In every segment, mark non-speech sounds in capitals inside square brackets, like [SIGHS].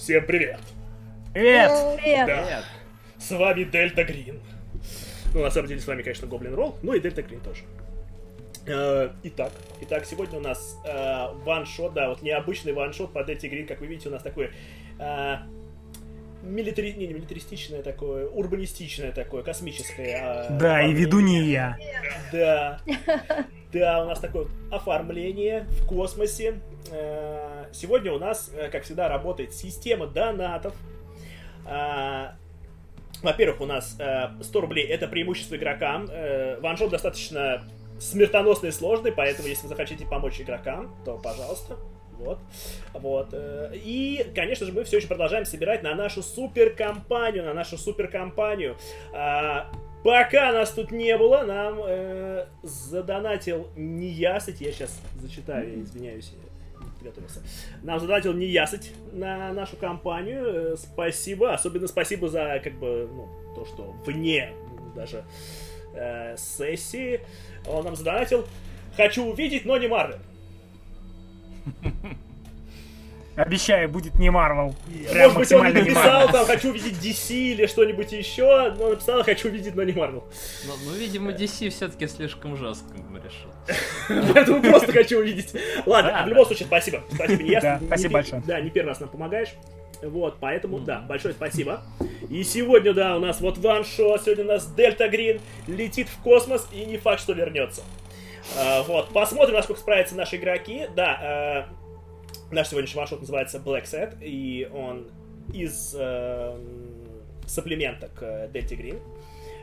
Всем привет! Привет! Привет! Да. С вами Дельта Грин. Ну, на самом деле, с вами, конечно, Гоблин Ролл, ну и Дельта Грин тоже. Э, Итак, итак, сегодня у нас э, ваншот, да, вот необычный ваншот по Дельте Грин, как вы видите, у нас такой э, милитари... не, не милитаристичное такое, урбанистичное такое, космическое. а, Да, и веду не я. Да. [LAUGHS] Да, у нас такое вот оформление в космосе. Э, Сегодня у нас, э, как всегда, работает система донатов. А, Во-первых, у нас э, 100 рублей это преимущество игрокам. Э, Ваншот достаточно смертоносный и сложный, поэтому если вы захотите помочь игрокам, то пожалуйста. Вот. Вот. э, И, конечно же, мы все еще продолжаем собирать на нашу суперкомпанию, на нашу суперкомпанию. Пока нас тут не было, нам э, задонатил Неясыть. Я сейчас зачитаю, я извиняюсь, подготовился. Нам задонатил Неясыть на нашу компанию. Э, спасибо. Особенно спасибо за как бы ну, то, что вне даже э, сессии он нам задонатил. Хочу увидеть, но не Марвел. [LAUGHS] Обещаю, будет не Марвел. Может быть, он не написал там «Хочу увидеть DC» или что-нибудь еще, но написал «Хочу увидеть, но не Марвел». Ну, ну, видимо, DC все-таки слишком жестко решил. [LAUGHS] Поэтому просто хочу увидеть. Ладно, в любом случае, спасибо. Спасибо, не [LAUGHS] спасибо большое. Да, не первый раз нам помогаешь. Вот, поэтому, да, большое спасибо. И сегодня, да, у нас вот ваншот, сегодня у нас Дельта Грин летит в космос и не факт, что вернется. А, вот, посмотрим, насколько справятся наши игроки. Да, э, наш сегодняшний ваншот называется Black Set, и он из э, сапплимента к Дельте Грин.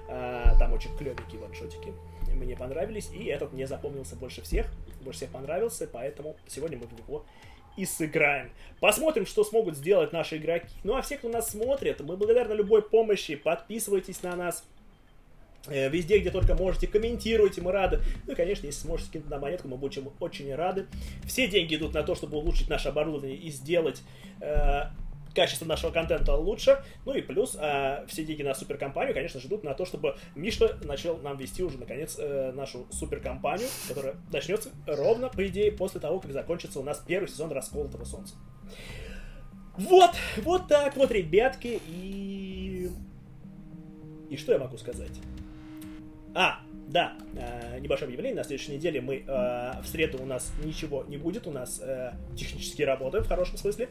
А, Там очень клевенькие ваншотики. Мне понравились, и этот мне запомнился больше всех. Больше всех понравился, поэтому сегодня мы в него и сыграем. Посмотрим, что смогут сделать наши игроки. Ну а все, кто нас смотрит, мы благодарны любой помощи. Подписывайтесь на нас. Э, Везде, где только можете, комментируйте, мы рады. Ну и, конечно, если сможете скинуть на монетку, мы будем очень рады. Все деньги идут на то, чтобы улучшить наше оборудование и сделать э, качество нашего контента лучше. Ну и плюс э, все деньги на суперкомпанию, конечно же, идут на то, чтобы Миша начал нам вести уже, наконец, э, нашу суперкомпанию, которая начнется ровно, по идее, после того, как закончится у нас первый сезон Расколотого Солнца. Вот, вот так вот, ребятки, и... И что я могу сказать? А, да, э, небольшое объявление. На следующей неделе мы э, в среду у нас ничего не будет, у нас э, технически работаем в хорошем смысле.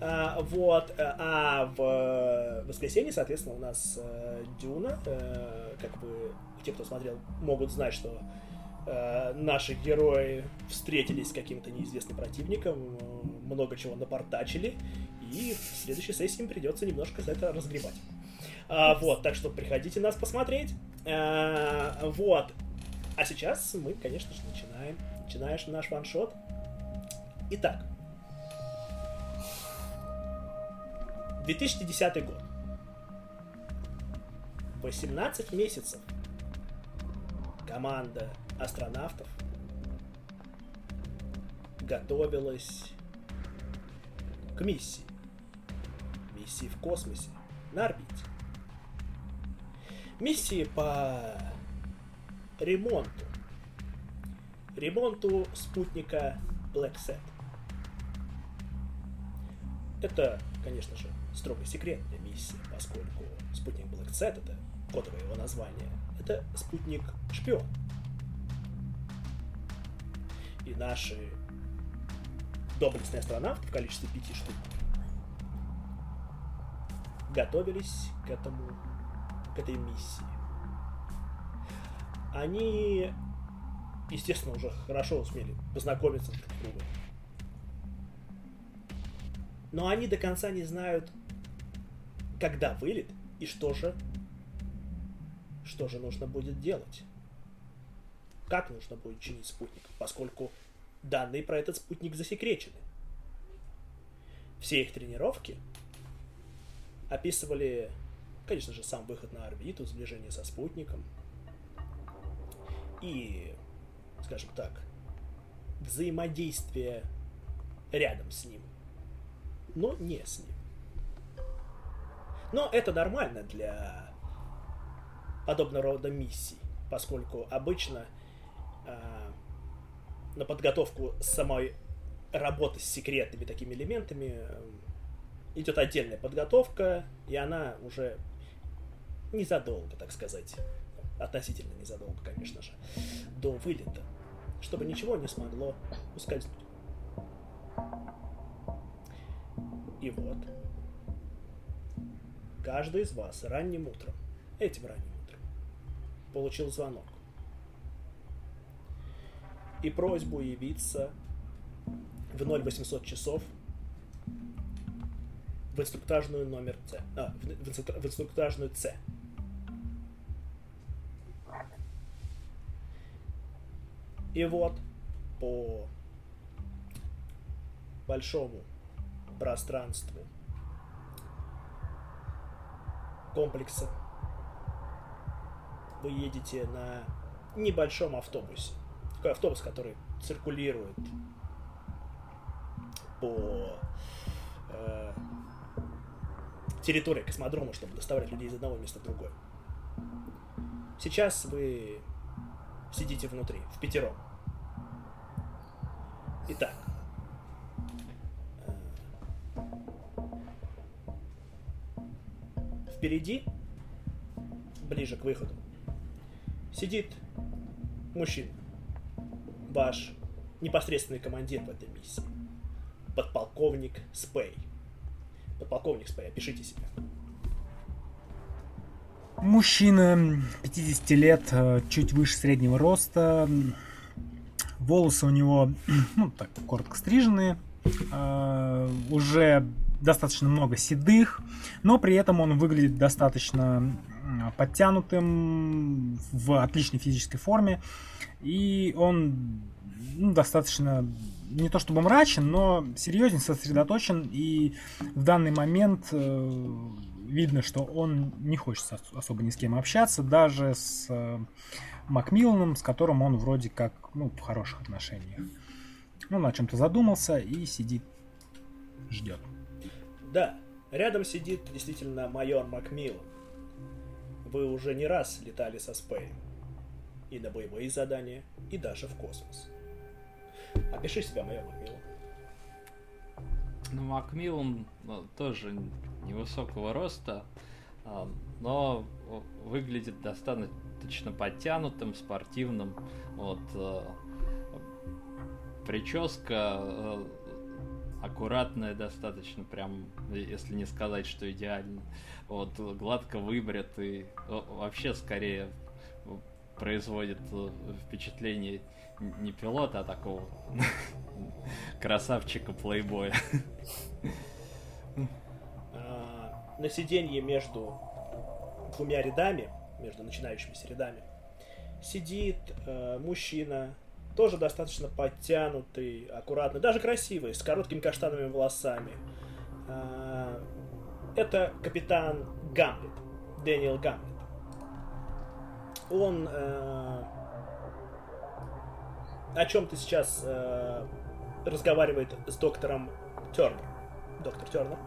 Э, вот, э, а в воскресенье, соответственно, у нас э, Дюна. Э, как бы те, кто смотрел, могут знать, что э, наши герои встретились с каким-то неизвестным противником, э, много чего напортачили, и в следующей сессии им придется немножко за это разгребать. А, вот, так что приходите нас посмотреть. А, вот. А сейчас мы, конечно же, начинаем. Начинаешь наш ваншот. Итак. 2010 год. 18 месяцев команда астронавтов готовилась к миссии. Миссии в космосе на орбите. Миссии по ремонту. Ремонту спутника Black Set. Это, конечно же, строго секретная миссия, поскольку спутник Black Set, это кодовое его название, это спутник-шпион. И наши доблестные астронавты в количестве пяти штук готовились к этому, к этой миссии. Они, естественно, уже хорошо усмели познакомиться друг с другом. Но они до конца не знают, когда вылет и что же, что же нужно будет делать. Как нужно будет чинить спутник, поскольку данные про этот спутник засекречены. Все их тренировки описывали, конечно же, сам выход на орбиту, сближение со спутником и, скажем так, взаимодействие рядом с ним, но не с ним. Но это нормально для подобного рода миссий, поскольку обычно э, на подготовку самой работы с секретными такими элементами э, идет отдельная подготовка, и она уже незадолго, так сказать, относительно незадолго, конечно же, до вылета, чтобы ничего не смогло ускользнуть. И вот, каждый из вас ранним утром, этим ранним утром, получил звонок и просьбу явиться в 0800 часов в инструктажную номер С. А, в, в инструк- в инструктажную С. И вот по большому пространству комплекса вы едете на небольшом автобусе. Такой автобус, который циркулирует по э, территории космодрома, чтобы доставлять людей из одного места в другое. Сейчас вы сидите внутри, в пятером. Итак. э, Впереди, ближе к выходу, сидит мужчина. Ваш непосредственный командир в этой миссии. Подполковник Спей. Подполковник Спей, опишите себя. Мужчина 50 лет, э, чуть выше среднего роста. Волосы у него, [CLEARS THROAT] ну, так, коротко стриженные. э, Уже достаточно много седых, но при этом он выглядит достаточно подтянутым, в отличной физической форме. И он ну, достаточно не то чтобы мрачен, но серьезен, сосредоточен. И в данный момент э, видно, что он не хочет ос- особо ни с кем общаться, даже с э, Макмилланом, с которым он вроде как ну, в хороших отношениях. Он о чем-то задумался и сидит, ждет. Да, рядом сидит действительно майор Макмиллан. Вы уже не раз летали со Спеем. И на боевые задания, и даже в космос. Опиши себя, майор Макмиллан. Ну, Макмиллан ну, тоже невысокого роста, а, но выглядит достаточно подтянутым, спортивным. Вот, э, прическа э, аккуратная достаточно, прям, если не сказать, что идеально. Вот, гладко выбритый, о- вообще скорее производит э, впечатление не пилота, а такого [LAUGHS] красавчика плейбоя. А, на сиденье между двумя рядами, между начинающимися рядами, сидит э, мужчина, тоже достаточно подтянутый, аккуратный, даже красивый, с короткими каштановыми волосами. А, это капитан Гамлет, Дэниел Гамлет. Он э, о чем-то сейчас э, разговаривает с доктором Тернер. Доктор Тернер.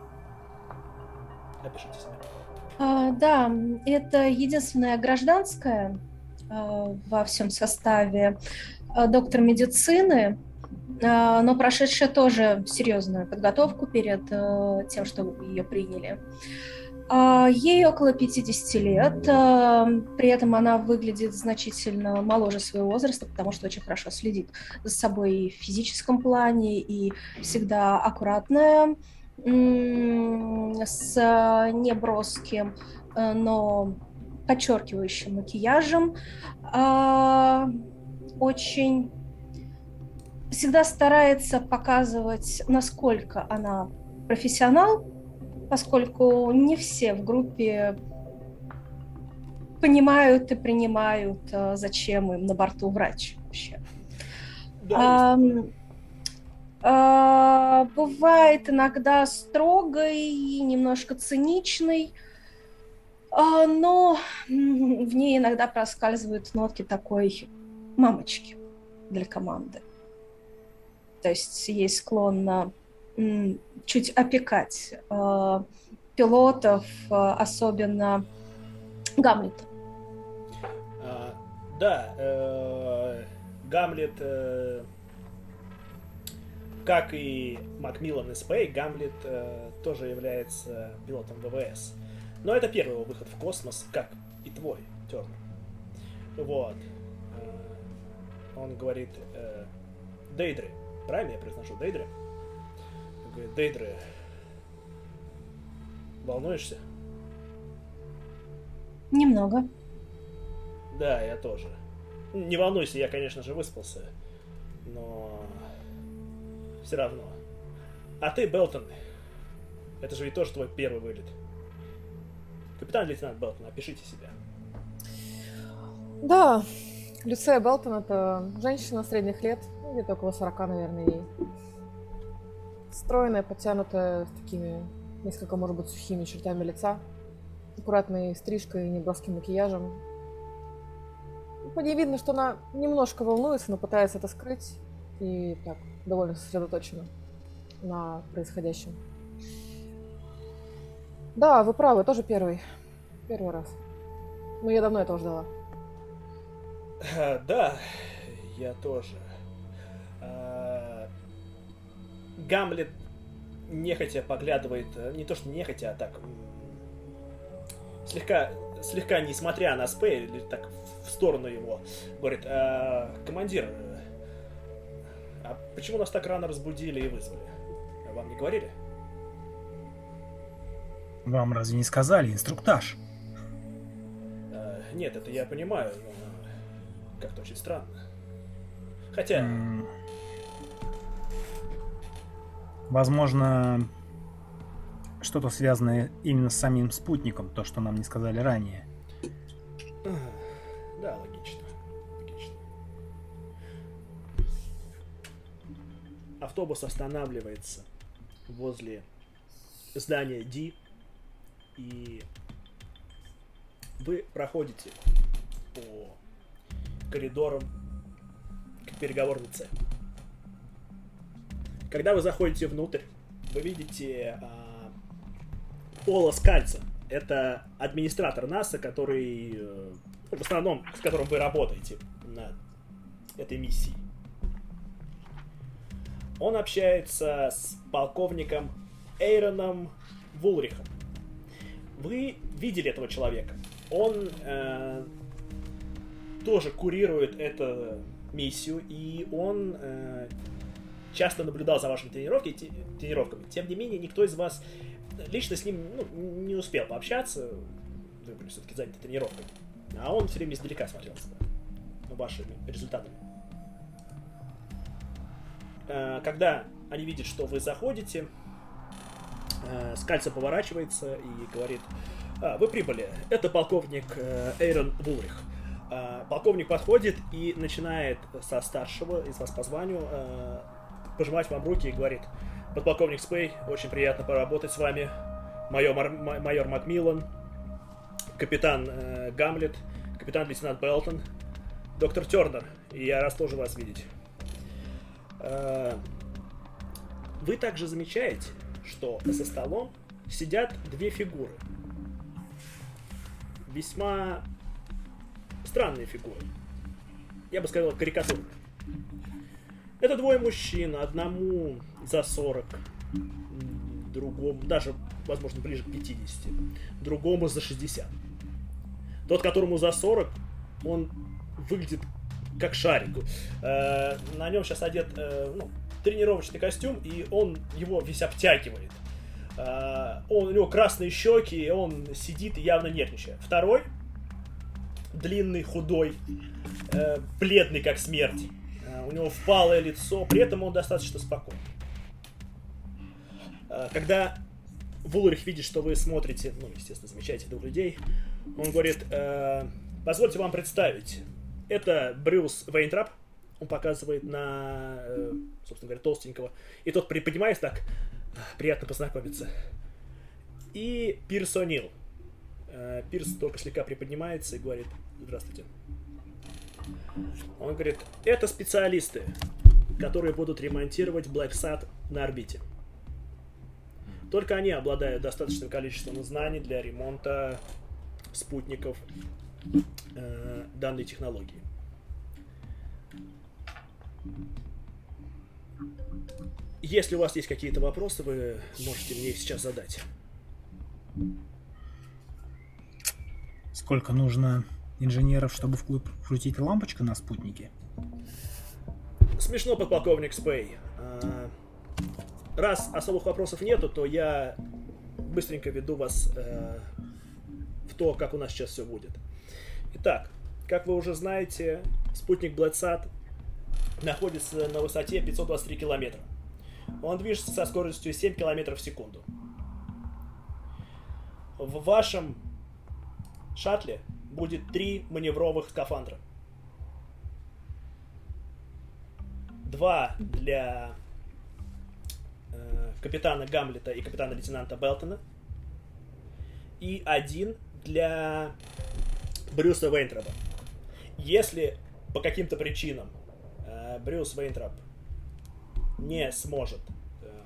Опишите себя. А, да, это единственная гражданская во всем составе а, доктор медицины, а, но прошедшая тоже серьезную подготовку перед а, тем, что ее приняли. Ей около 50 лет, при этом она выглядит значительно моложе своего возраста, потому что очень хорошо следит за собой и в физическом плане, и всегда аккуратная, с неброским, э, но подчеркивающим макияжем. А, Очень всегда старается показывать, насколько она профессионал, поскольку не все в группе понимают и принимают, э, зачем им на борту врач вообще. Да, а, бывает иногда строгой, немножко циничной, а, но в ней иногда проскальзывают нотки такой мамочки для команды. То есть ей склонна м, чуть опекать а, пилотов, а, особенно Гамлета. А, да, э, Гамлет э, как и Макмиллан и Спей, Гамлет э, тоже является пилотом ВВС. Но это первый его выход в космос, как и твой, Тернер. Вот. Э, он говорит э, Дейдры. Правильно я произношу? Дейдры? Он говорит, Дейдры, волнуешься? Немного. Да, я тоже. Не волнуйся, я, конечно же, выспался. Но... Все равно. А ты, Белтон, это же ведь тоже твой первый вылет. Капитан-лейтенант Белтон, опишите себя. Да, Люция Белтон это женщина средних лет, ну, где-то около 40, наверное, ей. Стройная, подтянутая, с такими несколько, может быть, сухими чертами лица, аккуратной стрижкой и неброским макияжем. По ней видно, что она немножко волнуется, но пытается это скрыть и так довольно сосредоточена на происходящем. Да, вы правы, тоже первый. Первый раз. Но я давно этого ждала. А, да, я тоже. А, Гамлет нехотя поглядывает, э, не то что нехотя, а так слегка, слегка несмотря на Спей, так в сторону его, говорит, а, командир, а почему нас так рано разбудили и вызвали? Вам не говорили? Вам разве не сказали инструктаж? А, нет, это я понимаю, но как-то очень странно. Хотя... М, Возможно, что-то связанное именно с самим спутником, то, что нам не сказали ранее. Да, логично. Автобус останавливается возле здания Ди, и вы проходите по коридорам к переговорной цели. Когда вы заходите внутрь, вы видите а, Пола Скальца. Это администратор НАСА, который э, в основном, с которым вы работаете на этой миссии. Он общается с полковником Эйроном Вулрихом. Вы видели этого человека. Он э, тоже курирует эту миссию, и он э, часто наблюдал за вашими тренировки, тренировками. Тем не менее, никто из вас лично с ним ну, не успел пообщаться. Вы были все-таки заняты тренировкой. А он все время издалека смотрел за вашими результатами. Э, Когда они видят, что вы заходите, э, Скальца поворачивается и говорит, «А, вы прибыли. Это полковник э, Эйрон Вулрих. Полковник подходит и начинает со старшего из вас по званию пожимать вам руки и говорит, подполковник Спей, очень приятно поработать с вами. Майор, майор Макмиллан, капитан Гамлет, капитан-лейтенант Белтон, доктор Тернер, и я рад тоже вас видеть. Э, Вы также замечаете, что за столом сидят две фигуры. Весьма странные фигуры. Я бы сказал, карикатурные. Это двое мужчин, одному за 40, м, другому, даже, возможно, ближе к 50, другому за 60. Тот, которому за 40, он выглядит как шарик. Э, на нем сейчас одет э, ну, тренировочный костюм, и он его весь обтягивает. Э, он, у него красные щеки, и он сидит и явно нервничает. Второй, длинный, худой, э, бледный, как смерть. Э, у него впалое лицо, при этом он достаточно спокойный. Э, Когда Вулрих видит, что вы смотрите, ну, естественно, замечаете двух людей, он говорит, «Э, позвольте вам представить, это Брюс Вейнтрап, он показывает на, э, собственно говоря, толстенького, и тот приподнимается так, приятно познакомиться. И Пирс О'Нил. Э, Пирс только слегка приподнимается и говорит, здравствуйте. Он говорит, это специалисты, которые будут ремонтировать Sat на орбите. Только они обладают достаточным количеством знаний для ремонта спутников э, данной технологии. Если у вас есть какие-то вопросы, вы можете мне их сейчас задать. Сколько нужно инженеров, чтобы вкрутить лампочку на спутнике? Смешно, подполковник Спей. А, раз особых вопросов нету, то я быстренько веду вас э, в то, как у нас сейчас все будет. Итак, как вы уже знаете, спутник Блэдсат находится на высоте 523 километра. Он движется со скоростью 7 километров в секунду. В вашем шаттле будет три маневровых скафандра. Два для э, капитана Гамлета и капитана лейтенанта Белтона. И один для Брюса Вейнтраба. Если по каким-то причинам э, Брюс Вейнтрап не сможет э,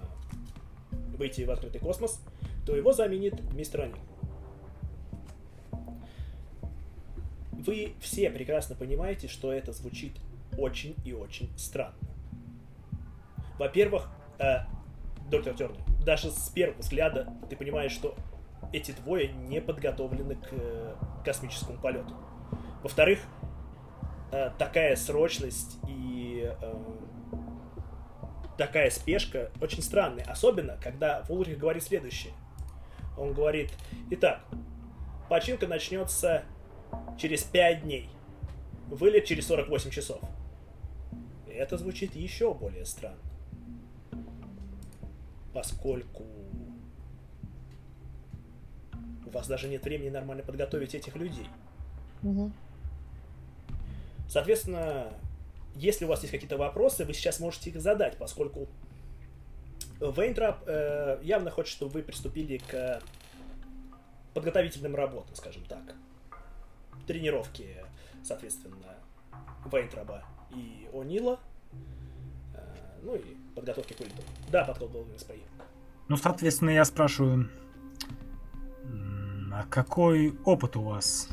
выйти в открытый космос, то его заменит мистер Анил. Вы все прекрасно понимаете, что это звучит очень и очень странно. Во-первых, э, доктор Тернер, даже с первого взгляда ты понимаешь, что эти двое не подготовлены к э, космическому полету. Во-вторых, э, такая срочность и э, такая спешка очень странная. Особенно, когда Вулрих говорит следующее. Он говорит, итак, починка начнется через 5 дней. Вылет через 48 часов. Это звучит еще более странно. Поскольку у вас даже нет времени нормально подготовить этих людей. Угу. Соответственно, если у вас есть какие-то вопросы, вы сейчас можете их задать, поскольку Вейнтрап э, явно хочет, чтобы вы приступили к подготовительным работам, скажем так тренировки, соответственно, Вейнтраба и О'Нила. Э, ну и подготовки к улету. Да, подготовка СПИ. Ну, соответственно, я спрашиваю, а какой опыт у вас,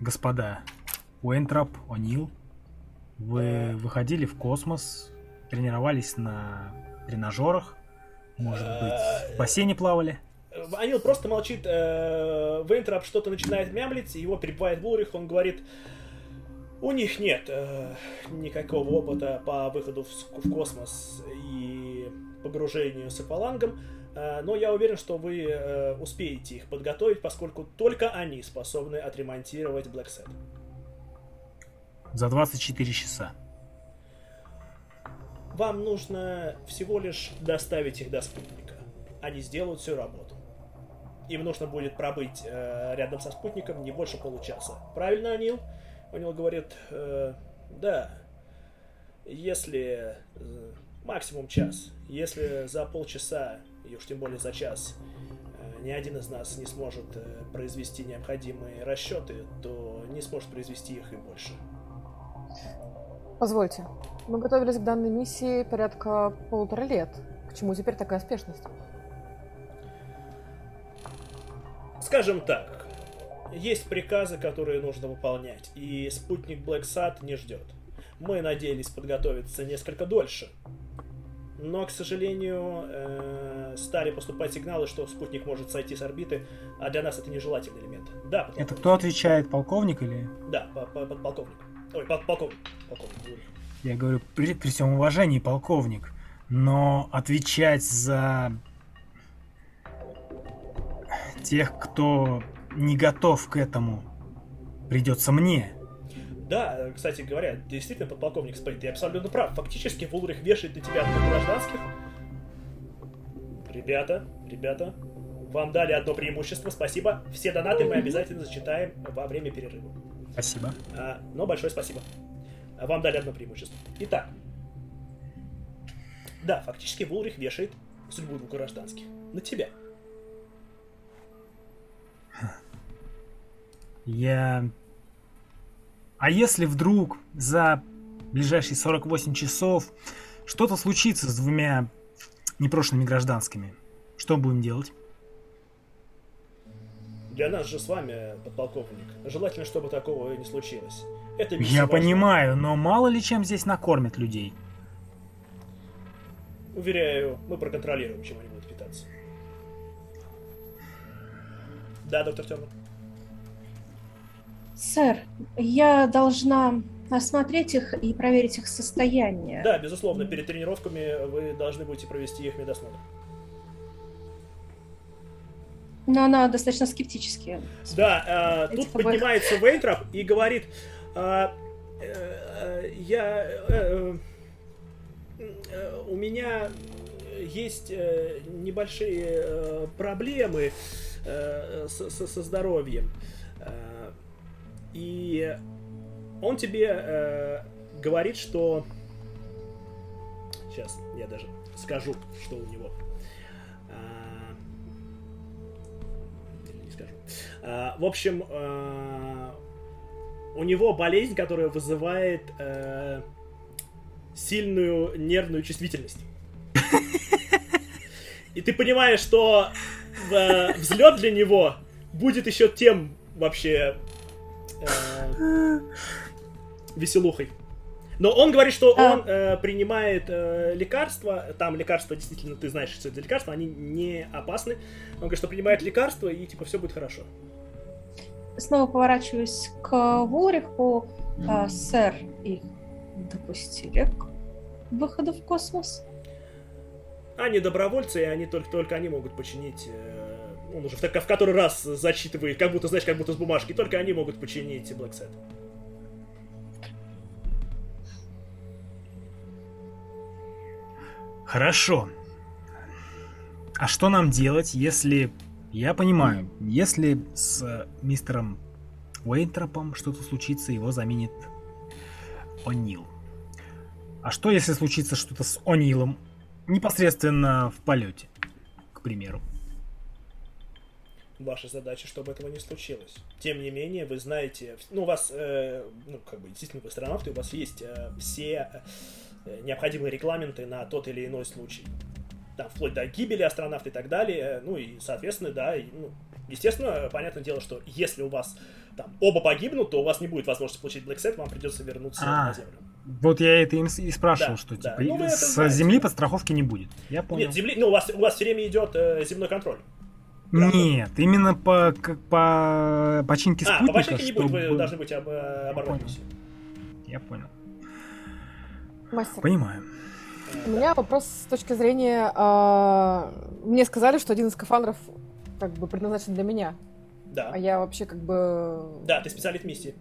господа? Уэйнтрап, О'Нил? Вы э. выходили в космос, тренировались на тренажерах? Может быть, в бассейне плавали? Анил просто молчит, э, Вейнтрап что-то начинает мямлить, его перебивает Булрих, он говорит, у них нет э, никакого опыта по выходу в, в космос и погружению с аквалангом, э, но я уверен, что вы э, успеете их подготовить, поскольку только они способны отремонтировать Black Set. За 24 часа. Вам нужно всего лишь доставить их до спутника. Они сделают всю работу им нужно будет пробыть э, рядом со спутником не больше получаса. Правильно, Анил? Анил говорит, э, да, если э, максимум час, если за полчаса, и уж тем более за час, э, ни один из нас не сможет э, произвести необходимые расчеты, то не сможет произвести их и больше. Позвольте, мы готовились к данной миссии порядка полутора лет. К чему теперь такая спешность? Скажем так, есть приказы, которые нужно выполнять, и спутник Black Sat не ждет. Мы надеялись подготовиться несколько дольше, но, к сожалению, э, стали поступать сигналы, что спутник может сойти с орбиты, а для нас это нежелательный элемент. Да, Это кто отвечает, полковник или? Да, подполковник. Ой, полковник. полковник. Я говорю, при, при всем уважении, полковник, но отвечать за тех, кто не готов к этому, придется мне. Да, кстати говоря, действительно, подполковник Спейн, ты абсолютно прав. Фактически Вулрих вешает на тебя двух гражданских. Ребята, ребята, вам дали одно преимущество, спасибо. Все донаты мы обязательно зачитаем во время перерыва. Спасибо. А, но большое спасибо. Вам дали одно преимущество. Итак. Да, фактически Вулрих вешает судьбу двух гражданских. На тебя. Я... А если вдруг за ближайшие 48 часов что-то случится с двумя непрошенными гражданскими, что будем делать? Для нас же с вами, подполковник, желательно, чтобы такого не случилось. Это Я важно. понимаю, но мало ли чем здесь накормят людей. уверяю, мы проконтролируем, чем они будут питаться. Да, доктор Тернер? Сэр, я должна осмотреть их и проверить их состояние. Да, безусловно, перед тренировками вы должны будете провести их медосмотр. Но она достаточно скептически. Да, э, тут обоих. поднимается Вейнтроп и говорит, «А, э, э, я, э, э, у меня есть э, небольшие э, проблемы э, со, со- со здоровьем, Э, и он тебе э, говорит, что сейчас я даже скажу, что у него. А, не скажу. А, В общем, а, у него болезнь, которая вызывает э, сильную нервную чувствительность. И ты понимаешь, что взлет для него будет еще тем вообще э, веселухой. Но он говорит, что А. он э, принимает э, лекарства. Там лекарства, действительно, ты знаешь, что это лекарства, они не опасны. Он говорит, что принимает лекарства, и типа все будет хорошо. Снова поворачиваюсь к Вулриху. А, сэр, их допустили к выходу в космос? Они добровольцы, и они только, только они могут починить. Он уже в, в который раз зачитывает, как будто, знаешь, как будто с бумажки. Только они могут починить Set. Хорошо. А что нам делать, если... Я понимаю, если с э, мистером Уэйтропом что-то случится, его заменит О'Нил. А что, если случится что-то с О'Нилом непосредственно в полете, к примеру? Ваша задача, чтобы этого не случилось. Тем не менее, вы знаете, ну, у вас, э, ну, как бы, действительно, вы астронавты, у вас есть э, все э, необходимые регламенты на тот или иной случай. Там, вплоть до гибели астронавта и так далее. Ну, и, соответственно, да, и, ну, естественно, понятное дело, что если у вас там оба погибнут, то у вас не будет возможности получить Black Set, вам придется вернуться А, на Землю. Вот я это им и спрашивал, Да, что да. типа Ну, с знаете. Земли подстраховки не будет. Я понял. Нет, земли, ну, у вас, у вас все время идет э, земной контроль. Нет, именно по, как по починке А, спутника, по починке не будет, вы должны быть об, э, оборвать миссию. Я понял. Мастер, Понимаю. у меня вопрос с точки зрения... а, мне сказали, что один из скафандров как бы предназначен для меня. Да. А я вообще как бы... Да, ты специалист миссии.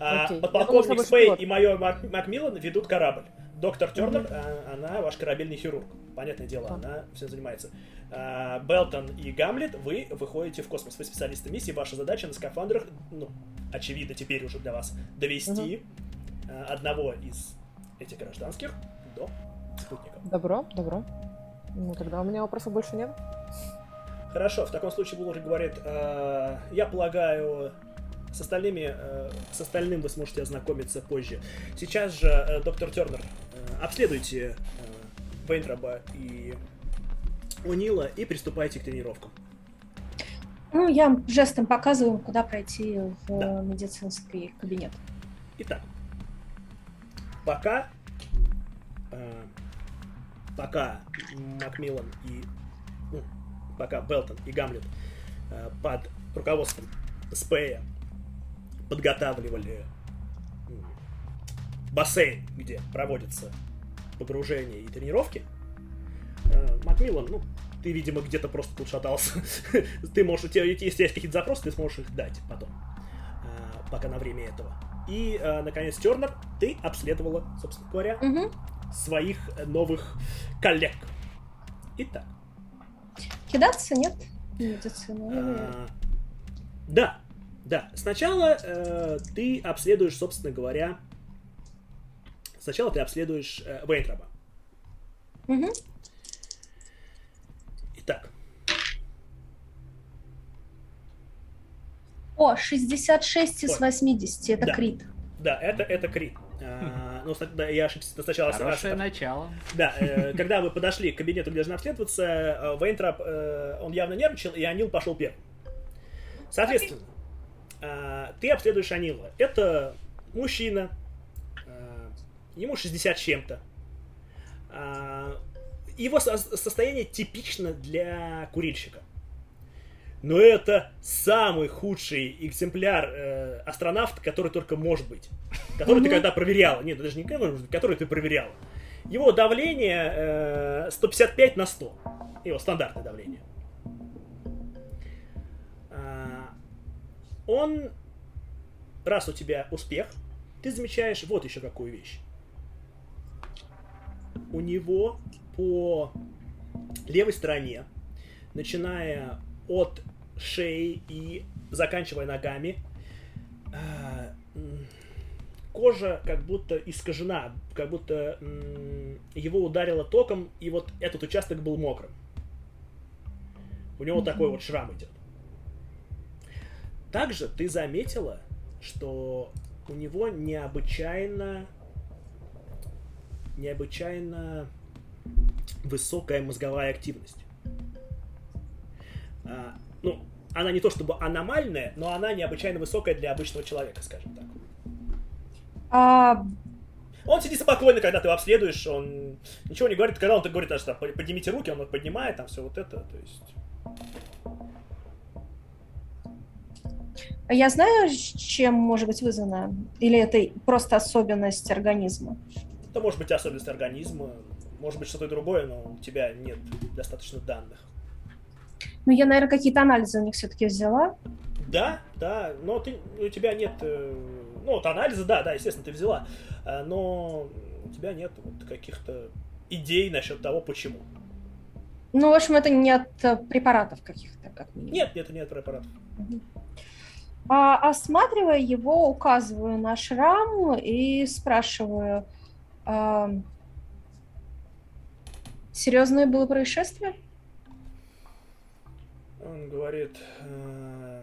А, подполковник Спей и майор Мак- Макмиллан ведут корабль. Доктор Тернер, а, она ваш корабельный хирург. Понятное дело, она всем занимается. А, Белтон и Гамлет, вы выходите в космос. Вы специалисты миссии. Ваша задача на скафандрах, ну, очевидно, теперь уже для вас, довести а, одного из этих гражданских до спутника. Добро, добро. Ну, тогда у меня вопросов больше нет. Хорошо, в таком случае Буллар говорит, «Э, я полагаю, с остальными, э, с остальным вы сможете ознакомиться позже. Сейчас же, э, доктор Тернер, э, обследуйте э, Вейнтраба и Унила и приступайте к тренировкам. Ну, я жестом показываю, куда пройти в Да. медицинский кабинет. Итак, пока, э, пока Макмиллан и ну, пока Белтон и Гамлет э, под руководством Спея подготавливали бассейн, где проводятся погружения и тренировки, э, Макмиллан, ну, ты, видимо, где-то просто тут шатался. [LAUGHS] ты можешь, у тебя если есть какие-то запросы, ты сможешь их дать потом, э, пока на время этого. И, э, наконец, Тернер, ты обследовала, собственно говоря, своих новых коллег. Итак, Кидаться нет? Медицина. а, да, да. Сначала э, ты обследуешь, собственно говоря, сначала ты обследуешь э, Вейнтраба. Мгм. Итак, О, 66 из Ой. 80. Это Да. крит. да, это, это крит. А, ну, ста- да, я ошибся сначала. Хорошее ошибся. начало. Да, э, [LAUGHS] когда вы подошли к кабинету, где должны обследоваться, э, Вейнтрап, э, он явно нервничал, и Анил пошел первым. Соответственно, ты обследуешь Анила. Это мужчина, э, ему 60 с чем-то. А, его со- состояние типично для курильщика. Но это самый худший экземпляр э, астронавта, который только может быть. Который ты когда проверяла. Нет, даже не который, который ты проверяла. Его давление э, 155 на 100. Его стандартное давление. Он, раз у тебя успех, ты замечаешь вот еще какую вещь. У него по левой стороне, начиная от шеи и заканчивая ногами, а, кожа как будто искажена, как будто его ударило током, и вот этот участок был мокрым. У него такой вот шрам идет. Также ты заметила, что у него необычайно необычайно высокая мозговая активность. А, ну, она не то чтобы аномальная, но она необычайно высокая для обычного человека, скажем так. А, Он сидит спокойно, когда ты его обследуешь, он ничего не говорит. Когда он так говорит, там, поднимите руки, он их поднимает, там все вот это, то есть... я знаю, чем может быть вызвано? Или это просто особенность организма? Это может быть особенность организма, может быть что-то другое, но у тебя нет достаточно данных. Ну, я, наверное, какие-то анализы у них все-таки взяла. Да, да, но ты, у тебя нет, э, ну вот анализы, да, да, естественно, ты взяла, э, но у тебя нет вот каких-то идей насчет того, почему. Ну, в общем, это не от э, препаратов каких-то, как минимум. Нет, нет, нет препаратов. А, осматривая его, указываю на шрам и спрашиваю, а, серьезное было происшествие? Он говорит, э,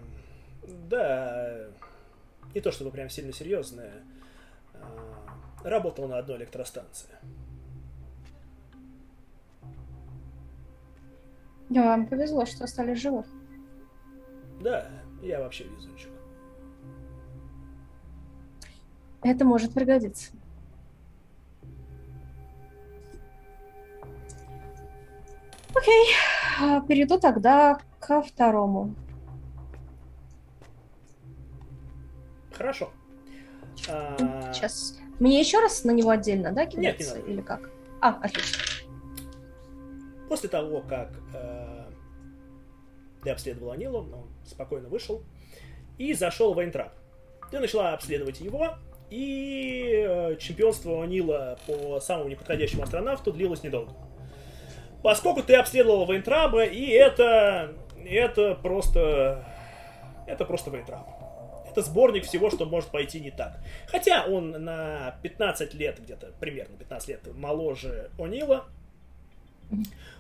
да, не то чтобы прям сильно серьезное, э, работал на одной электростанции. Да, вам повезло, что остались живы. Да, я вообще везунчик. Это может пригодиться. Окей, а, перейду тогда ко второму. Хорошо. А, Сейчас. Мне еще раз на него отдельно, да, Нет, не кидаться? надо. Или как? А, отлично. После того, как э, ты обследовал Анилу, он спокойно вышел и зашел в Вайнтрап. Ты начала обследовать его, и э, чемпионство Анила по самому неподходящему астронавту длилось недолго. Поскольку ты обследовала Вайнтраба, и это... Это просто... Это просто Вайнтраб. Это сборник всего, что может пойти не так. Хотя он на 15 лет, где-то примерно 15 лет моложе Онила,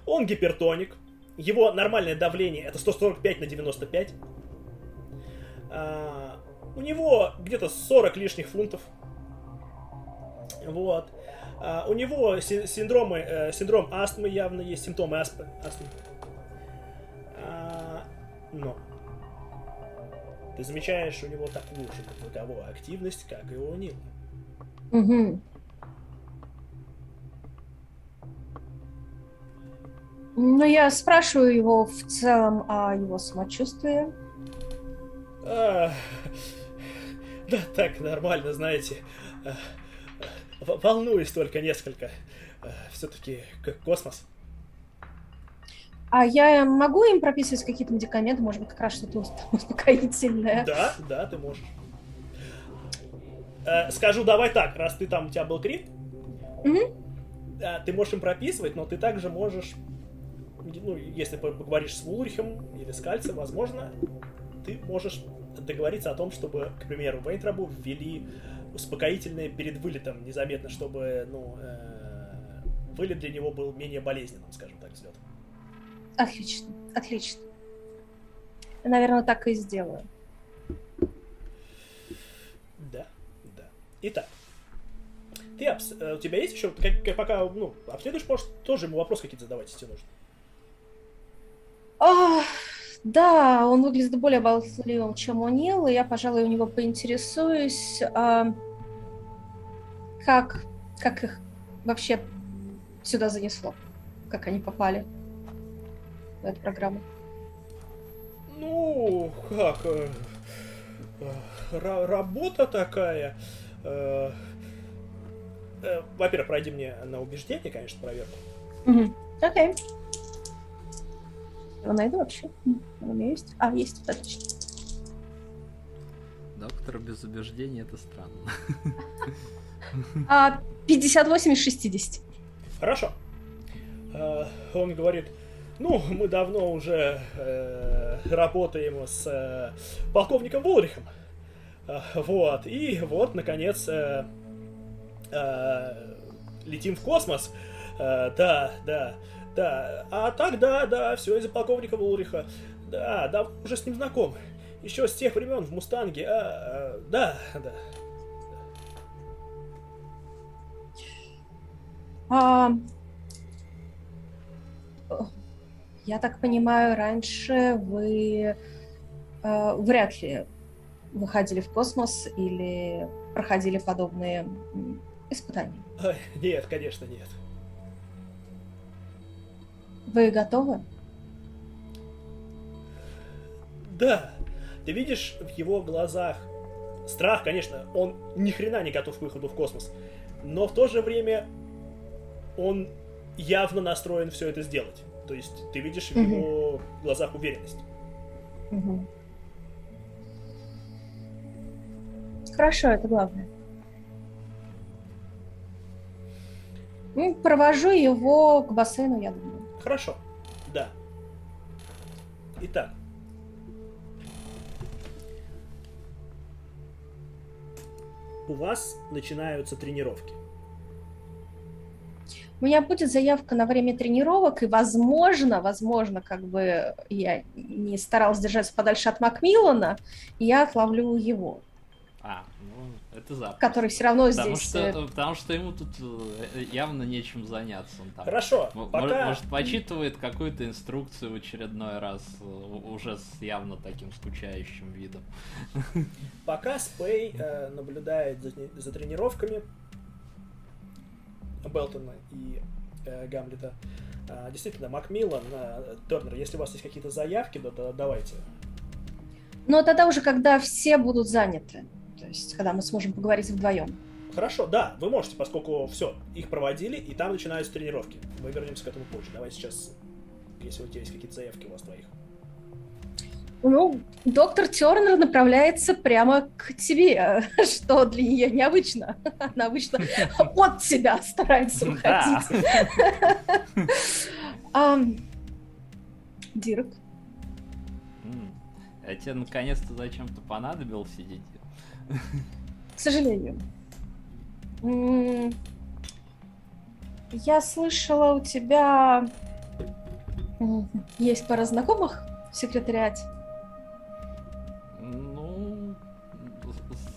он гипертоник. Его нормальное давление это 145 на 95. У него где-то 40 лишних фунтов. Вот. А, у него си- синдромы, э, синдром астмы явно есть, симптомы астмы. астмы. А, но ты замечаешь у него такую же мозговую активность, как и у Нила. Угу. Ну, я спрашиваю его в целом о его самочувствии. А, Да, так, нормально, знаете. А, в- Волнуюсь только несколько. Все-таки космос. А я могу им прописывать какие-то медикаменты, может быть, как раз что-то [LAUGHS] успокоительное? Да, да, ты можешь. Э, Скажу, давай так, раз ты там, у тебя был крит, э, ты можешь им прописывать, но ты также можешь, ну, если по- поговоришь с Вулрихом или с Кальцем, возможно, ты можешь договориться о том, чтобы, к примеру, Вейнтрабу ввели успокоительное перед вылетом незаметно, чтобы, ну, э, вылет для него был менее болезненным, скажем так, взлет. Отлично, отлично. Наверное, так и сделаю. Да, да. Итак, ты обс- э, у тебя есть еще, как, пока, ну, обследуешь, может, тоже ему вопросы какие-то задавать, если нужно. А, да, он выглядит более болтливым, чем Унил, и я, пожалуй, у него поинтересуюсь, а, как, как их вообще сюда занесло, как они попали в эту программу? Ну, как... э, ра- работа такая. э, э, Во-первых, пройди мне на убеждение, конечно, проверку. Окей. Его найду вообще? У меня есть? А, есть, отлично. Доктор без убеждений это странно. А, 58 из 60. Хорошо. Э, Он говорит, ну, мы давно уже э, работаем с э, полковником Волрихом. Э, Вот, и вот, наконец, э, э, летим в космос. Э, Да, да, да. А так, да, да, все из-за полковника Волриха. Да, да, уже с ним знаком. Еще с тех времен в Мустанге. А, а, да, да. А, я так понимаю, раньше вы э, вряд ли выходили в космос или проходили подобные испытания. Нет, конечно, нет. Вы готовы? Да, ты видишь в его глазах страх, конечно, он ни хрена не готов к выходу в космос, но в то же время он явно настроен все это сделать. То есть ты видишь в его глазах уверенность. Хорошо, это главное. Ну, Провожу его к бассейну, я думаю. Хорошо, да. Итак. У вас начинаются тренировки. У меня будет заявка на время тренировок, и, возможно, возможно, как бы я не старалась держаться подальше от Макмиллана, я отловлю его, А, ну, это запросто. который все равно Потому здесь... что, э, потому что ему тут э, явно нечем заняться. Он там, Хорошо, м- пока... Может, почитывает какую-то инструкцию в очередной раз, э, уже с явно таким скучающим видом. [LAUGHS] Пока Спей э, наблюдает за, за тренировками Белтона и э, Гамлета, э, действительно, Макмиллан, э, Тернер, если у вас есть какие-то заявки, то, то давайте. Но тогда уже, когда все будут заняты, то есть когда мы сможем поговорить вдвоем. Хорошо, да, вы можете, поскольку все, их проводили, и там начинаются тренировки. Мы вернемся к этому позже. Давай сейчас, если у тебя есть какие-то заявки у вас твоих. Ну, доктор Тернер направляется прямо к тебе, [LAUGHS] что для нее необычно. Она обычно [LAUGHS] от тебя старается Да. уходить. [LAUGHS] Дирк, М, А тебе наконец-то зачем-то понадобился, Диди? К сожалению. Я слышала, у тебя есть пара знакомых в секретариате. Ну,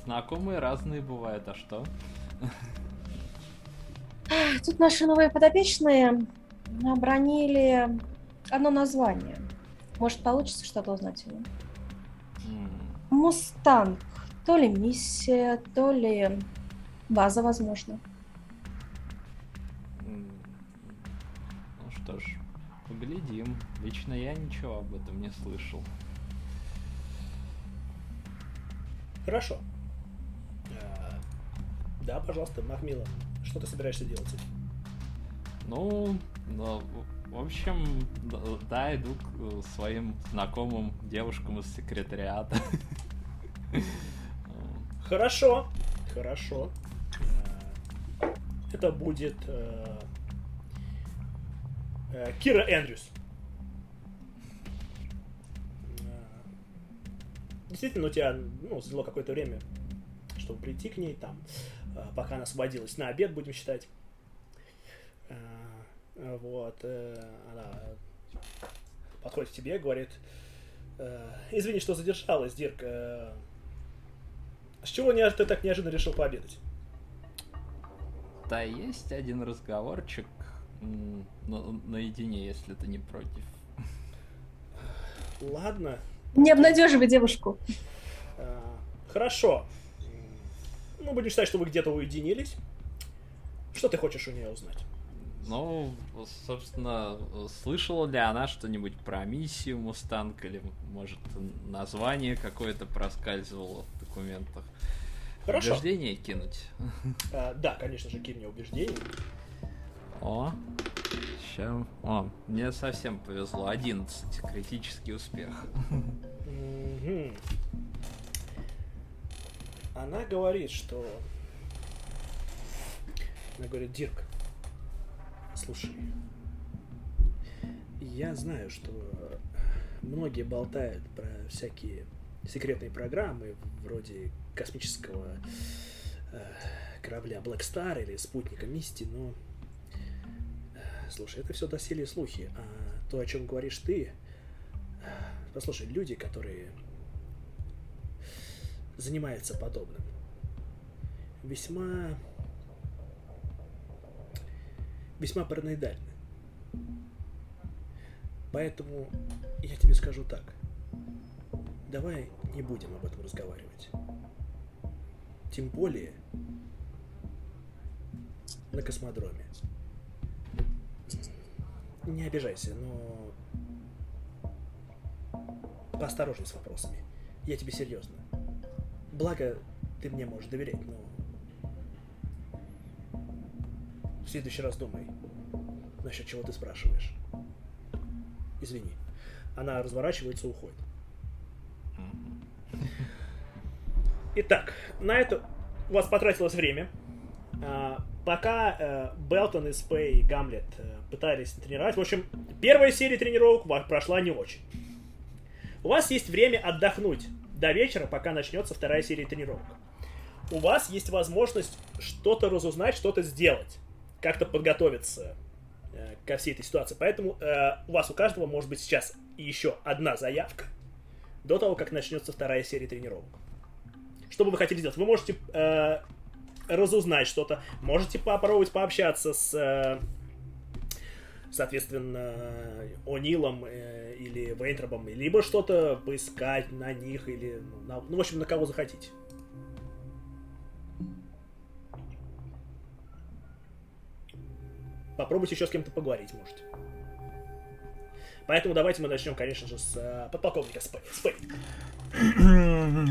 знакомые разные бывают, а что? Тут наши новые подопечные обронили одно название. Может, получится что-то узнать его. М, Мустанг. То ли миссия, то ли база, возможно. Ну что ж, поглядим. Лично я ничего об этом не слышал. Хорошо. Э, Да, пожалуйста, Макмиллан, что ты собираешься делать? Ну, ну, в- общем, да, иду к своим знакомым девушкам из секретариата. [LAUGHS] Хорошо, хорошо. Э, Это будет э, э, Кира Эндрюс. Действительно, у тебя ну, заняло какое-то время, чтобы прийти к ней там, пока она освободилась на обед, будем считать. Вот. Она подходит к тебе, говорит, извини, что задержалась, Дирк. С чего не- ты так неожиданно решил пообедать? Да, есть один разговорчик на- наедине, если ты не против. Ладно. Не обнадеживай девушку. э, хорошо. Ну, будем считать, что вы где-то уединились. Что ты хочешь у нее узнать? Ну, собственно, слышала ли она что-нибудь про миссию Мустанг или, может, название какое-то проскальзывало в документах? Хорошо. Убеждение кинуть. А, да, конечно же, кинь мне убеждение. О, сейчас... О, мне совсем повезло. 11. Критический успех. Она говорит, что... Она говорит, Дирк, слушай, я знаю, что многие болтают про всякие секретные программы, вроде космического э, корабля Black Star или спутника Мисти, но... э, Слушай, это все доселе слухи, а то, о чем говоришь ты, Послушай, люди, которые занимаются подобным, весьма... весьма параноидальны. Поэтому я тебе скажу так. Давай не будем об этом разговаривать. Тем более на космодроме. Не обижайся, но поосторожней с вопросами. Я тебе серьезно. Благо, ты мне можешь доверять, но... В следующий раз думай, насчет чего ты спрашиваешь. Извини. Она разворачивается и уходит. Итак, на это у вас потратилось время. А, пока э, Белтон и Спей и Гамлет э, пытались тренировать. В общем, первая серия тренировок прошла не очень. У вас есть время отдохнуть до вечера, пока начнется вторая серия тренировок. У вас есть возможность что-то разузнать, что-то сделать, как-то подготовиться э, ко всей этой ситуации. Поэтому у вас у каждого может быть сейчас еще одна заявка до того, как начнется вторая серия тренировок. Что бы вы хотели сделать? Вы можете э, разузнать что-то, можете попробовать пообщаться с, э, соответственно, О'Нилом э, или Вейнтропом, либо что-то поискать на них, или, ну, на- ну, в общем, на кого захотите. Попробуйте еще с кем-то поговорить, можете. Поэтому давайте мы начнем, конечно же, с э, подполковника. Спэй.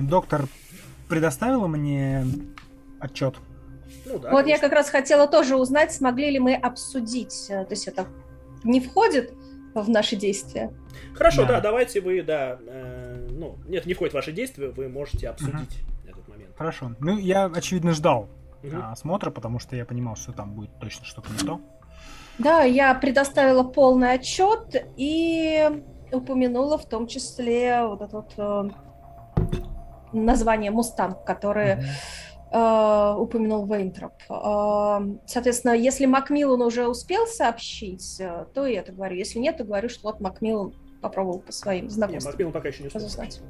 Доктор предоставила мне отчет. Ну да. Вот я конечно. как раз хотела тоже узнать, смогли ли мы обсудить. э, То есть это не входит в наши действия. Хорошо, Да. да, давайте вы, да, э, ну, нет, не входит в ваши действия, вы можете обсудить этот момент. Хорошо. Ну, я, очевидно, ждал а, осмотра, потому что я понимал, что там будет точно что-то не то. Да, я предоставила полный отчет и упомянула в том числе вот это вот э, название Мустанг, которое э, упомянул Вейнтроп. Э, соответственно, если Макмиллан уже успел сообщить, э, то я это говорю. Если нет, то говорю, что вот Макмиллан попробовал по своим знакомствам Макмиллан пока еще не успел. разузнать.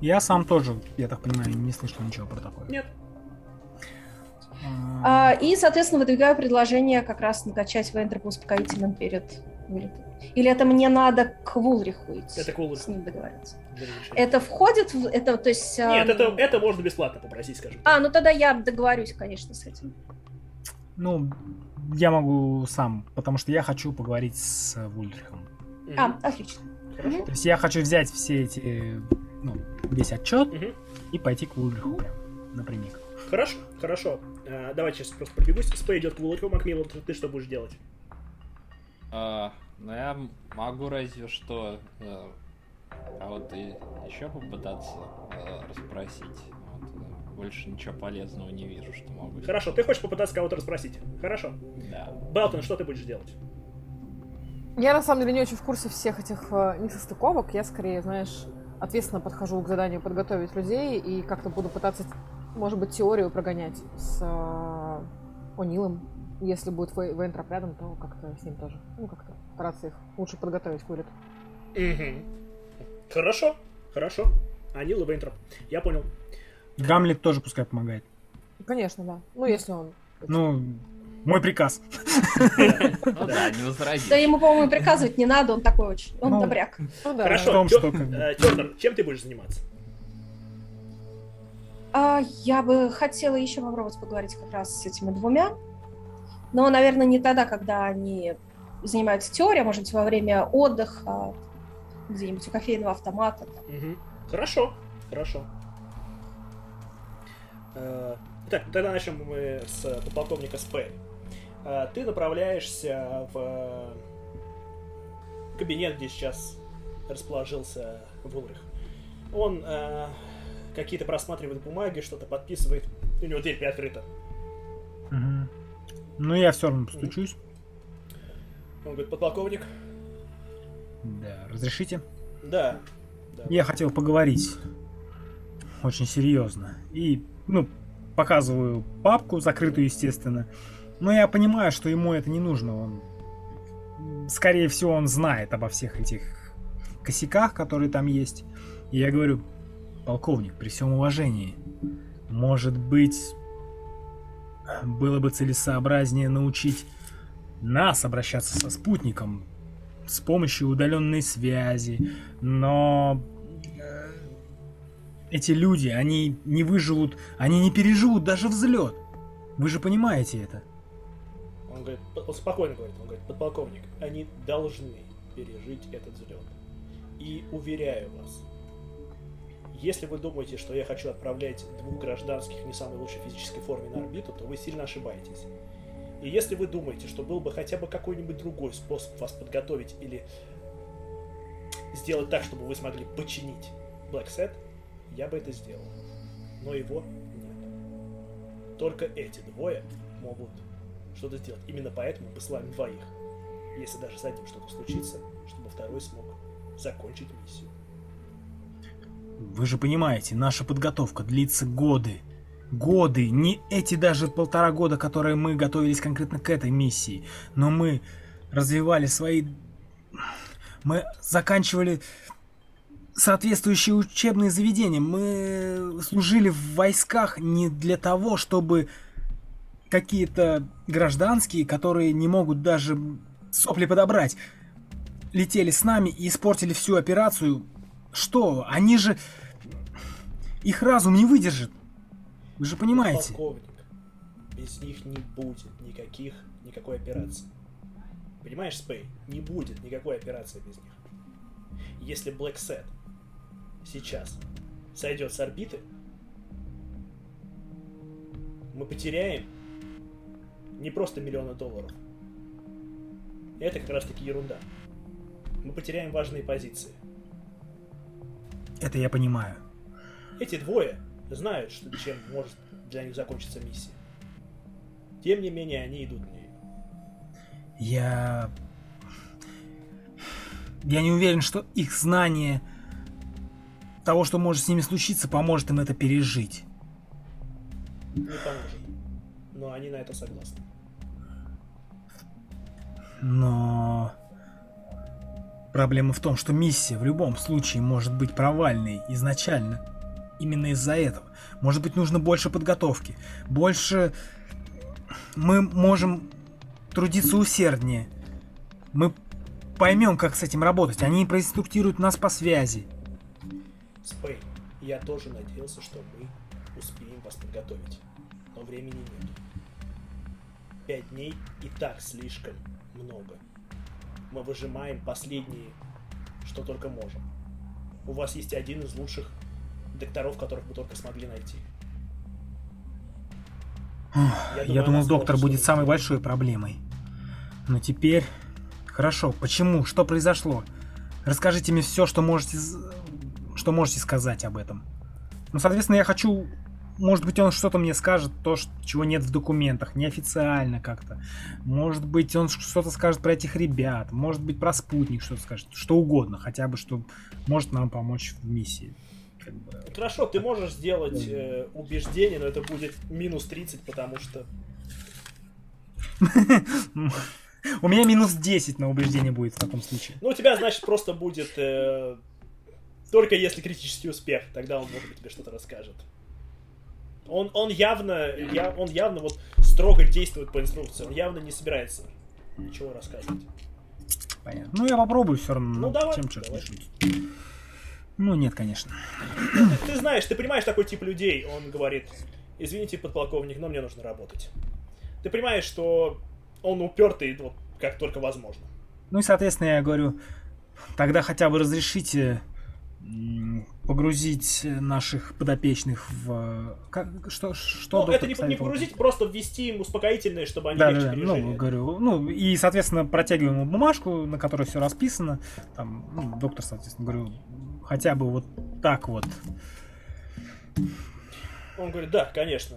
Я сам тоже, я так понимаю, не слышал ничего про такое. Нет. А, А, и, соответственно, выдвигаю предложение как раз накачать Вейнтропа успокоительным перед вылетом. Или это мне надо к Вулриху идти? Это к Вулриху. С ним договориться. Это входит в... Это, то есть... Нет, а, это, это можно бесплатно попросить, скажем. А, ну тогда я договорюсь, конечно, с этим. Ну, я могу сам, потому что я хочу поговорить с Вульдрихом. Мгм. А, отлично. Хорошо. То есть я хочу взять все эти, ну, весь отчет Мгм. и пойти к Вульдриху прям напрямик. Хорошо, хорошо. А, давайте сейчас просто пробегусь. Спэй идет к Вулочку, Макмиллан, ты, ты что будешь делать? А, ну я могу разве что э, кого-то еще попытаться э, расспросить. Вот, э, больше ничего полезного не вижу, что могу. Хорошо, ты хочешь попытаться кого-то расспросить? Хорошо. Да. Белтон, что ты будешь делать? Я на самом деле не очень в курсе всех этих э, несостыковок. Я скорее, знаешь, ответственно подхожу к заданию подготовить людей и как-то буду пытаться, может быть, теорию прогонять с э, О'Нилом. Если будет Вей- Вейнтроп рядом, то как-то с ним тоже. Ну, как-то их лучше подготовить к вылету. Мгм. Хорошо, хорошо. Анил и Вейнтроп. Я понял. Гамлет тоже пускай помогает. Конечно, да. Ну, если он... Ну, мой приказ. Ну да, не возразишь. Да ему, по-моему, приказывать не надо, он такой очень, он Ну, добряк. Ну. Хорошо. Бы- э, чем ты будешь заниматься? А, я бы хотела еще попробовать поговорить как раз с этими двумя. Но, наверное, не тогда, когда они занимаются теорией, а может быть, во время отдыха, где-нибудь у кофейного автомата. Угу. Хорошо, хорошо. Э, Итак, тогда начнем мы с подполковника Спэй. Э, Ты направляешься в кабинет, где сейчас расположился Вулрих. Он э, какие-то просматривает бумаги, что-то подписывает. У него дверь приоткрыта. Мгм. Ну, я все равно постучусь. Он говорит, подполковник? Да, разрешите? Да. да. Я хотел поговорить очень серьезно. И, ну, показываю папку, закрытую, естественно. Но я понимаю, что ему это не нужно. Он, скорее всего, он знает обо всех этих косяках, которые там есть. И я говорю, полковник, при всем уважении, может быть, было бы целесообразнее научить нас обращаться со спутником с помощью удаленной связи, но э, эти люди, они не выживут, они не переживут даже взлет. Вы же понимаете это. Он говорит, он спокойно говорит, он говорит, подполковник, они должны пережить этот взлет. И уверяю вас, если вы думаете, что я хочу отправлять двух гражданских в не самой лучшей физической форме на орбиту, то вы сильно ошибаетесь. И если вы думаете, что был бы хотя бы какой-нибудь другой способ вас подготовить или сделать так, чтобы вы смогли починить Black Set, я бы это сделал. Но его нет. Только эти двое могут что-то сделать. Именно поэтому посылаем двоих. Если даже с одним что-то случится, чтобы второй смог закончить миссию. Вы же понимаете, наша подготовка длится годы. Годы, не эти даже полтора года, которые мы готовились конкретно к этой миссии. Но мы развивали свои... Мы заканчивали соответствующие учебные заведения. Мы служили в войсках не для того, чтобы какие-то гражданские, которые не могут даже сопли подобрать, летели с нами и испортили всю операцию. Что? Они же... Их разум не выдержит. Вы же понимаете. Полковник, без них не будет никаких, никакой операции. Понимаешь, Спей? Не будет никакой операции без них. Если Black Set сейчас сойдет с орбиты, мы потеряем не просто миллионы долларов. Это как раз таки ерунда. Мы потеряем важные позиции. Это я понимаю. Эти двое знают, что чем может для них закончиться миссия. Тем не менее, они идут на нее. Я... Я не уверен, что их знание того, что может с ними случиться, поможет им это пережить. Не поможет. Но они на это согласны. Но... Проблема в том, что миссия в любом случае может быть провальной изначально. Именно из-за этого. Может быть, нужно больше подготовки. Больше... Мы можем трудиться усерднее. Мы поймем, как с этим работать. Они проинструктируют нас по связи. Спей, я тоже надеялся, что мы успеем вас подготовить. Но времени нет. Пять дней и так слишком много. Мы выжимаем последние, что только можем. У вас есть один из лучших докторов, которых мы только смогли найти. Я, думаю, думал, она доктор будет самой большой проблемой. Но теперь... Хорошо, почему? Что произошло? Расскажите мне все, что можете, что можете сказать об этом. Ну, соответственно, я хочу... Может быть, он что-то мне скажет, то, чего нет в документах, неофициально как-то. Может быть, он что-то скажет про этих ребят. Может быть, про спутник что-то скажет. Что угодно, хотя бы, что может нам помочь в миссии. Как бы. Хорошо, ты можешь сделать э, убеждение, но это будет минус 30, потому что... У меня минус 10 на убеждение будет в таком случае. Ну, у тебя, значит, просто будет... э, только если критический успех, тогда он, может быть, тебе что-то расскажет. Он, он явно, я, он явно вот строго действует по инструкции. Он явно не собирается ничего рассказывать. Понятно. Ну, я попробую все равно. Ну, давай, Чем черт давай. Ну, нет, конечно. Ты, ты знаешь, ты понимаешь такой тип людей. Он говорит, извините, подполковник, но мне нужно работать. Ты понимаешь, что он упертый, вот, как только возможно. Ну и, соответственно, я говорю, тогда хотя бы разрешите погрузить наших подопечных в... Как, что, что ну, это не, не погрузить, просто ввести им успокоительное, чтобы они да, легче да, да. пережили. Ну, говорю, ну, и, соответственно, протягиваем ему бумажку, на которой все расписано. Там, ну, доктор, соответственно, говорю, хотя бы вот так вот. Он говорит, да, конечно.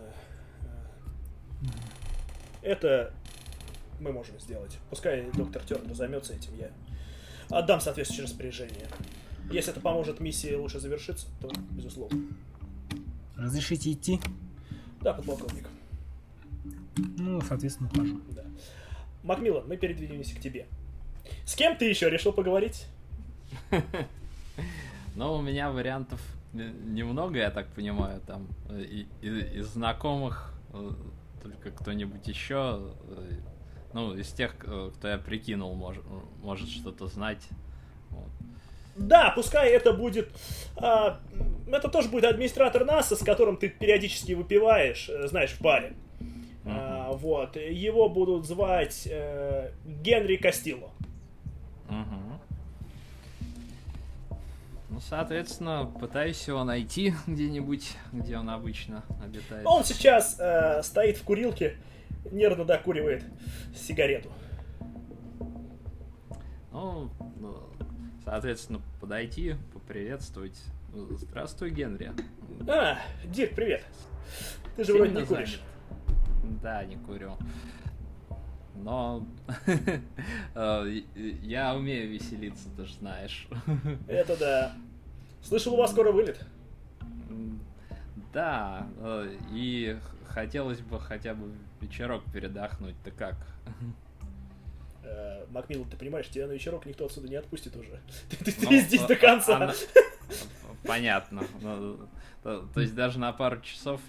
Это мы можем сделать. Пускай доктор Тернер займется этим, я отдам соответствующее распоряжение. Если это поможет миссии лучше завершиться, то безусловно. Разрешите идти? Да, подполковник. Ну, соответственно, ухожу. Да. Макмиллан, мы передвинемся к тебе. С кем ты еще решил поговорить? [LAUGHS] Ну, у меня вариантов немного, я так понимаю, там из знакомых э, только кто-нибудь еще, э, ну, из тех, э, кто я прикинул, может, может что-то знать. Вот. Да, пускай это будет... А, это тоже будет администратор НАСА, с которым ты периодически выпиваешь, э, знаешь, в баре. Uh-huh. А, вот. Его будут звать э, Генри Кастило. Uh-huh. Ну, соответственно, пытаюсь его найти [LAUGHS] где-нибудь, где он обычно обитает. Он сейчас э, стоит в курилке, нервно докуривает сигарету. Ну, Соответственно, подойти, поприветствовать. Здравствуй, Генри. А, Дик, привет. Ты же вроде не куришь. Да, не курю. Но [LAUGHS] э, я умею веселиться, ты же знаешь. Это да. Слышал, у вас скоро вылет. Да, э, и хотелось бы хотя бы вечерок передохнуть. Ты как? Э, Макмиллан, ты понимаешь, тебя на вечерок никто отсюда не отпустит уже. [LAUGHS] Ты, ты, ну, здесь до конца. Она... [LAUGHS] Понятно. Ну, то, есть даже на пару часов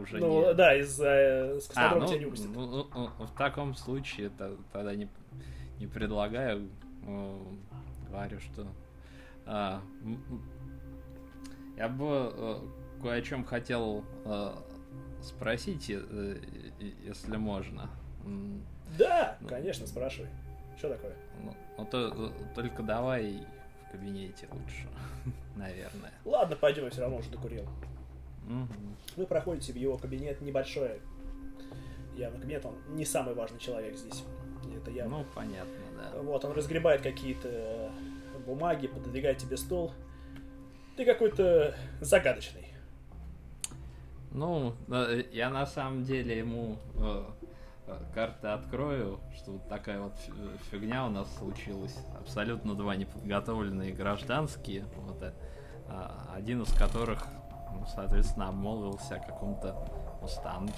уже ну, не... да, из-за э, а, ну, тебя не упустят. Ну, ну, в таком случае то, тогда не, не предлагаю. Говорю, что... А, я бы э, кое о чем хотел э, спросить, если можно. Да, ну, конечно, спрашивай. Что такое? Ну, ну то, только давай в кабинете лучше, наверное. Ладно, пойдем, я все равно уже докурил. Угу. Вы проходите в его кабинет небольшой. Явно кабинет, он не самый важный человек здесь. Это я. Ну, понятно, да. Вот, он разгребает какие-то бумаги, пододвигает тебе стол. Ты какой-то загадочный. Ну, я на самом деле ему э, карты открою, что вот такая вот фигня у нас случилась. Абсолютно два неподготовленные гражданские, вот, э, а, один из которых, ну, соответственно, обмолвился о каком-то мустанге.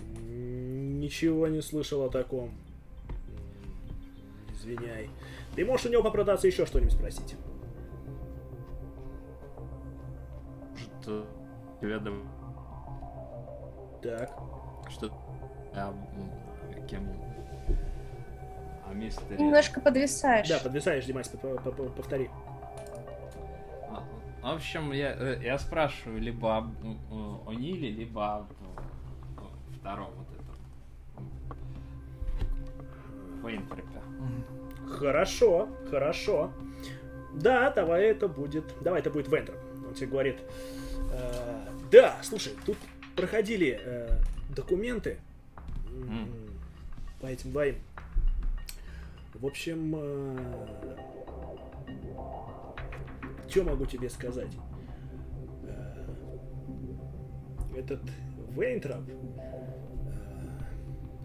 Ничего не слышал о таком. Извиняй. Ты можешь у него попродаться еще что-нибудь спросить? Что тебе так. Что? А, кем? А мистер... Немножко подвисаешь. Да, подвисаешь, Димас, повтори. А, в общем, я, э, я спрашиваю либо об о Ниле, либо об втором вот этом. Вейнтрепе. Хорошо, хорошо. Да, давай это будет... Давай это будет Вентроп. Он тебе говорит... Э, да, слушай, тут проходили э, документы mm. по этим двоим. В общем, э, что могу тебе сказать? Э, этот Вейнтроп... Э,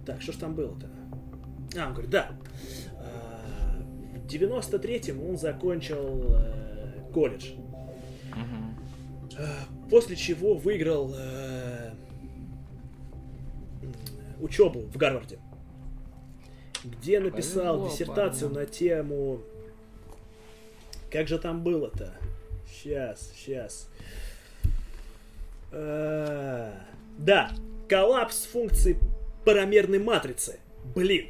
так, что ж там было-то? А, он говорит, да. Э, в 93-м он закончил э, колледж. Mm-hmm после чего выиграл э, учебу в Гарварде, где написал Повезло, диссертацию парня. на тему... Как же там было-то? Сейчас, сейчас. Э, да, коллапс функции парамерной матрицы. Блин.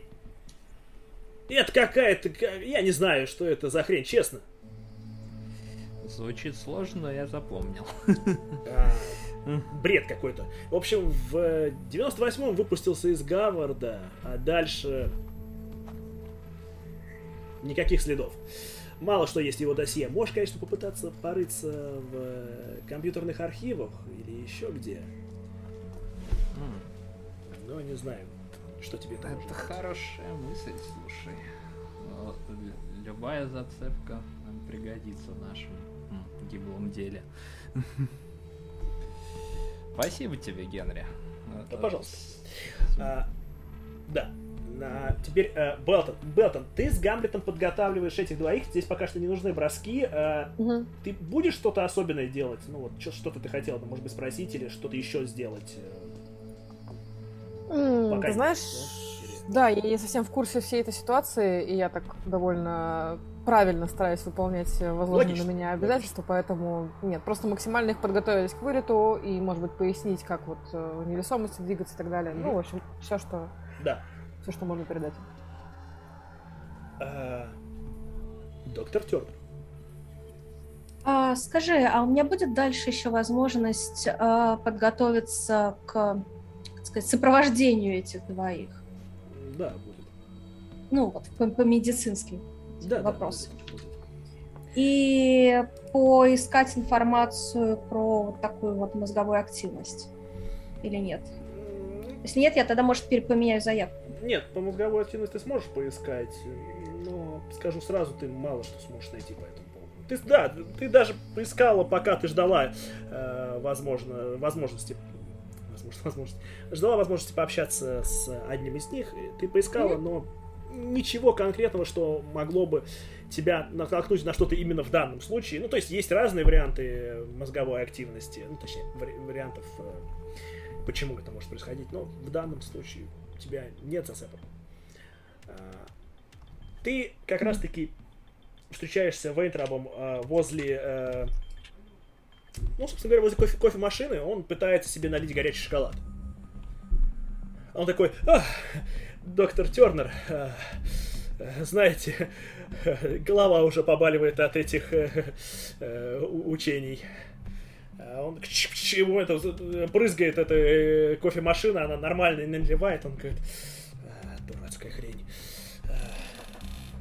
Это какая-то... Я не знаю, что это за хрень, честно. Звучит сложно, но я запомнил. Бред какой-то. В общем, в 98-м выпустился из Гаварда, а дальше никаких следов. Мало что есть его досье. Можешь, конечно, попытаться порыться в компьютерных архивах или еще где. Но не знаю, что тебе это Это хорошая мысль, слушай. Любая зацепка нам пригодится в нашем гиблом деле. [LAUGHS] Спасибо тебе, Генри. Да, пожалуйста. А, да. А, теперь э, Белтон. Белтон, ты с Гамлетом подготавливаешь этих двоих. Здесь пока что не нужны броски. А, Мгм. Ты будешь что-то особенное делать? Ну вот что-то ты хотел, может быть, спросить или что-то еще сделать? э, М, Пока Ты нет, знаешь, да, я не совсем в курсе всей этой ситуации, и я так довольно правильно стараюсь выполнять э, возложенные Логично, на меня обязательства, поэтому нет, просто максимально их подготовились к вылету и, может быть, пояснить, как вот э, в невесомости двигаться и так далее. Ну, Мгм. в общем, все, что, Да. все, что можно передать. А, Доктор Тернер. А, скажи, а у меня будет дальше еще возможность а, подготовиться к, так сказать, сопровождению этих двоих? Да, будет. Ну, вот по, по медицинским Да, да, будет, будет. И поискать информацию про вот такую вот мозговую активность. Или нет? Если нет, я тогда, может, поменяю заявку. Нет, по мозговой активности ты сможешь поискать, но скажу сразу, ты мало что сможешь найти по этому поводу. Ты, да, ты даже поискала, пока ты ждала, э, возможно, возможности, возможно, [LAUGHS] возможности, ждала возможности пообщаться с одним из них. Ты поискала, но ничего конкретного, что могло бы тебя натолкнуть на что-то именно в данном случае. Ну, то есть есть разные варианты мозговой активности, ну, точнее, вари- вариантов, э, почему это может происходить, но в данном случае у тебя нет зацепок. А, Ты как раз-таки встречаешься Вейнтрабом а, возле, э, ну, собственно говоря, возле кофе- кофемашины, он пытается себе налить горячий шоколад. Он такой, «Ах, доктор Тернер, а, э, знаете, [LAUGHS] голова уже побаливает от этих э, э, учений. А Он к ч- к чему это э, брызгает эта э, кофемашина, она нормально наливает, он говорит, «А, дурацкая хрень.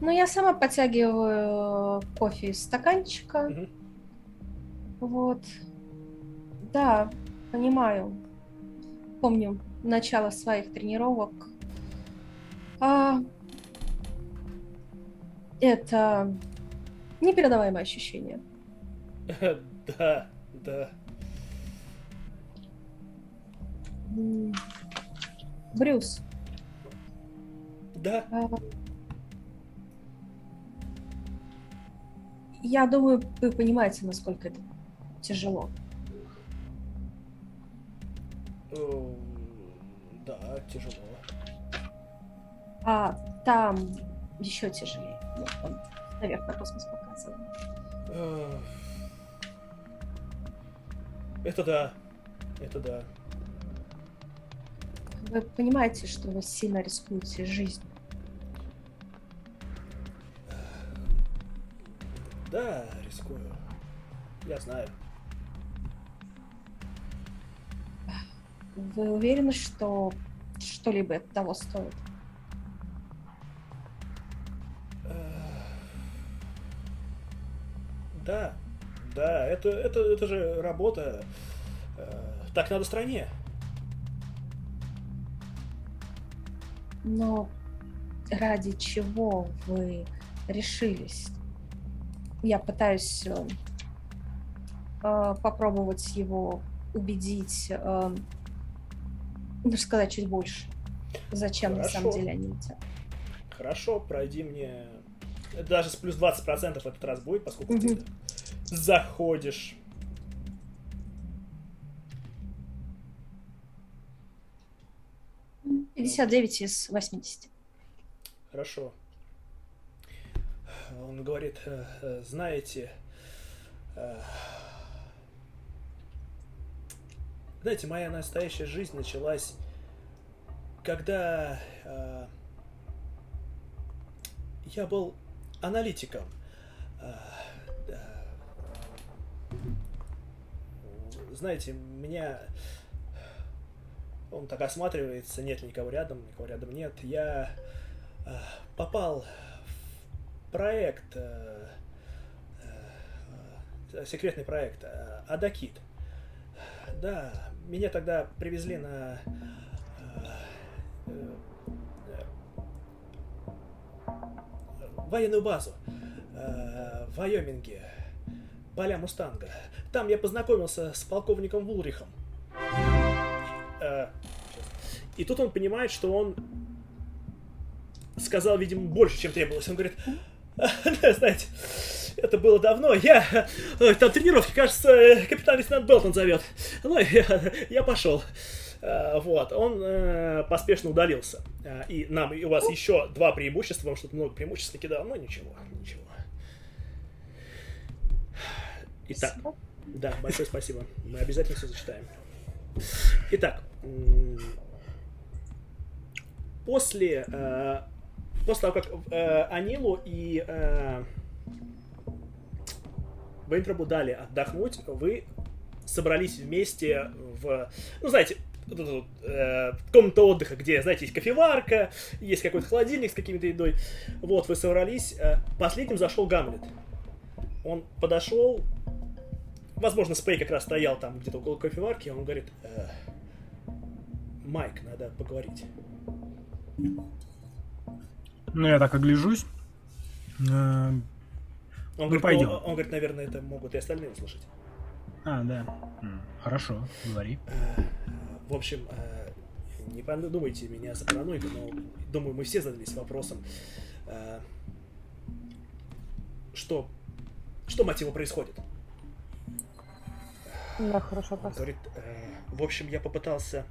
Ну, я сама подтягиваю кофе из стаканчика. Мгм. Вот. Да, понимаю. Помню начало своих тренировок. А, это непередаваемое ощущение. [LAUGHS] Да, да. Брюс, Да, а, я думаю, вы понимаете, насколько это тяжело. да, тяжело. А там еще тяжелее. Вот он наверх на космос показывает. Э, Это да, это да. Вы понимаете, что вы сильно рискуете жизнью. Да, рискую. Я знаю. Вы уверены, что что-либо это того стоит? Да, да, это, это, это же работа. Э, Так надо стране. Но ради чего вы решились? Я пытаюсь э, э, попробовать его убедить, э, ну, сказать чуть больше. Зачем на самом Хорошо. деле они летят? Хорошо, пройди мне... Даже с плюс 20% в этот раз будет, поскольку Мгм. ты заходишь. М, 59 из 80. Хорошо. Он говорит, «Э, э, знаете, э, знаете, моя настоящая жизнь началась, когда я был аналитиком. Э, знаете, меня... Он так осматривается, нет никого рядом, никого рядом нет. Я э, попал в проект, э, секретный проект Адакит. Да, меня тогда привезли на военную базу э, в Вайоминге, поля Мустанга. Там я познакомился с полковником Вулрихом. Э, и тут он понимает, что он сказал, видимо, больше, чем требовалось. Он говорит, [LAUGHS] знаете, это было давно. Я... Там тренировки, кажется, э, капитан лейтенант Белтон зовет. Ну, [LAUGHS] я, я пошел. Э, Вот, он э, поспешно удалился. Э, И нам, и у вас еще два преимущества, вам что-то много преимуществ накидал, но ничего, ничего. Итак, да, большое спасибо. Мы обязательно все зачитаем. Итак, после, э, после того, как э, Анилу и э, Вейнтробу дали отдохнуть, вы собрались вместе в, ну, знаете, э, комната отдыха, где, знаете, есть кофеварка, есть какой-то холодильник с какими-то едой. Вот, вы собрались. Э, последним зашел Гамлет. Он подошел, возможно, Спей как раз стоял там где-то около кофеварки, он говорит, «Э, Майк, надо поговорить. Ну, я так огляжусь. Э, Он, говорит, пойдем. «Ну, он говорит, наверное, это могут и остальные услышать. А, да. Хорошо, говори. В общем, э, не подумайте меня за параноика, но думаю, мы все задались вопросом, э, что, что мать его происходит. Да, хорошо, Он говорит, э, в общем, я попытался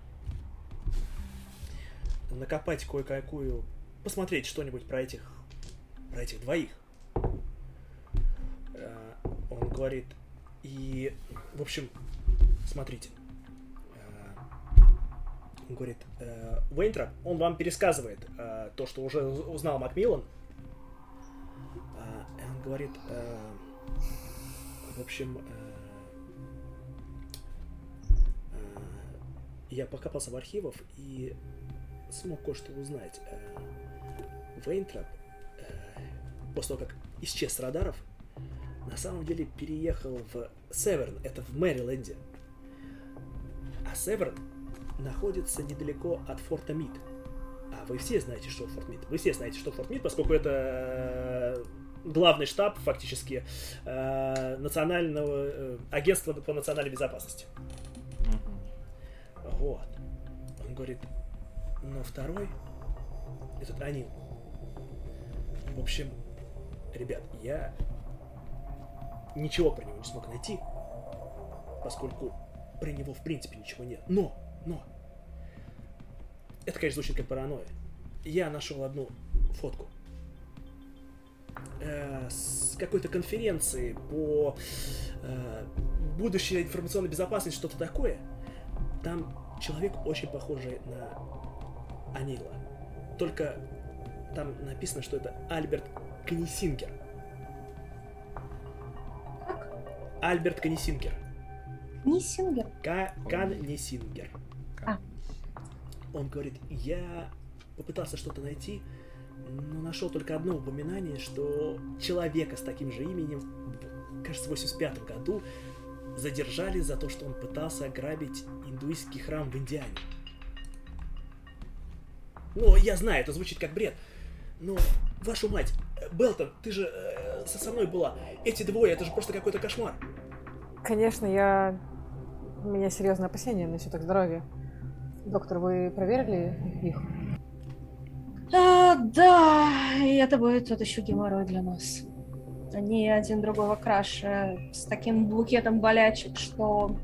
накопать кое-какую, посмотреть что-нибудь про этих, про этих двоих. Он говорит, и, в общем, смотрите. Он говорит, э, Уэйнтроп, он вам пересказывает э, то, что уже узнал Макмиллан. Э, он говорит, э, в общем, э, э, я покопался в архивах и смог кое-что узнать. Э, Вейнтроп, э, после того, как исчез с радаров, на самом деле переехал в Северн, это в Мэриленде. А Северн находится недалеко от Форта Мид. А вы все знаете, что Форт Мид. Вы все знаете, что Форт Мид, поскольку это э, главный штаб, фактически, э, национального э, агентства по национальной безопасности. Вот. Он говорит, но второй, этот Анил. В общем, ребят, я ничего про него не смог найти, поскольку про него в принципе ничего нет. Но, это, конечно, звучит как паранойя. Я нашел одну фотку э, с какой-то конференции по э, будущей информационной безопасности, что-то такое. Там человек очень похожий на Анила. Только там написано, что это Альберт Канисингер. Как? Альберт Канисингер. Ниссингер. Ка- Каннисингер. А. Он говорит, я попытался что-то найти, но нашел только одно упоминание, что человека с таким же именем, кажется, в 85 году задержали за то, что он пытался ограбить индуистский храм в Индиане. Ну, я знаю, это звучит как бред, но, вашу мать, Белтон, ты же э, со мной была. Эти двое, это же просто какой-то кошмар. Конечно, я... У меня серьезные опасения насчет их здоровья. Доктор, вы проверили их? А, да, и это будет тот еще геморрой для нас. Они один другого краше, с таким букетом болячек, что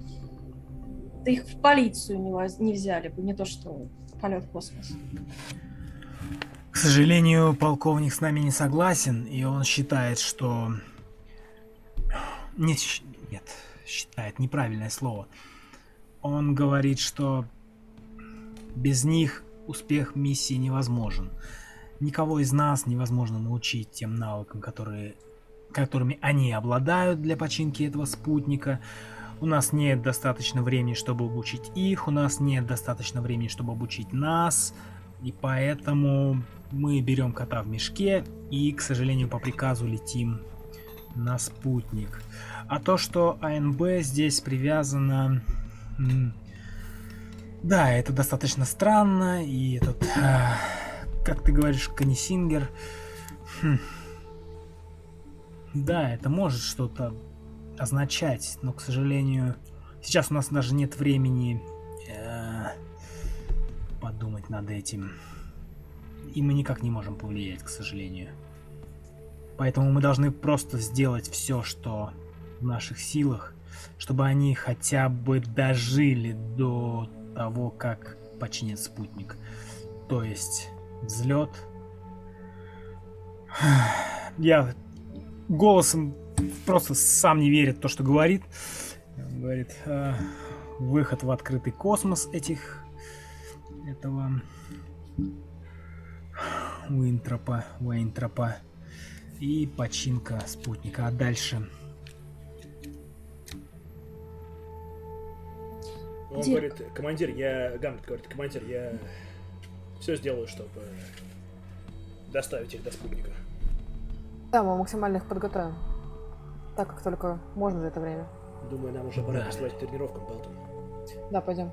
да их в полицию не, воз- не взяли бы, не то что полет в космос. К сожалению, полковник с нами не согласен, и он считает, что... Нет, нет, считает неправильное слово. Он говорит, что без них успех миссии невозможен. Никого из нас невозможно научить тем навыкам, которые, которыми они обладают для починки этого спутника. У нас нет достаточно времени, чтобы обучить их, у нас нет достаточно времени, чтобы обучить нас, и поэтому мы берем кота в мешке и, к сожалению, по приказу летим на спутник. А то, что АНБ здесь привязано... Да, это достаточно странно, и этот... А, как ты говоришь, Канисингер... Хм. Да, это может что-то означать, но, к сожалению, сейчас у нас даже нет времени э, подумать над этим. И мы никак не можем повлиять, к сожалению. Поэтому мы должны просто сделать все, что в наших силах, чтобы они хотя бы дожили до того, как починят спутник. То есть взлет. [SIGHS] Я голосом просто сам не верит в то, что говорит. Он говорит, э, выход в открытый космос этих этого Уинтропа, Уэйнтропа и починка спутника. А дальше? Он Дирк. говорит, командир, я... Гамлет говорит, командир, я все сделаю, чтобы доставить их до спутника. Да, мы максимально их подготовим. Так, как только можно за это время. Думаю, нам уже пора да. к тренировкам, Белтон. Да, пойдем.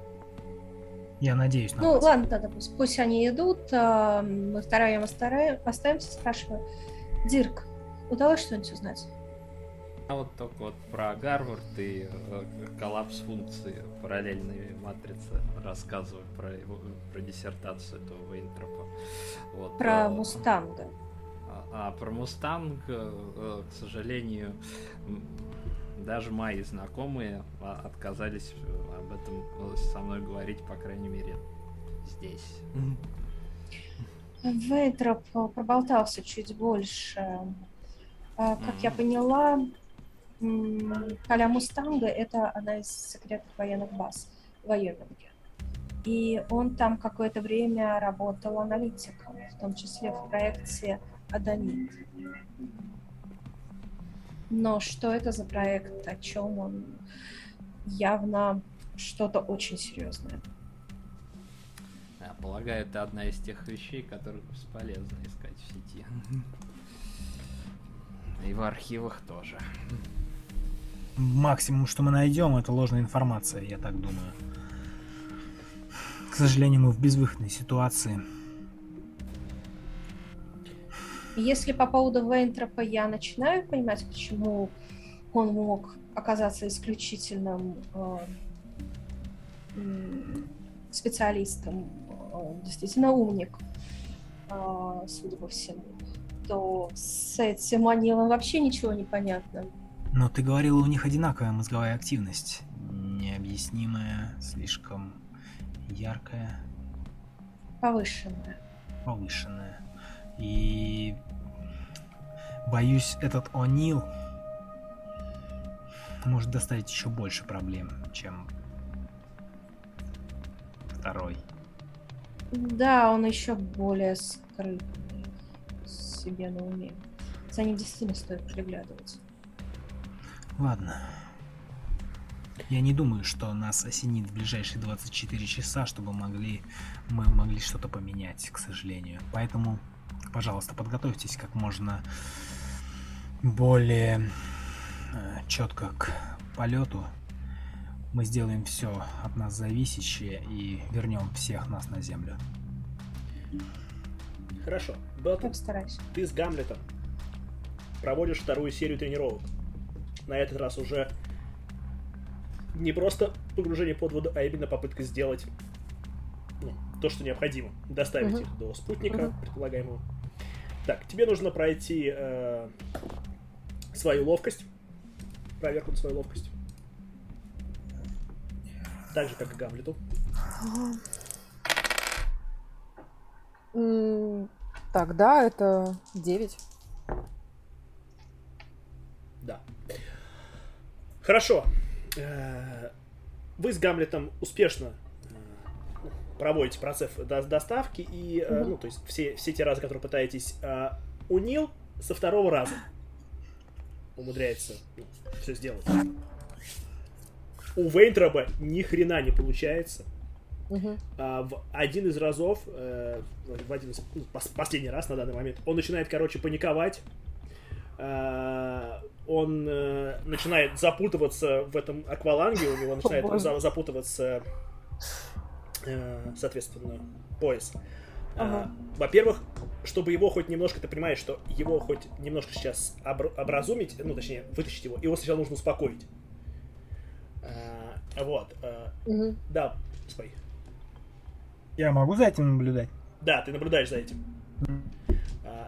Я надеюсь на Ну, вас. ладно, тогда пусть, пусть они идут. А, мы втроем остаемся, спрашиваю. Дирк, удалось что-нибудь узнать? А вот только вот про Гарвард и э, коллапс функции параллельной матрицы рассказываю про, его, про диссертацию этого Вейнтропа. Вот, про а, Мустанга. А, а про Мустанг, э, к сожалению, даже мои знакомые а, отказались об этом со мной говорить, по крайней мере, здесь. Вейтроп проболтался чуть больше. А, как mm-hmm. я поняла, Поля Мустанга — это одна из секретных военных баз в Вайоминге. И он там какое-то время работал аналитиком, в том числе в проекте Адамид. Но что это за проект, о чем он? Явно что-то очень серьезное. Я полагаю, это одна из тех вещей, которых бесполезно искать в сети. И в архивах тоже. Максимум, что мы найдем, это ложная информация, я так думаю. К сожалению, мы в безвыходной ситуации. Если по поводу Вейнтропа я начинаю понимать, почему он мог оказаться исключительным э, специалистом, он действительно умник, э, судя по всему, то с этим Анилом вообще ничего не понятно. Но ты говорила, у них одинаковая мозговая активность. Необъяснимая, слишком яркая. Повышенная. Повышенная. И боюсь, этот О'Нил может доставить еще больше проблем, чем второй. Да, он еще более скрытный себе на уме. За ним действительно стоит приглядываться. Ладно. Я не думаю, что нас осенит в ближайшие 24 часа, чтобы могли мы могли что-то поменять, к сожалению. Поэтому пожалуйста, подготовьтесь как можно более э, четко к полету. Мы сделаем все от нас зависящее и вернем всех нас на землю. Хорошо. Белтон, ты с Гамлетом проводишь вторую серию тренировок. На этот раз уже не просто погружение под воду, а именно попытка сделать ну, то, что необходимо. Доставить uh-huh. их до спутника, uh-huh. предполагаемого. Так, тебе нужно пройти э, свою ловкость. Проверку на свою ловкость. Так же, как и Гамлету. Так, да, это 9. Да. Хорошо. Э, вы с Гамлетом успешно проводите процесс доставки, и, mm-hmm. ну, то есть все, все те разы, которые пытаетесь, э, Унил со второго раза умудряется ну, все сделать. у Вейнтроба ни хрена не получается. Мгм. А, в один из разов, э, в один из, ну, пос- последний раз на данный момент, он начинает, короче, паниковать. А, он э, начинает запутываться в этом акваланге, у него начинает за- запутываться, э, соответственно, пояс. Ага. Во-первых, чтобы его хоть немножко, ты понимаешь, что его хоть немножко сейчас обр- образумить, ну, точнее, вытащить его, его сначала нужно успокоить. А, вот. а, Мгм. да, Спай. Я могу за этим наблюдать? Да, ты наблюдаешь за этим. А,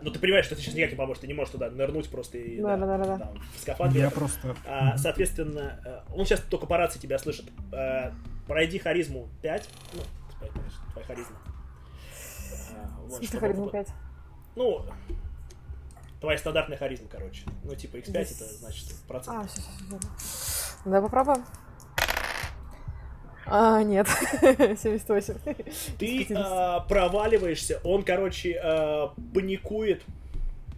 но ты понимаешь, что ты сейчас никак не поможешь, ты не можешь туда нырнуть просто и Да, да, да, да, да. там, в скафандре. Я просто... А, соответственно, э, он сейчас только по рации тебя слышит. А, пройди харизму 5. Ну, твоя харизма. А, вот, чтобы- харизма 5? Ну, твоя стандартная харизма, короче. Ну, типа x5 Здесь- это значит процент. А, все, все, все. Давай попробуем. А, нет. [LAUGHS] 78. ты из 50. а, проваливаешься, он, короче, а, паникует.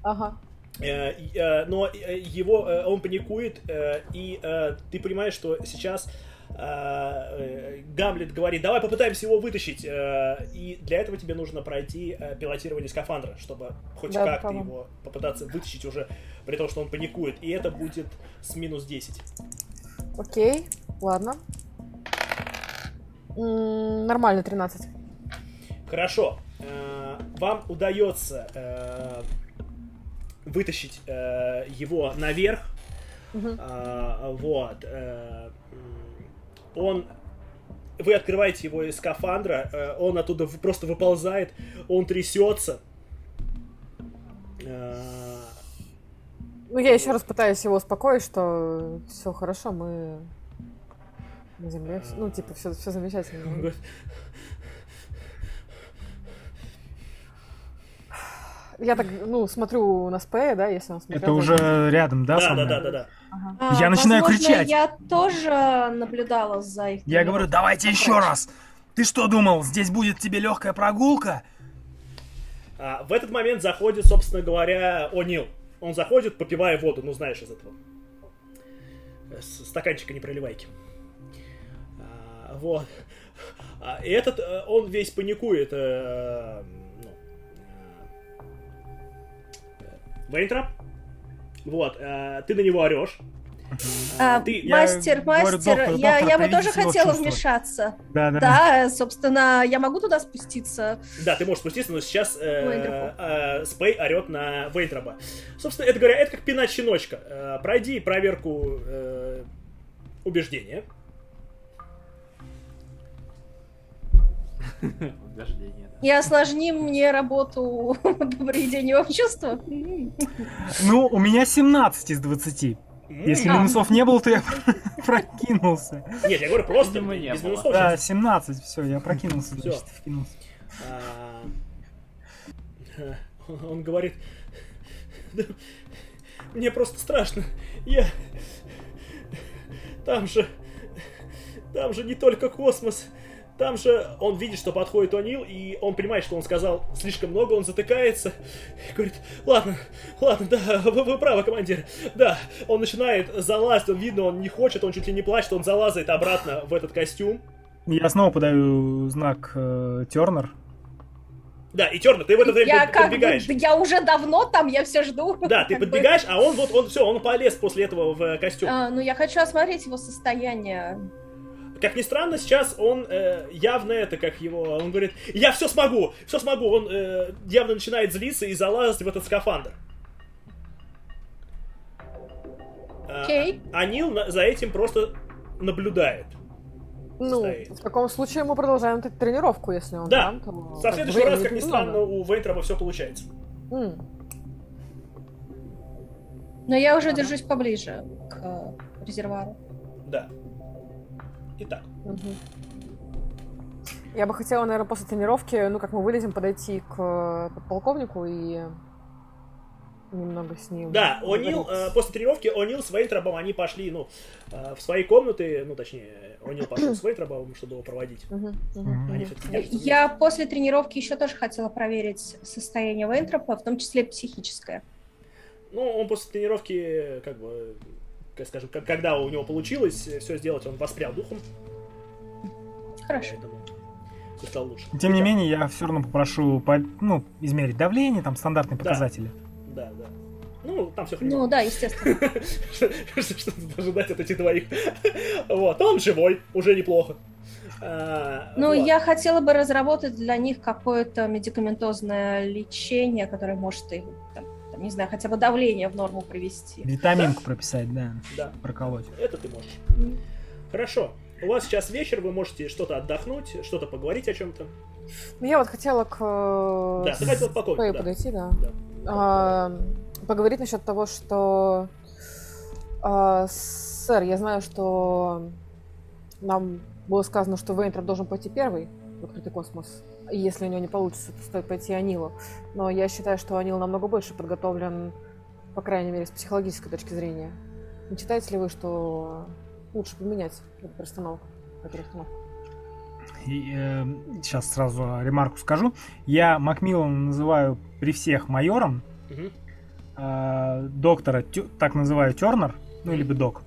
Ага. Э, э, но э, его э, он паникует э, и э, ты понимаешь что сейчас э, э, Гамлет говорит давай попытаемся его вытащить э, и для этого тебе нужно пройти э, пилотирование скафандра чтобы хоть Да, как-то попробуем. его попытаться вытащить уже при том что он паникует и это будет с минус 10 Окей. Ладно. Нормально, 13. Хорошо. Э, Вам удается э, вытащить э, его наверх. А, Вот. Он... Вы открываете его из скафандра, он оттуда просто выползает, он трясется. Ну, я еще раз пытаюсь его успокоить, что все хорошо, мы на земле. Ну, типа, все, все замечательно. Я так, ну, смотрю на Спея, да, если он смотрел. Это уже рядом, да? Да, да, да, да, да. Ага. А, Я начинаю возможно, кричать. Я тоже наблюдала за их. Я говорю, давайте еще раз. Ты что думал, здесь будет тебе легкая прогулка? А, в этот момент заходит, собственно говоря, О'Нил. Он заходит, попивая воду, ну знаешь из этого. э, С стаканчика не проливайки. А, вот. А, и этот, э, он весь паникует. э, ну, э, Вейнтроп. Вот, ты на него орешь. А, ты- я мастер, говорю, мастер, доктор, я, доктор, я бы проведите тоже хотела чувство. вмешаться. Да, да. Да, собственно, я могу туда спуститься. Да, ты можешь спуститься, но сейчас э, э, Спей орет на Вейнтропа. Собственно, это говоря, это как пинать щеночка. Э, пройди проверку э, убеждения. Убеждение, да. И осложни мне работу [LAUGHS] по приведению в чувство. Ну, у меня 17 из 20. М, Если А. минусов не было, то я [LAUGHS] прокинулся. Нет, я говорю просто Видимо, не без было. минусов. Да, сейчас. 17, все, я прокинулся, Всё. значит, вкинулся. А, э, Он говорит, «Да, мне просто страшно. Я... Там же... Там же не только космос. Там же он видит, что подходит О'Нил, и он понимает, что он сказал слишком много, он затыкается. И говорит, ладно, ладно, да, вы, вы правы, командир. Да, он начинает залазить, он видно, он не хочет, он чуть ли не плачет, он залазает обратно в этот костюм. Я снова подаю знак э, Тернер. Да, и Терна, ты в это время Я под- как бы, подбегаешь. да я уже давно там, я все жду. [LAUGHS] Да, ты Как бы. подбегаешь, а он вот, он все, он полез после этого в э, костюм. А, ну, я хочу осмотреть его состояние. Как ни странно, сейчас он э, явно это, как его, он говорит, я все смогу, все смогу. Он э, явно начинает злиться и залазить в этот скафандр. А, Окей. А Нил на- за этим просто наблюдает. Ну, стоит. в таком случае мы продолжаем тренировку, если он Да. там, то... Со как следующего раза, как ни странно, у Вейнтрома все получается. М, Но я уже держусь поближе к резервуару. Да. Итак. мгм. Я бы хотела, наверное, после тренировки, ну, как мы вылезем, подойти к э, подполковнику и немного с ним... Да, О'Нил, э, после тренировки О'Нил с Вейнтробом, они пошли, ну, э, в свои комнаты, ну, точнее, О'Нил пошел с Вейнтробом, чтобы его проводить. Мгм. Они держатся. Я после тренировки еще тоже хотела проверить состояние Вейнтропа, в том числе психическое. Ну, он после тренировки, как бы, скажем, как- когда у него получилось все сделать, он воспрял духом, Хорошо. поэтому все стало лучше. Тем не Итак, менее, я все равно попрошу по- ну, измерить давление, там стандартные Да. показатели. Да, да. Ну, там все Ну хреново. да, естественно. [LAUGHS] Что тут ожидать от этих двоих? [LAUGHS] Вот, он живой, уже неплохо. А, Ну, вот. я хотела бы разработать для них какое-то медикаментозное лечение, которое может их, там, не знаю, хотя бы давление в норму привести. Витаминку прописать, да, Да, проколоть. это ты можешь. Хорошо. У вас сейчас вечер, вы можете что-то отдохнуть, что-то поговорить о чем-то. Ну, я вот хотела к... э, Да, ты хотел по Спэю да. подойти, да. Да. А, поговорить насчет того, что... а, сэр, я знаю, что нам было сказано, что Вейнтроп должен пойти первый в открытый космос. И если у него не получится, то стоит пойти Анилу. Но я считаю, что Анил намного больше подготовлен, по крайней мере, с психологической точки зрения. Не считаете ли вы, что лучше поменять эту расстановку? Эту расстановку? сейчас сразу ремарку скажу. Я Макмиллана называю при всех майором, Мгм. а, доктора Тё- так называю Тернер, ну либо док.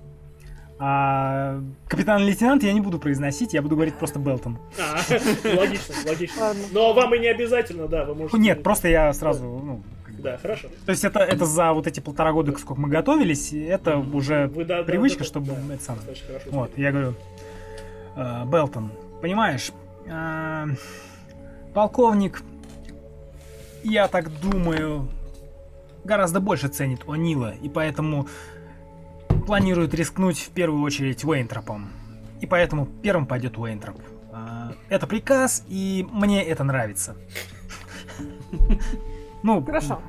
А капитан-лейтенант я не буду произносить, я буду говорить просто Белтон. А, логично, логично. Но вам и не обязательно, да, вы можете... Нет, просто я сразу, ну, Да, хорошо. То есть это, это за вот эти полтора года, сколько мы готовились, это уже Вы, да, да, привычка, да, чтобы да, это самое. Вот, я говорю, «Э, Белтон, понимаешь, э, полковник, я так думаю, гораздо больше ценит О'Нила, и поэтому планирует рискнуть в первую очередь Уэйнтропом. И поэтому первым пойдет Уэйнтроп. Э, Это приказ, и мне это нравится. [LAUGHS] Ну, Хорошо.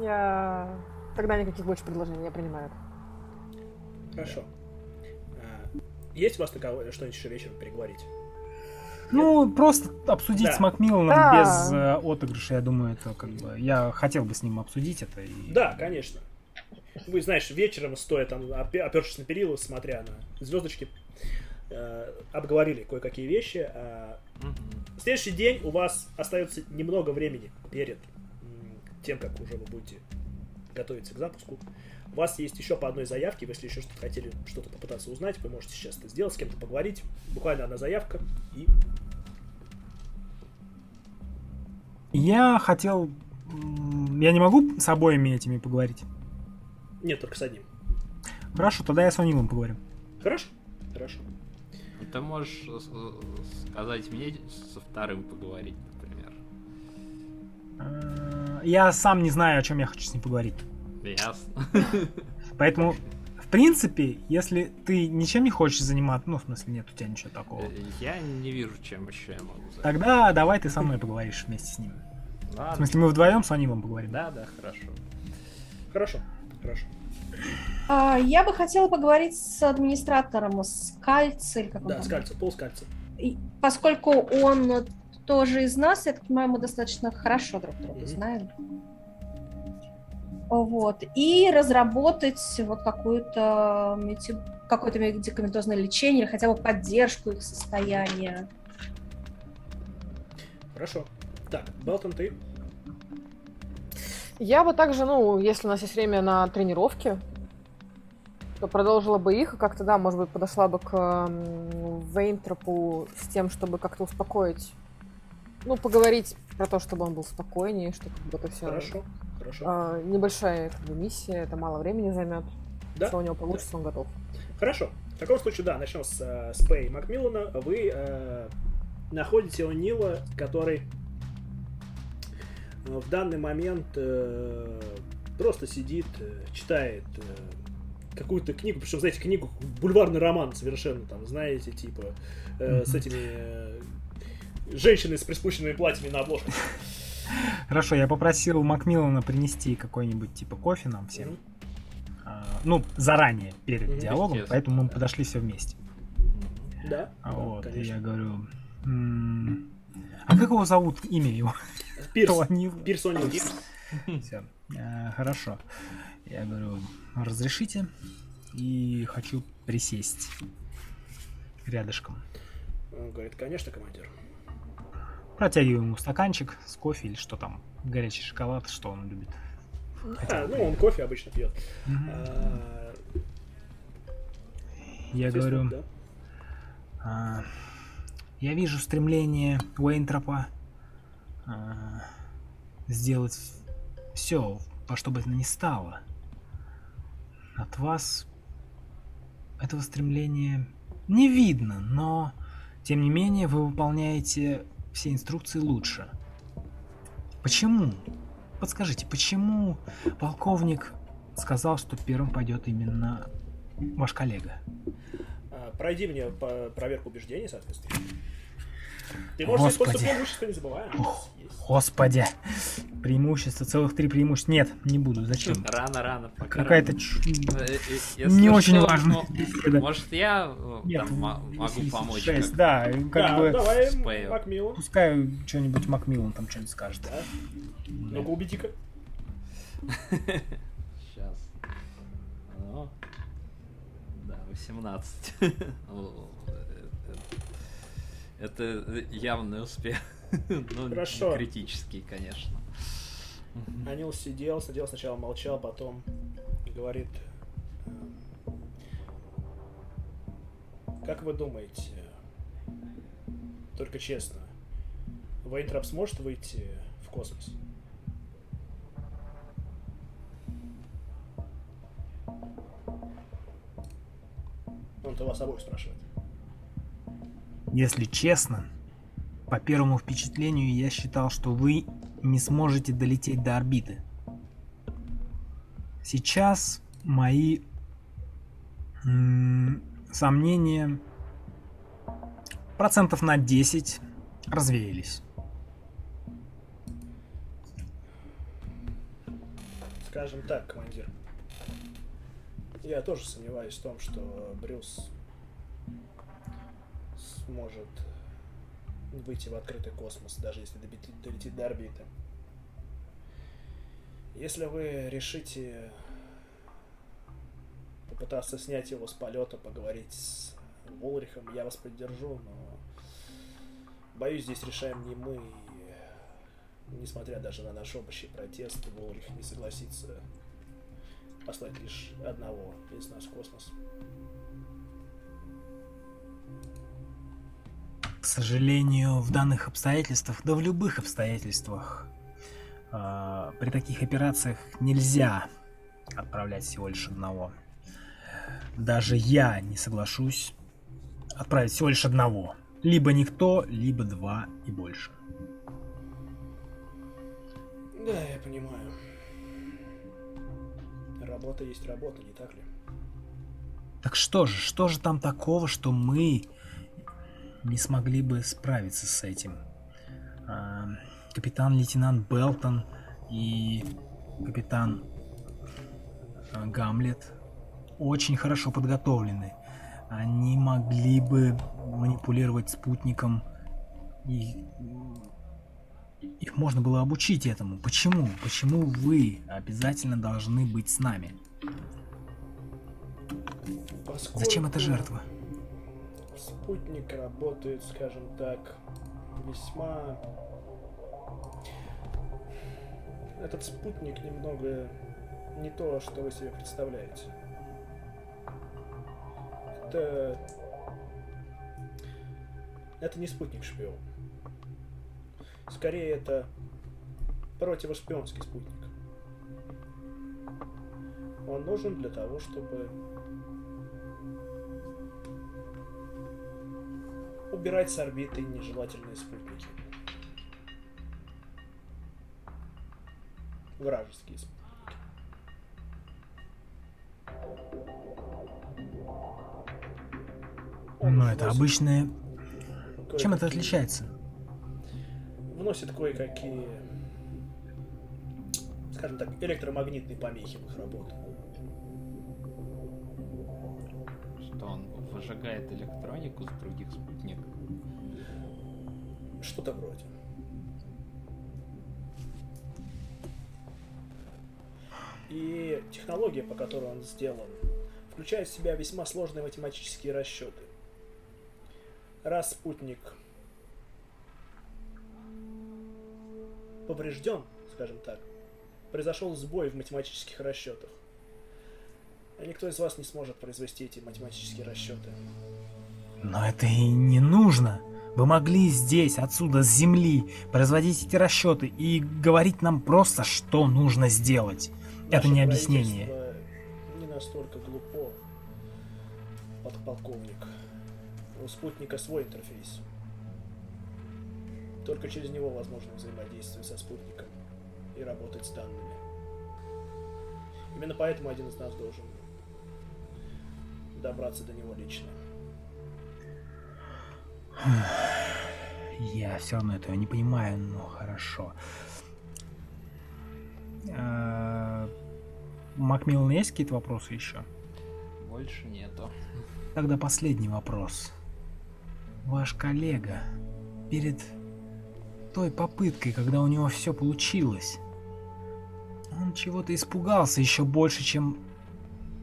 Я... Тогда никаких больше предложений, я принимаю. Хорошо. А, Есть у вас такое что-нибудь еще вечером переговорить? Ну, просто обсудить Да. с Макмилланом Да. без э, отыгрыша, я думаю, это как бы... Я хотел бы с ним обсудить это. И... Да, конечно. Вы, знаешь, вечером, стоя там, опе- опершись на перила, смотря на звездочки, э, обговорили кое-какие вещи. В следующий день у вас остается немного времени перед тем, как уже вы будете готовиться к запуску. У вас есть еще по одной заявке, если еще что-то хотели что-то попытаться узнать, вы можете сейчас это сделать, с кем-то поговорить. Буквально одна заявка и Я хотел... Я не могу с обоими этими поговорить? Нет, только с одним. Хорошо, тогда я с Онилом поговорю. Хорошо? Хорошо. Ты можешь э, с- сказать мне со вторым поговорить, например. Э, Я сам не знаю, о чем я хочу с ним поговорить. Ясно. Поэтому, в принципе, если ты ничем не хочешь заниматься, ну, в смысле, нет у тебя ничего такого, Э, Я не вижу, чем еще я могу заняться. тогда давай ты со мной поговоришь вместе с ним. В Ладно. смысле, мы вдвоем с Онилом поговорим. Да, да, хорошо. Хорошо. Хорошо. А, я бы хотела поговорить с администратором Скальци, или как он Да, там. скальца, пол скальца. И поскольку он тоже из нас, я так понимаю, мы достаточно хорошо друг друга Мгм. знаем. Вот. И разработать вот какую-то какое-то медикаментозное лечение или хотя бы поддержку их состояния. Хорошо. Так, Белтон, ты? Я бы также, ну, если у нас есть время на тренировки, то продолжила бы их, и как-то, да, может быть, подошла бы к Вейнтропу с тем, чтобы как-то успокоить, ну, поговорить про то, чтобы он был спокойнее, что как бы это все Хорошо. Хорошо. небольшая как бы, миссия, это мало времени займет. Да? Если у него получится, он готов. Хорошо. В таком случае, да, начнем с, э, с Пэй Макмиллана. Вы э, находите О'Нила, который в данный момент э, просто сидит, э, читает э, какую-то книгу, причем, знаете, книгу, бульварный роман совершенно, там, знаете, типа, э, с этими э, женщиной с приспущенными платьями на обложках. Хорошо, я попросил Макмиллана принести какой-нибудь типа кофе нам всем. Мгм. А, Ну, заранее, перед Мгм. диалогом, Естественно, поэтому мы да. подошли все вместе. Да, А да, вот, и конечно. я говорю... «М, А как его зовут? Имя его? Пирс. Тони. Пирс О'Нил. Всё. Э, Хорошо. Я говорю, разрешите? И хочу присесть рядышком. Он говорит, конечно, командир. Протягиваю ему стаканчик с кофе или что там, горячий шоколад, что он любит. А, ну, он кофе обычно пьет. А, Я говорю, да? а, я вижу стремление Уэйнтропа а, сделать все, во что бы это ни стало. От вас этого стремления не видно, но тем не менее вы выполняете все инструкции лучше. Почему? Подскажите, почему полковник сказал, что первым пойдет именно ваш коллега? А, пройди мне по проверку убеждений, соответственно. Ты можешь Господи. использовать преимущество, не забываем. Ох. Господи, преимущество, целых три преимущества. Нет, не буду, зачем? Рано, рано. пока Какая-то чу- Э, э, не очень беседа. Может, я э, Нет, там мо- могу 86, помочь? как- да, как да, бы давай, Спейл. Макмиллан. пускай что-нибудь Макмиллан там что-нибудь скажет. Да. Ну-ка, убеди-ка. [LAUGHS] Сейчас. Ну, да, 18. [LAUGHS] Это явный успех. [LAUGHS] Ну, Хорошо. критический, конечно. Анил сидел, сидел, сначала молчал, потом говорит... эм, Как вы думаете, только честно, Вейнтроп сможет выйти в космос? Он-то вас обоих спрашивает. Если честно, по первому впечатлению я считал, что вы не сможете долететь до орбиты. Сейчас мои сомнения процентов на 10 развеялись. Скажем так, командир. Я тоже сомневаюсь в том, что Брюс сможет выйти в открытый космос, даже если добити- долетит до орбиты. Если вы решите попытаться снять его с полета, поговорить с Волрихом, я вас поддержу, но боюсь, здесь решаем не мы. И, несмотря даже на наш общий протест, Волрих не согласится послать лишь одного из нас в космос. К сожалению, в данных обстоятельствах, да в любых обстоятельствах, а, при таких операциях нельзя отправлять всего лишь одного. Даже я не соглашусь отправить всего лишь одного. Либо никто, либо два и больше. Да, я понимаю. Работа есть работа, не так ли? Так что же, что же там такого, что мы не смогли бы справиться с этим? А, Капитан-лейтенант Белтон и капитан а, Гамлет очень хорошо подготовлены. Они могли бы манипулировать спутником и их можно было обучить этому. Почему? Почему вы обязательно должны быть с нами? Поскольку Зачем эта жертва? Спутник работает, скажем так, весьма... Этот спутник немного не то, что вы себе представляете. Это... Это не спутник-шпион. Скорее, это противошпионский спутник. Он нужен для того, чтобы убирать с орбиты нежелательные спутники. Вражеские спутники. Он Но это обычное... Чем это отличается? Вносит кое-какие, скажем так, электромагнитные помехи в их работу. Что он выжигает электронику с других спутников. Что-то вроде. И технология, по которой он сделан, включает в себя весьма сложные математические расчеты. Раз спутник поврежден, скажем так, произошел сбой в математических расчетах. А никто из вас не сможет произвести эти математические расчеты. Но это и не нужно. Вы могли здесь, отсюда, с земли, производить эти расчеты и говорить нам просто, что нужно сделать. Наше это не объяснение. Не настолько глупо, подполковник. У спутника свой интерфейс. Только через него возможно взаимодействие со спутником и работать с данными. Именно поэтому один из нас должен добраться до него лично. Я все равно этого не понимаю, но хорошо. А, Макмиллан, есть какие-то вопросы еще? Больше нету. Тогда последний вопрос. Ваш коллега перед той попыткой, когда у него все получилось, он чего-то испугался еще больше, чем...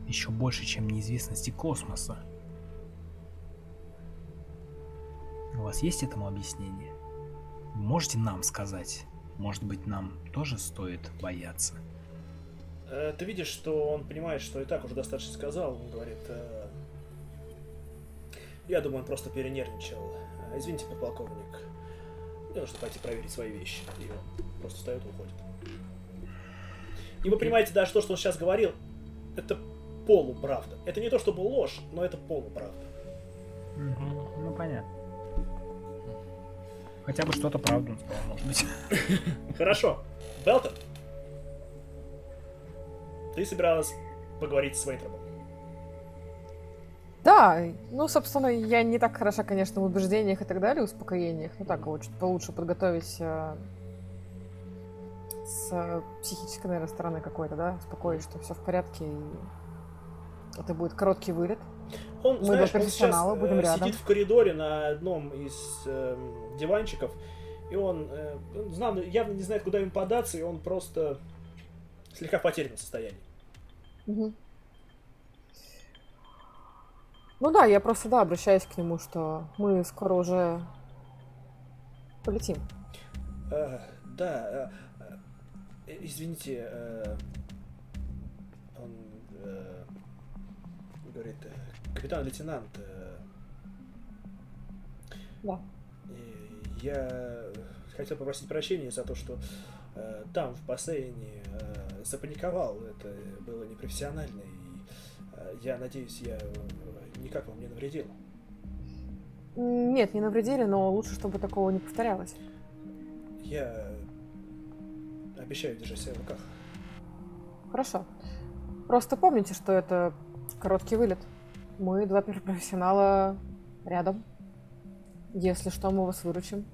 Еще больше, чем неизвестности космоса. У вас есть этому объяснение? Можете нам сказать? Может быть, нам тоже стоит бояться? Э, Ты видишь, что он понимает, что и так уже достаточно сказал. Он говорит, э, я думаю, он просто перенервничал. Извините, подполковник. Мне нужно пойти проверить свои вещи. И он просто встает и уходит. И вы понимаете, даже то, что он сейчас говорил, это полуправда. Это не то чтобы ложь, но это полуправда. Ну, понятно. Хотя бы что-то правду он сказал, может быть. [LAUGHS] Хорошо. Белтон, ты собиралась поговорить с Вейнтромом. Да, ну, собственно, я не так хороша, конечно, в убеждениях и так далее, успокоениях. Ну, так, вот, чуть получше подготовить э, с э, психической, наверное, стороны какой-то, да, успокоить, что все в порядке, и это будет короткий вылет. Он, Мы знаешь, он сейчас профессионала, будем э, рядом. сидит в коридоре на одном из эм, диванчиков, и он, э, знал- явно не знает, куда ему податься, и он просто слегка в потерянном состоянии. Мгм. Ну да, я просто, да, обращаюсь к нему, что мы скоро уже полетим. Э, да, э, э, извините, э, он э, говорит, э, капитан-лейтенант, э, Да. я хотел попросить прощения за то, что э, там, в бассейне, э, запаниковал. Это было непрофессионально, и э, я надеюсь, я э, никак вам не навредил. Нет, не навредили, но лучше, чтобы такого не повторялось. Я обещаю держать себя в руках. Хорошо. Просто помните, что это короткий вылет. Мы два профессионала рядом. Если что, мы вас выручим.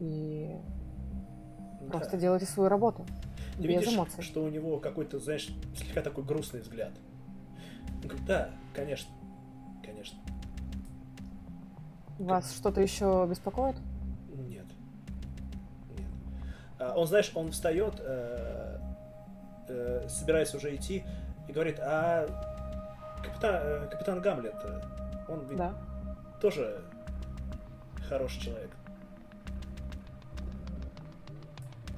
И просто Да. делайте свою работу. Ты без видишь, эмоций. что у него какой-то, знаешь, слегка такой грустный взгляд. Он говорит, да, конечно, конечно. Вас что-то еще беспокоит? А, он, знаешь, он встает, э, э, собирается уже идти, и говорит, а капитан, э, капитан Гамлет, он ведь Да. тоже хороший человек.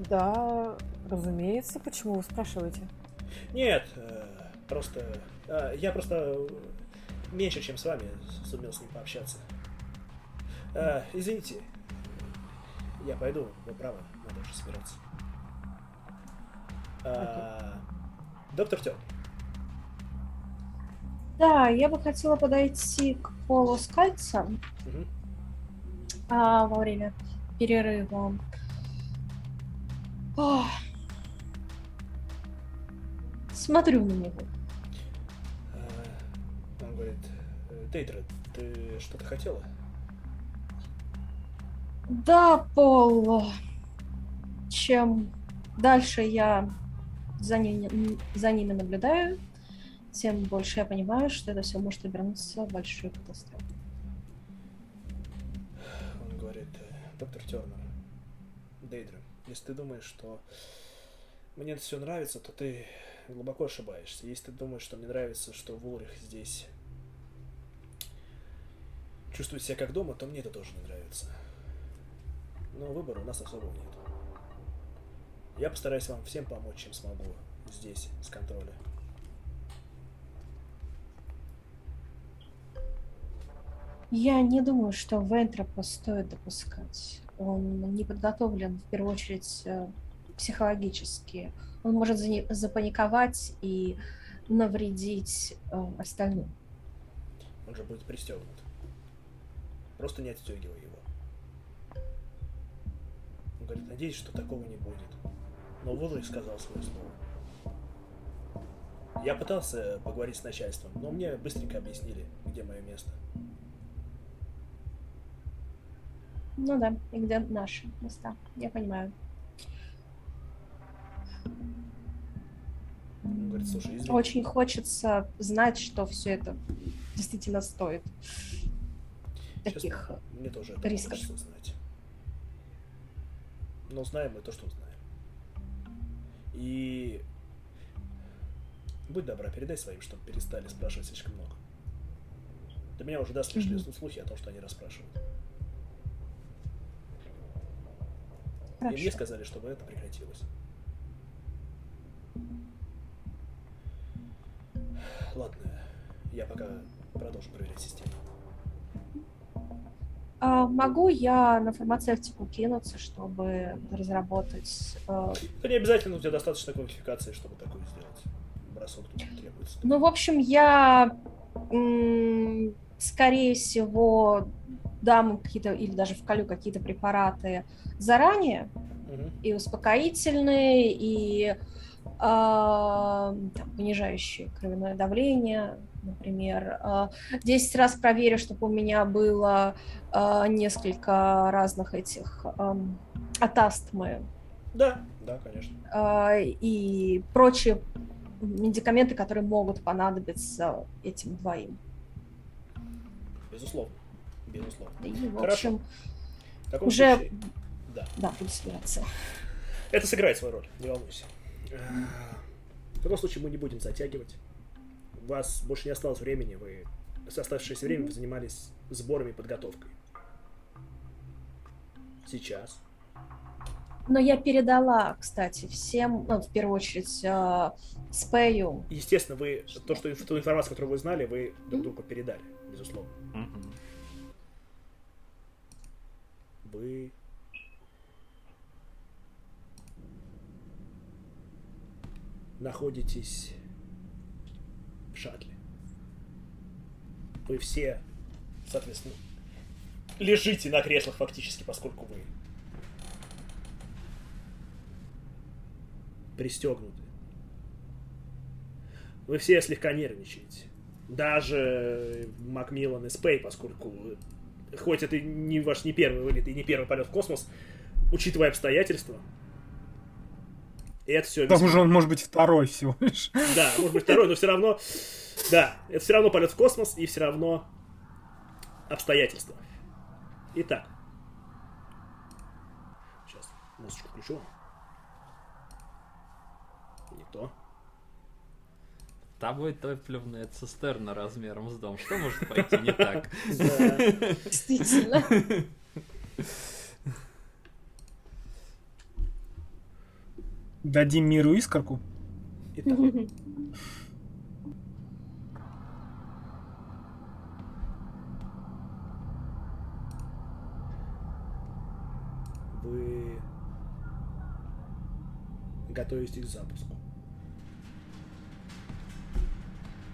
Да, разумеется. Почему вы спрашиваете? Нет, просто... я просто меньше, чем с вами, сумел с ним пообщаться. Извините, я пойду, вы правы, уже собираться. А, доктор Тём, Да, я бы хотела подойти к Полу Скальца мгм. а, во время перерыва. Ох. Смотрю на него. Э, он говорит, «Э, Дейдра, ты что-то хотела? Да, Пол, чем дальше я за, ними, за ними наблюдаю, тем больше я понимаю, что это все может обернуться большой катастрофой. Он говорит, «Э, доктор Тернер, Дейдра, если ты думаешь, что мне это все нравится, то ты глубоко ошибаешься. Если ты думаешь, что мне нравится, что Вулрих здесь чувствует себя как дома, то мне это тоже не нравится. Но выбора у нас особого нет. Я постараюсь вам всем помочь, чем смогу здесь, с контроля. Я не думаю, что Вентропа стоит допускать. Он не подготовлен, в первую очередь, э, психологически. Он может запаниковать и навредить э, остальным. Он же будет пристегнут. Просто не отстегивай его. Он говорит, надеюсь, что такого не будет. Но Вулрих сказал свое слово. Я пытался поговорить с начальством, но мне быстренько объяснили, где мое место. Ну да, и где наши места. Я понимаю. Он говорит, слушай, извини. Очень хочется знать, что все это действительно стоит. Таких. Честно, мне тоже это рисков. хочется знать. Но знаем мы то, что знаем. И будь добра, передай своим, чтобы перестали спрашивать слишком много. До меня уже дослышали Мгм. слухи о том, что они расспрашивают. И Хорошо. мне сказали, чтобы это прекратилось. Ладно, я пока продолжу проверять систему. А могу я на фармацевтику кинуться, чтобы разработать... э, Это не обязательно, у тебя достаточно квалификации, чтобы такое сделать. Бросок тут не требуется. Ну, в общем, я, скорее всего, дам какие-то, или даже вколю какие-то препараты заранее, и успокоительные, и а, там, понижающие кровяное давление, например. А, 10 раз проверю, чтобы у меня было а, несколько разных этих от астмы Да, да, конечно. а, и прочие медикаменты, которые могут понадобиться этим двоим. Безусловно. Безусловно. И, в Хорошо. общем, таком Уже- случае, да. да, буду собираться. Это сыграет свою роль, не волнуйся. В таком случае мы не будем затягивать. У вас больше не осталось времени, вы с оставшееся время вы занимались сборами и подготовкой. Сейчас. Но я передала, кстати, всем, ну, в первую очередь, э, Спею. Естественно, вы то, что ту информацию, которую вы знали, вы друг другу передали, безусловно. Мгм. Вы находитесь шаттле. Вы все, соответственно, лежите на креслах фактически, поскольку вы пристегнуты. Вы все слегка нервничаете. Даже Макмиллан и Спей, поскольку хоть это не ваш не первый вылет и не первый полет в космос, учитывая обстоятельства, и это все К тому же он может быть второй всего лишь. да, может быть второй, но все равно, да, это все равно полет в космос и все равно обстоятельства. Итак, сейчас музычку включу. Не то. Тобой топливная цистерна размером с дом. Что может пойти не так? Действительно. Дадим миру искорку. Итак, вы готовитесь к запуску.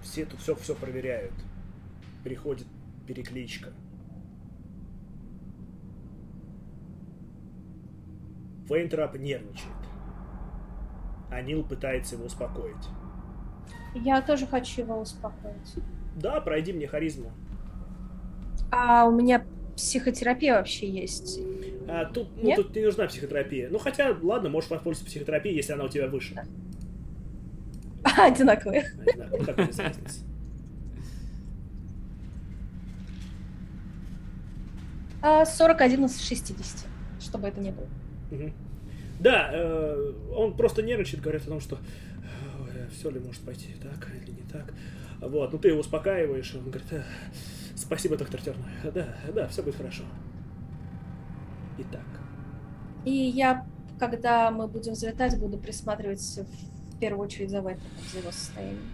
Все тут все, все проверяют. Приходит перекличка. Вейнтрап нервничает. А Нил пытается его успокоить. Я тоже хочу его успокоить. Да, пройди мне харизму. А у меня психотерапия вообще есть. А, тут, ну, Нет? тут не нужна психотерапия. Ну, хотя, ладно, можешь воспользоваться психотерапией, если она у тебя выше. [LAUGHS] Одинаковые. Знаю, ну, какая здесь разница. А 41 из 60, чтобы это не было. Да, э, он просто нервничает, говорит о том, что все ли может пойти так или не так. Вот, ну ты его успокаиваешь, и он говорит, «Э, спасибо, доктор Терна. Да, да, все будет хорошо. Итак, И я, когда мы будем взлетать, буду присматривать в первую очередь за Вайтом, за его состоянием.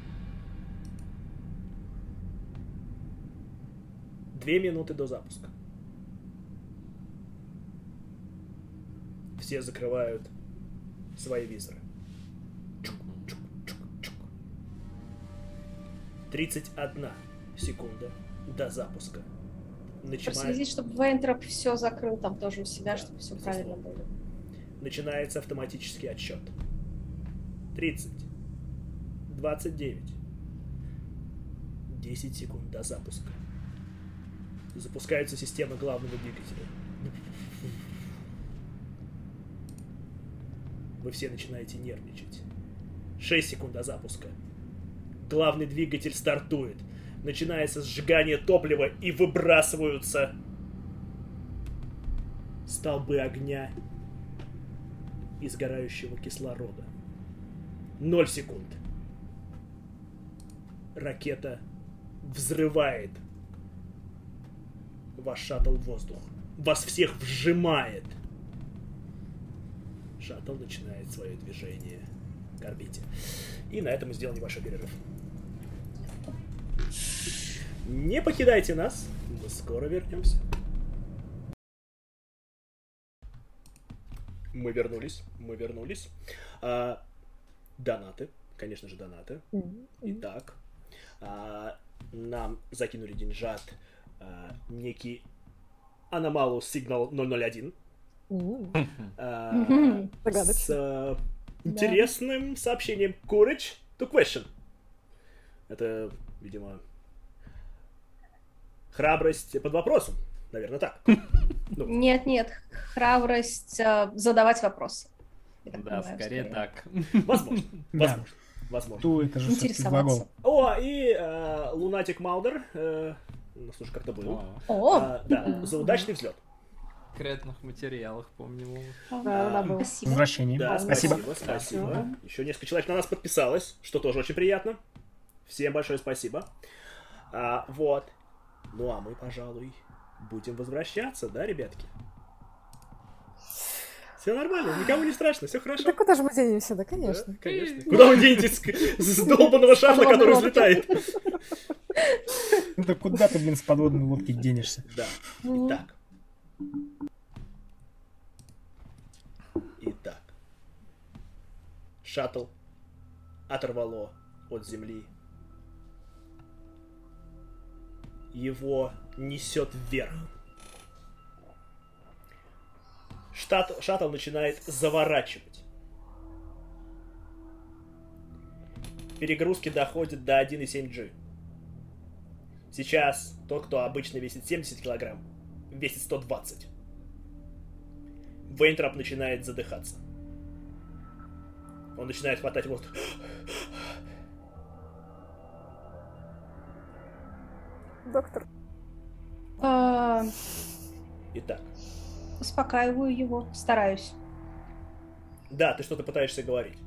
Две минуты до запуска. Все закрывают свои визоры. Чук, чук, чук, чук. 31 секунда до запуска. Начинает... Проследить, чтобы Вейнтроп все закрыл там тоже у себя, чтобы все правильно было. Начинается автоматический отсчет. 30. 29. 10 секунд до запуска. Запускаются системы главного двигателя. Вы все начинаете нервничать. 6 секунд до запуска. Главный двигатель стартует. Начинается сжигание топлива и выбрасываются столбы огня и сгорающего кислорода. 0 секунд. Ракета взрывает ваш шаттл в воздух. Вас всех вжимает. Шаттл начинает свое движение к орбите. И на этом мы сделаем небольшой перерыв. Не покидайте нас. Мы скоро вернемся. Мы вернулись. Мы вернулись. А, донаты. Конечно же, донаты. Итак, а, нам закинули деньжат а, некий Аномалус Сигнал 001 а, Мгм. С Загадочно. а, интересным сообщением Courage to Question. Это, видимо, храбрость под вопросом. Наверное, так. Ну, Нет, нет, храбрость э, задавать вопросы. Да, скорее так. возможно. [LAUGHS] Возможно. Возможно. Ту это же все-таки Интересоваться. О, и э, Лунатик Малдер. э, ну, слушай, как-то был. О, А, да, за удачный взлет. В секретных материалах, помню. Да, да, спасибо. Возвращение. Да, Спасибо. спасибо, спасибо. Еще несколько человек на нас подписалось, что тоже очень приятно. Всем большое спасибо. А, вот. Ну а мы, пожалуй, будем возвращаться, да, ребятки? Все нормально, никому не страшно, все хорошо. Да куда же мы денемся, да, Да, конечно. конечно. Куда вы денетесь с- с долбанного шаттла, который взлетает? Ну да куда ты, блин, с подводной лодки денешься? Да. Итак. Итак. Шаттл оторвало от земли. Его несет вверх. Штат, шаттл начинает заворачивать. Перегрузки доходят до 1,7G. Сейчас тот, кто обычно весит 70 килограмм, весит 120. Вейнтроп начинает задыхаться. Он начинает хватать воздух. Доктор. А, Итак, успокаиваю его, стараюсь. да, ты что-то пытаешься говорить.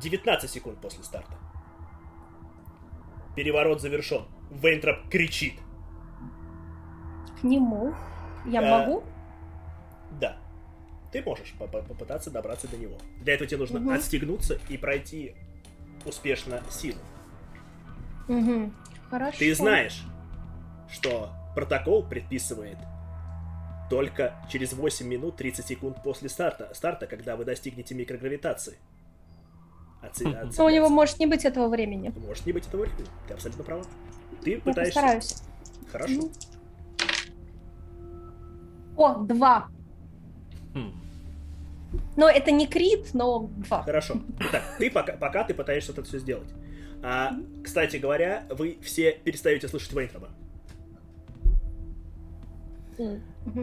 19 секунд после старта. Переворот завершен. Вейнтроп кричит. К нему. Я Э, могу? Да. Ты можешь по- по- попытаться добраться до него. Для этого тебе нужно Мгм. отстегнуться и пройти успешно силу. Угу. Хорошо. Ты знаешь, что протокол предписывает только через 8 минут 30 секунд после старта, старта когда вы достигнете микрогравитации. Оце- Но у него может не быть этого времени. Может не быть этого времени. Ты абсолютно права. Ты Я пытаешься... постараюсь. Хорошо. О, два. Хм. Но это не крит, но два. Хорошо. Итак, ты пока, пока ты пытаешься это все сделать. А, кстати говоря, вы все перестаете слышать Вейнтроба.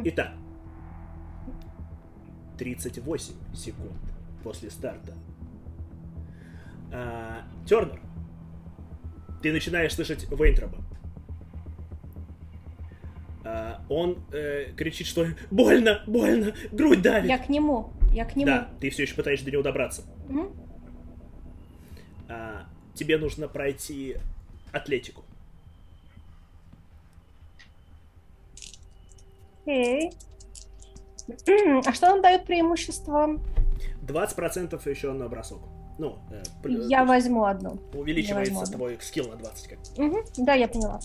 Итак, 38 секунд после старта. А, Тернер, ты начинаешь слышать Вейнтроба. А, он э, кричит, что больно, больно, грудь давит. Я к нему. Я к нему. Да, ты все еще пытаешься до него добраться. Мгм. А, тебе нужно пройти атлетику. Окей. А что нам дает преимущество? 20% еще на бросок. Ну, э, Я есть возьму одну. увеличивается я возьму твой скилл на 20. Как. Мгм, Да, я поняла.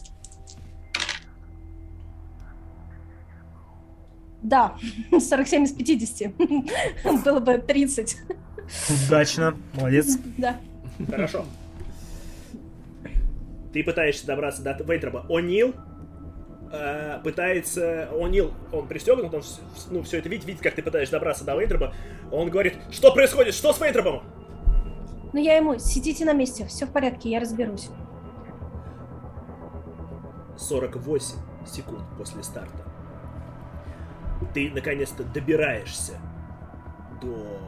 Да, [LAUGHS] 47 из 50. [LAUGHS] Было бы 30. Удачно. Молодец. Да. Хорошо. Ты пытаешься добраться до Вейтроба. О'Нил э, пытается... О'Нил, он пристегнут, он ну, все это видит, видит, как ты пытаешься добраться до Вейтроба. Он говорит, что происходит? Что с Вейтробом? Но я ему, сидите на месте, все в порядке, я разберусь. 48 секунд после старта. Ты наконец-то добираешься до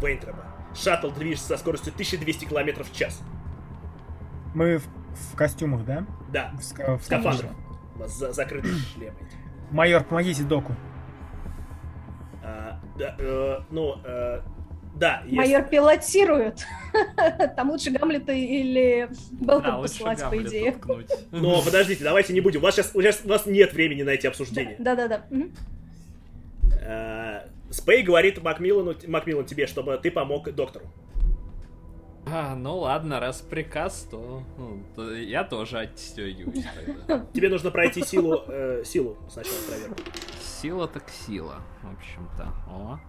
Вейнтроба. Шаттл движется со скоростью 1200 км в час. Мы в, в костюмах, да? Да, В, ска- в скафандрах. У вас за- закрыты [CLEARS THROAT] шлемы. Майор, помогите доку. А, да, э, ну, э, да, есть- Майор пилотирует. [LAUGHS] Там лучше Гамлета или Белка Да, лучше посылать, по идее. ткнуть. [LAUGHS] Но подождите, давайте не будем. У вас сейчас, у вас, у вас нет времени на эти обсуждения. Да-да-да. Мгм. Э, Спей говорит Макмиллану, Макмиллан тебе, чтобы ты помог доктору. А, ну ладно, раз приказ, то, ну, то я тоже отстегиваюсь тогда. [LAUGHS] Тебе нужно пройти силу, э, силу сначала проверку. Сила так сила, в общем-то. О,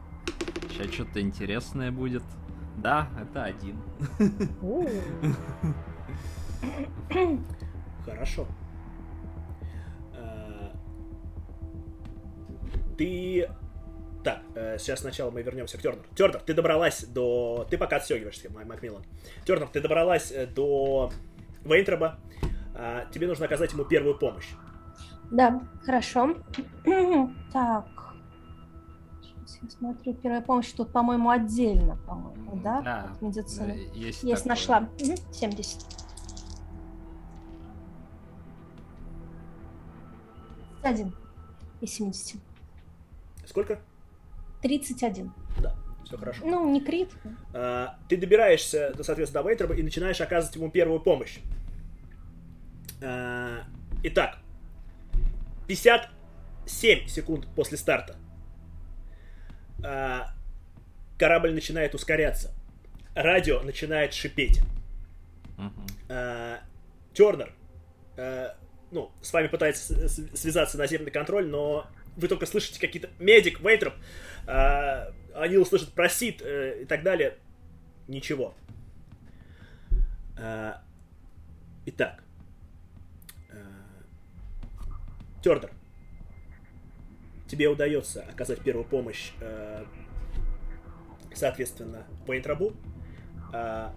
сейчас что-то интересное будет. Да, это один. [LAUGHS] Хорошо. Э, Ты... Так, э, сейчас сначала мы вернемся к Тернеру. Тернер, ты добралась до... Ты пока отстегиваешься, Мак- Макмиллан. Тернер, ты добралась э, до Вейнтроба. Тебе нужно оказать ему первую помощь. Да, хорошо. [CLEARS THROAT] Так. Сейчас я смотрю. Первая помощь тут, по-моему, отдельно, по-моему, да? Да, От медицины. э, Есть, Есть, такое. нашла. Мгм, 70. Один из 70. Сколько? 31. Да, все хорошо. Ну, не крит. А, ты добираешься, до, соответственно, до Вейтроба и начинаешь оказывать ему первую помощь. А, итак, 57 секунд после старта корабль начинает ускоряться. Радио начинает шипеть. А, Тернер, а, ну, с вами пытается связаться наземный контроль, но вы только слышите какие-то медик, Вейтроп, а, они услышат просит э, и так далее. Ничего. А, итак. А, Тернер, тебе удается оказать первую помощь, э, соответственно, Вейнтробу. А,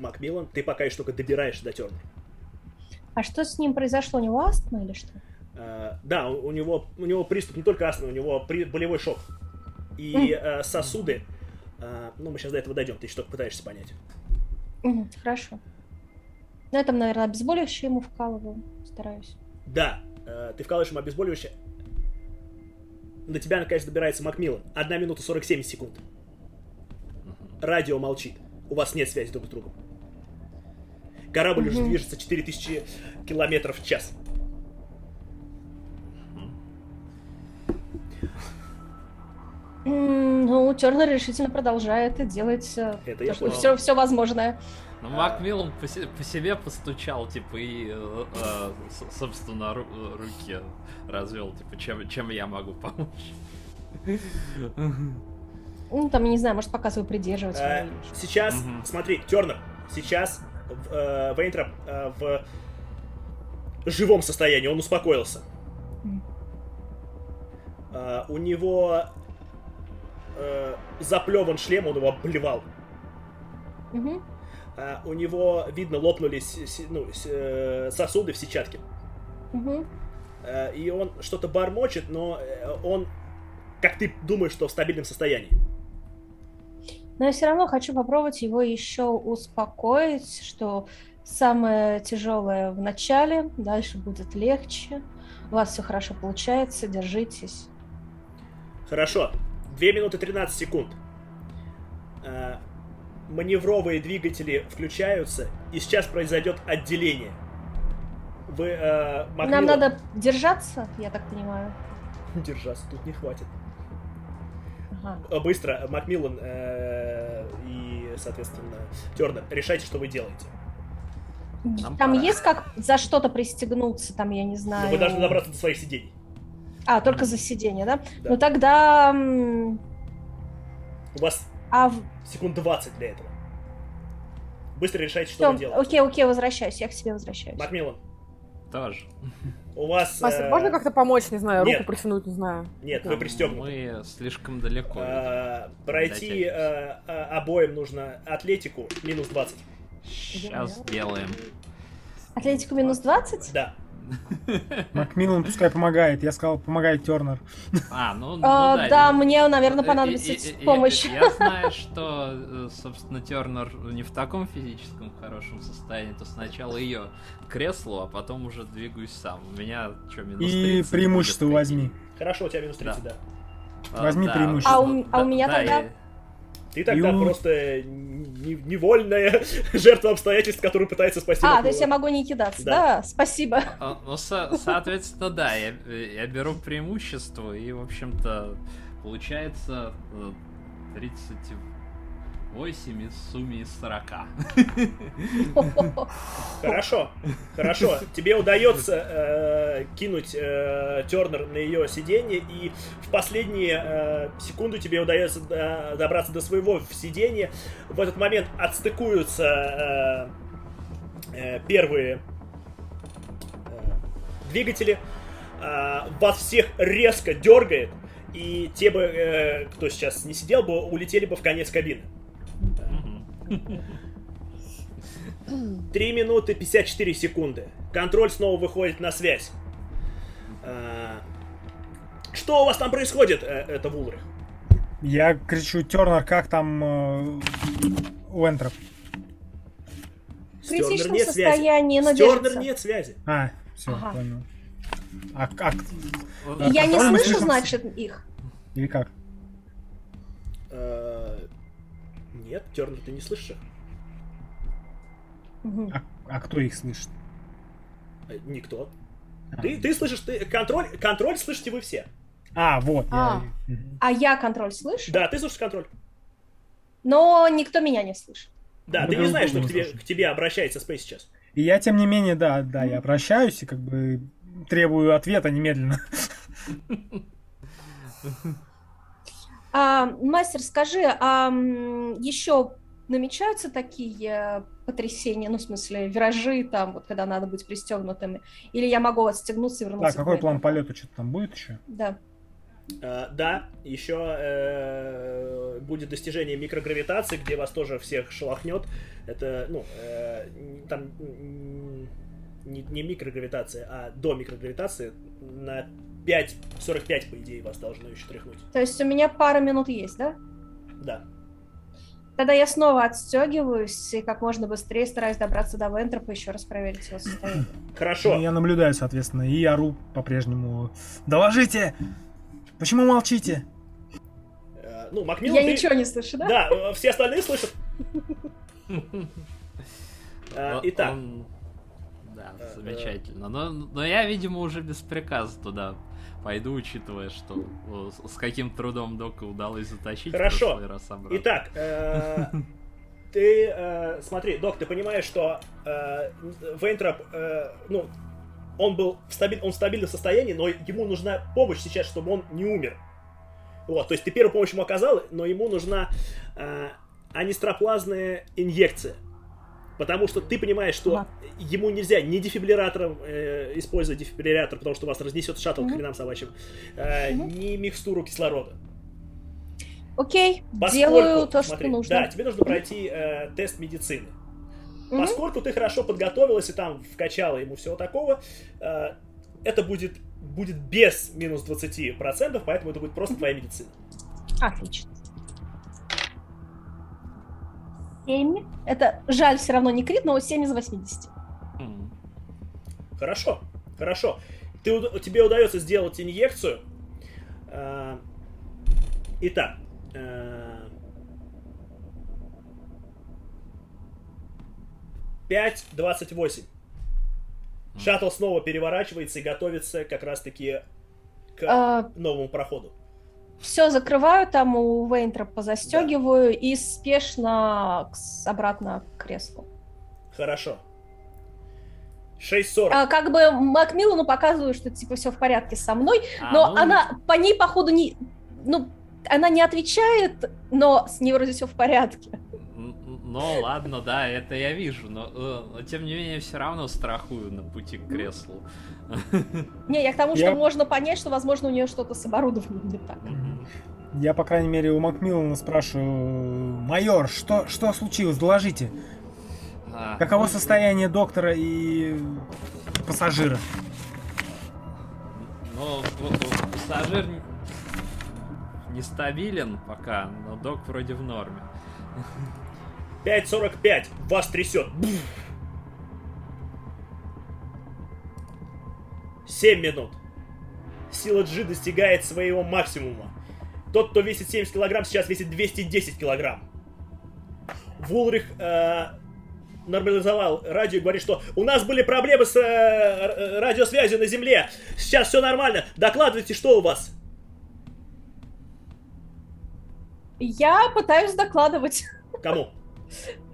Макмиллан, ты пока еще только добираешься до Тернера. А что с ним произошло? У него астма или что? Э, да, у, у него, у него приступ не только астмы, у него при- болевой шок. И э, сосуды, э, ну, мы сейчас до этого дойдем, ты еще только пытаешься понять. Хорошо. На этом, наверное, обезболивающее ему вкалываю. Стараюсь. Да, э, ты вкалываешь ему обезболивающее. До тебя, наконец, добирается Макмиллан. Одна минута 47 секунд. Радио молчит. У вас нет связи друг с другом. Корабль уже Мгм. движется 4000 километров в час. Ну, Тернер решительно продолжает делать Это я все, все возможное. Ну, Макмиллан по, се- по себе постучал, типа, и, э, э, собственно, ру- руки развел, типа, чем, чем я могу помочь. Ну, там, я не знаю, может, пока свой придерживать. Э, сейчас, Мгм. смотри, Тернер, сейчас э, Вейнтроп э, в живом состоянии, он успокоился. Э, у него э, заплеван шлем, он его обливал. Э, у него, видно, лопнулись ну, э, сосуды в сетчатке. Э, и он что-то бормочет, но э, он, как ты думаешь, что в стабильном состоянии. Но я все равно хочу попробовать его еще успокоить, что самое тяжелое в начале, дальше будет легче. У вас все хорошо получается, держитесь. Хорошо. 2 минуты 13 секунд. Э, маневровые двигатели включаются, и сейчас произойдет отделение. Вы, э, Нам Макмиллан- надо держаться, я так понимаю. [LAUGHS] Держаться тут не хватит. Ага. Быстро, Макмиллан э, и, соответственно, Тернер, решайте, что вы делаете. Нам Там пора. есть как за что-то пристегнуться, там, я не знаю. Но вы должны добраться до своих сидений. А, только за сиденье, да? Да. Ну тогда... У вас А в- секунд 20 для этого. Быстро решайте, что всё, вы делаете. окей, окей, возвращаюсь, я к себе возвращаюсь. Макмиллан, Тоже. у вас... Мастер, э, можно как-то помочь, не знаю, нет. руку протянуть, не знаю. Нет, вы пристегнуты. Мы слишком далеко. Э, Пройти э, э, обоим нужно атлетику минус 20. Сейчас сделаем. Атлетику минус 20? Да. [LAUGHS] Макмиллан пускай помогает. Я сказал, помогает Тернер. А, ну, ну А, да. да, мне, наверное, и- понадобится и- и- помощь. Я, я [LAUGHS] знаю, что, э, собственно, Тернер не в таком физическом хорошем состоянии, то сначала ее к креслу, а потом уже двигаюсь сам. У меня что, минус И 30 преимущество будет возьми. Хорошо, у тебя минус 30, да. какие? Возьми да, преимущество. А у- а у меня тогда? Ты тогда он... просто невольная [LAUGHS] жертва обстоятельств, которую пытается спасти. А, то есть я могу не кидаться, да? да спасибо. А, ну, со- соответственно, да, я, я беру преимущество, и, в общем-то, получается э, 30 8 из сумме из 40. [LAUGHS] Хорошо, хорошо. Тебе удается э, кинуть э, Тернер на ее сиденье, и в последние э, секунду тебе удается э, добраться до своего сиденья. В этот момент отстыкуются э, э, первые э, двигатели. Э, вас всех резко дергает, и те бы, э, кто сейчас не сидел бы, улетели бы в конец кабины. 3 минуты 54 секунды. Контроль снова выходит на связь. А, Что у вас там происходит, э, это Вулрих? Я кричу, Тернер, как там э? В Тернер критичном нет связи. состоянии, но Тернер нет связи. А, все, Ага. понял. А как? Я не слышу, слышим. значит, их. Или как? Нет, Тернер, ты не слышишь? их? А, а кто их слышит? Э, Никто. А. Ты, ты слышишь, ты контроль, контроль слышите вы все. А, вот. А. Я... А я контроль слышу, Да, ты слышишь контроль. но никто меня не слышит. Да, Мы ты не знаешь, что к тебе, к тебе обращается Space сейчас. И я, тем не менее, да, да, я обращаюсь и как бы требую ответа немедленно. [LAUGHS] А, мастер, скажи, а еще намечаются такие потрясения, ну, в смысле, виражи там, вот когда надо быть пристегнутыми? Или я могу отстегнуться и Да, вернуться? какой в план полета, что-то там будет еще? Да. Э, Да, еще э, будет достижение микрогравитации, где вас тоже всех шелохнет. Это, ну, н- там не, не микрогравитация, а до микрогравитации на 5.45, по идее, вас должно еще тряхнуть. То есть у меня пара минут есть, да? Да. Тогда я снова отстегиваюсь и как можно быстрее стараюсь добраться до Вентропа, еще раз проверить его состояние. Хорошо. Ну, Я наблюдаю, соответственно, и ору по-прежнему. Доложите! Почему молчите? Э, Ну, Макмиллан, Я ты- ничего не слышу, да? Да, э, все остальные слышат. Э, Итак, Да, замечательно. Но, но я, видимо, уже без приказа туда пойду, учитывая, что с каким трудом Дока удалось затащить Хорошо. раз. Итак, э, [LAUGHS] ты э, смотри, док, ты понимаешь, что э, Вейнтроп, э, ну, он был в, стабиль- он в стабильном состоянии, но ему нужна помощь сейчас, чтобы он не умер. Вот, то есть ты первую помощь ему оказал, но ему нужна э, анистроплазная инъекция. Потому что ты понимаешь, что Ага. ему нельзя ни дефибриллятором э, использовать дефибриллятор, потому что вас разнесет шаттл к Мгм. хренам собачьим, э, Мгм. ни микстуру кислорода. Окей, Поскольку, делаю то, смотри, что нужно. Да, тебе нужно пройти э, тест медицины. Мгм. Поскольку ты хорошо подготовилась и там вкачала ему всего такого, э, это будет, будет без минус 20%, поэтому это будет просто твоя медицина. Отлично. Семь. Это жаль, все равно не крит, но 7 из 80. М. Хорошо, хорошо. Ты, тебе удается сделать инъекцию. Э, итак. э, 5.28. Шаттл снова переворачивается и готовится как раз-таки к А, новому проходу. Все закрываю, там у Вейнтропа застегиваю и спешно обратно к креслу. Хорошо. 6.40. А, как бы Макмиллану показываю, что типа все в порядке со мной, А, но ну, она по ней, походу, не. Ну, она не отвечает, но с ней вроде все в порядке. Ну ладно, да, это я вижу, но, э, но тем не менее все равно страхую на пути к креслу. Не, я к тому, Я- что можно понять, что, возможно, у нее что-то с оборудованием не так. Я, по крайней мере, у Макмиллана спрашиваю, майор, что, что случилось, доложите. А, Каково состояние доктора и пассажира? Ну, пассажир нестабилен пока, но док вроде в норме. 5.45. Вас трясет. 7 минут. Сила G достигает своего максимума. Тот, кто весит 70 килограмм, сейчас весит 210 килограмм. Вулрих э, нормализовал радио и говорит, что у нас были проблемы с э, радиосвязью на Земле. Сейчас все нормально. Докладывайте, что у вас. Я пытаюсь докладывать, Кому?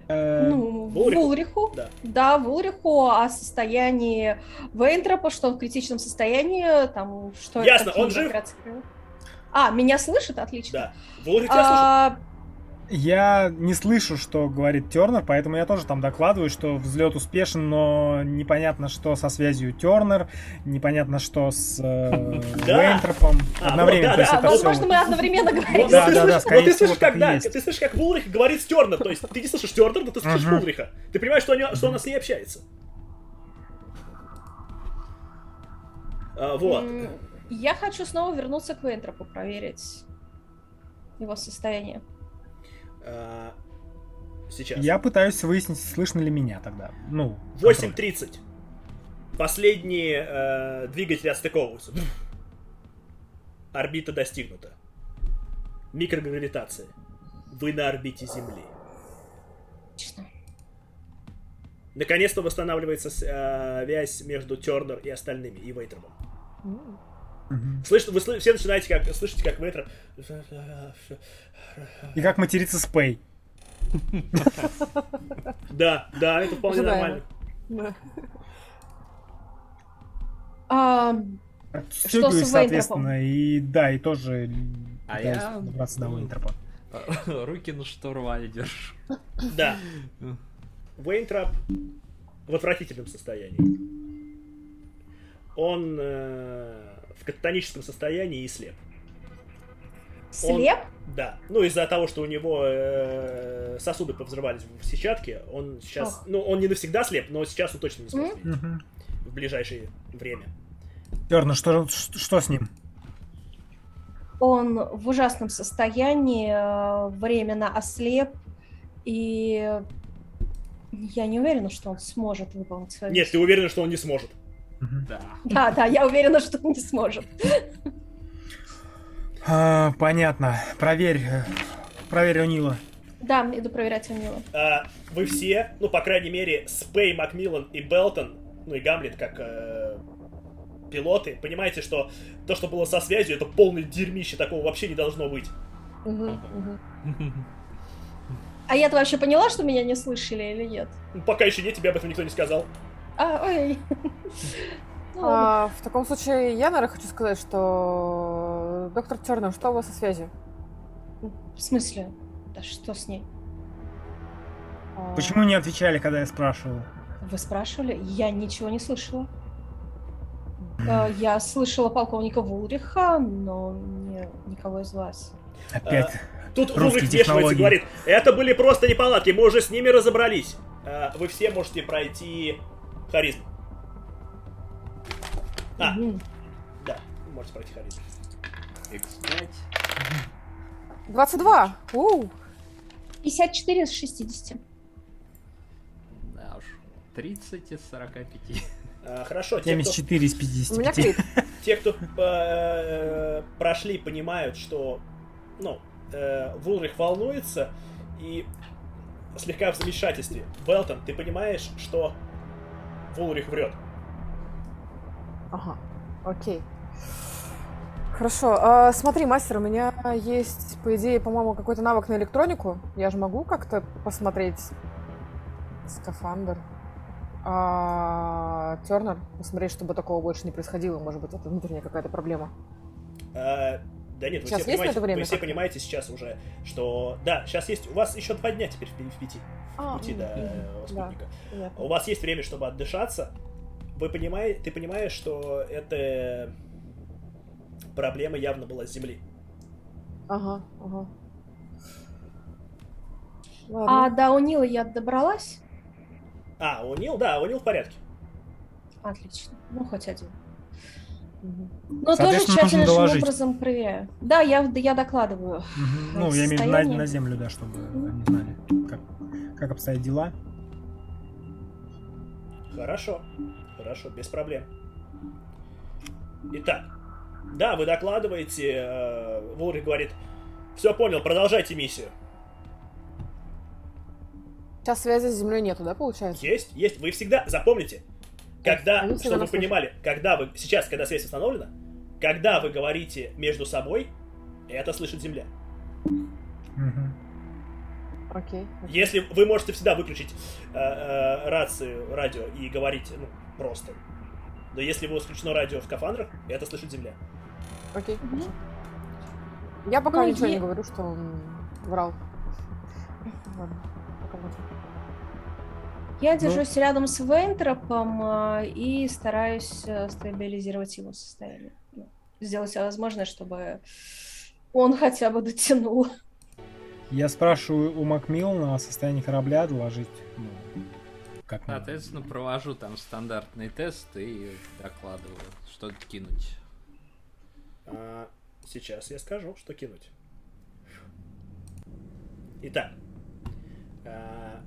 Э, ну, Вулриху? Вулриху. Да. Да, Вулриху о состоянии Вейнтропа, что он в критичном состоянии, там, что это, Ясно, какие он жив? А, меня слышит? Отлично. Да. Вулрих тебя. А, Я не слышу, что говорит Тернер, поэтому я тоже там докладываю, что взлет успешен, но непонятно, что со связью Тернер, непонятно, что с э, [LAUGHS] Да. Вейнтропом. А, Одновременно. вот, то есть да, а, это всё возможно, мы одновременно говорим. Да, да, да, скорее вот ты всего, когда, есть. ты слышишь, как Вулрих говорит с Тернер, то есть ты не слышишь Тернер, но ты слышишь. Вулриха. Ты понимаешь, что, они, что она с ней общается. А, вот. Я хочу снова вернуться к Вейнтропу, проверить его состояние. А, сейчас. Я пытаюсь выяснить, слышно ли меня тогда. Ну, контроль. 8.30. Последние э, двигатели отстыковываются. Орбита достигнута. Микрогравитация. Вы на орбите Земли. Отлично. Наконец-то восстанавливается э, связь между Тернер и остальными, и Вейтромом. М. Мгм. Слышите, вы слы- все начинаете как, слышите, как Вейтер... И как материться Спей. [LAUGHS] Да, да, это вполне нормально. А, Отстегиваюсь, с соответственно, и да, и тоже А я- добраться до Вейнтропа. [LAUGHS] Руки на штурвале держу. Да. [LAUGHS] Вейнтрап в отвратительном состоянии. Он э, в кататоническом состоянии и слеп. Слеп? Да. Ну, из-за того, что у него э, сосуды повзрывались в сетчатке, он сейчас... Ох. Ну, он не навсегда слеп, но сейчас он точно не сможет видеть Мгм. в ближайшее время. Тернер, что, что, что с ним? Он в ужасном состоянии, э, временно ослеп, и я не уверена, что он сможет выполнить свою Нет, ты уверена, что он не сможет? Да. Да, да, я уверена, что он не сможет. А, понятно. Проверь. э, Проверь Нила. Да, иду проверять у него. А, вы все, ну, по крайней мере, Спей, Макмиллан и Белтон, ну и Гамлет, как э, пилоты, понимаете, что то, что было со связью, это полное дерьмище, такого вообще не должно быть. А я-то вообще поняла, что меня не слышали или нет? Ну, пока еще нет, тебе об этом никто не сказал. А, ой. Ну. А, в таком случае я, наверное, хочу сказать, что доктор Тернер, что у вас со связью? В смысле? Да что с ней? А, Почему не отвечали, когда я спрашивал? Вы спрашивали? Я ничего не слышала. Э, Я слышала полковника Вулриха, но не- никого из вас. Опять. Тут Русские Вулрих вмешивается и говорит, это были просто неполадки, мы уже с ними разобрались. А, вы все можете пройти харизму. А, Мгм. да, вы можете пройти харизму. X5. 22! Уу! 54 из 60. Да уж. 30 из 45. А, хорошо, те кто, 74 из У меня 55. крит. те, кто э, прошли, понимают, что ну, э, Вулрих волнуется и слегка в замешательстве. Белтон, ты понимаешь, что Вулрих врет. Ага, окей. Хорошо. А, смотри, мастер, у меня есть, по идее, по-моему, какой-то навык на электронику. Я же могу как-то посмотреть скафандр. А, Тернер, посмотреть, чтобы такого больше не происходило. Может быть, это внутренняя какая-то проблема. А, да нет, вы Сейчас все, есть понимаете, это время вы все понимаете сейчас уже, что... Да, сейчас есть... У вас еще два дня теперь в, в пяти А, пути м, до да, спутника. понятно. У вас есть время, чтобы отдышаться. Вы понимаете, ты понимаешь, что это проблема явно была с Земли. Ага, ага. А Ладно. до Унила я добралась? А, у Нил, да, у Нил в порядке. Отлично. Ну, хоть один. Но тоже доложить. образом проверяю. Да, я, я докладываю. Мгм. Ну, я имею в виду на, на землю, да, чтобы они знали, как, как обстоят дела. Хорошо, хорошо, без проблем. Итак, да, вы докладываете, э, Вулрик говорит, все понял, продолжайте миссию. Сейчас связи с Землей нету, да, получается? Есть, есть, вы всегда, запомните, когда, Они чтобы вы понимали, когда вы, сейчас, когда связь установлена, когда вы говорите между собой, это слышит Земля. Окей. Если вы можете всегда выключить э, э, рацию, радио и говорить, ну, просто. Но если у вас включено радио в скафандрах, это слышит Земля. Окей. Мгм. Я пока Ну, ничего е- не говорю, что он врал. Ладно, пока вот. Я Ну. держусь рядом с Вейнтропом э, и стараюсь э, стабилизировать его состояние. Ну, Сделать все возможное, чтобы он хотя бы дотянул. Я спрашиваю у Макмиллана о состоянии корабля, доложить, ну, как. Соответственно, провожу там стандартный тест и докладываю, что кинуть. А, сейчас я скажу, что кинуть. Итак, а,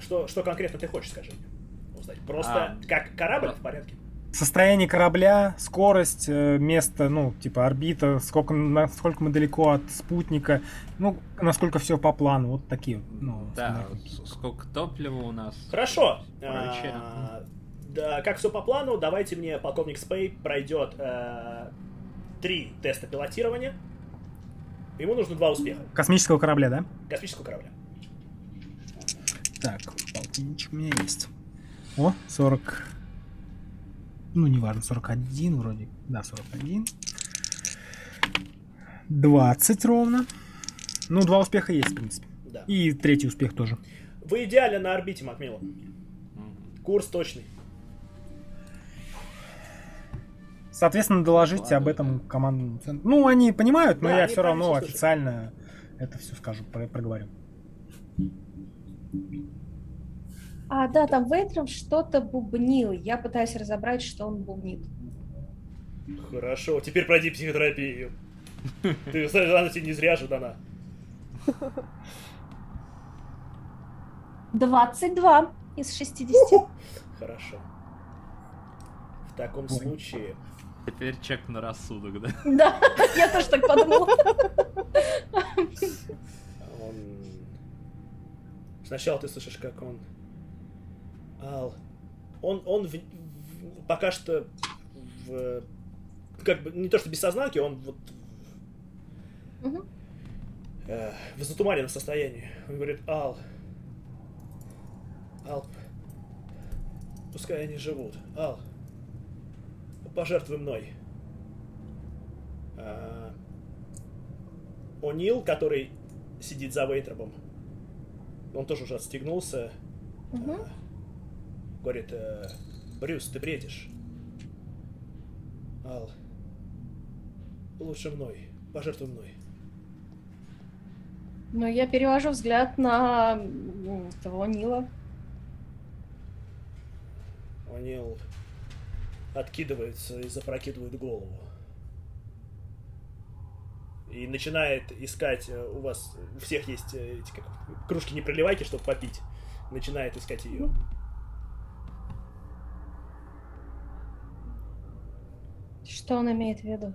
что, что конкретно ты хочешь, скажи мне? Узнать. Просто А. как корабль Да. в порядке? Состояние корабля, скорость, э, место, ну, типа орбита, сколько, насколько мы далеко от спутника, ну, насколько все по плану, вот такие, ну, Да, с- сколько топлива у нас. Хорошо. А, да, как все по плану, давайте мне полковник Спей пройдет э, три теста пилотирования. Ему нужно два успеха. Космического корабля, да? Космического корабля. Так, полтинничек у меня есть. О, 40. Ну, неважно, 41 вроде. Да, 41. 20 ровно. Ну, два успеха есть, в принципе. Да. И третий успех тоже. Вы идеально на орбите, Макмиллан. Курс точный. Соответственно, доложите об этом командному центру. Ну, они понимают, но Да, я все равно официально это все скажу, про- проговорю. А, да, там Вейнтроп что-то бубнил. Я пытаюсь разобрать, что он бубнит. Хорошо, теперь пройди психотерапию. Ты знаешь, она тебе не зря же дана. 22 из 60. Хорошо. В таком случае... Теперь чек на рассудок, да? [LAUGHS] Да, я тоже так подумала. Он... Сначала ты слышишь, как он... Ал... Он, он в- в- пока что в... Как бы, не то что без сознанки, он вот Мгм. э, в затуманенном состоянии. Он говорит, Ал... Ал... Пускай они живут. Ал... Пожертвуй мной. А, О'Нил, который сидит за Вейтропом, он тоже уже отстегнулся. А, Говорит, э, Брюс, ты бредишь. Ал, лучше мной. Пожертвуй мной. Но я перевожу взгляд на того Нила. О'Нил откидывается и запрокидывает голову. И начинает искать, э, у вас у всех есть э, эти как, кружки не проливайки, чтобы попить. Начинает искать ее. Что он имеет в виду?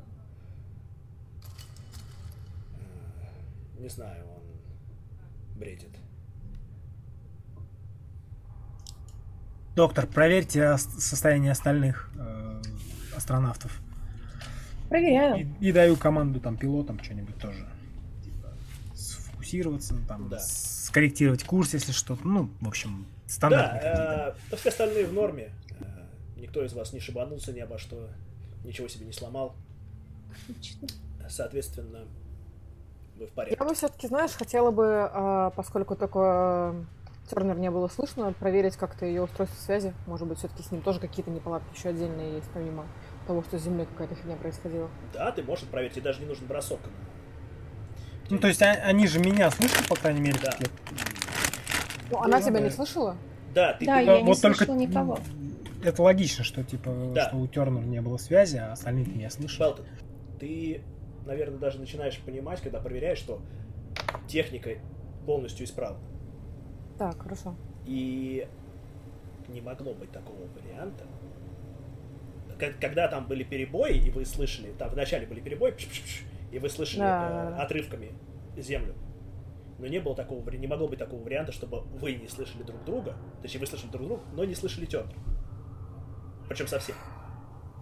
Не знаю, он бредит. Доктор, проверьте ос- состояние остальных э, астронавтов. Проверяю. И, и даю команду там пилотам что-нибудь тоже. Типа, сфокусироваться, там, Да. скорректировать курс, если что-то. Ну, в общем, стандартные. Да, э, все остальные в норме. Э, Никто из вас не шибанулся ни обо что, ничего себе не сломал. Отлично. Соответственно, вы в порядке. Я бы все-таки, знаешь, хотела бы, а, поскольку только Тернер не было слышно, проверить как-то ее устройство связи. Может быть, все-таки с ним тоже какие-то неполадки еще отдельные есть, помимо того, что с Землей какая-то фигня происходила. Да, ты можешь проверить, тебе даже не нужен бросок. Ну, то есть а- они же меня слышат, по крайней мере, Да. Ну, она Ну, тебя не слышала? Да, ты Да, ты- я не вот только слышала никого. это логично, что типа Да. что у Тернера не было связи, а остальные меня слышали. Белтон, ты, наверное, даже начинаешь понимать, когда проверяешь, что техника полностью исправна. Так, хорошо. И не могло быть такого варианта. Когда там были перебои, и вы слышали, там вначале были перебои, и вы слышали Да, э, отрывками землю. Но не было такого, не могло быть такого варианта, чтобы вы не слышали друг друга, точнее вы слышали друг друга, но не слышали Тернер. Причем совсем.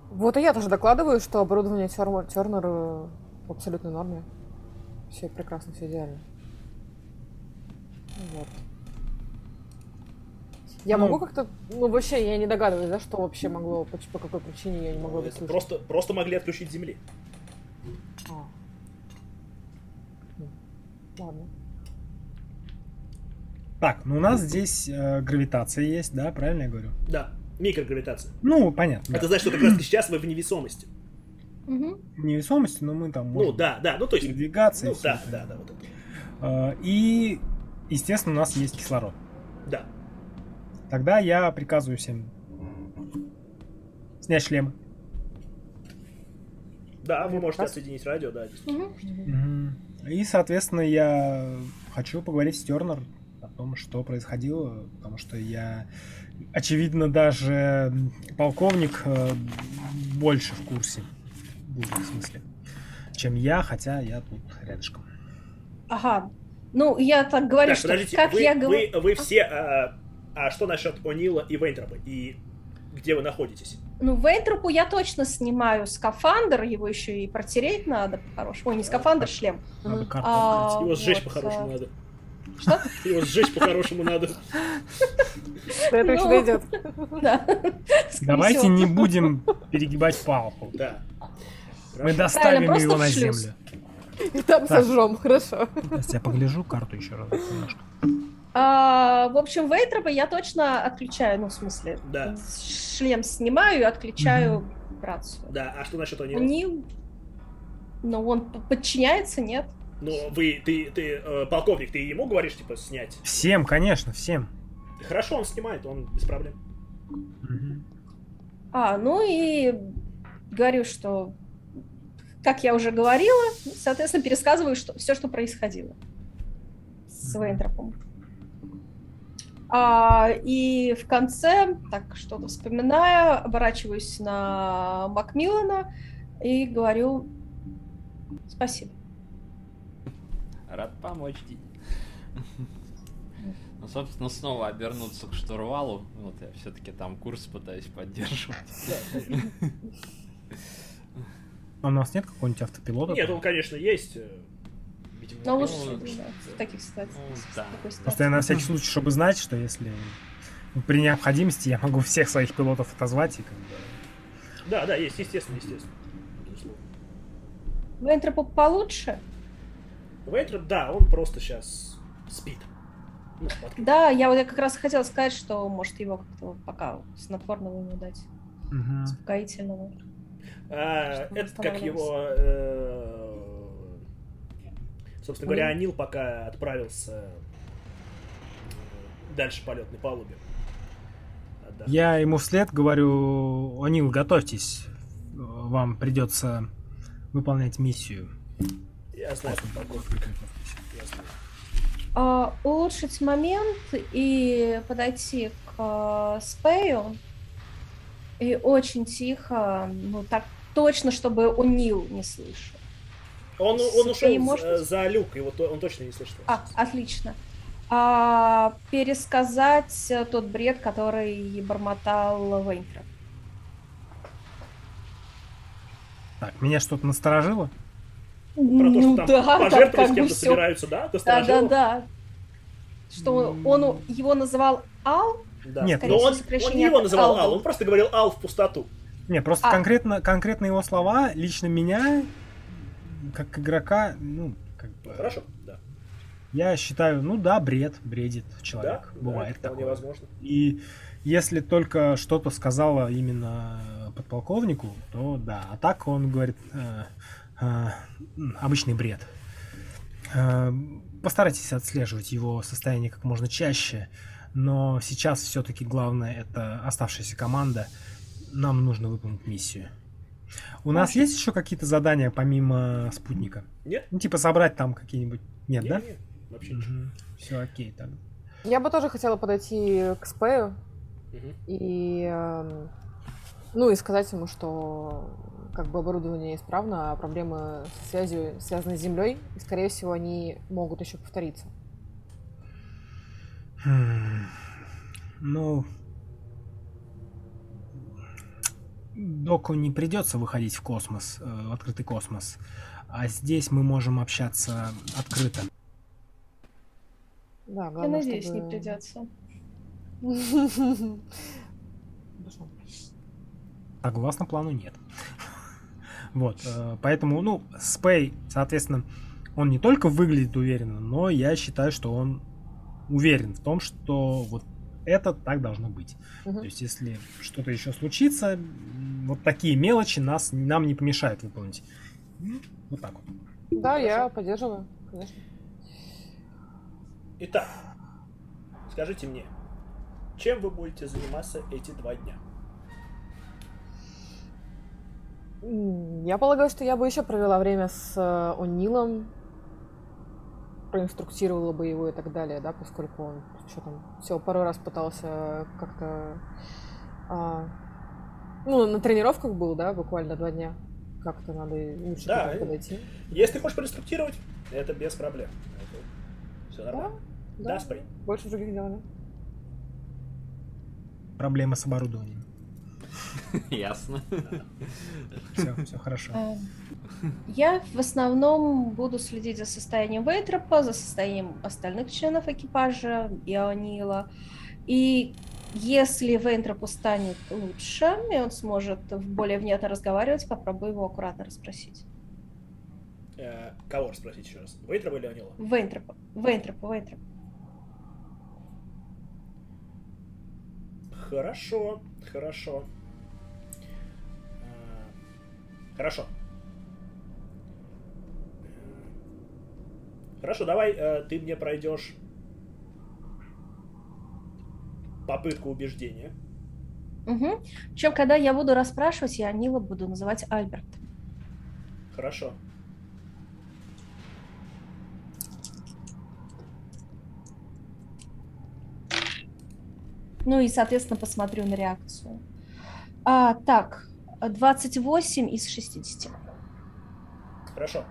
Вот и я тоже докладываю, что оборудование Тернер, Тернер в абсолютной норме. Все прекрасно, все идеально. Вот. Я Ну. могу как-то... Ну, вообще, я не догадываюсь, за что вообще могло, по, по какой причине я не могла быть слышно. просто, просто могли отключить земли. А. М, Ладно. Так, ну у нас здесь э, гравитация есть, да, правильно я говорю? Да, микрогравитация. Ну, понятно. Это да. значит, что как раз сейчас вы в невесомости. Мгм. Невесомости, но мы там Ну можем да, да, ну то есть... передвигаться. Ну да, да, да, вот это. Э, И, естественно, у нас есть кислород. Да. Тогда я приказываю всем снять шлемы. Да, вы можете отсоединить радио, да, действительно. И, соответственно, я хочу поговорить с Тернер о том, что происходило, потому что я, очевидно, даже полковник э, больше в курсе, в этом смысле, чем я, хотя я тут рядышком. Ага. Ну, я так говорю, Так, что подождите, как вы, я говорю... вы, вы все... А, а что насчет О'Нила и Вейнтропа? И где вы находитесь? Ну, Вейнтропу я точно снимаю скафандр, его еще и протереть надо по-хорошему. Ой, не скафандр, шлем. Надо А. Его сжечь вот, по-хорошему а. надо. Что? [LAUGHS] Его сжечь по-хорошему надо. До этого еще Ну. Да. Давайте не будем перегибать палку. Да. Мы доставим его на землю. И там сожжем, хорошо. Сейчас я погляжу карту еще раз немножко. А, в общем, Вейтропа я точно отключаю, ну, в смысле, Да. шлем снимаю и отключаю рацию. Да, а что насчет О'Нила? Они... Ну, он п- подчиняется, нет? Ну, вы, ты, ты, э, полковник, ты ему говоришь, типа, снять? Всем, конечно, всем. Хорошо, он снимает, он без проблем. Мгм. А, ну и говорю, что, как я уже говорила, соответственно, пересказываю что, все, что происходило с. Вейнтропом. А, и в конце, так что-то вспоминая, оборачиваюсь на Макмиллана и говорю спасибо. Рад помочь, Динь. [LAUGHS] Ну, собственно, снова обернуться к штурвалу. Вот я все-таки там курс пытаюсь поддерживать. А у нас нет какого-нибудь автопилота? Нет, он, конечно, есть. Видимо, Но он лучше есть. ну, да, в таких ситуациях. ну, да. ситуации. Просто я на всякий случай, чтобы знать, что если при необходимости я могу всех своих пилотов отозвать и как бы... Да, да, есть, естественно, естественно. Вейнтропу получше? Вейтроп, да, он просто сейчас спит. Ну, Да, я вот я как раз хотела сказать, что может его как-то пока снотворного ему дать, Мгм. успокоительного. А, это как его... э, Собственно говоря, Анил? Анил пока отправился э, дальше по летной палубе. Отдохнуть. Я ему вслед говорю, Онил, готовьтесь, вам придется выполнять миссию. Я знаю, я знаю. А, улучшить момент и подойти к а, Спею и очень тихо, ну так точно, чтобы Унил не слышал. Он, он ушел может за, быть? за люк, его то- он точно не слышит. А, отлично. А, пересказать э, тот бред, который бормотал Вейнтроп. Так, меня что-то насторожило? Про то, что там да, пожертвовать как с кем-то всё. собираются, да? Да, да, да. Что он его называл Ал? Да. Нет, но он, он не его называл Ал он просто говорил Ал в пустоту. Не, просто А. конкретно, конкретно его слова лично меня, как игрока, ну, как бы... Хорошо, да. Я считаю, ну да, бред, бредит человек. да, Бывает да, такое. возможно. И если только что-то сказала именно подполковнику, то да. А так он говорит, э, э, обычный бред. Э, Постарайтесь отслеживать его состояние как можно чаще, но сейчас все-таки главное это оставшаяся команда. Нам нужно выполнить миссию. У нас есть еще какие-то задания помимо спутника? Нет? Ну, типа собрать там какие-нибудь... Нет, Не, да? не, вообще ничего. Все окей тогда. Я бы тоже хотела подойти к Спею и, эм, ну, и сказать ему, что как бы оборудование исправно, а проблемы со связью связаны с Землей, и, скорее всего, они могут еще повториться. Хм. Ну, Доку не придется выходить в космос, э, в открытый космос, а здесь мы можем общаться открыто. Да, Я главное, надеюсь, чтобы- не придется. Согласно плану, нет. Вот, э, поэтому, ну, Спей, соответственно, он не только выглядит уверенно, но я считаю, что он уверен в том, что вот это так должно быть. Мгм. То есть, если что-то еще случится, вот такие мелочи нас, нам не помешают выполнить. Вот так вот. Да, я поддерживаю, конечно. Итак, скажите мне, чем вы будете заниматься эти два дня? Я полагаю, что я бы еще провела время с э, О'Нилом, проинструктировала бы его и так далее, да, поскольку он что там, все пару раз пытался как-то, а, ну, на тренировках был, да, буквально два дня. Как-то надо лучше Да, к подойти. Если ты хочешь проинструктировать, это без проблем. Все нормально. Да, Да, Спей. больше других дел, да. Проблема с оборудованием. [LAUGHS] Ясно. Все, все хорошо. Э, Я в основном буду следить за состоянием Вейтропа, за состоянием остальных членов экипажа и Анила. И если Вейнтропу станет лучше, и он сможет более внятно разговаривать, попробую его аккуратно расспросить. Э, кого спросить еще раз? Вейтрова или Анила? Вейнтропа, Вейнтропа, Вейнтропа. Хорошо, хорошо. Хорошо. Хорошо, давай э, ты мне пройдешь попытку убеждения. Угу. Причем, когда я буду расспрашивать, я Анила буду называть Альберт. Хорошо. Ну и, соответственно, посмотрю на реакцию. А, так, 28 из 60. Хорошо.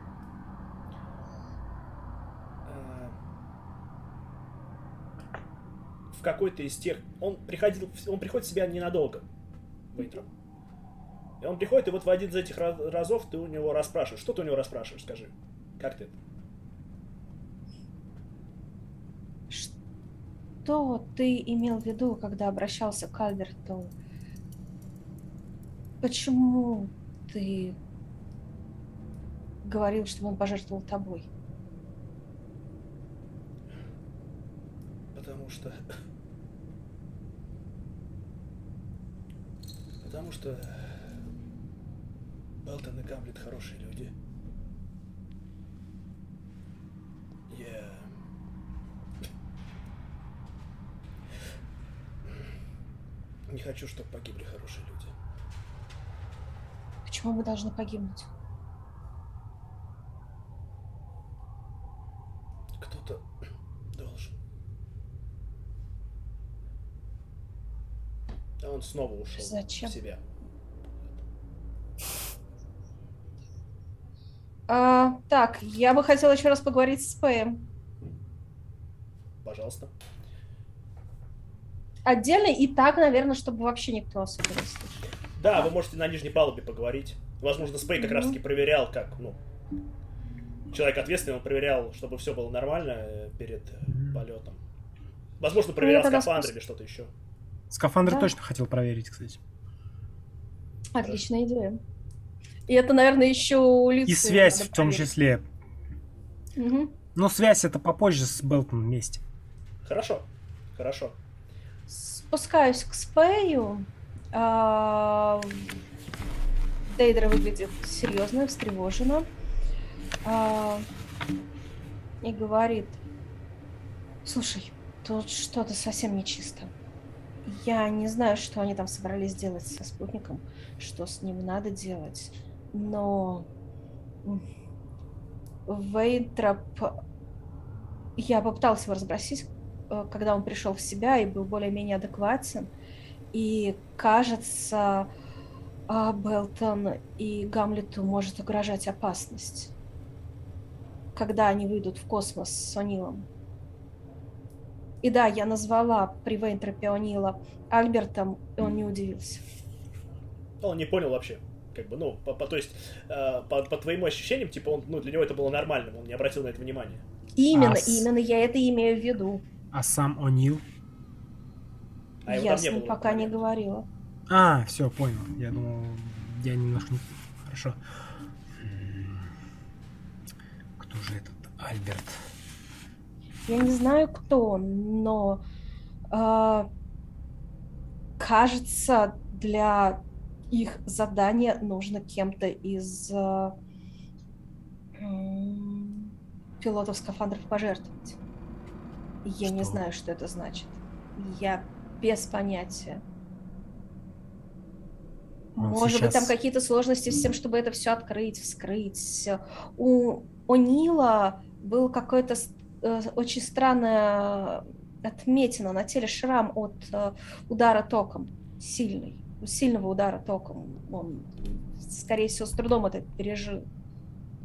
Э, В какой-то из тех... Он приходил... Он приходит в себя ненадолго. Вейтром. И он приходит, и вот в один из этих раз- разов ты у него расспрашиваешь. Что ты у него расспрашиваешь, скажи? Как ты? Что ты имел в виду, когда обращался к Альберту? Почему ты говорил, что он пожертвовал тобой? Потому что... Потому что... Белтон и Гамлет хорошие люди. Я... Не хочу, чтобы погибли хорошие люди. Почему мы должны погибнуть? Кто-то должен. А он снова ушел Зачем? в себя. А, так, я бы хотела еще раз поговорить с Пэем. Пожалуйста. Отдельно и так, наверное, чтобы вообще никто особо не слышал. Да, вы можете на нижней палубе поговорить. Возможно, Спей как раз таки проверял, как, ну, человек ответственный, он проверял, чтобы все было нормально э, перед э, полетом. Возможно, проверял Ну, скафандр спуск- или что-то еще. Скафандр Да. точно хотел проверить, кстати. Отличная идея. И это, наверное, еще улицу. И связь в том проверить. числе. Мгм. Но связь это попозже с Белтоном вместе. Хорошо, хорошо. Спускаюсь к Спею. А, Дейдра выглядит серьезно, встревоженно. А, И говорит, слушай, тут что-то совсем нечисто. Я не знаю, что они там собрались делать со спутником, что с ним надо делать, но м, Вейтроп... Я попыталась его разбросить, э, когда он пришел в себя и был более-менее адекватен. И кажется, а, Белтон и Гамлету может угрожать опасность, когда они выйдут в космос с Онилом. И да, я назвала при Вейнтропе Онила Альбертом, и он не удивился. Он не понял вообще. Как бы, ну, по, по- то есть, э, по, по твоим ощущениям, типа, он, ну, для него это было нормальным, он не обратил на это внимания. Именно, А с- именно я это имею в виду. А сам О'Нил? А его я там с не ним было. пока не говорила. А, все, понял. Я думал, я немножко не... Хорошо. Кто же этот Альберт? Я не знаю, кто он, но а, кажется, для их задания нужно кем-то из а, м, пилотов скафандров пожертвовать. Я не Что? знаю, что это значит. Я без понятия. Он Может быть, там сейчас- какие-то сложности с тем, чтобы это все открыть, вскрыть. У О'Нила был какой-то э, очень странная отметина на теле, шрам от э, удара током. Сильный. Сильного удара током. Он, скорее всего, с трудом это пережил.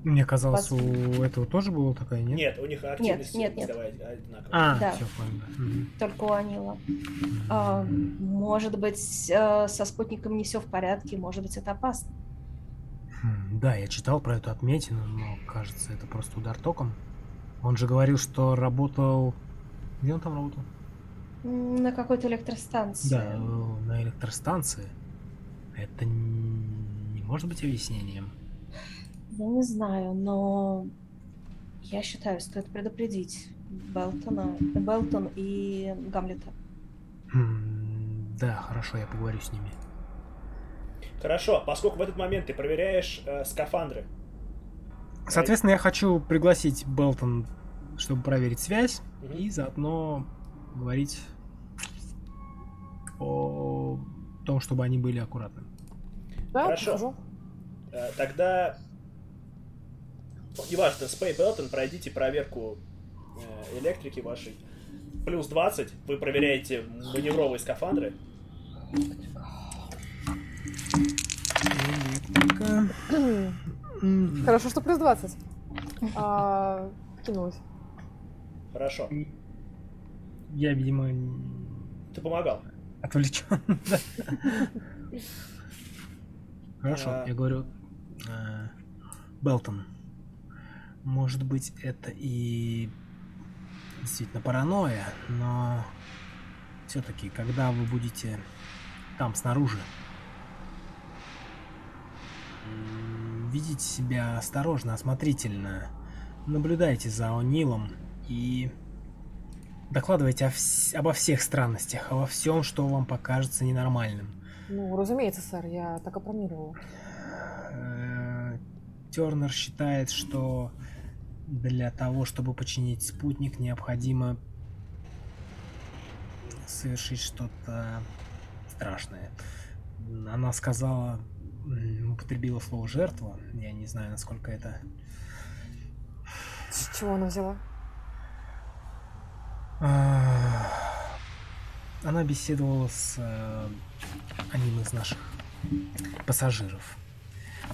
Мне казалось, Пос- у этого тоже была такая, нет? Нет, у них активность нет, нет. давай одинаковая. А, Да. все, понял. Мгм. Только у Анила. А, может быть, э, со спутником не все в порядке, может быть, это опасно. Хм, Да, я читал про эту отметину, но кажется, это просто удар током. Он же говорил, что работал... Где он там работал? На какой-то электростанции. Да, э, на электростанции. Это не может быть объяснением. Я не знаю, но я считаю, стоит предупредить Белтона, Белтон и Гамлета. Да, хорошо, я поговорю с ними. Хорошо, поскольку в этот момент ты проверяешь э, скафандры. Соответственно, я хочу пригласить Белтон, чтобы проверить связь Мгм. и заодно говорить о том, чтобы они были аккуратны. Да, Хорошо. Э, тогда, неважно, Спей Белтон, пройдите проверку э, электрики вашей. Плюс 20, вы проверяете маневровые скафандры. Электрика. [CLEARS THROAT] Хорошо, что плюс 20. А, кинулась. Хорошо. Я, видимо, Ты помогал. отвлечен. [LAUGHS] Хорошо, А. я говорю, э, Белтон, может быть, это и действительно паранойя, но все-таки, когда вы будете там снаружи, м, ведите себя осторожно, осмотрительно, наблюдайте за О'Нилом и докладывайте о вс- обо всех странностях, обо всем, что вам покажется ненормальным. Ну, разумеется, сэр, я так и планировала. Тернер считает, что для того, чтобы починить спутник, необходимо совершить что-то страшное. Она сказала, употребила слово жертва. Я не знаю, насколько это... С чего она взяла? А, Она беседовала с э, одним из наших пассажиров.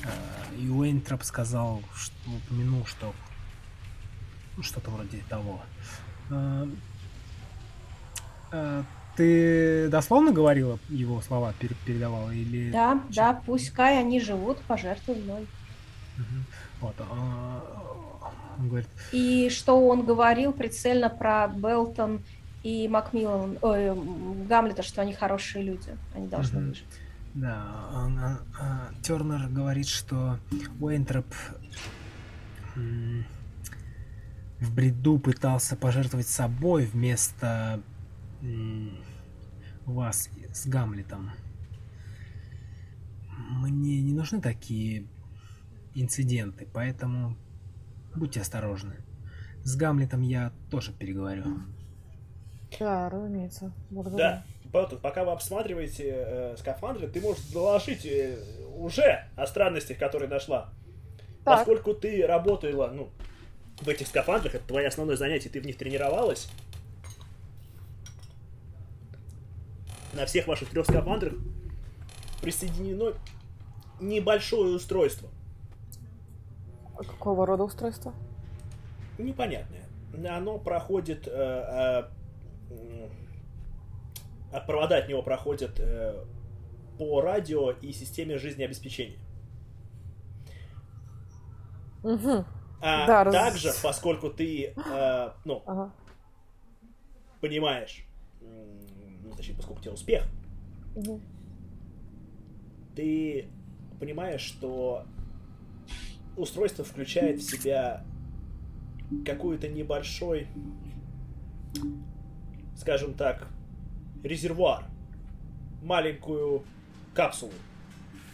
Э, И Уэйнтроп сказал, что, упомянул, что ну, что-то вроде того. Э, э, ты дословно говорила его слова, передавала или... Да, да, пускай они живут, пожертвуй мной. Вот, а, он говорит... И что он говорил прицельно про Белтон и Макмиллан, ой, Гамлета, что они хорошие люди, они должны угу. выжить. Да, он, а, а, Тернер говорит, что Уэйнтроп в бреду пытался пожертвовать собой вместо вас с Гамлетом. Мне не нужны такие инциденты, поэтому будьте осторожны. С Гамлетом я тоже переговорю. Да, разумеется. Благодарю. Да. Поэтому, пока вы обсматриваете э, скафандры, ты можешь доложить э, уже о странностях, которые нашла. Так. Поскольку ты работала, ну, в этих скафандрах, это твое основное занятие, ты в них тренировалась. На всех ваших трех скафандрах присоединено небольшое устройство. А какого рода устройство? Непонятное. Оно проходит... Э, э, провода от него проходят э, по радио и системе жизнеобеспечения. Угу. А да, также, раз... поскольку ты, э, ну, ага. понимаешь, ну, точнее, поскольку у тебя успех, угу. ты понимаешь, что устройство включает в себя какую-то небольшой, скажем так, резервуар, маленькую капсулу,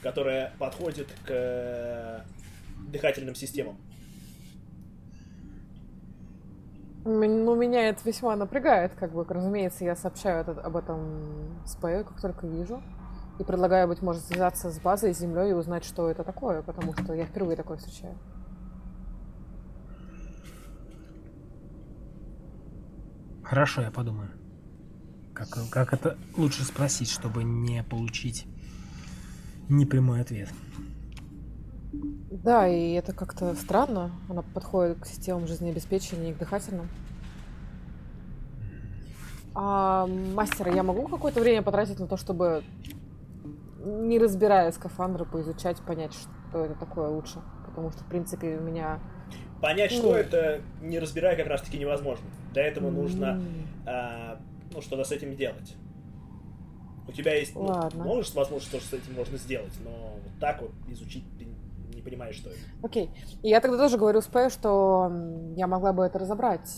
которая подходит к э, дыхательным системам. Ну, меня это весьма напрягает, как бы, разумеется, я сообщаю это, об этом СПЭ, как только вижу. И предлагаю, быть может, связаться с базой, с землей и узнать, что это такое, потому что я впервые такое встречаю. Хорошо, я подумаю. Как, как это лучше спросить, чтобы не получить непрямой ответ. Да, и это как-то странно. Она подходит к системам жизнеобеспечения и к дыхательным. А, мастер, я могу какое-то время потратить на то, чтобы, не разбирая скафандры, поизучать, понять, что это такое лучше? Потому что, в принципе, у меня... Понять, ну... что это, не разбирая, как раз-таки невозможно. Для этого нужно а, ну, что-то с этим делать. У тебя есть, ну, Ладно. можешь возможность, что с этим можно сделать, но вот так вот изучить ты не понимаешь, что это. Окей. И я тогда тоже говорю Спэй, что я могла бы это разобрать,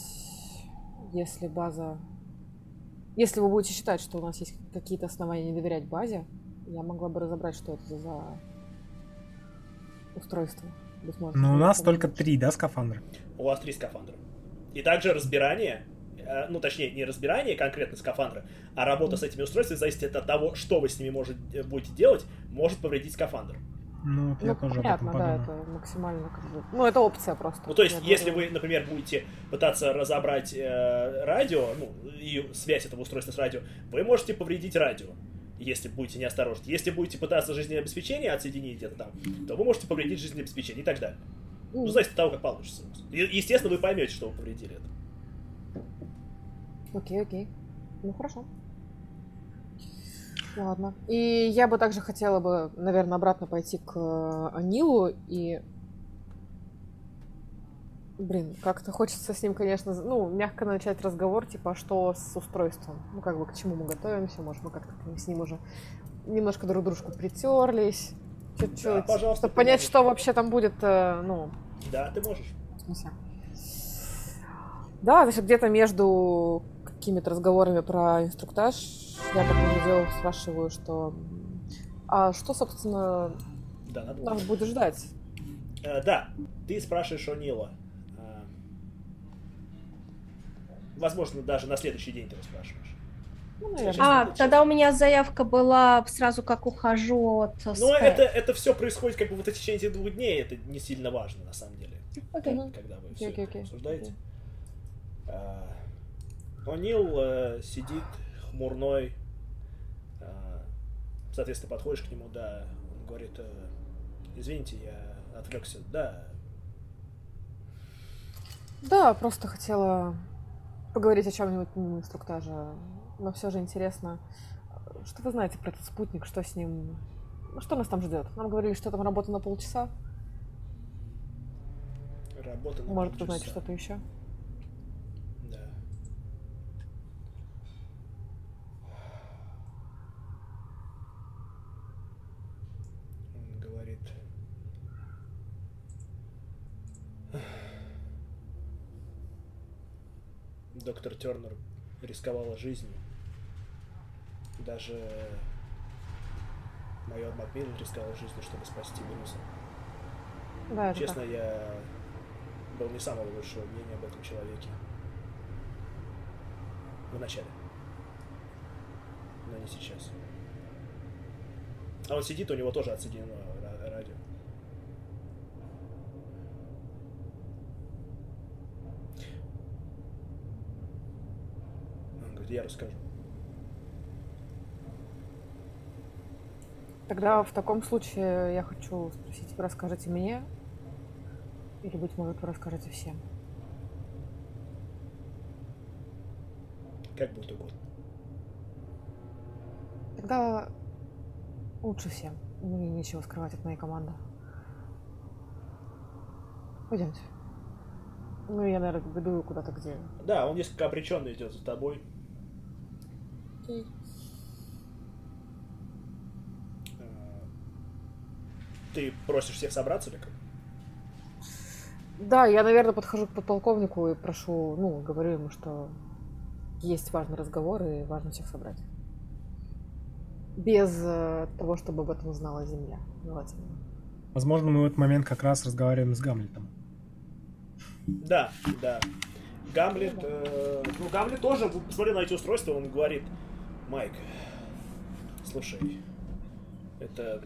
если база... Если вы будете считать, что у нас есть какие-то основания не доверять базе, я могла бы разобрать, что это за устройство. Но у нас только три, да, скафандра? У вас три скафандра. И также разбирание ну, точнее, не разбирание конкретно скафандра, а работа с этими устройствами зависит от того, что вы с ними можете, э, будете делать, может повредить скафандр. Ну, я ну, тоже понятно, да, это максимально как бы... Ну, это опция просто. Ну, то есть, если думаю... вы, например, будете пытаться разобрать э, радио, ну, и связь этого устройства с радио, вы можете повредить радио, если будете неосторожны. Если будете пытаться жизнеобеспечение отсоединить где-то там, то вы можете повредить жизнеобеспечение и так далее. Ну, зависит от того, как получится. Естественно, вы поймете, что вы повредили это. Окей, окей. Ну хорошо. Ладно. И я бы также хотела бы, наверное, обратно пойти к э, Анилу и... Блин, как-то хочется с ним, конечно, ну, мягко начать разговор, типа, а что с устройством? Ну, как бы, к чему мы готовимся, может, мы как-то с ним уже немножко друг дружку притерлись, чуть-чуть, да, пожалуйста, чтобы понять, можешь. что вообще там будет, э, ну... Да, ты можешь. Да, значит, где-то между какими-то разговорами про инструктаж, я как видео спрашиваю, что а что, собственно, да, надо нас будет ждать? Э, да, ты спрашиваешь у Нила. Э, возможно, даже на следующий день ты его спрашиваешь. Ну, а, тогда у меня заявка была сразу как ухожу от Ну, это, это все происходит как бы вот в течение этих двух дней, это не сильно важно на самом деле. Okay. Когда вы okay, все okay, okay. обсуждаете. Okay. О'Нил э, сидит хмурной. Э, соответственно, подходишь к нему, да. Он говорит, э, извините, я отвлекся. Да. Да, просто хотела поговорить о чем-нибудь мимо инструктажа. но все же интересно, что вы знаете про этот спутник, что с ним... Ну, что нас там ждет? Нам говорили, что там работа на полчаса. Работа на Может, вы полчаса. знаете что-то еще? Да. Он говорит... Доктор Тернер рисковала жизнью. Даже майор Макмиллан рисковал жизнью, чтобы спасти Брюса. Да, Честно, так. я был не самого лучшего мнения об этом человеке. В начале. Но не сейчас. А он сидит, у него тоже отсоединено ра- радио. Я расскажу. Тогда в таком случае я хочу спросить, вы расскажете мне? Или, быть может, вы расскажете всем? Как будет угодно. Тогда лучше всем. Мне нечего скрывать от моей команды. Пойдемте. Ну, я, наверное, веду куда-то, где... Да, он несколько обреченно идет за тобой. Э, Ты просишь всех собраться или как? Да, я, наверное, подхожу к подполковнику и прошу, ну, говорю ему, что есть важный разговор и важно всех собрать. Без э, того, чтобы об этом узнала Земля. Желательно. Возможно, мы в этот момент как раз разговариваем с Гамлетом. Да, да. Гамлет, э, ну Гамлет тоже, посмотрел на эти устройства, он говорит, Майк, слушай, это...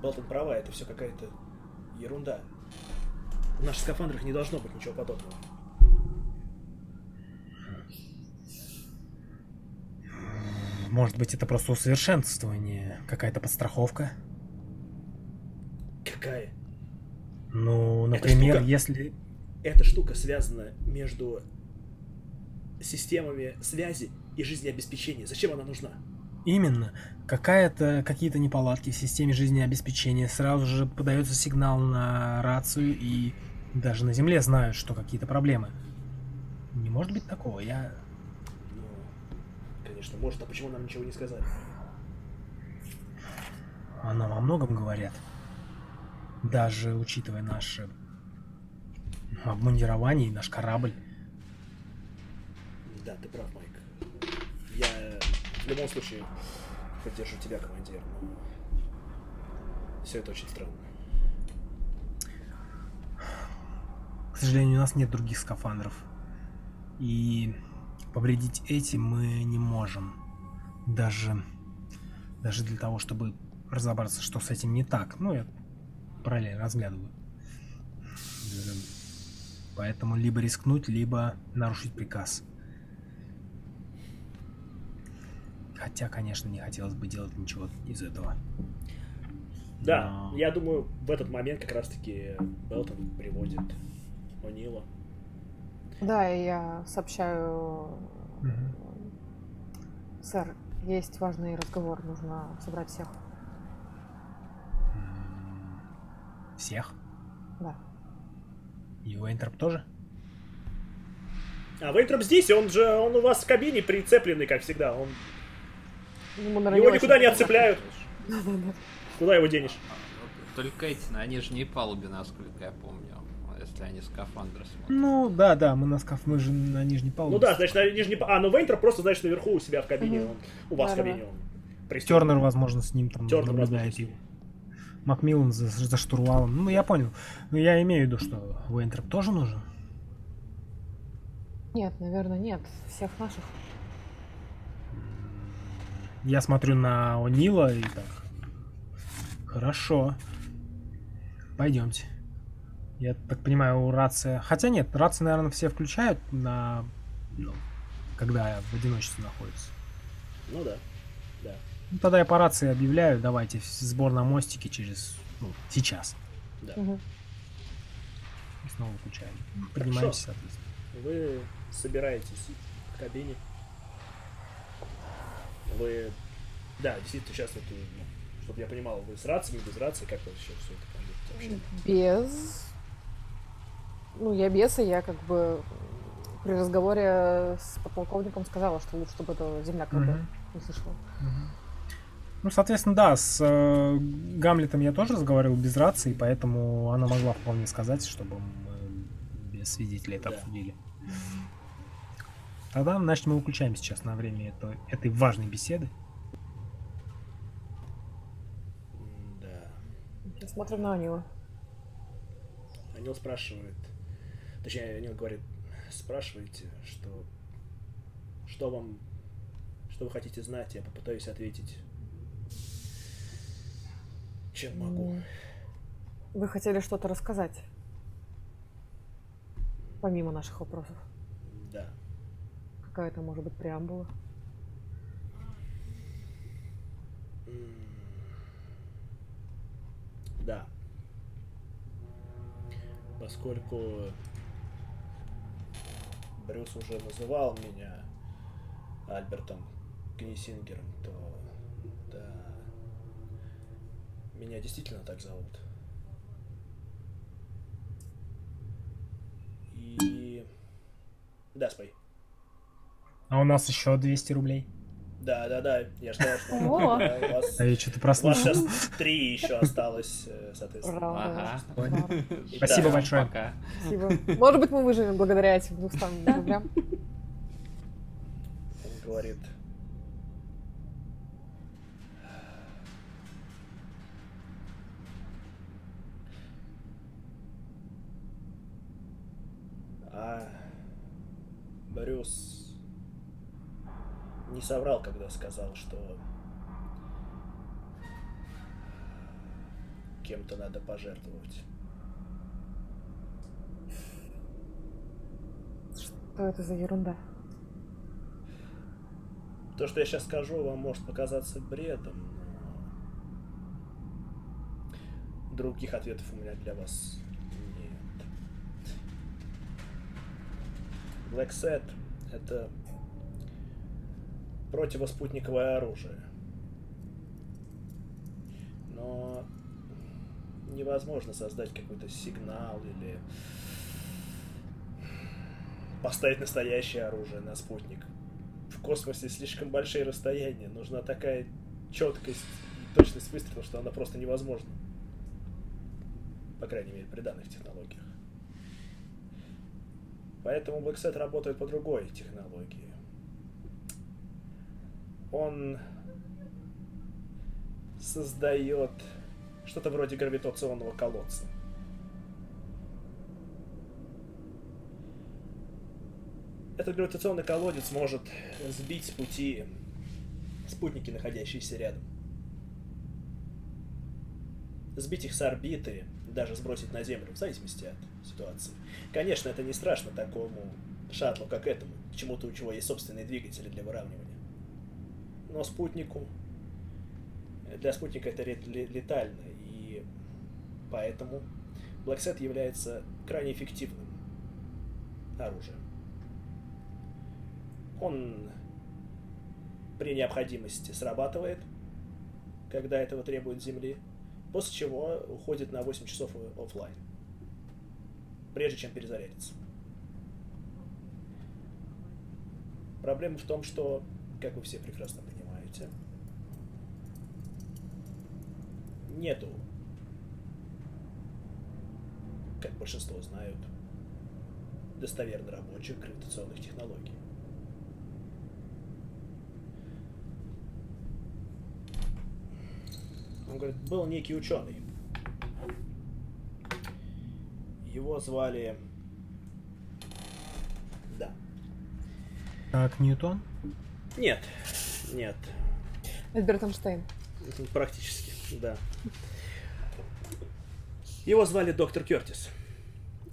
Болтон права, это все какая-то ерунда. В наших скафандрах не должно быть ничего подобного. Может быть, это просто усовершенствование, какая-то подстраховка. Какая? Ну, Эта например, штука- если... Эта штука связана между системами связи и жизнеобеспечения. Зачем она нужна? Именно. Какая-то, какие-то неполадки в системе жизнеобеспечения. Сразу же подается сигнал на рацию, и даже на Земле знают, что какие-то проблемы. Не может быть такого. Я... Ну, конечно, может, а почему нам ничего не сказали? А нам о многом говорят. Даже учитывая наше обмундирование и наш корабль. Да, ты прав, Майк. Я в любом случае поддержу тебя, командир, но все это очень странно. К сожалению, у нас нет других скафандров. И повредить эти мы не можем. Даже, даже для того, чтобы разобраться, что с этим не так. Ну, я параллельно разглядываю. Поэтому либо рискнуть, либо нарушить приказ. Хотя, конечно, не хотелось бы делать ничего из этого. Да, Но- я думаю, в этот момент как раз-таки Белтон приводит О'Нила. Да, и я сообщаю... Мгм. Сэр, есть важный разговор, нужно собрать всех. Всех? Да. И Уэйнтроп тоже? А Вейнтроп здесь, он же, он у вас в кабине прицепленный, как всегда. Он, Ему, наверное, его никуда не отцепляют. [LAUGHS] Куда его денешь? Только эти на нижней палубе, насколько я помню, если они скафандры смотрят. Ну, да, да, мы на скаф, мы же на нижней палубе. Ну да, значит, на нижней... А, ну Вейнтроп просто, значит, наверху у себя в кабине. Он, у вас в кабине он. Тернер, возможно, с ним там Тернер, наблюдает возможно, его. Макмиллан за, за штурвалом. Ну, я понял. Но я имею в виду, что Уэйнтроп тоже нужен. Нет, наверное, нет. Всех наших. Я смотрю на О'Нила и так. Хорошо. Пойдемте. Я так понимаю, рация... Хотя нет, рации, наверное, все включают на... ну, когда в одиночестве находится. Ну да, да. Ну, тогда я по рации объявляю, давайте сбор на мостике через... Ну, сейчас. Мгм. И снова включаем. Поднимаемся, соответственно. Вы собираетесь в кабине. Вы, да, действительно, сейчас вот, ну, чтобы я понимал, вы с рациями, без рации, как сейчас все это там вообще? Без... Ну, я без, и я как бы при разговоре с подполковником сказала, что лучше, чтобы это земля как бы не слышала. Ну, соответственно, да, с э, Гамлетом я тоже разговаривал без рации, поэтому она могла вполне сказать, чтобы мы без свидетелей это Да. обсудили. Тогда, значит, мы выключаем сейчас на время это- этой важной беседы. Да. Я смотрю на Анила. Анил спрашивает, точнее, Анил говорит, спрашиваете, что, что вам, что вы хотите знать, я попытаюсь ответить, чем могу. Вы хотели что-то рассказать? Помимо наших вопросов. Какая-то, может быть, преамбула? Да. Поскольку Брюс уже называл меня Альбертом Книсингером, то да, меня действительно так зовут. И... Да, спой. А у нас еще 200 рублей. Да, да, да, я ждал, что у вас А я что-то У вас прослушал. сейчас три еще осталось, э, соответственно. Ура, Ага. Спасибо большое. Пока. Спасибо. Может быть, мы выживем благодаря этим 200 рублям. Он говорит. А Брюс не соврал, когда сказал, что кем-то надо пожертвовать. Что это за ерунда? То, что я сейчас скажу, вам может показаться бредом, но других ответов у меня для вас нет. Black Set — это противоспутниковое оружие. Но невозможно создать какой-то сигнал или поставить настоящее оружие на спутник в космосе слишком большие расстояния. Нужна такая четкость и точность выстрела, что она просто невозможна. По крайней мере, при данных технологиях. Поэтому Blackset работает по другой технологии. Он создает что-то вроде гравитационного колодца. Этот гравитационный колодец может сбить с пути спутники, находящиеся рядом. Сбить их с орбиты, даже сбросить на Землю, в зависимости от ситуации. Конечно, это не страшно такому шаттлу, как этому, чему-то у чего есть собственные двигатели для выравнивания. Но спутнику, для спутника это ле- ле- летально, и поэтому Blackset является крайне эффективным оружием. Он при необходимости срабатывает, когда этого требует Земли, после чего уходит на 8 часов оффлайн, прежде чем перезарядиться. Проблема в том, что, как вы все прекрасно понимаете, нету, как большинство знают, достоверно рабочих гравитационных технологий. Он говорит, был некий ученый. Его звали... Да. Как Ньютон? Нет, нет, Альберт Эйнштейн. практически, да. Его звали доктор Кертис.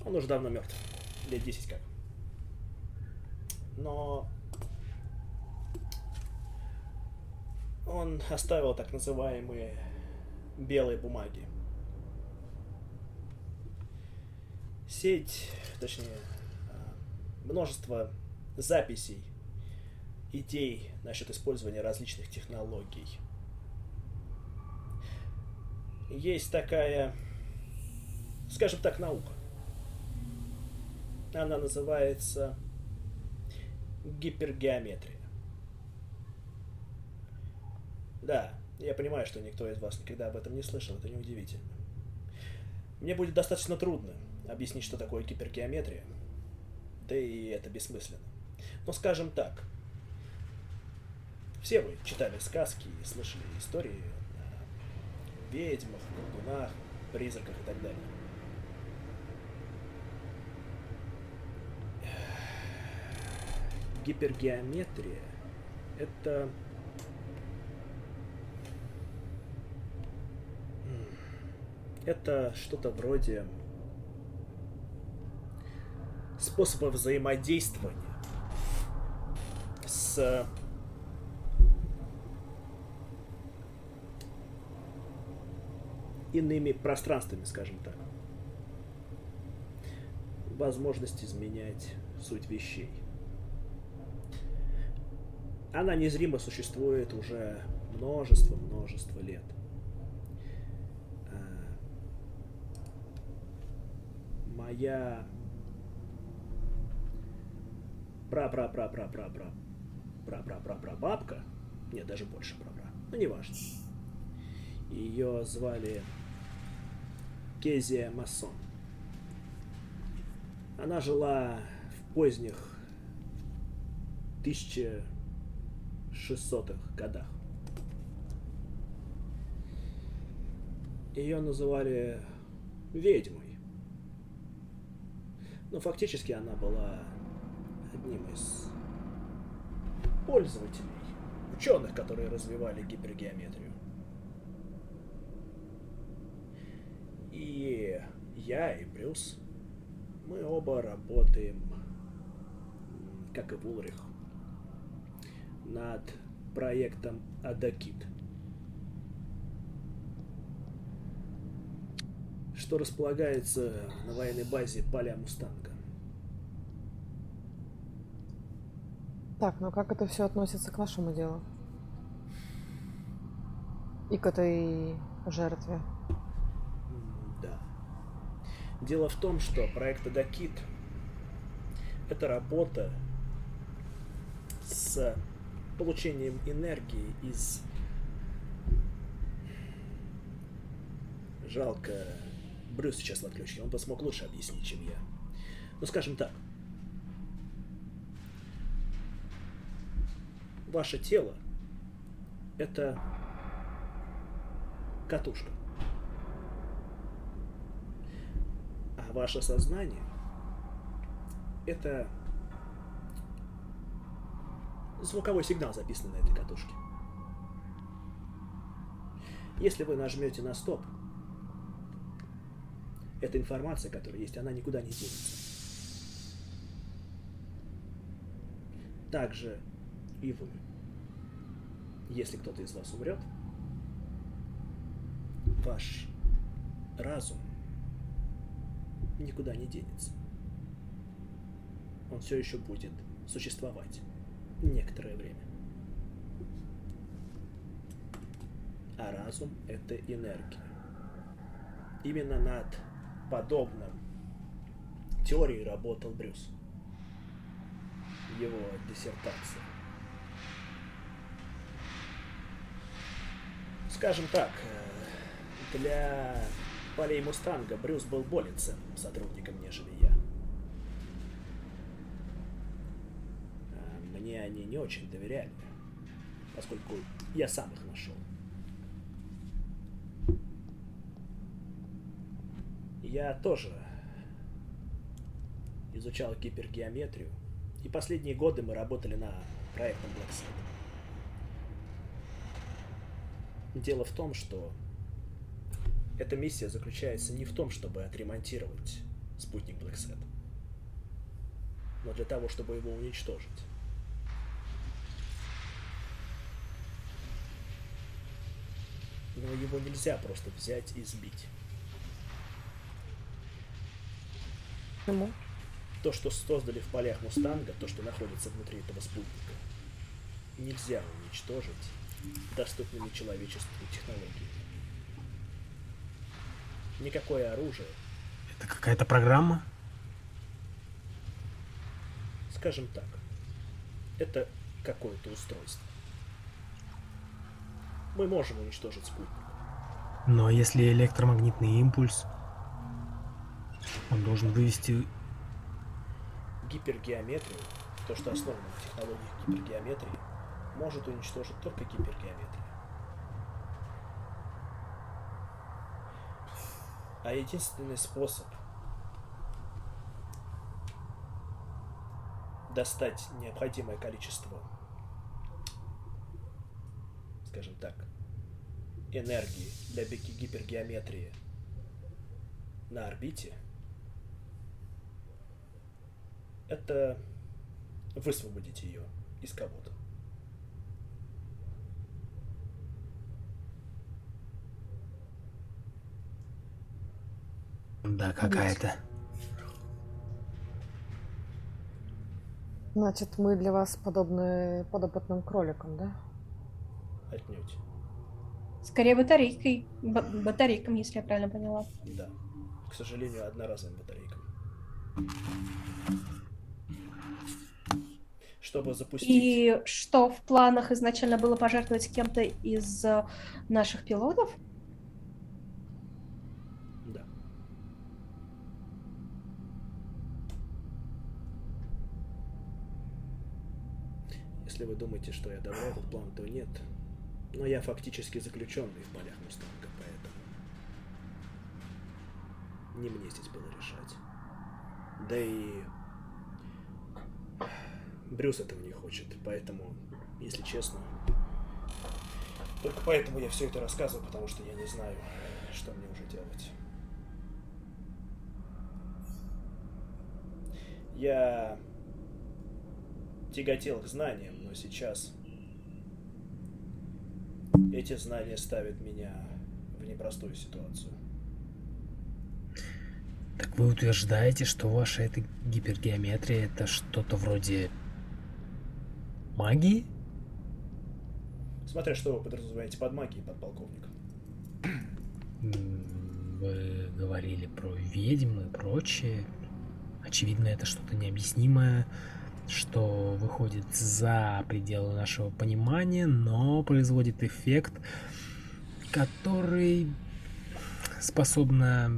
Он уже давно мертв. Лет 10 как. Но он оставил так называемые белые бумаги. Сеть, точнее, а, множество записей идей насчет использования различных технологий. Есть такая, скажем так, наука. Она называется гипергеометрия. Да, я понимаю, что никто из вас никогда об этом не слышал, это неудивительно. Мне будет достаточно трудно объяснить, что такое гипергеометрия, да и это бессмысленно. Но скажем так, все вы читали сказки и слышали истории о ведьмах, колдунах, призраках и так далее. Гипергеометрия — это это что-то вроде способа взаимодействования с иными пространствами, скажем так. Возможность изменять суть вещей. Она незримо существует уже множество-множество лет. моя пра-пра-пра-пра-пра-пра пра-пра-пра-пра бабка, нет, даже больше пра-пра, ну неважно. Ее звали Кезия Массон. Она жила в поздних 1600-х годах. Ее называли ведьмой. Но фактически она была одним из пользователей, ученых, которые развивали гипергеометрию. И я и Брюс, мы оба работаем, как и Вулрих, над проектом Адакит. что располагается на военной базе поля Мустанга. Так, ну как это все относится к нашему делу? И к этой жертве? Дело в том, что проект Адакит — это работа с получением энергии из жалко Брюс сейчас в отключке, он бы смог лучше объяснить, чем я. Ну, скажем так. Ваше тело — это катушка. А ваше сознание — это звуковой сигнал, записанный на этой катушке. Если вы нажмете на стоп, эта информация, которая есть, она никуда не денется. Также и вы. Если кто-то из вас умрет, ваш разум никуда не денется. Он все еще будет существовать некоторое время. А разум — это энергия. Именно над подобном теории работал Брюс. Его диссертация. Скажем так, э, для полей Мустанга Брюс был более ценным сотрудником, нежели я. Э, мне они не очень доверяли, поскольку я сам их нашел. Я тоже изучал гипергеометрию, и последние годы мы работали на проектом Black Set. Дело в том, что эта миссия заключается не в том, чтобы отремонтировать спутник Set, но для того, чтобы его уничтожить. Но его нельзя просто взять и сбить. Почему? То, что создали в полях Мустанга, то, что находится внутри этого спутника, нельзя уничтожить доступными человечеству технологиями. Никакое оружие, Это какая-то программа? скажем так, это какое-то устройство. Мы можем уничтожить спутник. Но если электромагнитный импульс, он должен вывести... Гипергеометрию, то, что основано на технологиях гипергеометрии, может уничтожить только гипергеометрия. А единственный способ достать необходимое количество, скажем так, энергии для гипергеометрии на орбите, это высвободить ее из кого-то. Да, какая-то. Значит, мы для вас подобны подопытным кроликам, да? Отнюдь. Скорее батарейкой. Ба- батарейкам, если я правильно поняла. Да. К сожалению, одноразовым батарейкам. Чтобы запустить... И что в планах изначально было пожертвовать кем-то из э, наших пилотов? Да. Если вы думаете, что я давно этот план, то нет. Но я фактически заключенный в полях Мустанга, поэтому... Не мне здесь было решать. Да и... Брюс этого не хочет, поэтому, если честно... Только поэтому я все это рассказываю, потому что я не знаю, что мне уже делать. Я тяготел к знаниям, но сейчас эти знания ставят меня в непростую ситуацию. Так вы утверждаете, что ваша эта гипергеометрия это что-то вроде магии? Смотря что вы подразумеваете под магией, подполковник. Вы говорили про ведьм и прочее. Очевидно, это что-то необъяснимое, что выходит за пределы нашего понимания, но производит эффект, который способна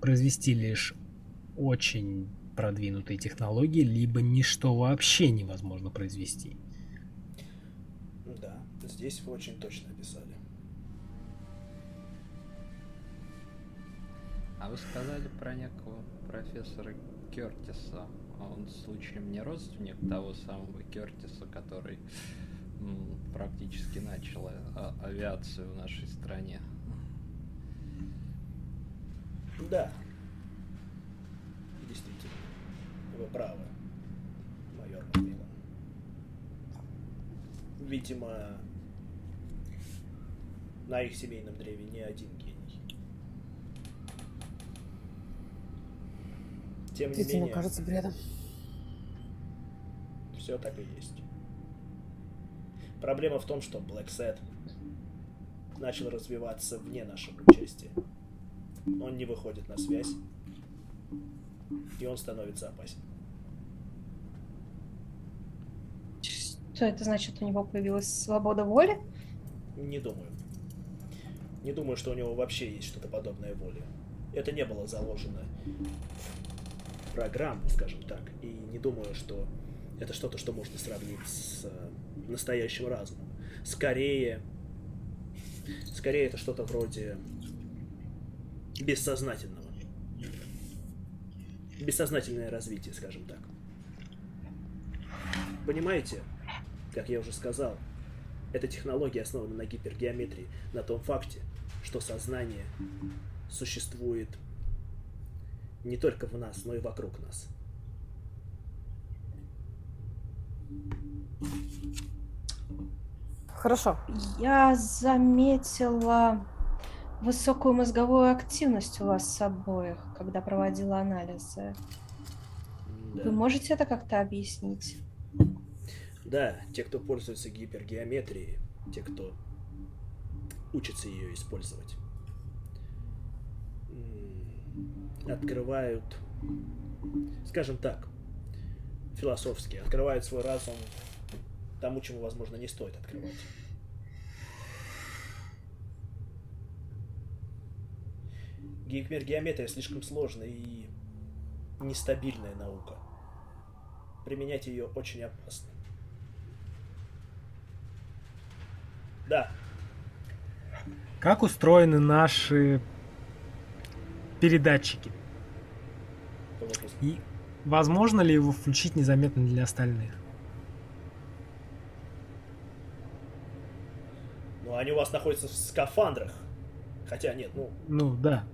произвести лишь очень продвинутые технологии, либо ничто вообще невозможно произвести. Да, здесь вы очень точно описали. А вы сказали про некого профессора Кертиса. Он случаем не родственник того самого Кертиса, который практически начал а- авиацию в нашей стране. Да. Действительно. Вы правы, майор Макмиллан. Видимо, на их семейном древе не один Тем не менее, кажется бредом. все так и есть. Проблема в том, что Black Set начал развиваться вне нашего участия. Он не выходит на связь, и он становится опасен. Что это значит? У него появилась свобода воли? Не думаю. Не думаю, что у него вообще есть что-то подобное воле. Это не было заложено в программу, скажем так. И не думаю, что это что-то, что можно сравнить с э, настоящим разумом. Скорее, скорее это что-то вроде бессознательного. Бессознательное развитие, скажем так. Понимаете, как я уже сказал, эта технология основана на гипергеометрии, на том факте, что сознание существует не только в нас, но и вокруг нас. Хорошо. Я заметила высокую мозговую активность у вас с обоих, когда проводила анализы. Да. Вы можете это как-то объяснить? Да, те, кто пользуется гипергеометрией, те, кто учится ее использовать, м, открывают, скажем так, философски, открывают свой разум тому, чему, возможно, не стоит открывать. Гипергеометрия слишком сложная и нестабильная наука. Применять ее очень опасно. Да, Как устроены наши передатчики? И возможно ли его включить незаметно для остальных? Ну, они у вас находятся в скафандрах. Хотя нет, ну, Ну, да.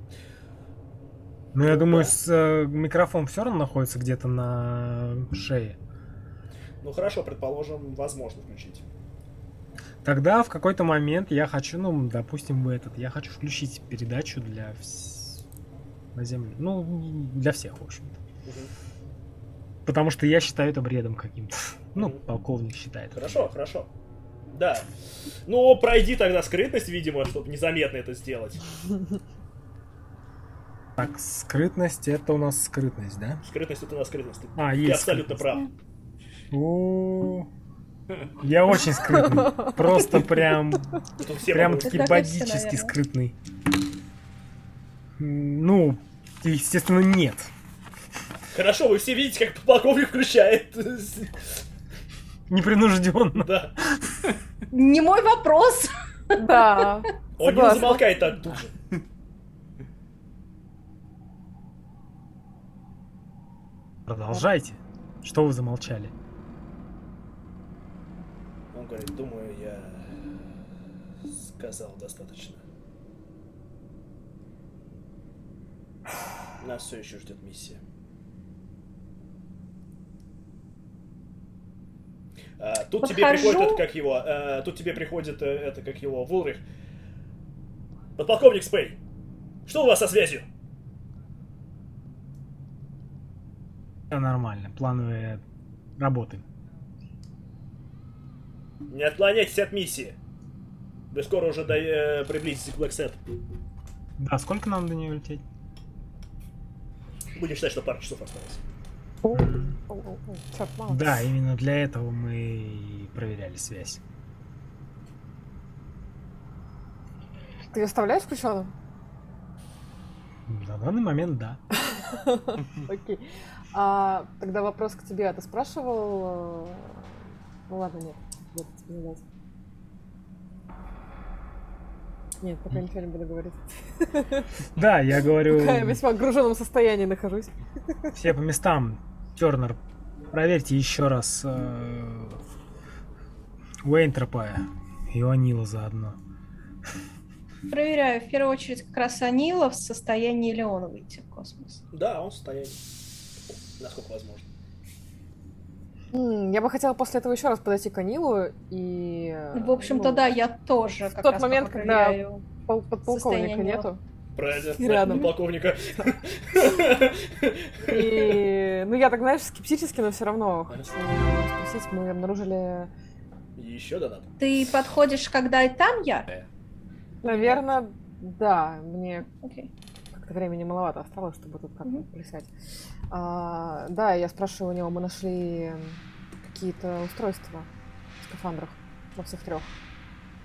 Но я думаю, с, э, микрофон все равно находится где-то на шее. ну хорошо, предположим, возможно включить. Тогда в какой-то момент я хочу, ну, допустим, в этот, я хочу включить передачу для вс- на земле. Ну, для всех, в общем-то. Мгм. Потому что я считаю это бредом каким-то. Ну, полковник считает. Хорошо, хорошо. Да. Ну, пройди тогда скрытность, видимо, чтобы незаметно это сделать. [LAUGHS] Так, скрытность, это у нас скрытность, да? Скрытность это на скрытность. Ты, А, ты есть абсолютно прав. О, Я очень скрытный. [LAUGHS] Просто прям, прям таки наверное. скрытный. Ну, естественно, нет. Хорошо, вы все видите, как полковник включает. Непринужденно. Да. Не мой вопрос. Да. Он не замолкает так тут же. Продолжайте. Что вы замолчали? Он говорит, думаю, я сказал достаточно. Нас все еще ждет миссия. А, тут тебе Подхожу. приходит это как его, а, тут тебе приходит э, это как его Вулрих. Подполковник Спей, что у вас со связью? Все нормально. Плановые работы. Не отклоняйтесь от миссии. Вы скоро уже до, э, приблизитесь к Блэксет. Да, сколько нам до нее лететь? Будем считать, что пару часов осталось. О, о, о, о, Чёрт, мало. Да, именно для этого мы и проверяли связь. Ты ее оставляешь включенным? На данный момент, да. [LAUGHS] Окей. А, тогда вопрос к тебе. А ты спрашивал... э, Ну ладно, нет. Вот тебе не дать. Нет, пока ничего не буду говорить. [LAUGHS] Да, я говорю, Пока я в весьма огруженном состоянии нахожусь. [LAUGHS] все по местам. Тернер, проверьте еще раз э, Уэйнтропа и Анила заодно. Проверяю. В первую очередь как раз Анила в состоянии ли он выйти в космос. Да, он в состоянии. Насколько возможно. Я бы хотела после этого еще раз подойти к Анилу и... э, В общем-то, ну, да, я тоже в как тот раз момент, когда- пол- подполковника состояние нету. Правильно, Рядом. полковника. И, ну, я так, знаешь, скептически, но все равно хочу спросить. Мы обнаружили, Еще донат. Ты подходишь, когда и там я? наверное, да, мне как-то времени маловато осталось, чтобы тут как-то плясать. А, да, я спрашиваю у него, мы нашли какие-то устройства в скафандрах во всех трех.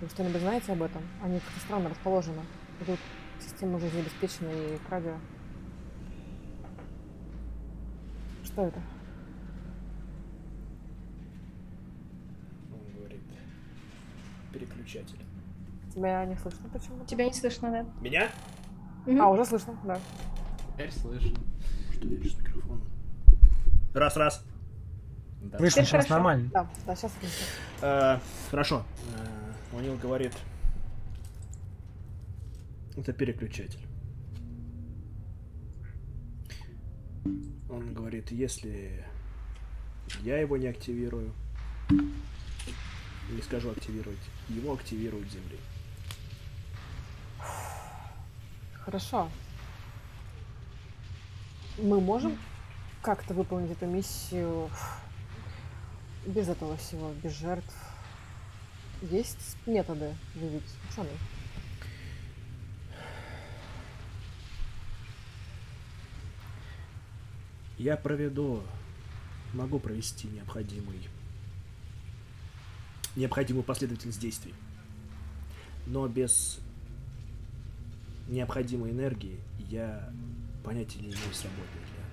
Вы что-нибудь знаете об этом? Они как-то странно расположены. И Тут система жизнеобеспечена и к радио. Что это? Он говорит. Переключатель. Тебя не слышно почему-то? Тебя не слышно, да? Меня? А, уже слышно, да. Теперь слышно. Что я с микрофоном? Раз, раз. Да. Слышно, сейчас хорошо. нормально. Да, да, сейчас слышно. Э, хорошо. Э, Унил говорит. Это переключатель. Он говорит, если я его не активирую, не скажу активировать, его активируют Земли. Хорошо. Мы можем как-то выполнить эту миссию без этого всего, без жертв. Есть методы, вы ведь. Я проведу, могу провести необходимый, необходимую последовательность действий. Но без необходимой энергии я понятия не имею, сработает ли она.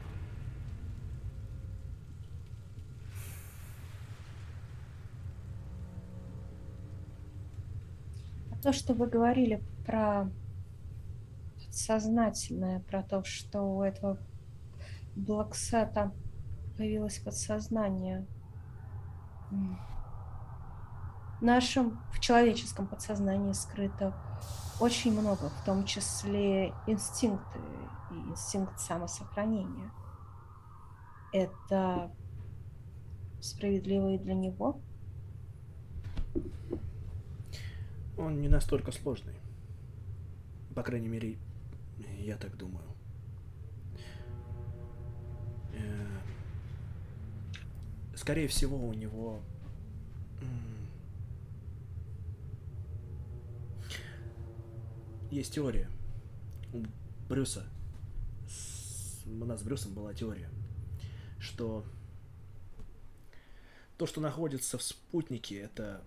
А то, что вы говорили про подсознательное, про то, что у этого Блоксета появилось подсознание. В нашем, в человеческом подсознании скрыто очень много, в том числе инстинкты инстинкт самосохранения. Это справедливо и для него? Он не настолько сложный. По крайней мере, я так думаю. Э, Скорее всего, у него... Есть теория. У Брюса. У нас с Брюсом была теория, что то, что находится в спутнике, это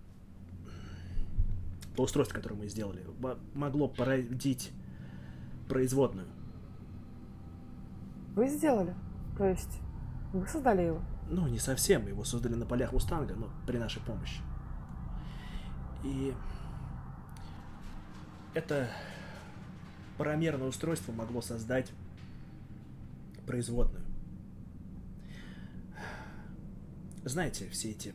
то устройство, которое мы сделали, мо- могло породить производную. Вы сделали? То есть вы создали его? Ну, не совсем. Его создали на полях Мустанга, но при нашей помощи. И это парамерное устройство могло создать производную. Знаете, все эти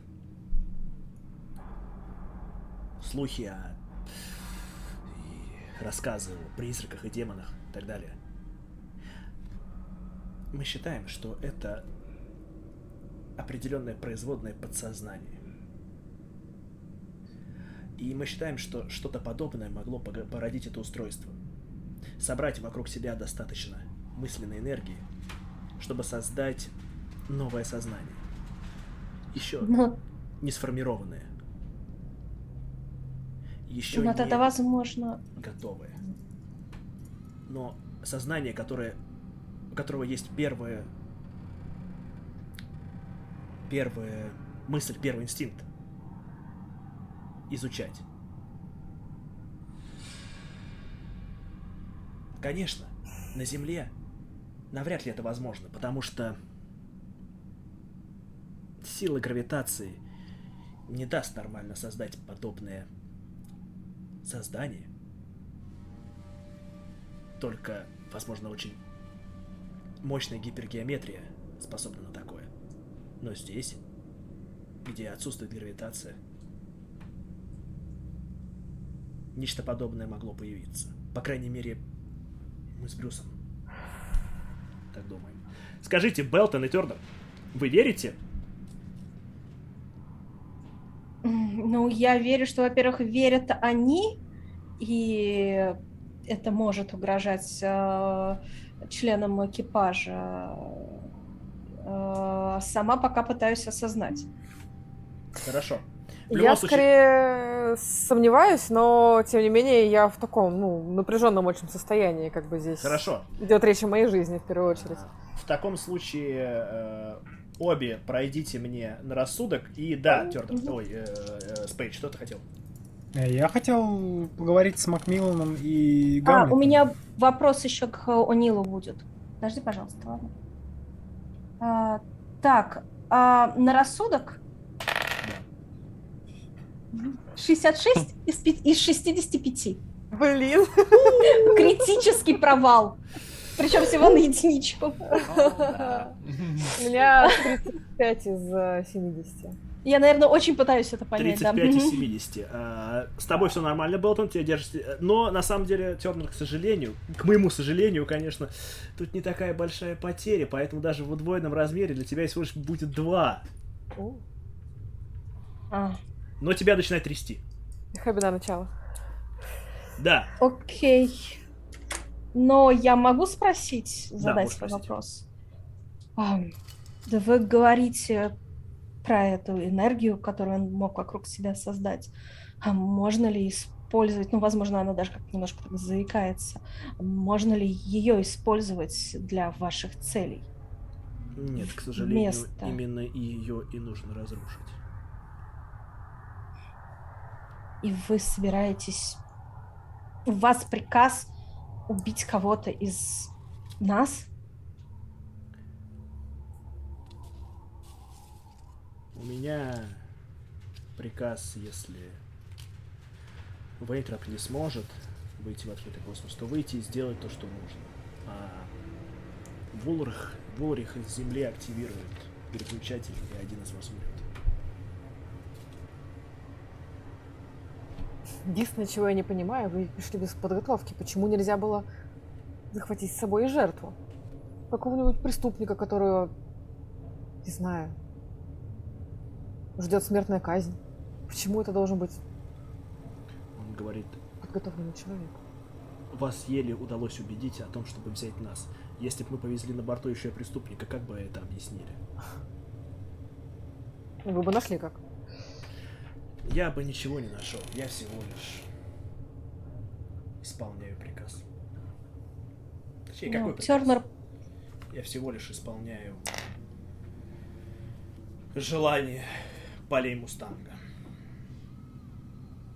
слухи о и рассказы о призраках и демонах и так далее. Мы считаем, что это определенное производное подсознание. И мы считаем, что что-то подобное могло породить это устройство. Собрать вокруг себя достаточно мысленной энергии, чтобы создать новое сознание. Еще Но, не сформированное. Еще но не тогда возможно... готовое. Но сознание, которое, у которого есть первое, первая мысль, первый инстинкт изучать. Конечно, на Земле навряд ли это возможно, потому что сила гравитации не даст нормально создать подобное создание. Только, возможно, очень мощная гипергеометрия способна на такое. Но здесь, где отсутствует гравитация, нечто подобное могло появиться. По крайней мере, мы с Брюсом так думаем. Скажите, Белтон и Тернер, вы верите? Ну, я верю, что, во-первых, верят они, и это может угрожать э, членам экипажа. Э, сама пока пытаюсь осознать. Хорошо. В Я случае, скорее сомневаюсь, но тем не менее я в таком, ну, напряженном очень состоянии, как бы здесь хорошо. идет речь о моей жизни в первую очередь. В таком случае э, обе пройдите мне на рассудок. И да, Тернер, ой, э, э, Спейд, что ты хотел? Э, Я хотел поговорить с Макмилланом и А, Гамлетом. у меня вопрос еще к О'Нилу будет. Подожди, пожалуйста, ладно. А, так, а, на рассудок 66 из, из 65. Блин. Критический провал. Причем всего на единичку. У меня 35 из э, 70. Я, наверное, очень пытаюсь это понять. да. 35 из Мгм. 70. А, с тобой все нормально, Белтон, тебя держишься. Но на самом деле, Тернер, к сожалению, к моему сожалению, конечно, тут не такая большая потеря, поэтому даже в удвоенном размере для тебя всего лишь будет 2. О, А, Но тебя начинает трясти. Хабина начало. Да, Окей. Но я могу спросить, Да, задать свой спросить. вопрос? А, да вы говорите про эту энергию, которую он мог вокруг себя создать. А можно ли использовать, ну, возможно, она даже как немножко так заикается, можно ли ее использовать для ваших целей? Нет, к сожалению, Место. именно ее и нужно разрушить. И вы собираетесь... У вас приказ убить кого-то из нас? У меня приказ, если Вейтрап не сможет выйти в открытый космос, то выйти и сделать то, что нужно. А Вулрих, Вулрих из Земли активирует переключатель, и один из вас умрет. Единственное, чего я не понимаю, вы пришли без подготовки. Почему нельзя было захватить с собой и жертву? Какого-нибудь преступника, которого, не знаю, ждет смертная казнь. Почему это должен быть Он говорит, подготовленный человек? Вас еле удалось убедить о том, чтобы взять нас. Если бы мы повезли на борту еще и преступника, как бы это объяснили? Вы бы нашли как? Я бы ничего не нашел. Я всего лишь исполняю приказ. Точнее, ну, какой приказ? Тернер... Я всего лишь исполняю желание полей Мустанга.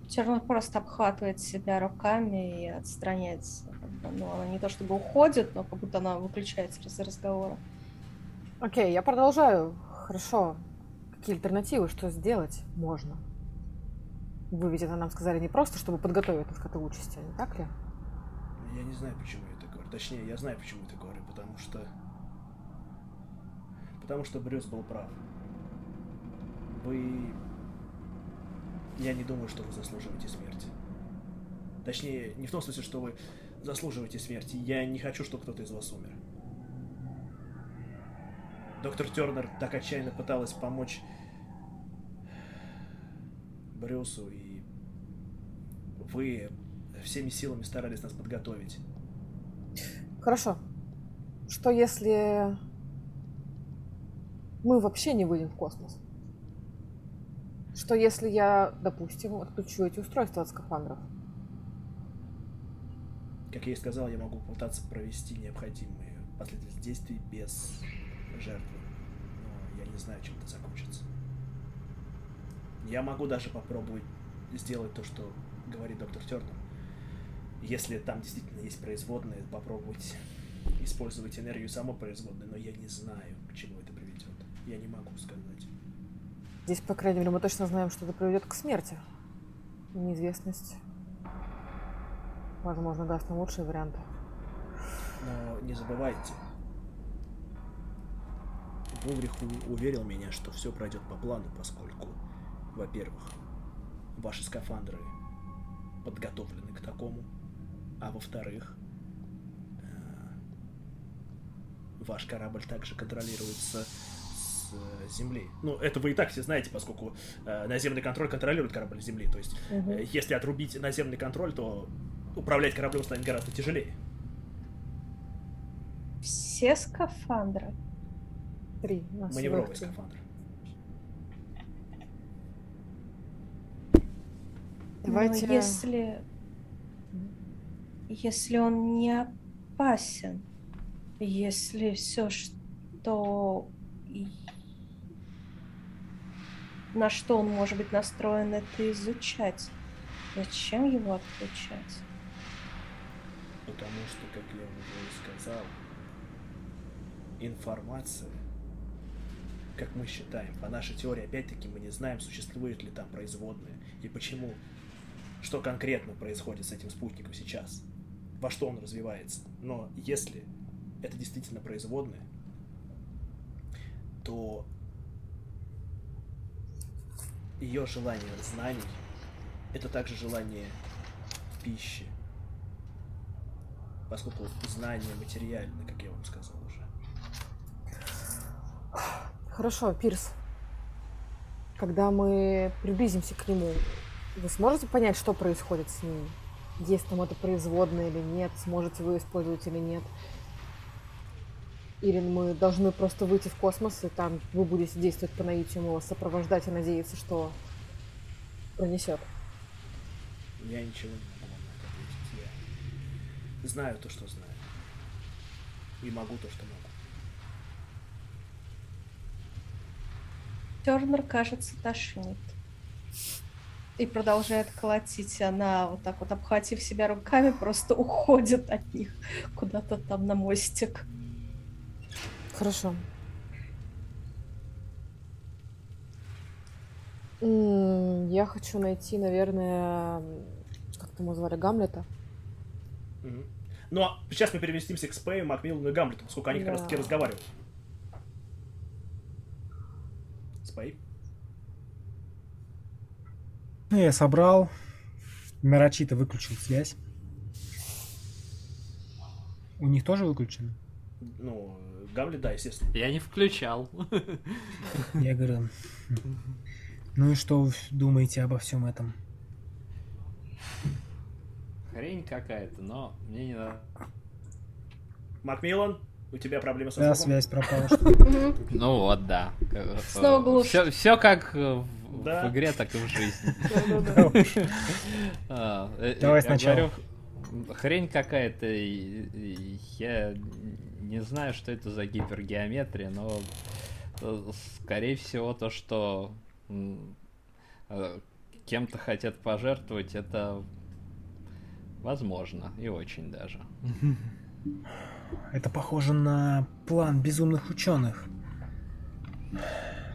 Тернер просто обхватывает себя руками и отстраняется. Ну, она не то чтобы уходит, но как будто она выключается из разговора. Окей, я продолжаю. Хорошо. Какие альтернативы? Что сделать можно? Вы ведь это нам сказали не просто, чтобы подготовить нас к этой участи, не так ли? Я не знаю, почему я это говорю. Точнее, я знаю, почему это говорю, потому что... Потому что Брюс был прав. Вы... Я не думаю, что вы заслуживаете смерти. Точнее, не в том смысле, что вы заслуживаете смерти. Я не хочу, чтобы кто-то из вас умер. Доктор Тернер так отчаянно пыталась помочь Брюсу, и вы всеми силами старались нас подготовить. Хорошо. Что если мы вообще не выйдем в космос? Что если я, допустим, отключу эти устройства от скафандров? Как я и сказал, я могу попытаться провести необходимые последовательность действий без жертвы. Но я не знаю, чем это закончится. Я могу даже попробовать сделать то, что говорит доктор Тернер. Если там действительно есть производные, попробовать использовать энергию самой производной, но я не знаю, к чему это приведет. Я не могу сказать. Здесь, по крайней мере, мы точно знаем, что это приведет к смерти. Неизвестность, возможно, даст нам лучшие варианты. Но не забывайте, Вулрих уверил меня, что все пройдет по плану, поскольку во-первых, ваши скафандры подготовлены к такому, а во-вторых, э, ваш корабль также контролируется с земли. Ну, это вы и так все знаете, поскольку э, наземный контроль контролирует корабль земли. То есть, угу. если отрубить наземный контроль, то управлять кораблем станет гораздо тяжелее. Все скафандры? Три. Маневровые скафандры. Давайте... Но если... Если он не опасен, если все, что... На что он может быть настроен, это изучать. Зачем его отключать? Потому что, как я уже сказал, информация, как мы считаем, по нашей теории, опять-таки, мы не знаем, существует ли там производные и почему что конкретно происходит с этим спутником сейчас, во что он развивается. Но если это действительно производное, то ее желание знаний это также желание пищи. Поскольку знание материально, как я вам сказал уже. Хорошо, Пирс. Когда мы приблизимся к нему, вы сможете понять, что происходит с ним? Есть там это производное или нет? Сможете вы использовать или нет? Или мы должны просто выйти в космос, и там вы будете действовать по наитию, мы вас сопровождать и надеяться, что пронесет. Я ничего не могу вам на это ответить. Я знаю то, что знаю. И могу то, что могу. Тернер, кажется, тошнит. И продолжает колотить. Она, вот так вот обхватив себя руками, просто уходит от них куда-то там на мостик. Хорошо. Я хочу найти, наверное, как там его звали, Гамлета. Ну, а сейчас мы переместимся к Спею, Макмиллану и Гамлету, поскольку они как раз таки Да. разговаривают. Спей. Ну, я собрал. Нарочито выключил связь. У них тоже выключено? Ну, Гамлет, да, естественно. Я не включал. Я говорю, «Хм. ну и что вы думаете обо всем этом? Хрень какая-то, но мне не надо. Макмиллан, у тебя проблемы со Да, звуком? связь пропала. Ну вот, да. Снова глушь. Все, как э, в, Да. в игре, так и в жизни. [LAUGHS] [LAUGHS] А, э, Давай я сначала. хрень какая-то. Я не знаю, что это за гипергеометрия, но э, скорее всего то, что э, кем-то хотят пожертвовать, это возможно и очень даже. [LAUGHS] Это похоже на план безумных ученых.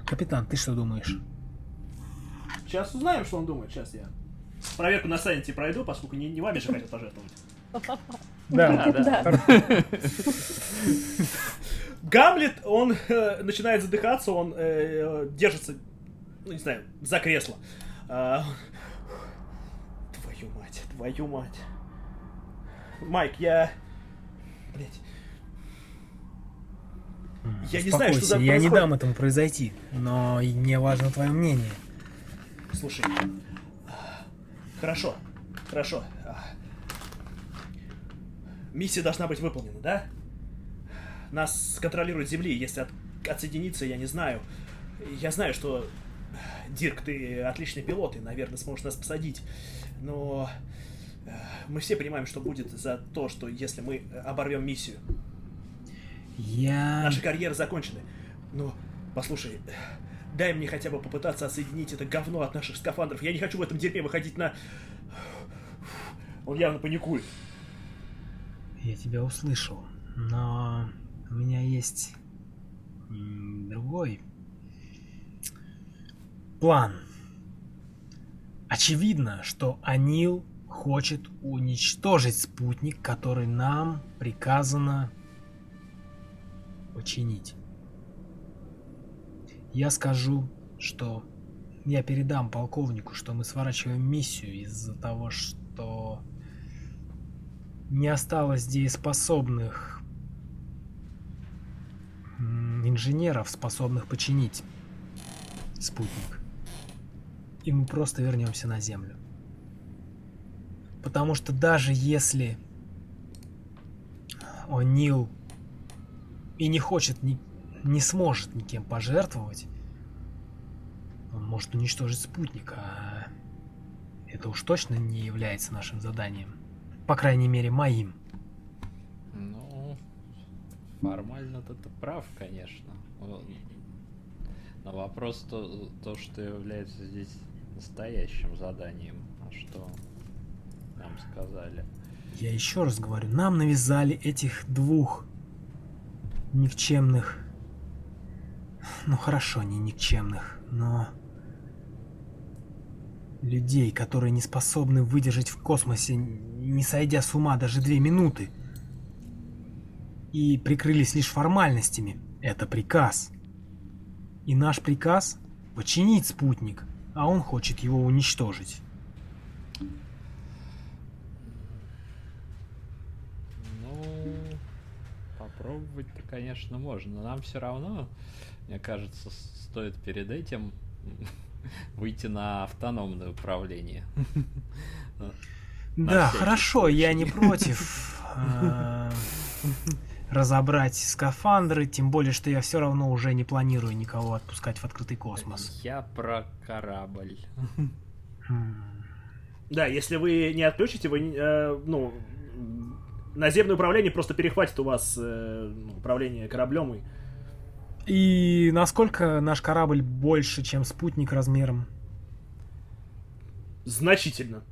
Капитан, ты что думаешь? Сейчас узнаем, что он думает. Сейчас я проверку на сайте пройду, поскольку не, не вами же хотят пожертвовать. Да, Да. Гамлет, он э, начинает задыхаться, он э, держится, ну не знаю, за кресло. А, твою мать, твою мать. Майк, я... Блять. Я не знаю, что я не происходит. дам этому произойти, но и мне важно твое мнение. Слушай. Хорошо, хорошо. А, Миссия должна быть выполнена, да? Нас контролирует Земли, если от- отсоединиться, я не знаю. Я знаю, что Дирк, ты отличный пилот и, наверное, сможешь нас посадить. Но э, мы все понимаем, что будет за то, что если мы оборвем миссию. Я... Наши карьеры закончены. Но, послушай, дай мне хотя бы попытаться отсоединить это говно от наших скафандров. Я не хочу в этом дерьме выходить на... Он явно паникует. Я тебя услышал, но у меня есть другой план. Очевидно, что Анил хочет уничтожить спутник, который нам приказано починить. Я скажу, что я передам полковнику, что мы сворачиваем миссию из-за того, что не осталось дееспособных инженеров, способных починить спутник. И мы просто вернемся на Землю. Потому что даже если О'Нил и не хочет, ни- не сможет никем пожертвовать, он может уничтожить спутник, а это уж точно не является нашим заданием. По крайней мере, моим. Ну, формально-то ты прав, конечно. Но вопрос то, то, что является здесь настоящим заданием. А что нам сказали? Я еще раз говорю, нам навязали этих двух никчемных... Ну хорошо, не никчемных, но... Людей, которые не способны выдержать в космосе, не сойдя с ума даже две минуты. И прикрылись лишь формальностями. Это приказ. И наш приказ — починить спутник, а он хочет его уничтожить. Ну, попробовать-то, конечно, можно. Но нам все равно, мне кажется, стоит перед этим [LAUGHS] выйти на автономное управление. Да, хорошо, я не против. А, [LAUGHS] разобрать скафандры, тем более, что я все равно уже не планирую никого отпускать в открытый космос. Я про корабль. Да, если вы не отключите, вы, э, ну, наземное управление просто перехватит у вас э, ну, управление кораблем и И насколько наш корабль больше, чем спутник размером? значительно.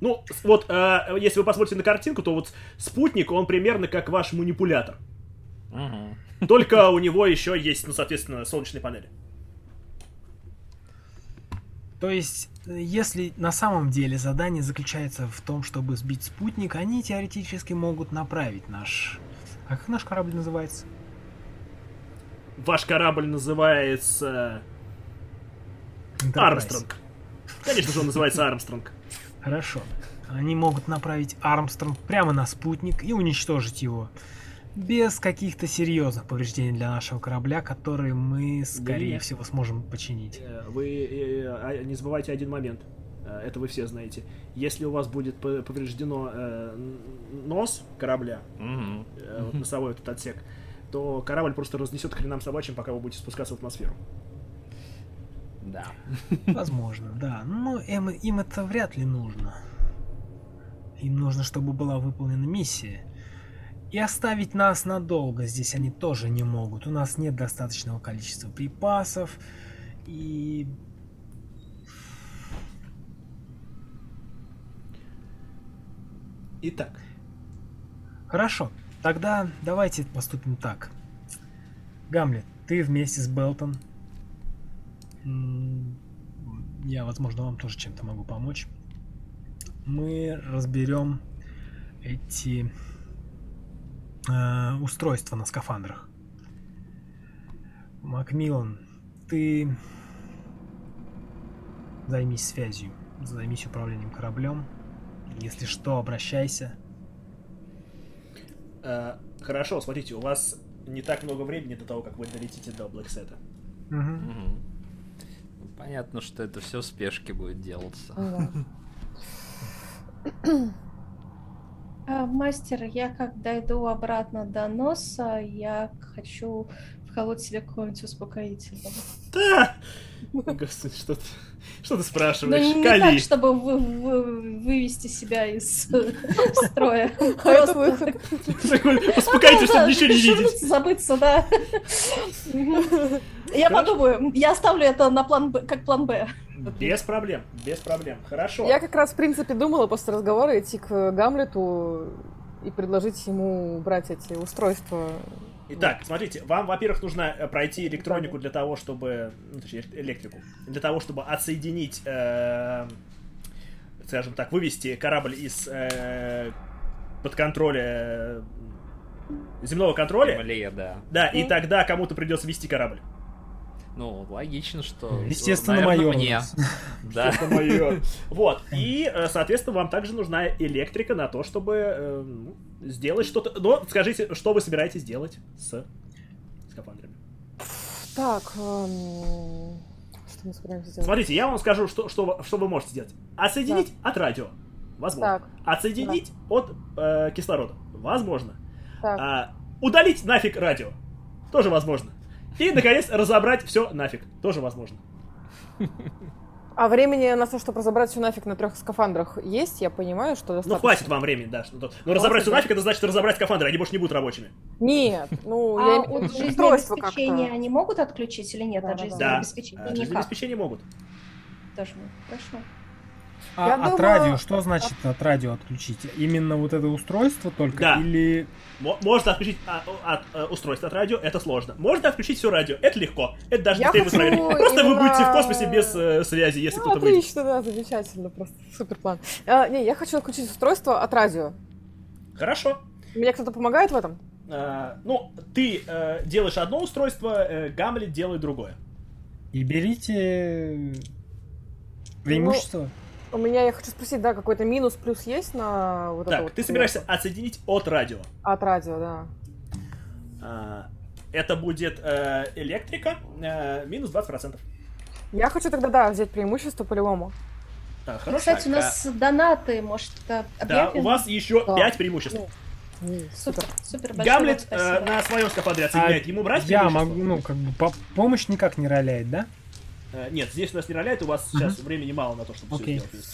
Ну, вот, э, если вы посмотрите на картинку, то вот спутник, он примерно как ваш манипулятор. Мгм. Только у него еще есть, ну, соответственно, солнечные панели. То есть, если на самом деле задание заключается в том, чтобы сбить спутник, они теоретически могут направить наш... А как наш корабль называется? Ваш корабль называется Enterprise. Армстронг. Конечно же, он называется Армстронг. Хорошо. Они могут направить Армстронг прямо на спутник и уничтожить его. Без каких-то серьезных повреждений для нашего корабля, которые мы, скорее нет. всего, сможем починить. Э, Вы э, а, не забывайте один момент. Э, Это вы все знаете. Если у вас будет повреждено нос корабля, э, вот носовой этот отсек, то корабль просто разнесет хренам собачьим, пока вы будете спускаться в атмосферу. Да. [LAUGHS] Возможно, да. Но им, им это вряд ли нужно. Им нужно, чтобы была выполнена миссия. И оставить нас надолго здесь они тоже не могут. У нас нет достаточного количества припасов. И... Итак, Хорошо. Тогда давайте поступим так. Гамлет, ты вместе с Белтон. Я, возможно, вам тоже чем-то могу помочь. Мы разберем эти э, устройства на скафандрах. Макмиллан, ты займись связью, займись управлением кораблем. Если что, обращайся. Э, хорошо, смотрите, у вас не так много времени до того, как вы долетите до Блэксета. Мгм. Ну, Понятно, что это все в спешке будет делаться. Да. А, мастер, я как дойду обратно до носа, я хочу вколоть себе какого-нибудь успокоительного. Да! Господи, что ты, что ты спрашиваешь? не, не Кали! так, чтобы вы- вы- вывести себя из строя. [LAUGHS] Такой, Успокойтесь, чтобы ничего не видеть. забыться, да. Я подумаю, я оставлю это на план Б, как план Б. Без проблем, без проблем. Хорошо. Я как раз, в принципе, думала после разговора идти к Гамлету и предложить ему брать эти устройства. Итак, смотрите, вам, во-первых, нужно э, пройти электронику для того, чтобы... Ну, точнее, электрику. Для того, чтобы отсоединить, э, скажем так, вывести корабль из э, под контроля э, земного контроля. Земле, да. Да, и Мгм. тогда кому-то придется вести корабль. Ну, логично, что... Естественно, наверное, майор. мне. [LAUGHS] Да. Это моё. [LAUGHS] Вот. И, э, соответственно, вам также нужна электрика на то, чтобы ну, сделать что-то. Но скажите, что вы собираетесь делать с скафандрами? Так, эм, что мы собираемся сделать? Смотрите, я вам скажу, что, что, вы- что вы можете сделать. Отсоединить от радио. Возможно. Так. Отсоединить от э, кислорода. Возможно. Так, А, удалить нафиг радио. Тоже возможно. И, наконец, разобрать все нафиг. Тоже возможно. [LAUGHS] а времени на то, чтобы разобрать все нафиг на трех скафандрах есть, я понимаю, что Ну, достаточно. хватит вам времени, да. что- Но разобрать все нафиг, это значит разобрать скафандры, они больше не будут рабочими. Нет, ну, А я от жизнеобеспечения они могут отключить или нет? Да, От да, жизнеобеспечения А, жизнеобеспечение могут. Тоже мы. Хорошо. А Я от думаю- радио, что значит от радио отключить? Именно вот это устройство только? Да. Или... Мо- Можно отключить а, от, э, устройство от радио, это сложно. Можно отключить все радио, это легко. Это даже Я вы хочу проверите. Просто вы именно- будете в космосе без э, связи, если Ну, кто-то выйдет. отлично, да, замечательно, просто супер план. А, не, я хочу отключить устройство от радио. Хорошо. Мне кто-то помогает в этом? А, ну, ты э, делаешь одно устройство, э, Гамлет делает другое. И берите преимущество. У меня, я хочу спросить, да, какой-то минус, плюс есть на вот это так, вот ты собираешься отсоединить от радио. От радио, да. А, это будет э, электрика, э, минус 20%. Я хочу тогда, да, взять преимущество по-любому. А, Ну, хорошо. Кстати, у нас донаты, может, это Да, объявим? у вас еще Да. 5 преимуществ. Супер, Супер. большое Гамлет э, на своем скафандре отсоединяет. Ему брать А Я могу, ну, как бы, по- помощь никак не роляет, да? Э, Нет, здесь у нас не роляет, у вас сейчас времени мало на то, чтобы все сделать.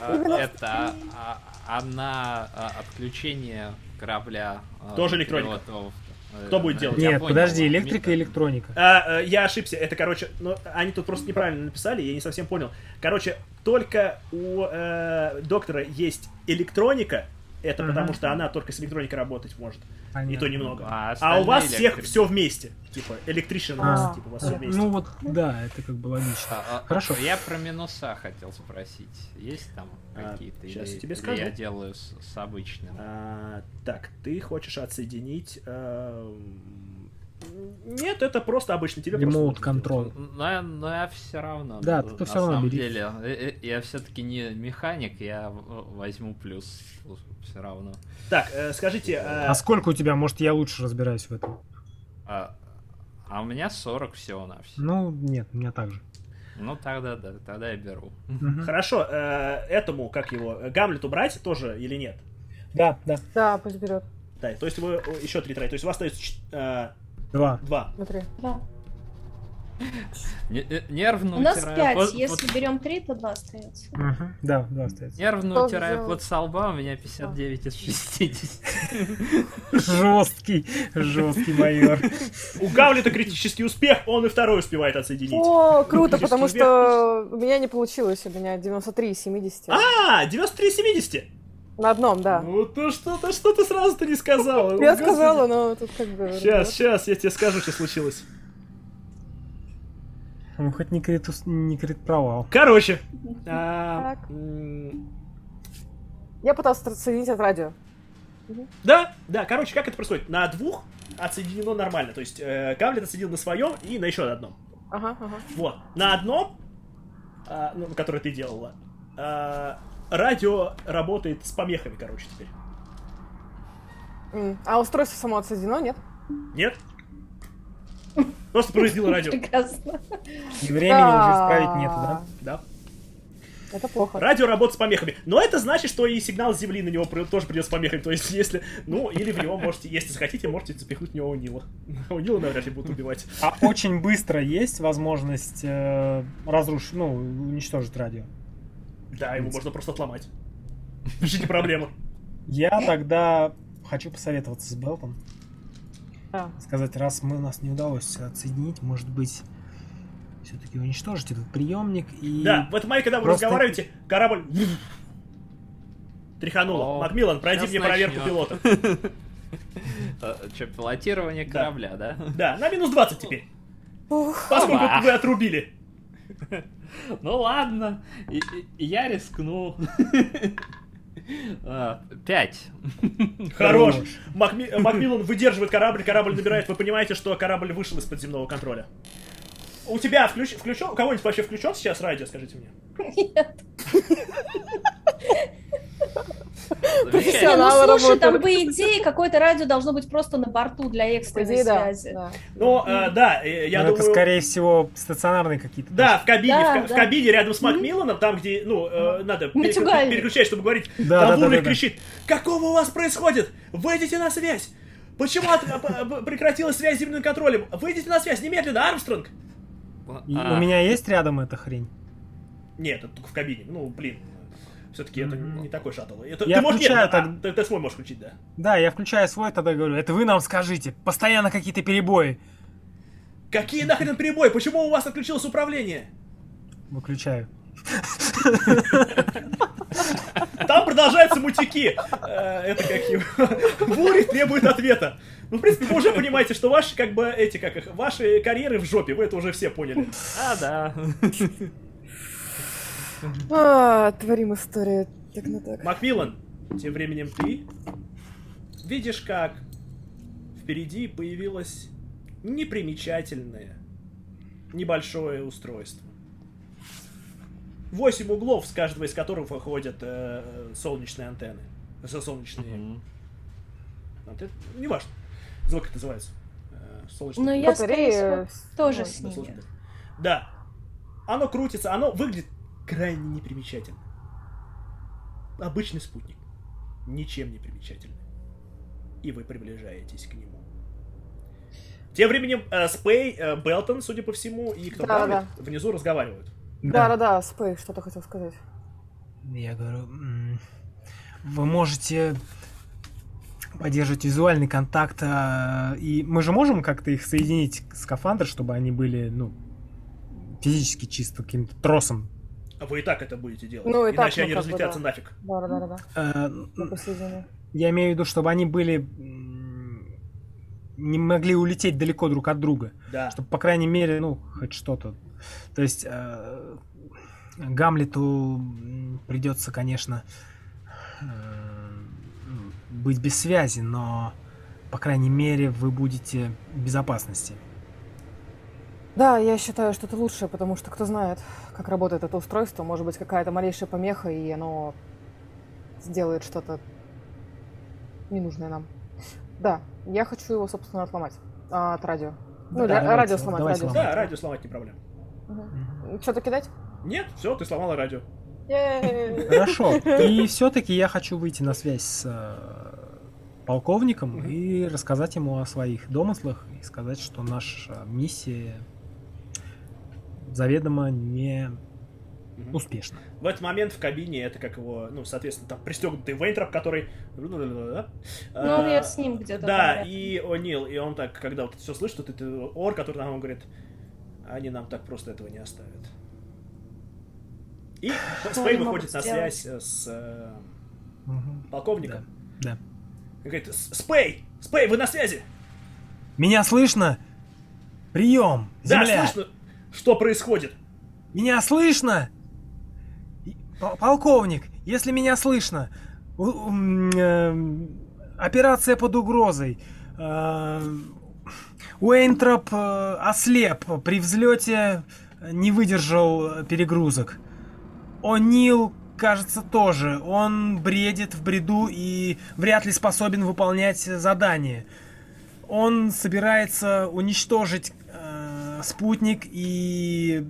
А, Это а, а на а, отключение корабля. Тоже электроника. э, Кто будет делать? Нет, понял, подожди, электрика и электроника. А, я ошибся, это, короче, ну, они тут просто неправильно написали, я не совсем понял. Короче, только у э, доктора есть электроника, это Мгм. потому что она только с электроникой работать может, и Понятно. то немного. А А, у вас всех электрики. все вместе, типа, электрician, А, типа, у вас а, все вместе. Ну вот, да, это как бы логично. А, а, Хорошо. Я про минуса хотел спросить. Есть там А, какие-то? или- я тебе скажу. я делаю с, с обычным. А, так, ты хочешь отсоединить... эм, Нет, это просто обычно тебе просто Ремоут нужно контрол. Но, я- но я все равно. Да, ну, ты на всё равно самом бери. деле, э, э, я все-таки не механик, я возьму плюс все равно. Так, э, скажите, э, А сколько у тебя? Может, я лучше разбираюсь в этом? А, а у меня 40 всего на все. Ну, нет, у меня так же. Ну тогда да, тогда я беру. Хорошо, э, этому, как его, э, Гамлету брать тоже или нет? Да, да. Да, пусть берет. Да, то есть вы еще три трая, то есть у вас остается э, Два. два. Смотри. Два. Э, Нервно У нас пять, под- если под- берем три, то два остается. Мгм. Да, два остается. Утираю взял? под солба, у меня 59 из 60. Жесткий, жесткий майор. У Гамлета критический успех, он и второй успевает отсоединить. О, круто, потому что у меня не получилось. У меня 93 из 70. А, 93-70. На одном, да. Ну то что-то, что ты сразу-то не сказала. Я сказала, но тут как бы... Сейчас, сейчас, я тебе скажу, что случилось. Ну, хоть не крит, не крит провал. Короче. [LAUGHS] а, Я пытался отсоединить от радио. Да, да, короче, как это происходит? На двух отсоединено нормально. То есть э, Гамлет отсоединил на своем и на еще одном. Ага, ага. Вот. На одном, а, ну, которое ты делала, а, радио работает с помехами, короче, теперь. А устройство само отсоединено, нет? Нет? Просто произвел радио. Прекрасно. И времени уже исправить нету, да? Да. Это плохо. Радио работает с помехами. Но это значит, что и сигнал с Земли на него тоже придет с помехами. То есть, если... Ну, или в него можете, если захотите, можете запихнуть в него у Нила. [LAUGHS] У Нила навряд ли будут убивать. А очень быстро есть возможность э, разрушить, ну, уничтожить радио. Да, его можно просто отломать. Вообще не проблема. Я тогда хочу посоветоваться с Белтом. Да. Сказать, раз мы, у нас не удалось отсоединить, может быть, все-таки уничтожить этот приемник и... Да, в этот момент, когда вы Просто- разговариваете, корабль тряхануло. О, Макмиллан, пройди мне проверку пилота. Че, пилотирование корабля, да? Да, на минус 20 теперь. Поскольку вы отрубили. Ну ладно, я рискну. [LAUGHS] А, Пять. [LAUGHS] Хорош. Макми- Макмиллан выдерживает корабль, корабль набирает. Вы понимаете, что корабль вышел из-под земного контроля. У тебя включ... включен? У кого-нибудь вообще включен сейчас радио, скажите мне? [LAUGHS] Нет. Профессионалы ну слушай, там по идее какое-то радио должно быть просто на борту для экстренной идее, да. связи. да. Ну, э, да, э, я Ну, думаю... это, скорее всего, стационарные какие-то. Да, в кабине, Да, в, ка- в да. кабине рядом с Макмилланом, там, где, ну, э, надо Матюгальник. переключать, чтобы говорить. Да, там да, да, Вулик да, да. кричит, какого у вас происходит? Выйдите на связь! Почему от- п- прекратилась связь с земным контролем? Выйдите на связь немедленно, Армстронг! А, У меня есть рядом эта хрень? Нет, это только в кабине. Ну, блин. Все-таки это не такой шаттл. Это, Я ты можешь, нет, включаю а, так- ты, ты свой можешь включить, да. Да, я включаю свой, тогда говорю, это вы нам скажите, постоянно какие-то перебои. Какие нахрен перебои? Почему у вас отключилось управление? Выключаю. Там продолжаются мутики. Э, Это как его. Вурик требует ответа. Ну, в принципе, вы уже понимаете, что ваши, как бы, эти, как их, ваши карьеры в жопе, вы это уже все поняли. А, да. А, творим историю. Так на так. Макмиллан, тем временем ты видишь, как впереди появилось непримечательное небольшое устройство. Восемь углов, с каждого из которых выходят э, солнечные антенны. Со- Солнечные Мгм. антенны. Неважно. Звук это называется. Э, солнечные Но я, скорее тоже ну, с Да, ними. Да. Оно крутится, оно выглядит крайне непримечательно. Обычный спутник. Ничем не примечательный. и вы приближаетесь к нему. Тем временем э, Спей, э, Белтон, судя по всему, и кто Да, Гамлет внизу разговаривают. Да-да-да, Спей, что ты хотел сказать? Я говорю, вы можете поддерживать визуальный контакт, а, и мы же можем как-то их соединить в скафандр, чтобы они были, ну, физически чисто каким-то тросом. А Вы и так это будете делать. Ну, и так, Иначе ну, они бы, разлетятся да. нафиг. Да-да-да-да. Э, На посредине. Я имею в виду, чтобы они были не могли улететь далеко друг от друга. Да. Чтобы, по крайней мере, ну, хоть что-то. То есть э, Гамлету придется, конечно, э, м, быть без связи, но, по крайней мере, вы будете в безопасности. Да, я считаю, что это лучше, потому что кто знает, как работает это устройство. Может быть, какая-то малейшая помеха, и оно сделает что-то ненужное нам. Да, я хочу его, собственно, отломать. А, от радио. Ну, Да, давайте, радио сломать, радио сломать. Да, радио сломать не проблема. Что-то кидать? Нет, все, ты сломала радио. Хорошо. [LAUGHS] И все-таки я хочу выйти на связь с э, полковником и рассказать ему о своих домыслах и сказать, что наша миссия заведомо не Мгм. успешна. В этот момент в кабине это как его, ну, соответственно, там пристегнутый Вейнтроп, который... Ну, А, он я с ним где-то. Да, и О'Нил, и он так, когда вот все слышит, вот это Ор, который нам говорит, они нам так просто этого не оставят. И Спей выходит на сделать? связь с э, Мгм. полковником. Да. И говорит, «С- Спей! Спей, вы на связи! Меня слышно? Прием! Да, Земля! слышно, что происходит? Меня слышно? Полковник, если меня слышно, эм, операция под угрозой. Э, Уэйнтроп э, ослеп при взлете, э, не выдержал перегрузок. О'Нил, кажется, тоже. Он бредит в бреду и вряд ли способен выполнять задание. Он собирается уничтожить спутник и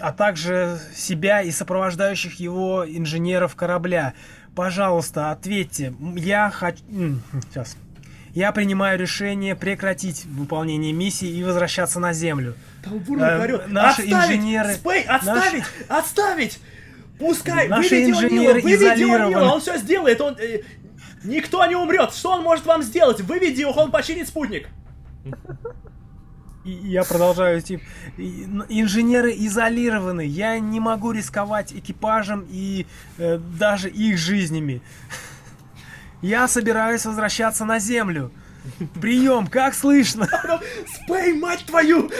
а также себя и сопровождающих его инженеров корабля. Пожалуйста, ответьте. Я хочу... Сейчас. Я принимаю решение прекратить выполнение миссии и возвращаться на Землю. Там Бурмак Эм, орёт. наши отставить! инженеры- Спей, отставить! Отставить! Пускай! Наши выведи инженеры О'Нила, выведи. О'Нила, он все сделает, он... э, никто не умрет! Что он может вам сделать? Выведи его, он починит спутник! И я продолжаю н- Инженеры изолированы. Я не могу рисковать экипажем и э, даже их жизнями. Я собираюсь возвращаться на Землю. Прием, как слышно? Спей, мать твою!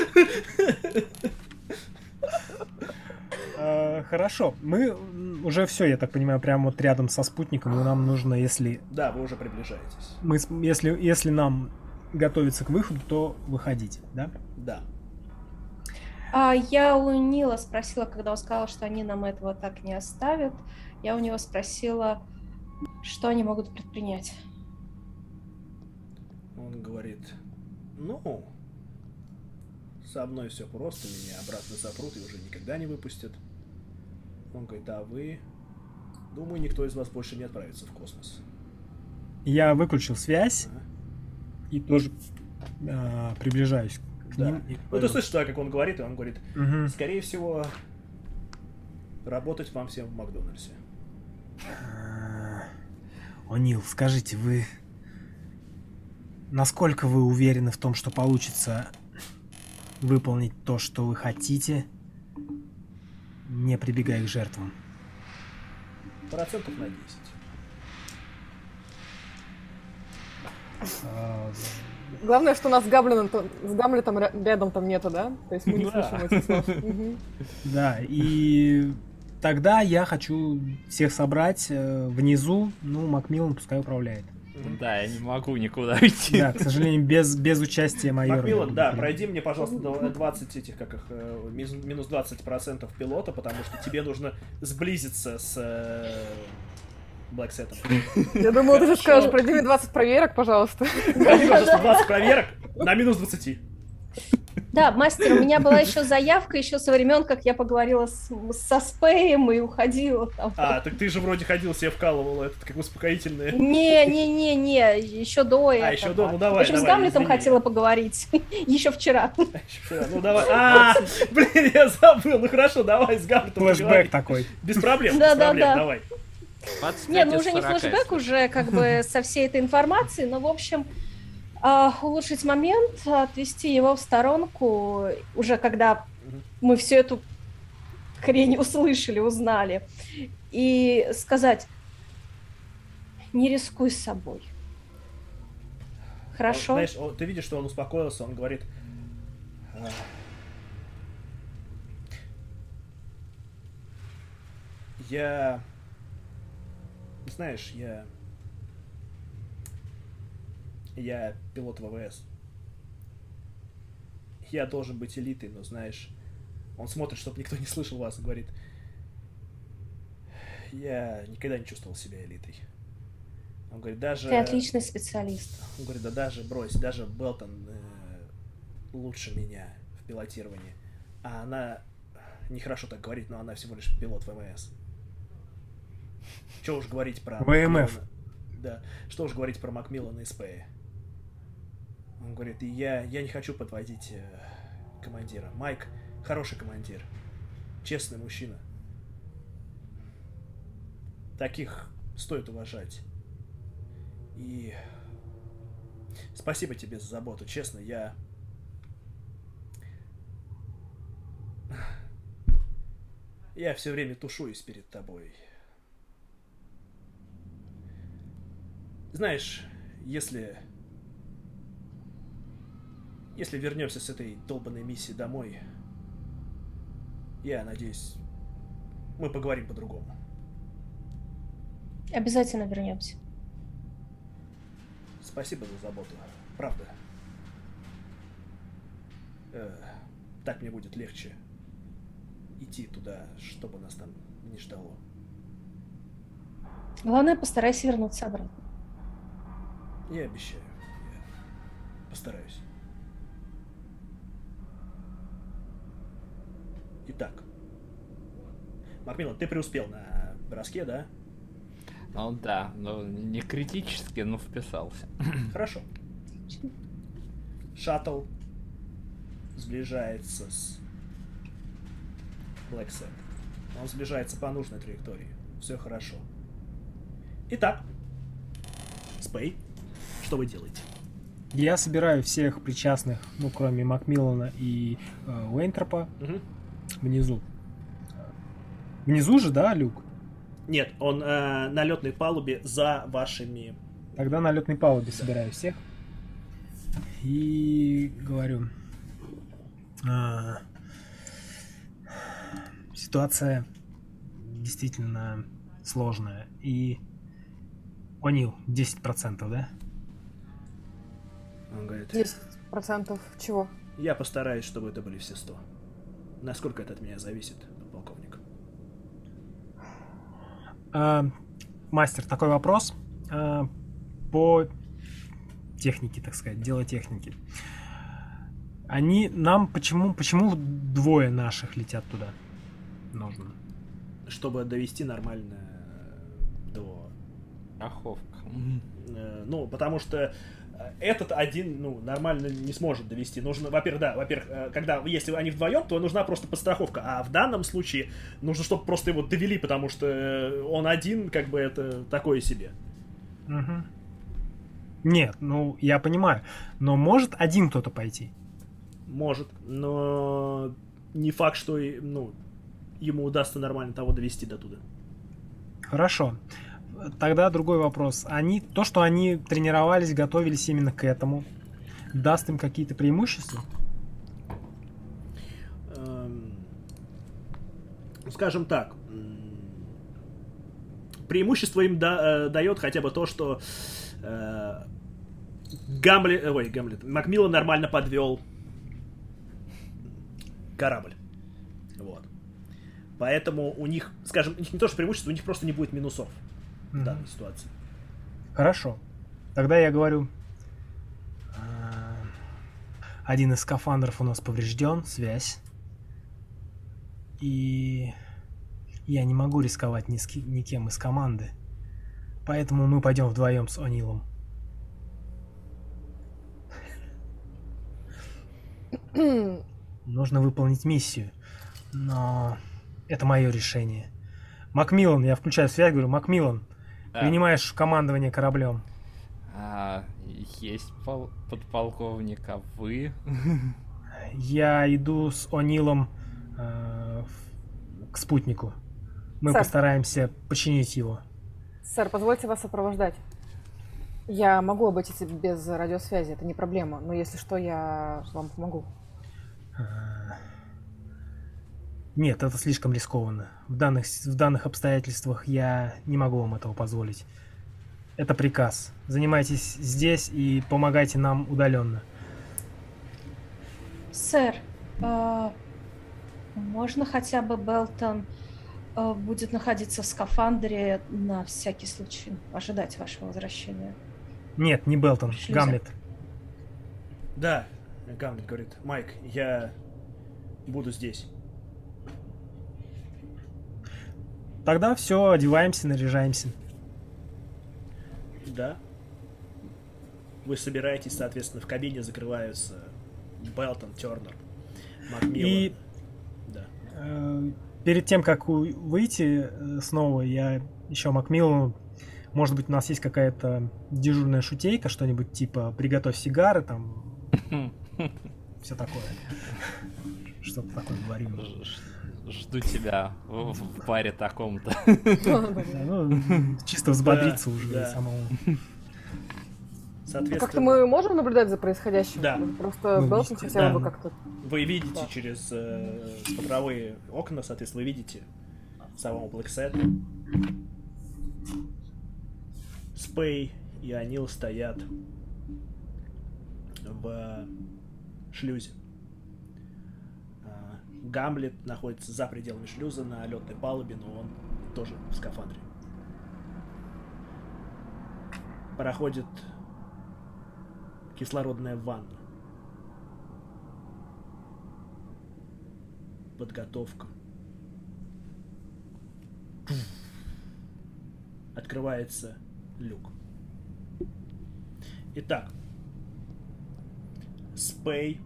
Э, Хорошо, мы уже все, я так понимаю, прямо вот рядом со спутником, и нам нужно, если Да, вы уже приближаетесь. мы, если, если нам готовиться к выходу, то выходить, да? Да. А я у Нила спросила, когда он сказал, что они нам этого так не оставят. Я у него спросила, что они могут предпринять. Он говорит, ну, со мной все просто, меня обратно запрут и уже никогда не выпустят. Он говорит, а вы... Думаю, никто из вас больше не отправится в космос. Я выключил связь Ага. И тоже э, приближаюсь к Да. ним. и Ну, ты говорю, слышишь, да, как он говорит, и он говорит, «Мгм. скорее всего, работать вам всем в Макдональдсе. А, О'Нил, скажите, вы... Насколько вы уверены в том, что получится выполнить то, что вы хотите, не прибегая к жертвам? Процентов на 10. А, Главное, что у нас с Гамлетом, с Гамлетом ря- рядом там нету, да? То есть мы не да. слышим этих слов. [LAUGHS] Да, и тогда я хочу всех собрать э, внизу. Ну, Макмиллан пускай управляет. Да, я не могу никуда уйти. Да, к сожалению, без, без участия майора. Макмиллан, да, пройди мне, пожалуйста, до 20 этих, как их, э, минус 20% пилота, потому что тебе нужно сблизиться с э, Блэксетом. [LAUGHS] Я думала, ты же скажешь, пройди мне 20 проверок, пожалуйста. Пройди, пожалуйста, 20 проверок на минус 20. Да, мастер, у меня была еще заявка еще со времен, как я поговорила с, со Спеем и уходила там. А, так ты же вроде ходил себе вкалывал этот, как успокоительное. Не, не, не, не, еще до этого. А, еще до, ну давай, В общем, давай, с Гамлетом извини. хотела поговорить. [LAUGHS] [LAUGHS] еще вчера. Ну давай. А, блин, я забыл. Ну хорошо, давай с Гамлетом Флэшбэк такой. Без проблем, Да, без да, проблем, да. давай. 25 Не, ну уже не 40, флешбэк, уже как бы [LAUGHS] со всей этой информацией, но в общем а, улучшить момент, отвести его в сторонку, уже когда мы всю эту хрень услышали, узнали, и сказать, не рискуй собой. Хорошо? Он, знаешь, он- ты видишь, что он успокоился, он говорит... «А, Я... Знаешь, я... Я пилот ВВС. Я должен быть элитой, но знаешь... Он смотрит, чтобы никто не слышал вас, и говорит... Я никогда не чувствовал себя элитой. Он говорит, даже... Ты отличный специалист. Он говорит, да даже брось, даже Белтон э, лучше меня в пилотировании. А она, нехорошо так говорить, но она всего лишь пилот ВМС. Что уж говорить про... ВМФ. Макмиллана. Да, что уж говорить про Макмиллана и Спея. Он говорит, я, я не хочу подводить э, командира. Майк хороший командир. Честный мужчина. Таких стоит уважать. И спасибо тебе за заботу. Честно, я... Я все время тушуюсь перед тобой. Знаешь, если... Если вернемся с этой долбанной миссии домой, я надеюсь, мы поговорим по-другому. Обязательно вернемся. Спасибо за заботу. Правда. Э, так мне будет легче идти туда, чтобы нас там не ждало. Главное, постарайся вернуться обратно. Я обещаю. Я постараюсь. Итак. Макмиллан, ты преуспел на броске, да? Ну да, но не критически, но вписался. [CLEARS THROAT] Хорошо. Шаттл сближается с Black Set. Он сближается по нужной траектории. Все хорошо. Итак, Спей, что вы делаете? Я собираю всех причастных, ну, кроме Макмиллана и э, Уэйнтропа, Мгм. внизу. Внизу же, да, люк? Нет, он э, на летной палубе за вашими. Тогда на летной палубе собираю всех. И говорю. «А, ситуация действительно сложная. И Онил, 10%, да? Он говорит, 10% чего? я постараюсь, чтобы это были все 100. Насколько это от меня зависит, полковник? А, мастер, такой вопрос. А, по технике, так сказать, дело техники. Они нам почему, почему двое наших летят туда? Нужно. Чтобы довести нормально до Страховка. Э, Ну, потому что этот один, ну, нормально не сможет довести. Нужно, во-первых, да, во-первых, э, когда, если они вдвоем, то нужна просто подстраховка. А в данном случае нужно, чтобы просто его довели, потому что э, он один, как бы, это такое себе. Мгм. Нет, ну я понимаю. Но может один кто-то пойти? Может, но не факт, что, ну, ему удастся нормально того довести до туда. Хорошо. Тогда другой вопрос. Они, то, что они тренировались, готовились именно к этому, даст им какие-то преимущества? Эм, скажем так, преимущество им да- э, дает хотя бы то, что э, Гамлет, э, ой, Гамлет, Макмиллан нормально подвел корабль. Вот. Поэтому у них, скажем, не то, что преимущество, у них просто не будет минусов в данной ситуации. Хорошо. Тогда я говорю... а, один из скафандров у нас поврежден, связь. И я не могу рисковать ни с ки- никем из команды. Поэтому мы пойдем вдвоем с Онилом. Нужно выполнить миссию. Но это мое решение. Макмиллан, я включаю связь, говорю, Макмиллан, Да. принимаешь командование кораблем. А, есть пол- подполковник, а вы? Я иду с Онилом э, к спутнику. Мы Сэр. постараемся починить его. Сэр, позвольте вас сопровождать. Я могу обойтись без радиосвязи, это не проблема. Но если что, я вам помогу. Нет, это слишком рискованно. В данных, в данных обстоятельствах я не могу вам этого позволить. Это приказ. Занимайтесь здесь и помогайте нам удаленно. Сэр, э, можно хотя бы Белтон э, будет находиться в скафандре на всякий случай, ожидать вашего возвращения? Нет, не Белтон, Шлюзер. Гамлет. Да, Гамлет говорит, Майк, я буду здесь. Тогда все, одеваемся, наряжаемся. Да. Вы собираетесь, соответственно, в кабине закрываются Белтон, Тернер, Макмиллан. И Да. Э, Перед тем, как у- выйти э, снова, я еще Макмиллану, может быть, у нас есть какая-то дежурная шутейка, что-нибудь типа «приготовь сигары», там, [LAUGHS] все такое. Что-то такое говорю. Жду тебя в, в баре таком-то. Ну, чисто взбодриться уже самому. Соответственно, Как-то мы можем наблюдать за происходящим? Да. Просто Ну, хотела да. бы как-то... вы видите Да. через э, смотровые окна, соответственно, вы видите самого Блэксет. Спей и Анил стоят в шлюзе. Гамлет находится за пределами шлюза на летной палубе, но он тоже в скафандре. Проходит кислородная ванна. Подготовка. Открывается люк. Итак, Спей,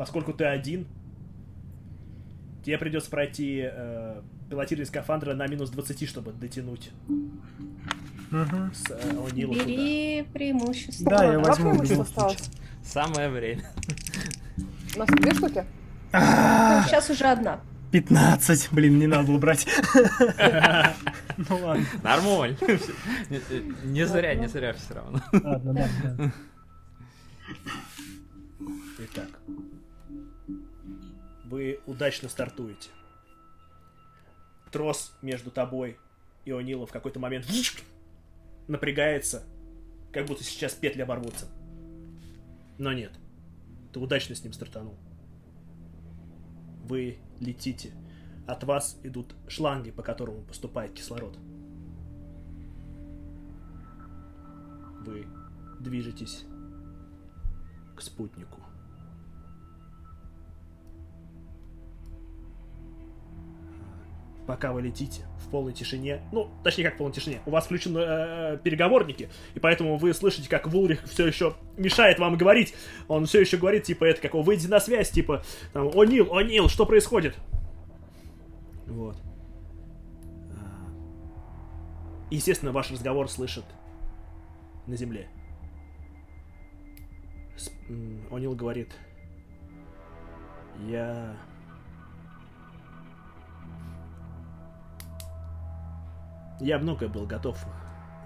поскольку ты один, тебе придется пройти э, пилотирование скафандра на минус 20, чтобы дотянуть Мгм. с э, О'Нила туда. Бери преимущество. Да, я Ладно, возьму преимущество осталось. Самое время. У нас две штуки? Сейчас уже одна. 15, блин, не надо было брать. [LAUGHS] Ну ладно, Нормально. Не- Не зря, не зря все равно. ладно, да, вы удачно стартуете. Трос между тобой и О'Нилом в какой-то момент напрягается, как будто сейчас петли оборвутся. Но нет, ты удачно с ним стартанул. Вы летите. От вас идут шланги, по которым поступает кислород. Вы движетесь к спутнику. Пока вы летите в полной тишине, ну, точнее, как в полной тишине, у вас включены э, переговорники, и поэтому вы слышите, как Вулрих все еще мешает вам говорить. Он все еще говорит, типа, это как, выйди на связь, типа, там, о Нил, о Нил, что происходит? Вот. А, Естественно, ваш разговор слышит на земле. М, О'Нил говорит, я... Я многое был готов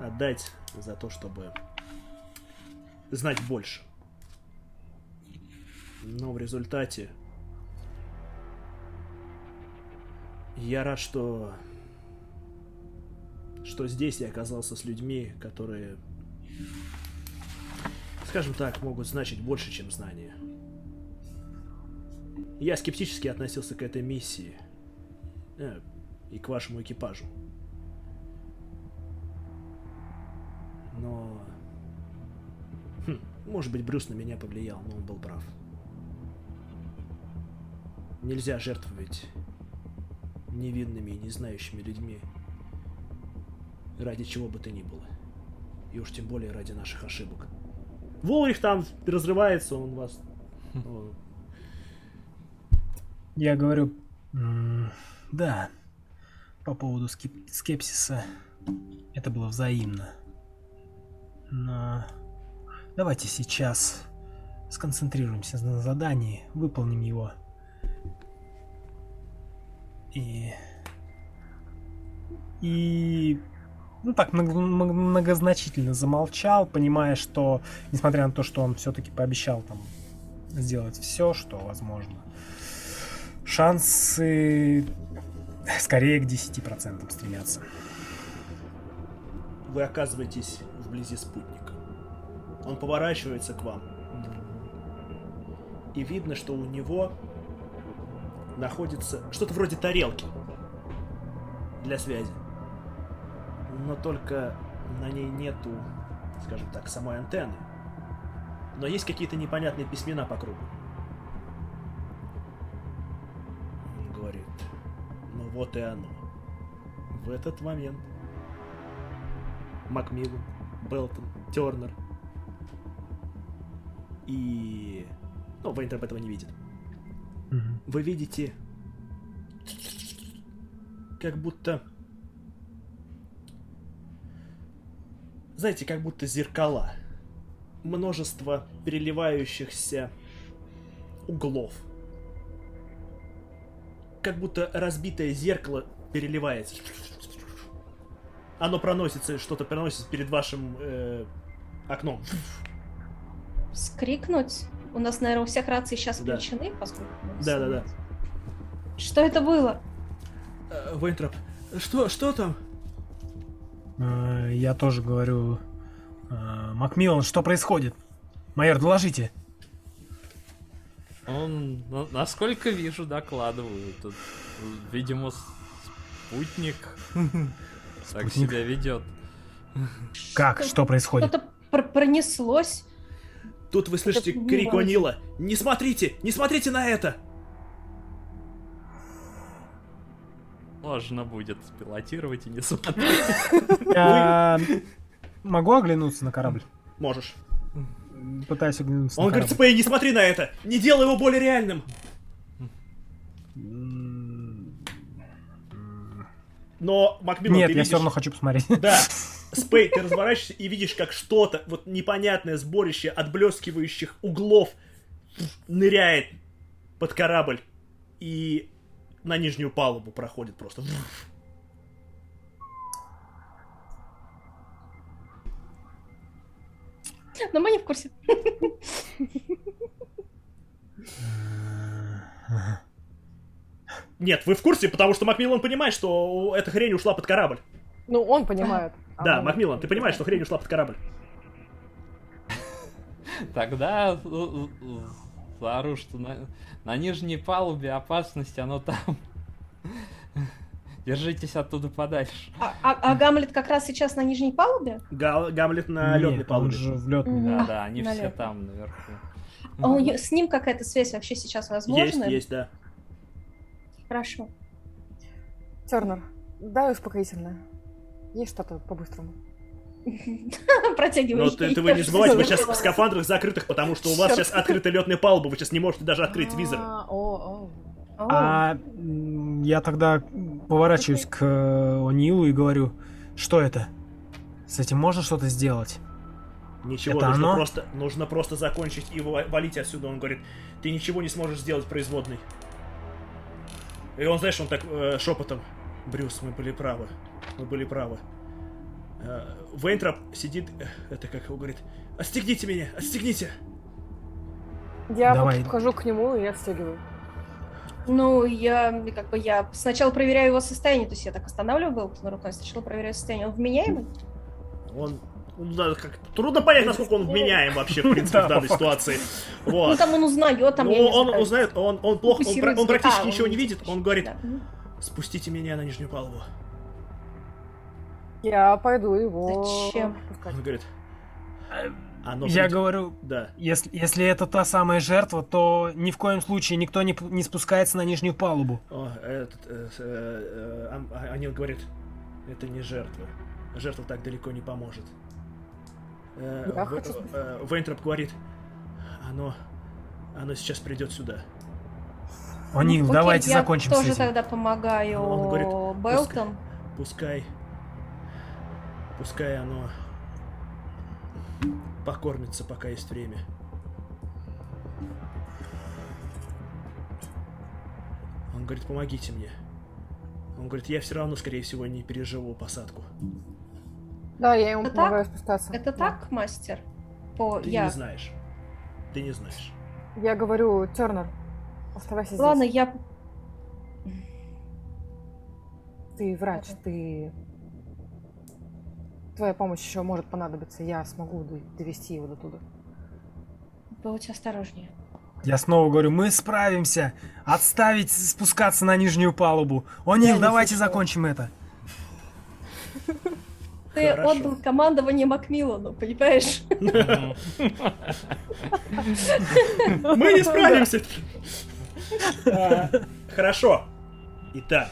отдать за то, чтобы знать больше. Но в результате я рад, что что здесь я оказался с людьми, которые, скажем так, могут значить больше, чем знания. Я скептически относился к этой миссии э, и к вашему экипажу. Но... хм, Может быть, Брюс на меня повлиял, но он был прав. Нельзя жертвовать невинными и не знающими людьми ради чего бы то ни было. И уж тем более ради наших ошибок. Волрих там разрывается, он вас... он- Я говорю, «М, да, по поводу скеп- скепсиса, это было взаимно. Но давайте сейчас сконцентрируемся на задании, выполним его. И... И... Ну так, много- много- многозначительно замолчал, понимая, что, несмотря на то, что он все-таки пообещал там сделать все, что возможно, шансы скорее к 10% стремятся. Вы оказываетесь вблизи спутника. Он поворачивается к вам. И видно, что у него находится что-то вроде тарелки для связи. Но только на ней нету, скажем так, самой антенны. Но есть какие-то непонятные письмена по кругу. Он говорит, ну вот и оно. В этот момент Макмиллан, Белтон, Тернер и... Ну, Вейнтроп этого не видит. Мгм. Вы видите... Как будто... Знаете, как будто зеркала. Множество переливающихся углов. Как будто разбитое зеркало переливается. Оно проносится, что-то проносится перед вашим э, окном. Скрикнуть? У нас, наверное, у всех рации сейчас Да. включены, поскольку... Да, да, да. Что это было? Э, Вейнтроп, что, что там? Э, Я тоже говорю, э, Макмиллан, что происходит? Майор, доложите. Он, на- насколько вижу, докладываю. Тут, видимо, спутник [LAUGHS] так Спутник. себя ведет. Как? Что происходит? Что-то пр- пронеслось. Тут вы слышите Это крик не О'Нила. Не смотрите! Не смотрите на это! Можно будет пилотировать и не смотреть. [LAUGHS] Я могу оглянуться на корабль? Можешь. Пытаюсь оглянуться Он на говорит, корабль. Спэй, не смотри на это! Не делай его более реальным! Но, Макмиллан, Нет, ты я видишь... все равно хочу посмотреть. Да. [LAUGHS] Спей, ты разворачиваешься и видишь, как что-то, вот непонятное сборище отблескивающих углов ныряет под корабль и на нижнюю палубу проходит просто. Но мы не в курсе. Нет, вы в курсе, потому что Макмиллан понимает, что эта хрень ушла под корабль. Ну, он понимает. а Да, мы- Макмиллан, ты понимаешь, что хрень ушла под корабль. Тогда заору, что на, на нижней палубе опасность, оно там. Держитесь оттуда подальше. А, а- а Гамлет как раз сейчас на нижней палубе? Гал- Гамлет на летной Нет, он палубе. же в летный. Мгм. Да, да, они все налево. там наверху. А у с ним какая-то связь вообще сейчас возможна? Есть, есть, да. Хорошо. Тернер, дай успокоительное. Есть что-то по-быстрому? [LAUGHS] Протягиваю. Но ты, ты вы не забывайте, вы сейчас в скафандрах закрытых, потому что у вас сейчас открыта летная палуба, вы сейчас не можете даже открыть визор. А. О, А я тогда поворачиваюсь к э, О'Нилу и говорю, что это? С этим можно что-то сделать? Ничего, Это нужно оно? просто, нужно просто закончить и ва- валить отсюда. Он говорит, ты ничего не сможешь сделать производной. И он, знаешь, он так э, шепотом, Брюс, мы были правы, мы были правы. Э, Вейнтроп сидит, э, это как его говорит, отстегните меня, отстегните. Я Давай. подхожу к нему и отстегиваю. Ну, я как бы я сначала проверяю его состояние, то есть я так останавливаю был на рукой, сначала проверяю состояние. Он вменяемый? Он, ну, как, трудно понять, насколько он вменяем вообще, в [LAUGHS] принципе, Да, в данной ситуации. Ну, Вот. там он узнает, там Ну, он узнает, он, он плохо, он, он практически ничего не видит. Он говорит, спустите меня на нижнюю палубу. Я пойду его Зачем? Он говорит, Оно Я придет- говорю, Да. если, если это та самая жертва, то ни в коем случае никто не, не спускается на нижнюю палубу. О, этот, э, э, э, Ам- а- Анил говорит, это не жертва. Жертва так далеко не поможет. Э, Я В- хочу э, Вейнтроп говорит, оно, оно сейчас придет сюда. Анил, Окей, давайте я закончим тоже с этим. тогда помогаю Он говорит, Белтон. Пускай, пускай оно покормится, пока есть время. Он говорит, помогите мне. Он говорит, я все равно, скорее всего, не переживу посадку. Да, я ему Это помогаю спускаться. Это Да. так, мастер? По Ты я. не знаешь. Ты не знаешь. Я говорю, Тернер, оставайся Ладно, здесь. я... Ты врач, Ладно. ты... Твоя помощь еще может понадобиться. Я смогу довести его до туда. Будь осторожнее. Я снова говорю, мы справимся. Отставить спускаться на нижнюю палубу. Анил, не давайте закончим это. [LAUGHS] Ты Хорошо. отдал командование Макмиллану, понимаешь? Мы не справимся. А, Хорошо. Итак,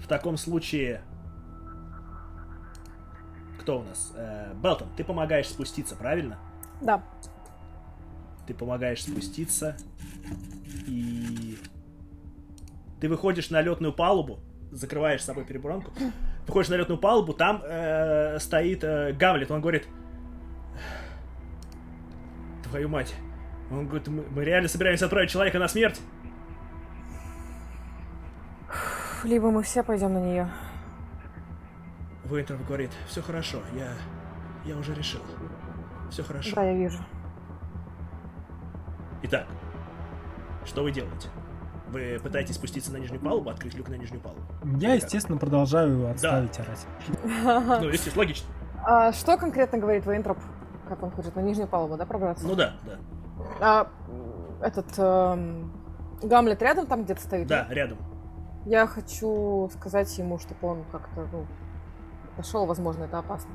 в таком случае... Кто у нас? Э, Белтон, ты помогаешь спуститься, правильно? Да. Ты помогаешь спуститься. И... Ты выходишь на летную палубу, закрываешь с собой перебронку, выходишь на летную палубу, там э, стоит э, Гамлет, он говорит... Твою мать. Он говорит, мы, мы реально собираемся отправить человека на смерть? Либо мы все пойдем на нее. Вейнтроп говорит, все хорошо, я, я уже решил. Все хорошо. Да, я вижу. Итак, что вы делаете? Вы пытаетесь спуститься на нижнюю палубу, открыть люк на нижнюю палубу? Я, естественно, продолжаю отставить орать. [LAUGHS] Ну, естественно, логично. А что конкретно говорит Вейнтроп? Как он хочет на нижнюю палубу, да, пробраться? Ну да, да. А, этот эм, Гамлет рядом там где-то стоит? Да, рядом. Я хочу сказать ему, чтобы он как-то, ну, пошел, возможно, это опасно.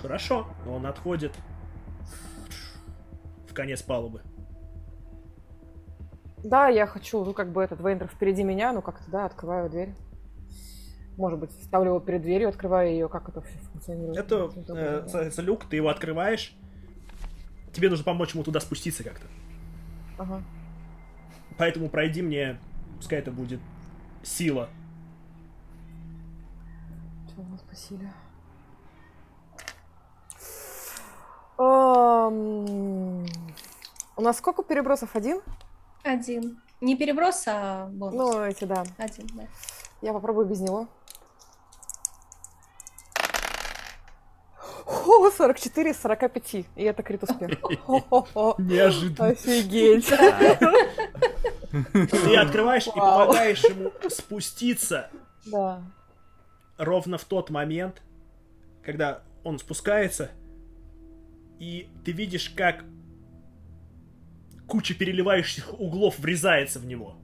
Хорошо. Он отходит в конец палубы. Да, я хочу, ну, как бы этот Вейнтроп впереди меня, ну, как-то, да, открываю дверь. Может быть, ставлю его перед дверью, открываю ее, как это вообще функционирует? Это э, называется люк, ты его открываешь. Тебе нужно помочь ему туда спуститься как-то. Ага. Поэтому пройди мне, пускай это будет сила. Чего вы спросили? Эм, У нас сколько перебросов? Один? Один. Не переброс, а бонус. Ну, эти, да. Один, да. Я попробую без него. О, 44 из 45. И это крит успех. Хо-хо-хо. Неожиданно. Офигеть. Ты открываешь и помогаешь ему спуститься Да. ровно в тот момент, когда он спускается, и ты видишь, как куча переливающих углов врезается в него.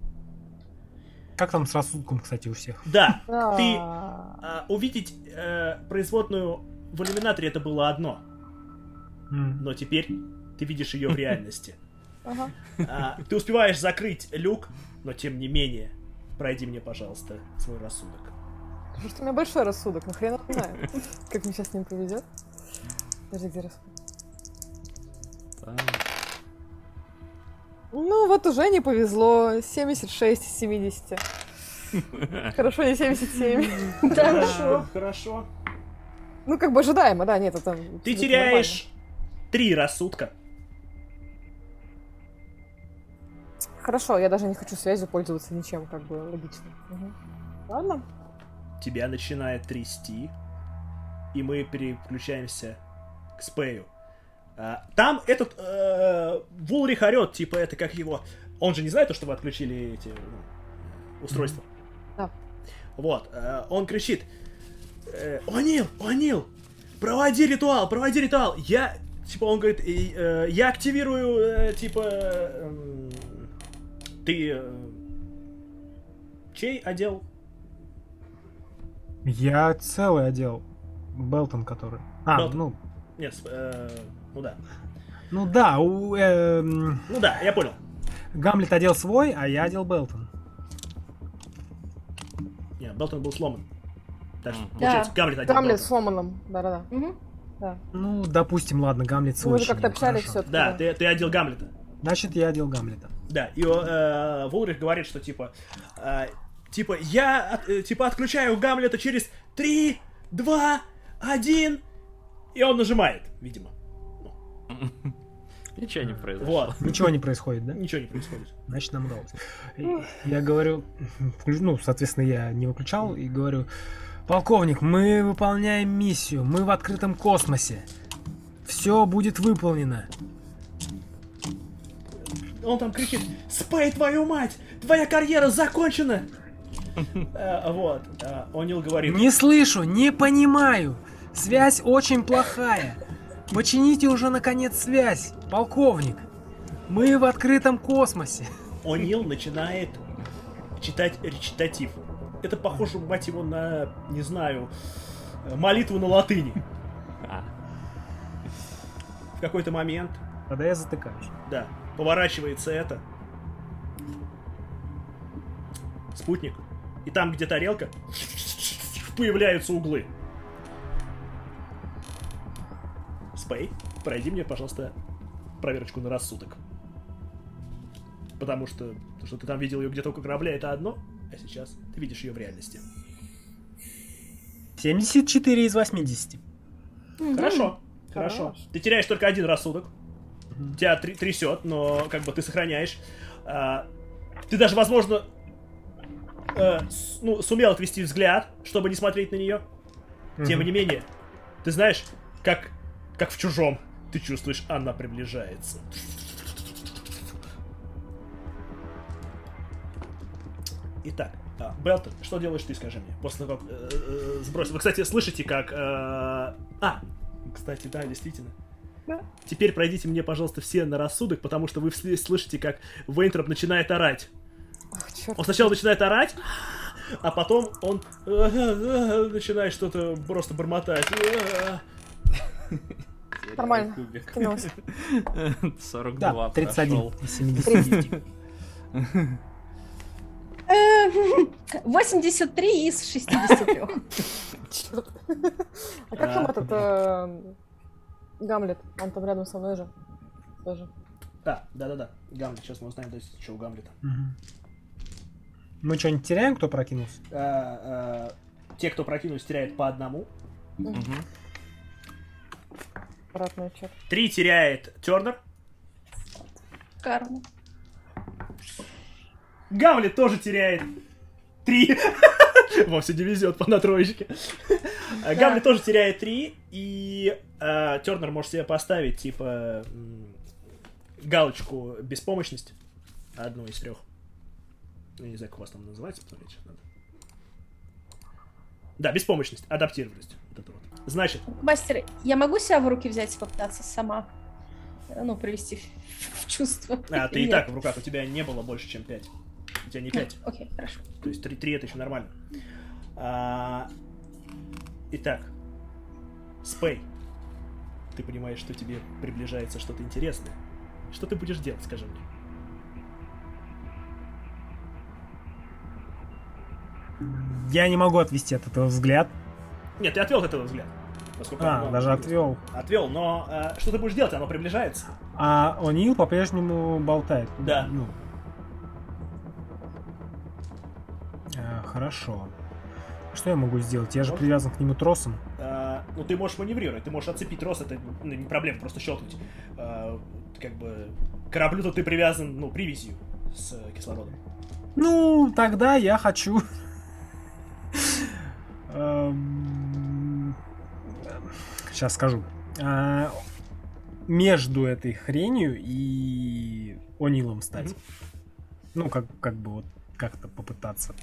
Как там с рассудком, кстати, у всех? Да, [LAUGHS] ты А, а, увидеть э, производную в иллюминаторе это было одно, но теперь ты видишь ее в [LAUGHS] реальности. А, ты успеваешь закрыть люк, но тем не менее, пройди мне, пожалуйста, свой рассудок. Потому что у меня большой рассудок, но хрен знает, [LAUGHS] как мне сейчас с ним повезет. Подожди, где рассудок? Ну, вот уже не повезло. 76 из 70. [LAUGHS] Хорошо, не 77. [LAUGHS] Хорошо. Хорошо. Ну, как бы ожидаемо, да, нет, это... Ты теряешь три рассудка. Хорошо, я даже не хочу связью пользоваться ничем, как бы логично. Ладно. тебя начинает трясти, и мы переключаемся к Спею. А, там этот э, Вулрих орет, типа это как его... Он же не знает то, что вы отключили эти ну, устройства. Да. Вот, э, он кричит, э, О'Нил, О'Нил, проводи ритуал, проводи ритуал. Я, типа, он говорит, «И, э, я активирую, э, типа, эм, ты э, чей одел? Я целый одел. Белтон который. А, Белтон. ну, Нет, э, ну да. Ну да, у, эм, Ну да, я понял. Гамлет одел свой, а я одел Белтон. Нет, Белтон был сломан. Так что, получается, Гамлет один Гамлет с Белтон. сломанным. Да-да-да. Мгм. Да. Ну, допустим, ладно, Гамлет свой. Мы уже как-то хорошо. все Да, ты, ты одел Гамлета. Значит, я одел Гамлета. Да, и э, Вулрих говорит, что типа, э, типа, я э, типа отключаю Гамлета через 3, 2, 1, и он нажимает, видимо. [LAUGHS] Ничего не произошло. Вот. Ничего не происходит, да? Ничего не происходит. Значит, нам удалось. Я говорю, ну, соответственно, я не выключал и говорю, полковник, мы выполняем миссию, мы в открытом космосе. Все будет выполнено. Он там кричит, спай твою мать, твоя карьера закончена. Э, Вот. э, О'Нил говорит, Не слышу, не понимаю. Связь очень плохая. Почините уже, наконец, связь, полковник. Мы в открытом космосе. О'Нил начинает читать речитатив. Это похоже, мать его, на, не знаю, молитву на латыни. А, В какой-то момент Тогда я затыкаюсь. Да, поворачивается это. Спутник. И там, где тарелка, появляются углы. Спей, пройди мне, пожалуйста, проверочку на рассудок. Потому что то, что ты там видел ее где-то у корабля, это одно, а сейчас ты видишь ее в реальности. 74 из 80. Мгм. Хорошо, хорошо. Хорош. Ты теряешь только один рассудок. Тебя тр- трясет, но как бы ты сохраняешь. А, ты даже, возможно, э, с- ну, сумел отвести взгляд, чтобы не смотреть на нее. Тем не менее, ты знаешь, как, как в чужом, ты чувствуешь, она приближается. Итак, а, Белтон, что делаешь ты, скажи мне, после того, как э, э, сбросил? Вы, кстати, слышите, как... э, А, кстати, да, действительно. Да. Теперь пройдите мне, пожалуйста, все на рассудок, потому что вы слышите, как Вейнтроп начинает орать. Ах, черт. Он сначала начинает орать, а потом он э, начинает что-то просто бормотать. [LAUGHS] Э, Нормально. Кубик. Кинулась. 42 Да, 31 прошел. из 70. Э, 83 из 63. Черт. А как там А. этот э, Гамлет? Он там рядом со мной же. Тоже. Да, да, да, да. Гамлет, сейчас мы узнаем, то есть, что у Гамлета. Мы что-нибудь теряем, кто прокинулся? Э, э, Те, кто прокинулись, теряют по одному. Обратный отчет. Три теряет Тернер. Карма. Гамлет тоже теряет три. [LAUGHS] Вовсе не везет по на троечке. А [LAUGHS] Гамлет тоже теряет три, и э, Тернер может себе поставить, типа, галочку беспомощность. Одну из трех. Я не знаю, как у вас там называется, посмотреть сейчас надо. Да, беспомощность, адаптированность. Вот это вот. Значит, Мастер, я могу себя в руки взять и попытаться сама, э, ну, привести в, в чувство? а, ты и так в руках, у тебя не было больше, чем пять. У тебя не пять. Окей, хорошо. То есть 3, 3 это еще нормально. А, итак, Спей. Ты понимаешь, что тебе приближается что-то интересное. Что ты будешь делать, скажи мне? Я не могу отвести от этого взгляд. Нет, ты отвел от этого взгляд. А, даже отвел. Отвел, но а, что ты будешь делать? Оно приближается. А О'Нил по-прежнему болтает. Да. Ну. А, хорошо. Что я могу сделать? Я же Вот. привязан к нему тросом. А, ну, ты можешь маневрировать, ты можешь отцепить трос, это ну, не проблема, просто щелкнуть. А, как бы кораблю-то ты привязан, ну, привязью с э, кислородом. Ну, тогда я хочу... Сейчас скажу. А, Между этой хренью и О'Нилом стать. Ну, как, как бы вот как-то попытаться.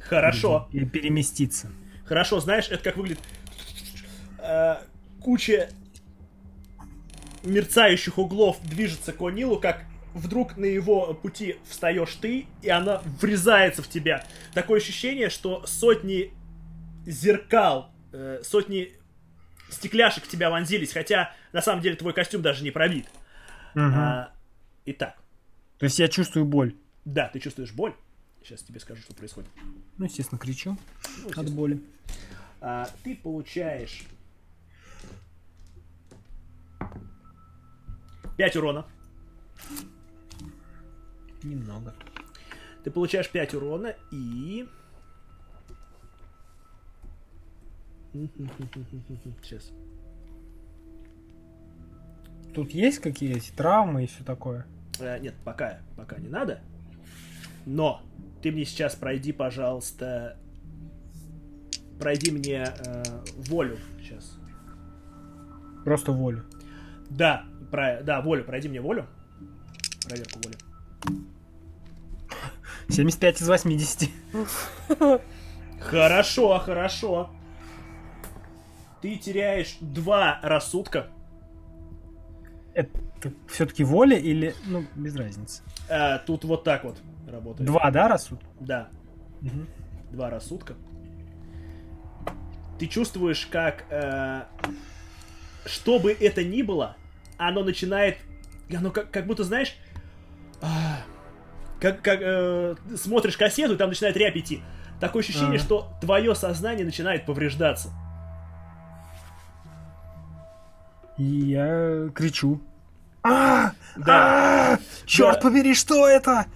Хорошо. И переместиться. Хорошо, знаешь, это как выглядит э, куча мерцающих углов движется к О'Нилу, как вдруг на его пути встаешь ты, и она врезается в тебя. Такое ощущение, что сотни зеркал, э, сотни стекляшек в тебя вонзились, хотя на самом деле твой костюм даже не пробит. Мгм. А, итак, То есть я чувствую боль. да, ты чувствуешь боль. Сейчас тебе скажу, что происходит. Ну, естественно, кричу Ну, от естественно. боли. А, ты получаешь 5 урона. Немного. Ты получаешь 5 урона и... [LAUGHS] Сейчас. Тут есть какие-то травмы и все такое? Э, нет, пока, пока не надо. Но ты мне сейчас пройди, пожалуйста, пройди мне э, волю сейчас. Просто волю. Да, про, да, волю, пройди мне волю. Проверку воли. 75 из 80. [LAUGHS] Хорошо, хорошо. Ты теряешь два рассудка. Это все-таки воля или... Ну, без разницы. Э, тут вот так вот работает. Два, да, рассуд? Да, Мгм. два рассудка. Ты чувствуешь, как э, что бы это ни было, оно начинает, оно как, как будто знаешь, а, как, как э, смотришь кассету и там начинает рябь идти. Такое ощущение, Ага. что твое сознание начинает повреждаться. И я кричу. А! Да. Черт Да. побери, что это?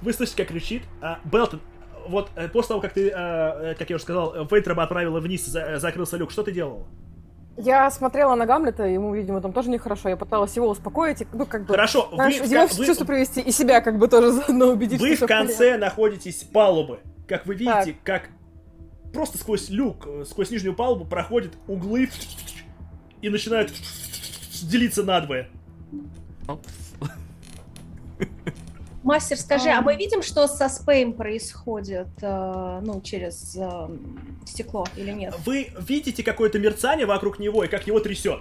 Вы слышите, как кричит. А, Белтон, вот э, после того, как ты, э, э, как я уже сказал, Вейтреба отправила вниз, за- закрылся люк, что ты делала? Я смотрела на Гамлета, ему, видимо, там тоже нехорошо. Я пыталась его успокоить, и, ну, как бы... Хорошо, Знаешь, вы, в его в вы- чувство привести и себя как бы тоже заодно убедить, Вы в конце находитесь палубы. Как вы видите, как просто сквозь люк, сквозь нижнюю палубу проходят углы и начинают делиться надвое. Опс. Мастер, скажи, а мы видим, что со Спейм происходит, э, ну, через э, стекло или нет? Вы видите какое-то мерцание вокруг него и как его трясет.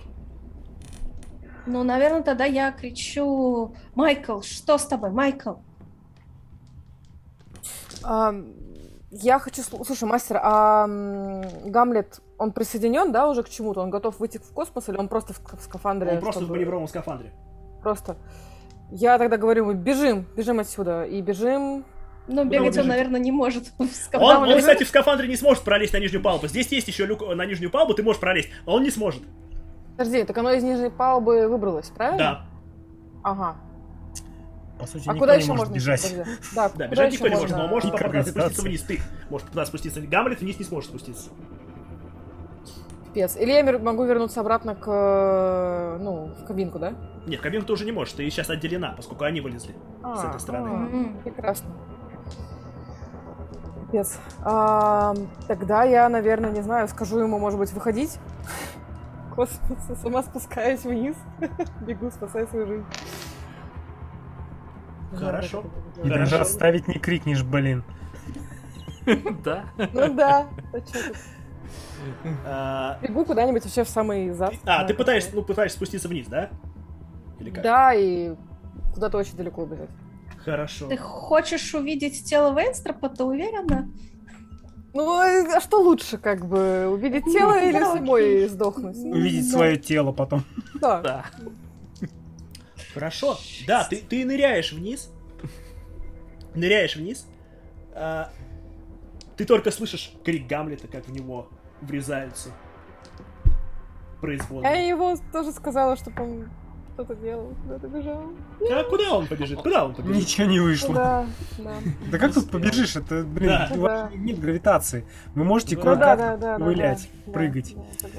Ну, наверное, тогда я кричу, Майкл, что с тобой, Майкл? А, я хочу... слу- Слушай, мастер, а Гамлет, он присоединен, да, уже к чему-то? Он готов выйти в космос или он просто в, в скафандре? Он просто в маневровом скафандре. Просто. Я тогда говорю ему, бежим, бежим отсюда. И бежим... Ну, бегать бежит? он, наверное, не может. [LAUGHS] в Он, скафандре. он, кстати, в скафандре не сможет пролезть на нижнюю палубу. Здесь есть еще люк на нижнюю палубу, ты можешь пролезть, а он не сможет. Подожди, так оно из нижней палубы выбралось, правильно? Да. Ага. По сути, А никто куда не еще может можно бежать. Да, Да, бежать никто не может, но он может можно? попытаться спуститься вниз. Ты можешь туда спуститься. Гамлет вниз не сможет спуститься. Пипец. Или я могу вернуться обратно к, э, ну, в кабинку, да? Нет, кабинку ты уже не можешь, ты сейчас отделена, поскольку они вылезли с А, этой стороны. а, прекрасно. Пипец. А, тогда я, наверное, не знаю, скажу ему, может быть, выходить. [LAUGHS] Космоса, сама спускаюсь вниз. [LAUGHS] Бегу, спасаю свою жизнь. Хорошо. И даже оставить не крикнешь, блин. [LAUGHS] Да. Ну да. а чё тут? А, Бегу куда-нибудь вообще в самый зад. А, ты пытаешься, ну, пытаешься спуститься вниз, да? Или как? Да, и куда-то очень далеко убежать. Хорошо. Ты хочешь увидеть тело Вейнстропа, ты уверена? Ну, а что лучше, как бы, увидеть тело Ну, или да, самой окей. сдохнуть? Увидеть Да. свое тело потом. Да. Да. Хорошо. Да, ты, ты ныряешь вниз. Ныряешь вниз. А, ты только слышишь крик Гамлета, как в него врезаются. Производно. Я его тоже сказала, чтобы он что-то делал, куда-то бежал. А куда он побежит? Куда он побежит? Ничего не вышло. Да, да. Да как тут побежишь? Это, блин, Да. у вас нет гравитации. Вы можете Ну да, кое-как да, да. да, гулять, да, прыгать. да.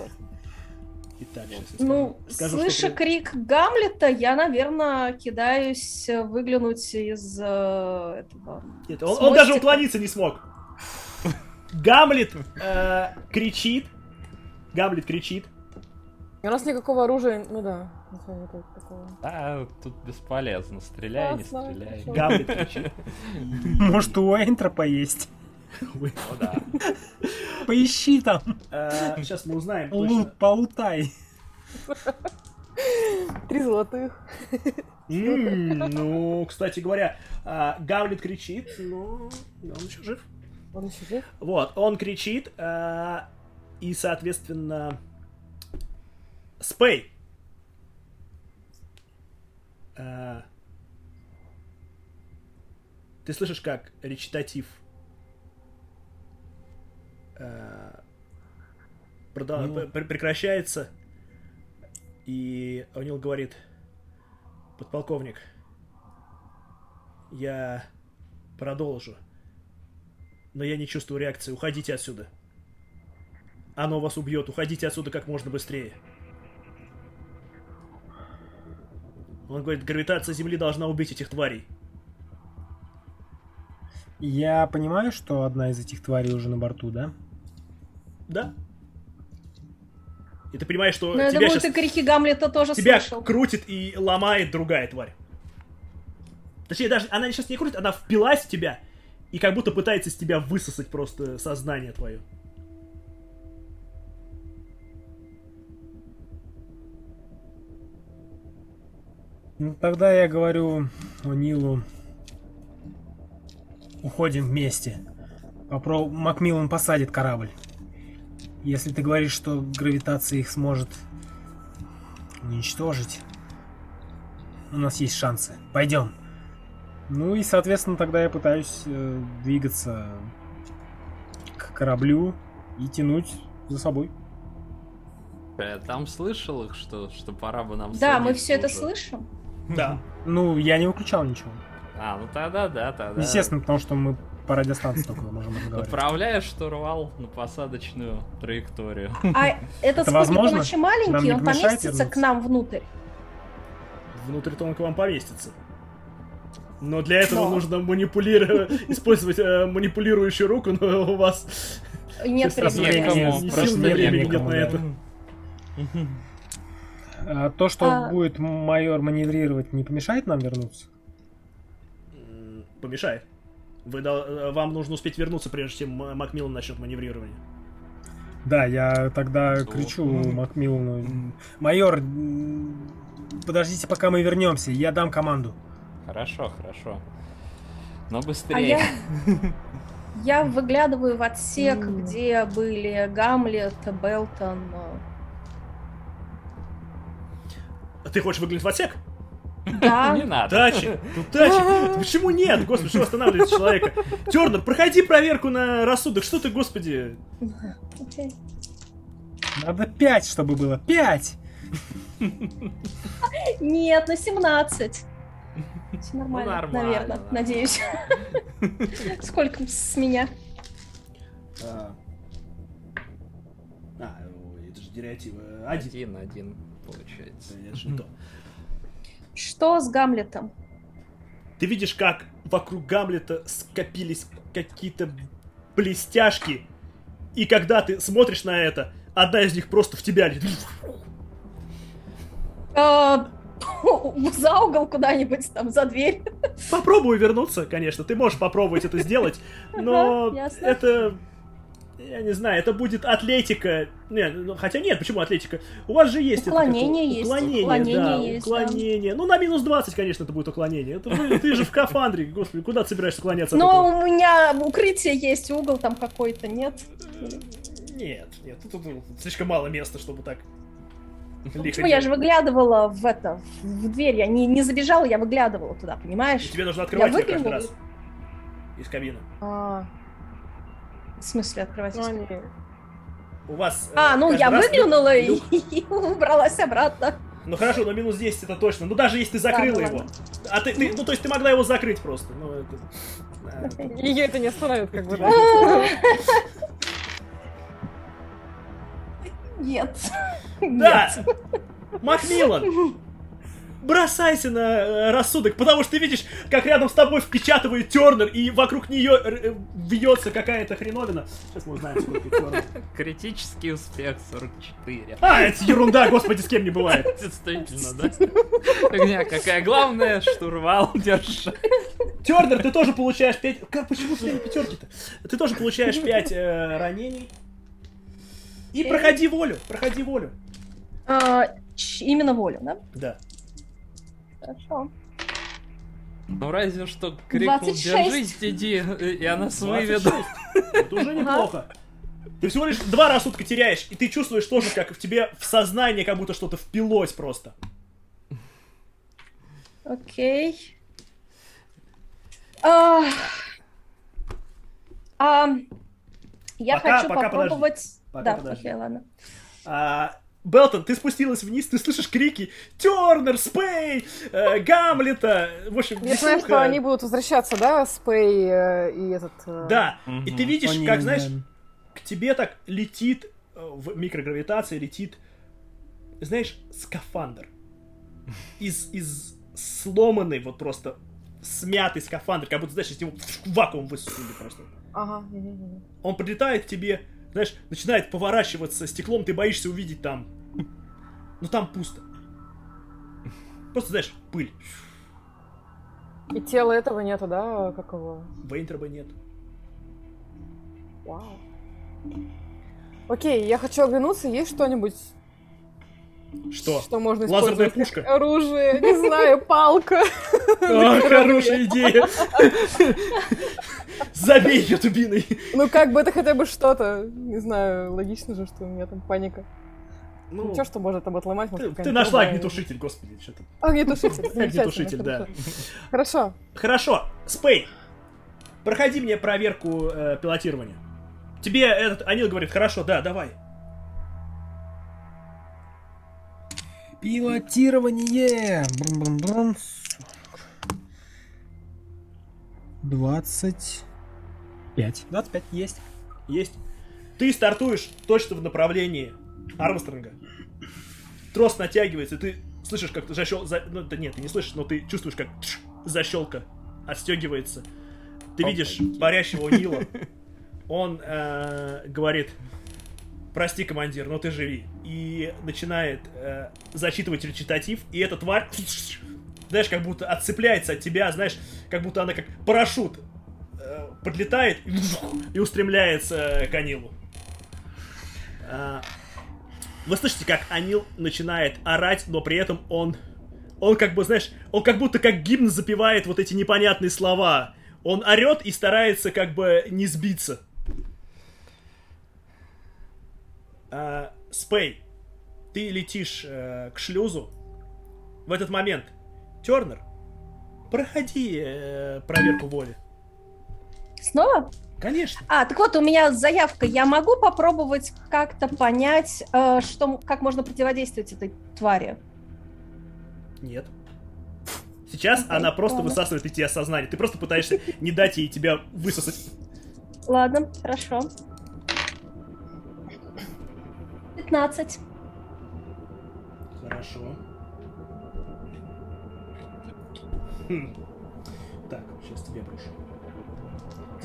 Итак, Ну, скажу. Слыша что... крик Гамлета, я, наверное, кидаюсь выглянуть из э, этого... Нет, он, он даже уклониться не смог. Гамлет э, кричит. Гамлет кричит. У нас никакого оружия, ну да. Да, тут бесполезно. Стреляй, не стреляй. Гамлет [LAUGHS] кричит. Может, у Эйнтропа есть. Ну да. Поищи там. э, Сейчас мы узнаем Лут, полутай. Три золотых. Ну, кстати говоря, э, Гамлет кричит, но он еще жив. Он еще жив? Вот, он кричит, э, и, соответственно, Спей. А, Ты слышишь, как речитатив а, прода- Ну. пр- прекращается, и О'Нил говорит, подполковник, я продолжу, но я не чувствую реакции, уходите отсюда. Оно вас убьет, уходите отсюда как можно быстрее. Он говорит, гравитация Земли должна убить этих тварей. Я понимаю, что одна из этих тварей уже на борту, да? Да? И ты понимаешь, что Но я тебя думаю, сейчас ты крики Гамлета тоже тебя слышал. крутит и ломает другая тварь. Точнее, даже она сейчас не крутит, она впилась в тебя и как будто пытается из тебя высосать просто сознание твое. Ну, тогда я говорю Нилу, уходим вместе. Попро... Макмиллан посадит корабль. Если ты говоришь, что гравитация их сможет уничтожить, у нас есть шансы. Пойдем. Ну и, соответственно, тогда я пытаюсь э, двигаться к кораблю и тянуть за собой. Я там слышал их, что, что пора бы нам Да, мы все это слышим. Да. [LAUGHS] Ну, я не выключал ничего. А, ну тогда да, тогда. Естественно, потому что мы по радиостанции только можем разговаривать. Направляешь штурвал на посадочную траекторию. [LAUGHS] А этот спутник, он очень маленький, он поместится к нам внутрь. Внутрь-то он к вам поместится. Но для этого Но. нужно манипулировать, [LAUGHS] использовать э, манипулирующую руку, но у вас Нет времени. просто времени нет на это. А то, что А- будет майор маневрировать, не помешает нам вернуться? Помешает. Вы э, вам нужно успеть вернуться, прежде чем Макмиллан начнет маневрирование. Да, я тогда Что? кричу Макмиллану. Майор, подождите, пока мы вернемся, я дам команду. Хорошо, хорошо. Но А быстрее. я, [LAUGHS] я выглядываю в отсек, где были Гамлет, Белтон. э, Ты хочешь выглянуть в отсек? Да, [LAUGHS] Не надо. Тачи! Ну тачи! Почему нет? Господи, что останавливает человека? Тернер, проходи проверку на рассудок. Что ты, господи? окей. Надо пять, чтобы было. Пять! Нет, на 17. Все нормально, Ну, нормально, наверное, нормально. надеюсь. [LAUGHS] Сколько с меня? А, а, это же директива. Один. Один, один, получается. Это же не то. Что с Гамлетом? Ты видишь, как вокруг Гамлета скопились какие-то блестяшки, и когда ты смотришь на это, одна из них просто в тебя летит. [LAUGHS] За угол куда-нибудь там, за дверь. Попробую вернуться, конечно, ты можешь попробовать это сделать, но это... Я не знаю, это будет атлетика. Не, ну, хотя нет, почему атлетика? У вас же есть это как- Уклонение есть, Уклонение, уклонение да, есть, да. уклонение. Ну, на минус 20, конечно, это будет уклонение. Это вы- ты же в кафандре, господи, куда ты собираешься уклоняться от Но у меня укрытие есть, угол там какой-то, нет? Нет, нет, тут, тут слишком мало места, чтобы так Почему я делать. же выглядывала в это, в дверь, я не, не забежала, я выглядывала туда, И понимаешь? тебе нужно открывать Я ее каждый раз. Из кабины. А, В смысле открывать? ну. У вас... э, А, ну я выглянула и, люк- [LAUGHS] и убралась обратно. Ну хорошо, но минус 10 это точно. Ну даже если ты закрыла Да, ну его. ладно. А ты, ты- ну то есть ты могла его закрыть просто. Ну это... [LAUGHS] да. Ее это не остановит, как бы. [LAUGHS] [LAUGHS] Нет. Да! Макмиллан! Бросайся на э, рассудок, потому что ты видишь, как рядом с тобой впечатывает Тернер, и вокруг нее э, вьется какая-то хреновина. Сейчас мы узнаем, сколько [LAUGHS] Тернер. Критический успех 44. А, это ерунда, господи, с кем не бывает. [LAUGHS] Действительно, да? Фигня какая. Главное, штурвал держать. Тернер, ты тоже получаешь 5... Как, почему все пятерки-то? Ты тоже получаешь 5 ранений. И Окей. проходи волю, проходи волю. А, именно волю, да? Да. Хорошо. Ну разве что крикнул 26. «Держись, иди!» и она 26. выведет. Это уже неплохо. Ты всего лишь два рассудка теряешь, и ты чувствуешь тоже, как в тебе в сознание как будто что-то впилось просто. Окей. А, а, я Пока- хочу пока попробовать... Пока да, подожди. окей, ладно. А, Белтон, ты спустилась вниз, ты слышишь крики Тернер, Спей, э, Гамлета. В общем, Я знаю, что они будут возвращаться, да, Спей э, и этот... э, Да, и Мгм. ты видишь, Они, как, знаешь, да. к тебе так летит э, в микрогравитации, летит, знаешь, скафандр. Из, из сломанный, вот просто смятый скафандр, как будто, знаешь, из него вакуум высунули просто. Ага. Он прилетает к тебе, знаешь, начинает поворачиваться стеклом, ты боишься увидеть там. Но там пусто. Просто, знаешь, пыль. И тела этого нету, да, как его? Вейнтроба нет. Вау. Окей, я хочу оглянуться, есть что-нибудь, Что? что можно Лазерная пушка? оружие? Не знаю, палка. [LAUGHS] А, хорошая идея. [LAUGHS] Забей ее дубиной. Ну, как бы это хотя бы что-то. Не знаю, логично же, что у меня там паника. Ну, Ничего, что может там отломать. ты, может, ты какая-нибудь нашла огнетушитель, господи, что ты. Огнетушитель. [LAUGHS] Огнетушитель, замечательно, да. Хорошо. Хорошо, Спей, проходи мне проверку э, пилотирования. Тебе этот Анил говорит, хорошо, да, давай. Пилотирование. Брум-брум-брум. 25. 25 есть. Есть. Ты стартуешь точно в направлении Армстронга. Трос натягивается, и ты слышишь, как защел... за- Ну, да нет, ты не слышишь, но ты чувствуешь, как защелка отстегивается. Ты видишь парящего Нила. Он э, говорит, прости, командир, но ты живи. И начинает э, зачитывать речитатив, и эта тварь, знаешь, как будто отцепляется от тебя, знаешь, как будто она как парашют подлетает [LAUGHS] и, устремляется к Анилу. А, Вы слышите, как Анил начинает орать, но при этом он... Он как бы, знаешь, он как будто как гимн запевает вот эти непонятные слова. Он орет и старается как бы не сбиться. А, Спей, ты летишь э, к шлюзу. В этот момент, Тернер, проходи э, проверку воли. Снова? Конечно. А, так вот, у меня заявка. Я могу попробовать как-то понять, э, что, как можно противодействовать этой твари? Нет. Сейчас Окей, она просто ладно. высасывает из тебя сознание. Ты просто пытаешься [LAUGHS] не дать ей тебя высосать. Ладно, хорошо. 15. Хорошо. Хм. Так, сейчас тебе брошу.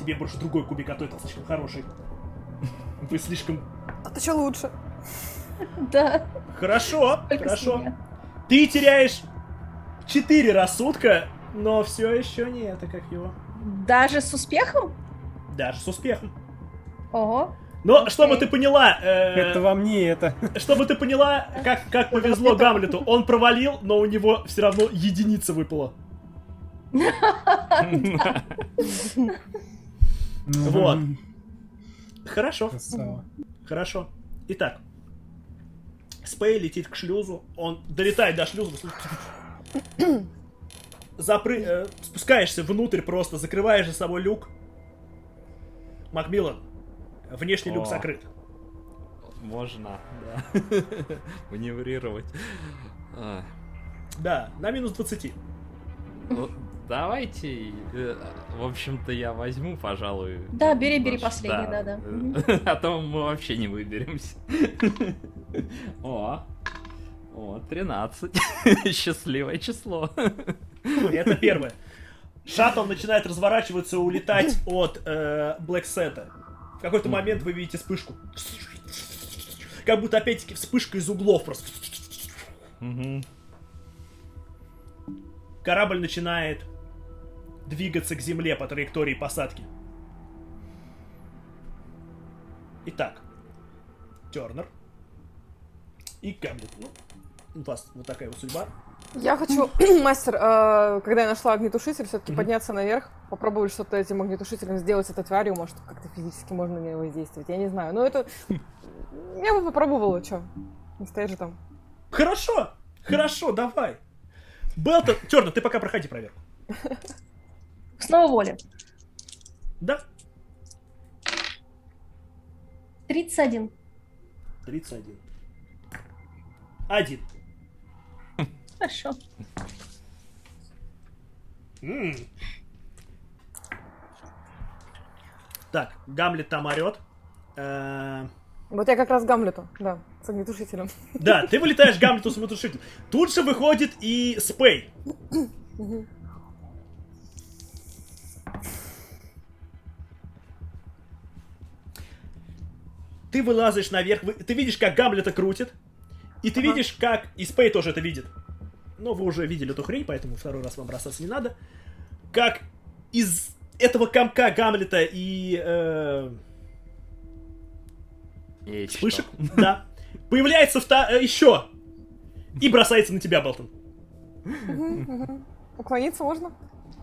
Тебе брошу другой кубик, а то этот слишком хороший. [LAUGHS] Вы слишком... А то что лучше? Да, Хорошо, хорошо. Ты теряешь 4 рассудка, но все еще не это, как его. Даже с успехом? Даже с успехом. Ого. Но Окей. чтобы ты поняла, э, Это вам не это. чтобы ты поняла, как, как повезло Гамлету, он провалил, но у него все равно единица выпала. [LAUGHS] [LAUGHS] Вот. Мгм. Хорошо, Красава. хорошо. Итак, Спей летит к шлюзу, он долетает до шлюза, запры... э, спускаешься внутрь просто, закрываешь за собой люк. Макмиллан, внешний люк О. закрыт. Можно, да. [LAUGHS] Маневрировать. А, Да, на минус 20. Давайте, э, в общем-то, я возьму, пожалуй. Да, бери, бери последний, да-да. Э, [LAUGHS] А то мы вообще не выберемся. [LAUGHS] О, о, 13. [LAUGHS] Счастливое число. Это первое. Шаттл начинает разворачиваться и улетать от э, Блэксета. В какой-то момент вы видите вспышку. Как будто опять-таки вспышка из углов просто. Корабль начинает двигаться к земле по траектории посадки. Итак, Тернер и Гамлет. Ну, у вас вот такая вот судьба. Я хочу, [CLEARS THROAT] [CLEARS THROAT] мастер, э, когда я нашла огнетушитель, все-таки Мгм. подняться наверх, попробовать что-то этим огнетушителем сделать с этой тварью, может, как-то физически можно на нее воздействовать, я не знаю. Но это... Я бы попробовала, что? Не стоит же там. Хорошо, хорошо, давай. Белтон, Терна, ты пока проходи проверку. [LAUGHS] Снова воля. Да, 31. 31. Один. Хорошо. М. Так, Гамлет там орет. Э, Вот я как раз Гамлету, да, с огнетушителем. Да, ты вылетаешь Гамлету с мотушителем. Тут же выходит и Спей. Ты вылазишь наверх, вы- ты видишь, как Гамлета крутит, и ты видишь, как... И Спей тоже это видит. Но вы уже видели эту хрень, поэтому второй раз вам бросаться не надо. Как из этого комка Гамлета и... э, И вспышек, что? да, появляется вта- э, еще и бросается на тебя, Болтон. Уклониться можно?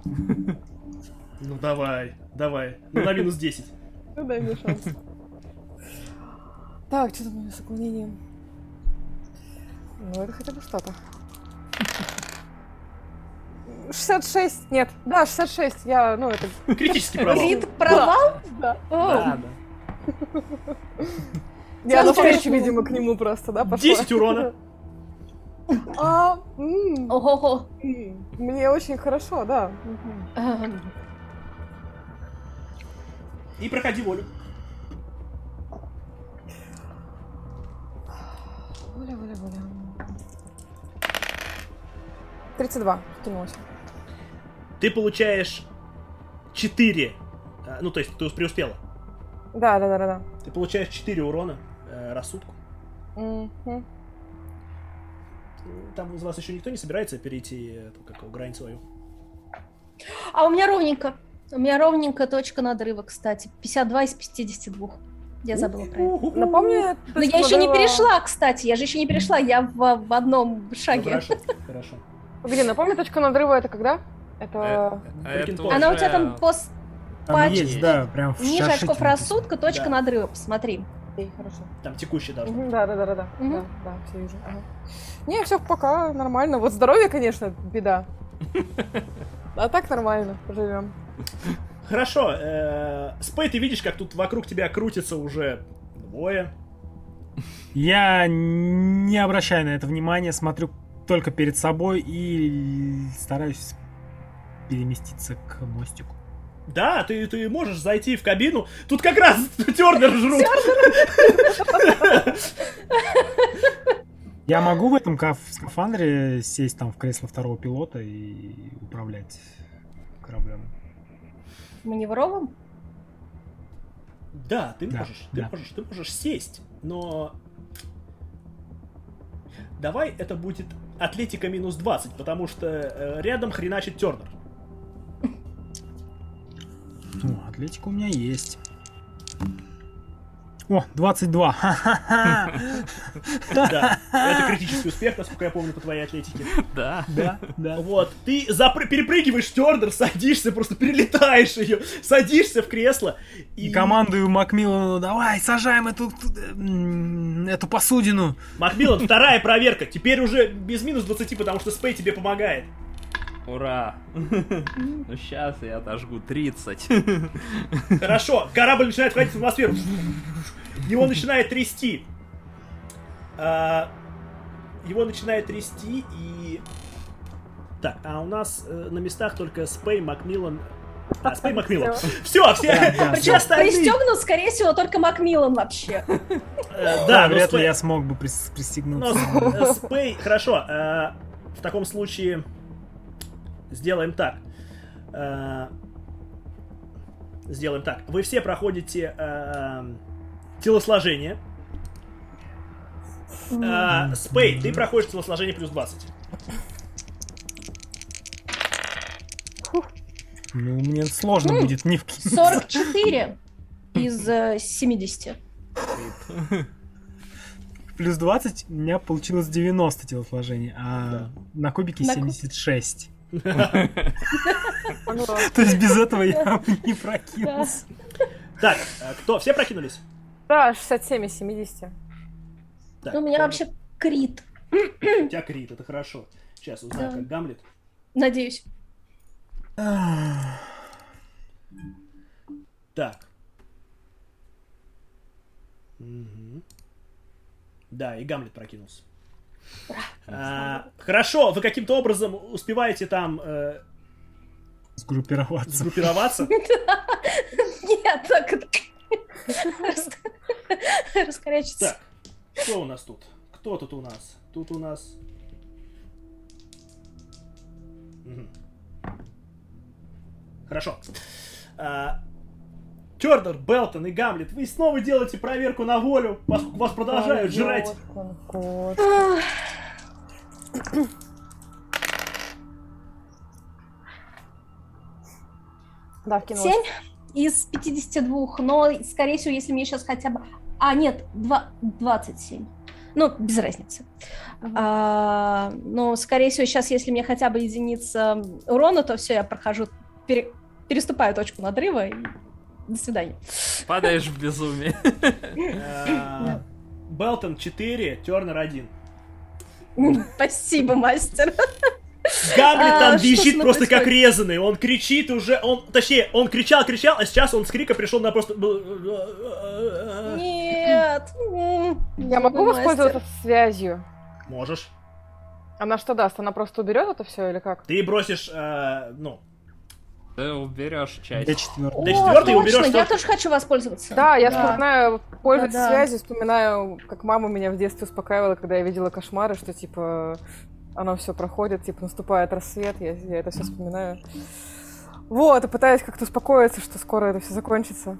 Ну давай, давай, ну на минус 10. Ну дай мне шанс. Так, что там у меня с уклонением? Ну, это хотя бы что-то. 66, нет, да, 66, я, ну, это... Критический [LAUGHS] провал. Крит провал? Да. Да, да. Я навстречу, видимо, к нему просто, да, пошла. 10 урона. А, м, мне очень хорошо, да. И проходи волю. Воля, воля, воля. 32, втянулась. Ты получаешь 4. Ну, то есть ты преуспела. Да, да, да, да, да. Ты получаешь 4 урона э, рассудку. Мгм. Там из вас еще никто не собирается перейти эту, как грань свою. А у меня ровненько. У меня ровненько точка надрыва, кстати. 52 из 52. Я забыла про это. Напомни... Но я еще не перешла, кстати. Я же еще не перешла. Я в, в одном шаге. хорошо, [LAUGHS] хорошо. Погоди, напомни, точка надрыва это когда? Это... Э, Прикинь, Она у тебя там пос... Там Пач- есть, да, прям в ниже очков рассудка, точка надрыва. Посмотри. Окей, хорошо. Там текущий. Мгм, Да, да, да, да, да. Да, да, все вижу. Ага. Не, все пока нормально. Вот здоровье, конечно, беда. [LAUGHS] А так нормально, живем. Хорошо, э, Спей, ты видишь, как тут вокруг тебя крутится уже двое. Я не обращаю на это внимания, смотрю только перед собой и стараюсь переместиться к мостику. Да, ты, ты можешь зайти в кабину. Тут как раз Тернер жрут. Я могу в этом каф- скафандре сесть там в кресло второго пилота и управлять кораблем. Маневровым? Да, ты Да, можешь, ты да. можешь, ты можешь сесть, но давай это будет Атлетика минус 20, потому что э, рядом хреначит Тернер. Ну, атлетика у меня есть. О, 22. Ха-ха-ха. [LAUGHS] Да, это критический успех, насколько я помню, по твоей атлетике. Да. Да, да. Вот, ты перепрыгиваешь Тернер, садишься, просто перелетаешь ее, садишься в кресло и... Командую Макмиллану, давай, сажаем эту, эту посудину. Макмиллан, вторая проверка, теперь уже без минус 20, потому что Спей тебе помогает. Ура! [LAUGHS] Ну сейчас я отожгу 30. [LAUGHS] Хорошо, корабль начинает входить в атмосферу. Его начинает трясти. А, Его начинает трясти и... Так, а у нас э, на местах только Спей, Макмиллан... А, Спей, Макмиллан. Все, все, Да, [LAUGHS] все остальные... пристегнут, скорее всего, только Макмиллан вообще. Э, Да, но вряд ли я смог бы пристегнуться. э, Спей... Хорошо, э, в таком случае сделаем так. Э, Сделаем так. Вы все проходите э, телосложение. Спей, ты проходишь телосложение плюс 20. Ну, мне сложно будет не в 44 из э, 70. Плюс 20 у меня получилось 90 телосложений, а на кубике На куб- 76. То есть без этого я не прокинулся. Так, э, кто? Все прокинулись? Да, 67 из 70. Так, Ну, у меня вообще крит, У тебя крит, это хорошо. Сейчас узнаю, Да. как Гамлет. надеюсь. Так. Да, и Гамлет прокинулся. А, хорошо, вы каким-то образом успеваете там э, Сгруппироваться. сгруппироваться? [LAUGHS] Нет, так Раскорячиться. Так, что у нас тут? Кто тут у нас? Тут у нас... Хорошо. А, Тернер, Белтон и Гамлет, вы снова делаете проверку на волю, поскольку вас продолжают жрать. [CLEARS THROAT] Да, вкинулась. Семь из 52, но, скорее всего, если мне сейчас хотя бы... А, нет, два- 27. Ну, без разницы. Мгм. А, но, скорее всего, сейчас, если мне хотя бы единица урона, то все, я прохожу, пере- переступаю точку надрыва и до свидания. Падаешь в безумие. А, Белтон 4, Тернер 1. Спасибо, мастер. Гамлет А, там визжит ним просто как резанный. Он кричит уже, он, точнее, он кричал, кричал, а сейчас он с крика пришел на просто... Нет. Я могу мастер. воспользоваться связью? Можешь. Она что даст? Она просто уберет это все или как? Ты бросишь, э, ну, Ты уберешь часть. До четвертого. До О, четвёртой точно, уберешь я то, тоже хочу воспользоваться. Да, я Да. вспоминаю, пользуюсь Да-да. связью, вспоминаю, как мама меня в детстве успокаивала, когда я видела кошмары, что типа оно все проходит, типа наступает рассвет, я, я это все вспоминаю. Вот, и пытаюсь как-то успокоиться, что скоро это все закончится.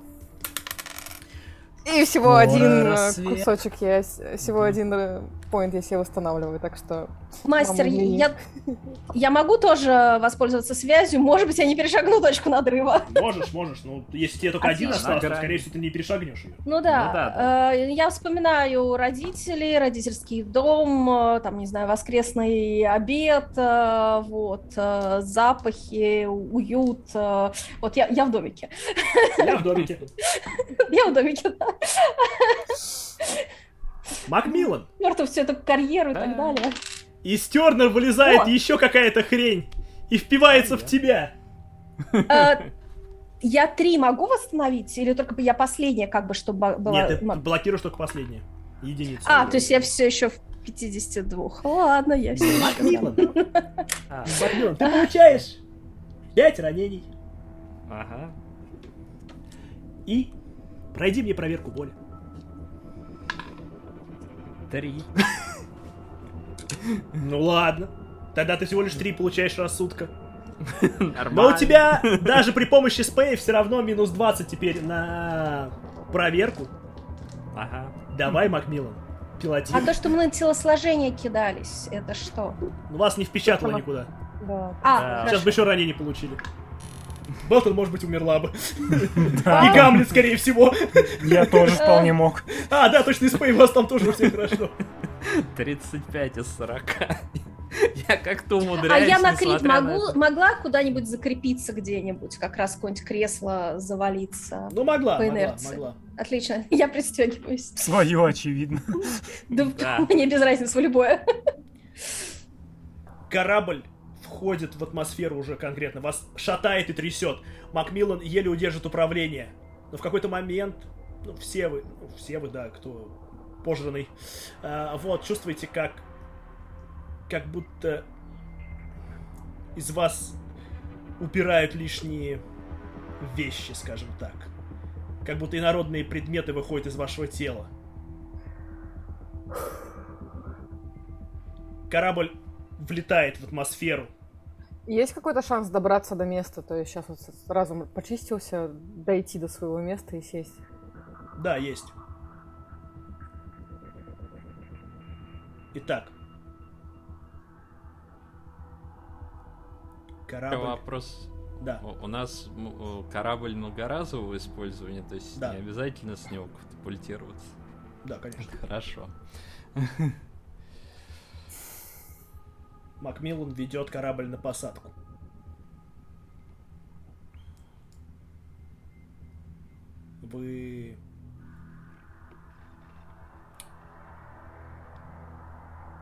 И всего Скоро один э, рассвет. кусочек я, всего один э, поинт я себе восстанавливаю, так что... Мастер, я, я могу тоже воспользоваться связью? Может быть, я не перешагну точку надрыва? можешь, можешь. Ну, если тебе только один остался, то, скорее всего, ты не перешагнешь ее. Ну да, Ну да, э, я вспоминаю родителей, родительский дом, э, там, не знаю, воскресный обед, э, вот, запахи, уют. Вот я, я в домике. Я в домике. [LAUGHS] Я в домике, да. Макмиллан. Мертвую всю эту карьеру и так Да. далее. Из Тернер вылезает О. еще какая-то хрень. И впивается в тебя. Э, Я три могу восстановить? Или только бы я последняя, как бы, чтобы была... Нет, ты блокируешь только последнее. Единицу. А, то есть я все еще в 52. Ладно, я все еще... Макмиллан. А, Макмиллан, ты получаешь 5 ранений. Ага. И пройди мне проверку боли. Три. [LAUGHS] Ну ладно. Тогда ты всего лишь 3 получаешь рассудка. Нормально. Но у тебя даже при помощи спея все равно минус 20 теперь на проверку. Ага. Давай, Макмиллан, пилоти. А то, что мы на телосложение кидались, это что? Вас не впечатало никуда. Да. А, Да. Сейчас бы еще ранение получили. Белтон, может быть, умерла бы. [LAUGHS] И Гамлет, скорее всего. я тоже вполне мог. А, да, точно, и спей у вас там тоже у всех хорошо. 35 из 40. Я как-то А умудряюсь, я на крит на могу, это. могла куда-нибудь закрепиться где-нибудь, как раз какое-нибудь кресло завалиться? Ну, могла, По могла, инерции. могла. Отлично, [LAUGHS] я пристегиваюсь. Свое, очевидно. Да, Да. [LAUGHS] мне без разницы в любое. Корабль входит в атмосферу уже конкретно. Вас шатает и трясет. Макмиллан еле удержит управление. Но в какой-то момент, ну, все вы, ну, все вы, да, кто пожранный, а, вот, чувствуете, как как будто из вас убирают лишние вещи, скажем так. Как будто инородные предметы выходят из вашего тела. Корабль влетает в атмосферу. Есть какой-то шанс добраться до места? То есть сейчас вот разум почистился, дойти до своего места и сесть. Да, есть. Итак. Корабль. Вопрос. Да. У нас корабль многоразового использования, то есть Да. не обязательно с него катапультироваться. Да, конечно. Хорошо. [LAUGHS] Макмиллан ведет корабль на посадку. Вы...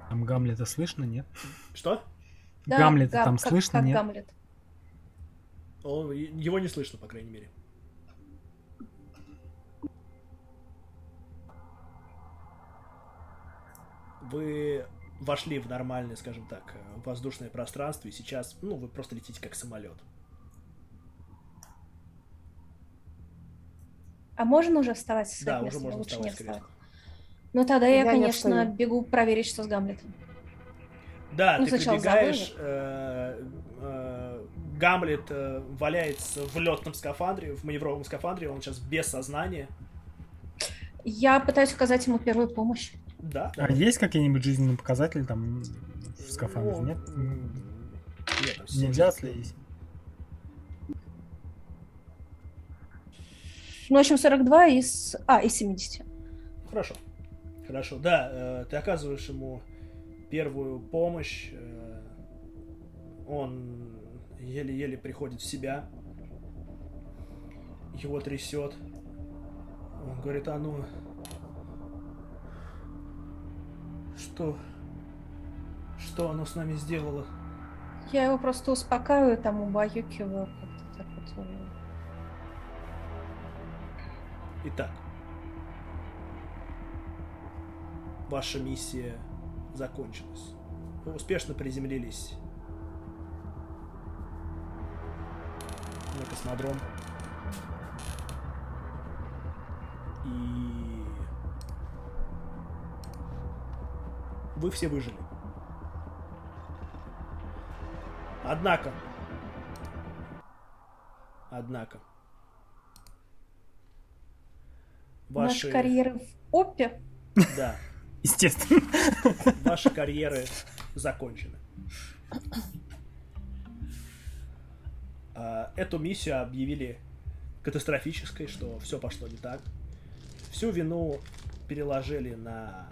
Там Гамлета слышно, нет? Что? Да, Гамлета Гам- там как- слышно, как нет? Гамлет. Он- его не слышно, по крайней мере. Вы вошли в нормальное, скажем так, э, воздушное пространство, и сейчас, ну, вы просто летите как самолет. А можно уже вставать со своих Да, мест? уже можно лучше вставать не с вставать? Ну тогда я, Я не конечно, встаю. бегу проверить, что с Гамлетом. Да, Ну, ты прибегаешь, э, э, Гамлет э, валяется в летном скафандре, в маневровом скафандре, он сейчас без сознания. Я пытаюсь оказать ему первую помощь. Да. А есть какие-нибудь жизненные показатели там в скафандре, Ну, нет? Нет, там Нельзя 70. следить. Ну, в общем, 42 из... А, из 70. Хорошо. Хорошо, да, э, ты оказываешь ему первую помощь. э, он еле-еле приходит в себя. Его трясет. Он говорит, а ну... Что? Что оно с нами сделало? Я его просто успокаиваю, там убаюкиваю. Как-то так вот. Итак, ваша миссия закончилась. Вы успешно приземлились на космодром. И вы все выжили. Однако, однако, Наши карьеры в ОПе. Да, [LAUGHS] Естественно. [LAUGHS] ваши карьеры закончены. А, Эту миссию объявили катастрофической, что все пошло не так. Всю вину переложили на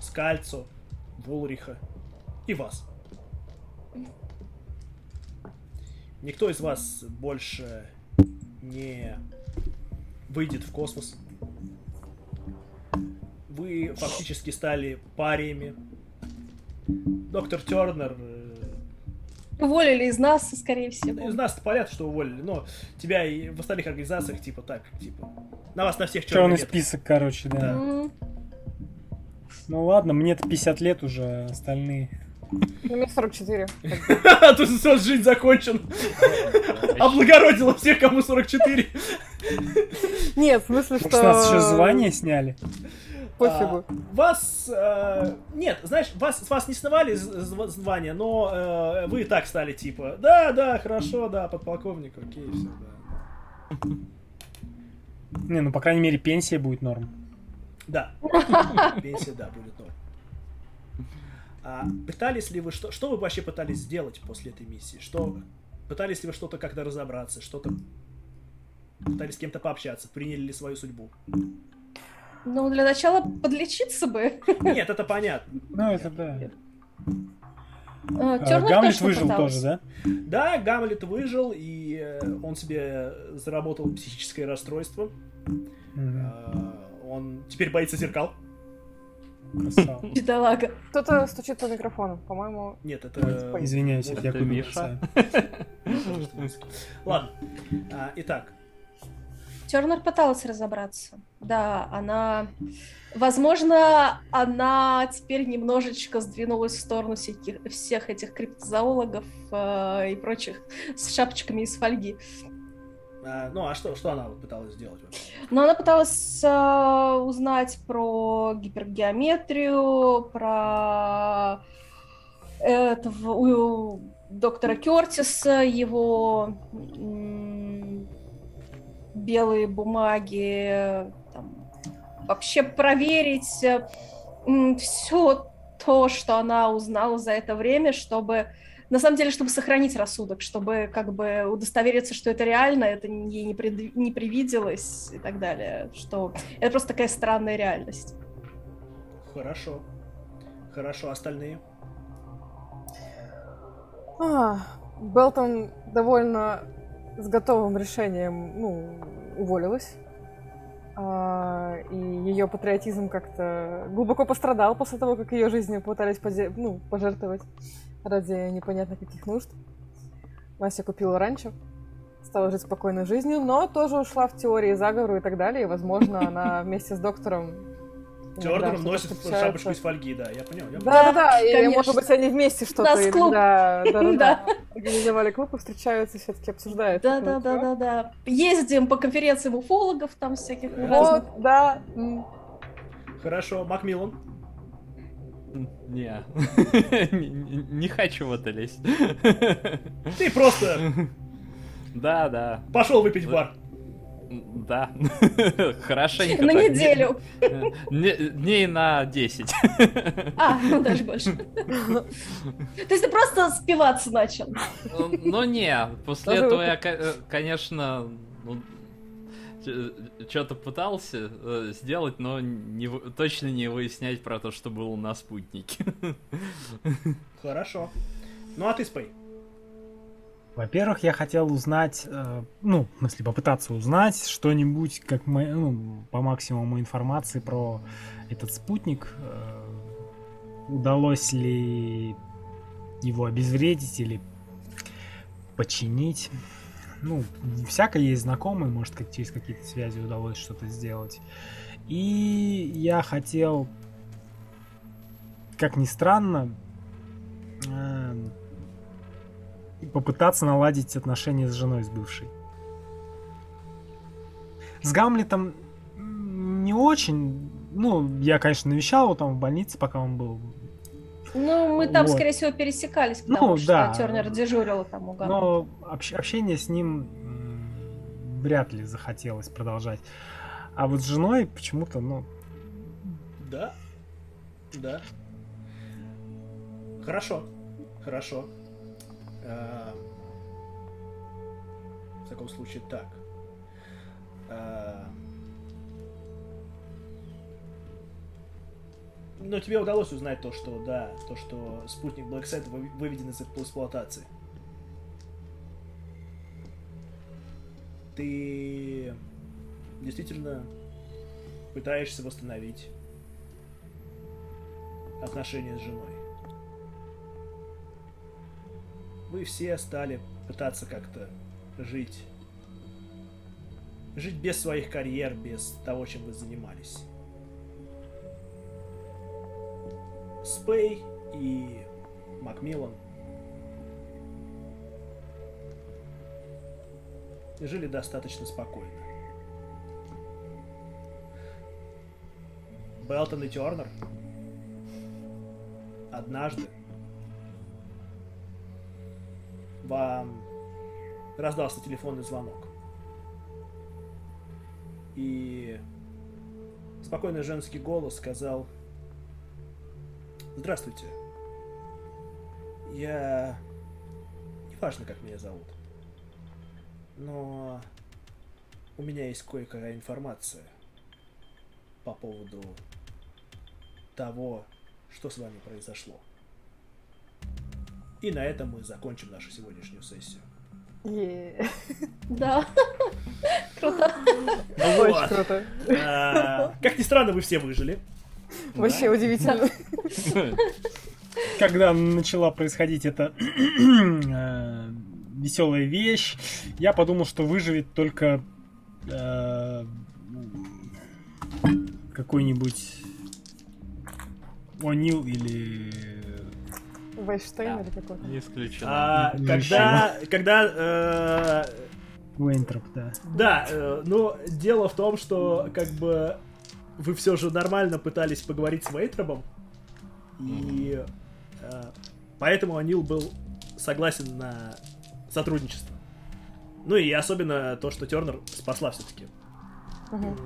Скальцу, Вулриха и вас. Никто из вас больше не выйдет в космос. Вы фактически стали париями. Доктор Тернер Уволили из нас, скорее всего. из нас понятно, что уволили, но тебя и в остальных организациях, типа, так, типа, на вас на всех Черный черный список, короче, да. М, Ну ладно, мне-то 50 лет уже, остальные. Ну, мне 44. А [LAUGHS] тут все, жизнь закончен. Облагородила всех, кому 44. Нет, в смысле, что... нас еще звание сняли? Пофигу. А, вас... э, нет, знаешь, вас, с вас не зв- звание, но э, вы и так стали, типа, да, да, хорошо, да, подполковник, окей, все, да. Не, ну, по крайней мере, пенсия будет норм. Да. [LAUGHS] Пенсия, да, будет норм. А пытались ли вы что? Что вы вообще пытались сделать после этой миссии? Что пытались ли вы что-то как-то разобраться, что-то пытались с кем-то пообщаться, приняли ли свою судьбу? Ну, для начала подлечиться бы. [LAUGHS] Нет, это понятно. Ну, это да. Э, А, Тернер Гамлет выжил тоже, да? Да, Гамлет выжил, и э, он себе заработал психическое расстройство. Мгм. Он теперь боится зеркал. Красава. Бедолага. Кто-то стучит по микрофону, по-моему. Нет, это... Извиняюсь, это я. Миша. Ладно. А, Итак, Тернер пыталась разобраться. Да, она... Возможно, она теперь немножечко сдвинулась в сторону всяких, всех этих криптозоологов э, и прочих с шапочками из фольги. А, ну а что, что она пыталась сделать? Но она пыталась э, узнать про гипергеометрию, про этого у доктора Кертиса, его м, белые бумаги, там, вообще проверить все то, что она узнала за это время, чтобы на самом деле, чтобы сохранить рассудок, чтобы как бы удостовериться, что это реально, это ей не, пред- не привиделось и так далее, что это просто такая странная реальность. Хорошо. Хорошо, остальные. А, Белтон довольно с готовым решением, ну, уволилась. А, и ее патриотизм как-то глубоко пострадал после того, как ее жизнью пытались поде- ну, пожертвовать ради непонятно каких нужд. Вася купила ранчо, стала жить спокойной жизнью, но тоже ушла в теории заговору и так далее. И, возможно, она [LAUGHS] вместе с доктором Тернером носит шапочку из фольги, да, я понял. Я Да, да, да, и конечно. может быть они вместе что-то Нас клуб. иногда да, [LAUGHS] да, Да. да, организовали клуб и встречаются, все-таки обсуждают. Да, да, да, да, да. Ездим по конференциям уфологов, там всяких разных. Вот, да. Хорошо, Макмиллан. [LAUGHS] Не. Не- хочу в это лезть. Ты просто Да, да. пошел выпить в бар. Да. [LAUGHS] Хорошенько. На так. неделю. Не- Дней на 10. А, ну даже больше. То есть ты просто спиваться начал. Ну не, после этого я, э, конечно, что-то пытался э, сделать, но не точно не выяснять про то, что было на спутнике. [LAUGHS] Хорошо. Ну а ты, Спей? Во-первых, я хотел узнать, э, ну, в смысле, попытаться узнать что-нибудь, как мы, ну, по максимуму информации про этот спутник. Э, удалось ли его обезвредить или починить? Ну, всякое есть знакомые, может, как через какие-то связи удалось что-то сделать. И я хотел, как ни странно, и попытаться наладить отношения с женой, с бывшей. С Гамлетом не очень. Ну, я, конечно, навещал его там в больнице, пока он был. Ну, мы там, Вот. скорее всего, пересекались, потому Ну, что да. Тернер дежурил там у Гамлета. Но общ- общение с ним вряд ли захотелось продолжать. А вот с женой почему-то, ну, Да. Да. Хорошо. Хорошо. А, В таком случае так. А, Но тебе удалось узнать то, что да, то, что спутник Blackside вы- выведен из эксплуатации. Ты действительно пытаешься восстановить отношения с женой. Вы все стали пытаться как-то жить. Жить без своих карьер, без того, чем вы занимались. Спей и Макмиллан жили достаточно спокойно. Белтон и Тернер однажды вам раздался телефонный звонок. И спокойный женский голос сказал Здравствуйте. Я... Неважно, как меня зовут. Но у меня есть кое-какая информация по поводу того, что с вами произошло. И на этом мы закончим нашу сегодняшнюю сессию. Е, [LAUGHS] Да. Круто. Ну Очень круто. А, Как ни странно, вы все выжили. Вообще удивительно. [LAUGHS] когда начала происходить эта [CLEARS THROAT] веселая вещь, я подумал, что выживет только э, какой-нибудь О'Нил или Вайнштейн Да. или какой-то. Не исключено. А, Ну, когда, когда, э, Уэйнтроп, да. да, э, но дело в том, что как бы вы все же нормально пытались поговорить с Вейтробом, и э, поэтому Анил был согласен на сотрудничество. Ну и особенно то, что Тернер спасла все-таки Мгм.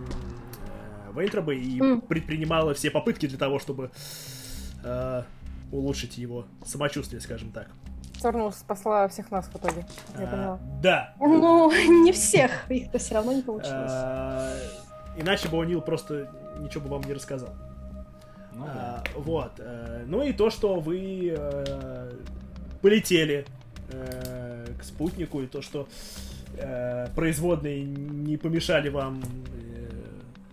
Вейтроба и М. предпринимала все попытки для того, чтобы э, улучшить его самочувствие, скажем так. Тернул спасла всех нас в итоге. Я А, поняла. Да. Ну, [LAUGHS] не всех. Их-то все равно не получилось. А, Иначе бы О'Нил просто ничего бы вам не рассказал. Ну да. А, вот. э, Ну и то, что вы э, полетели э, к спутнику, и то, что э, производные не помешали вам э,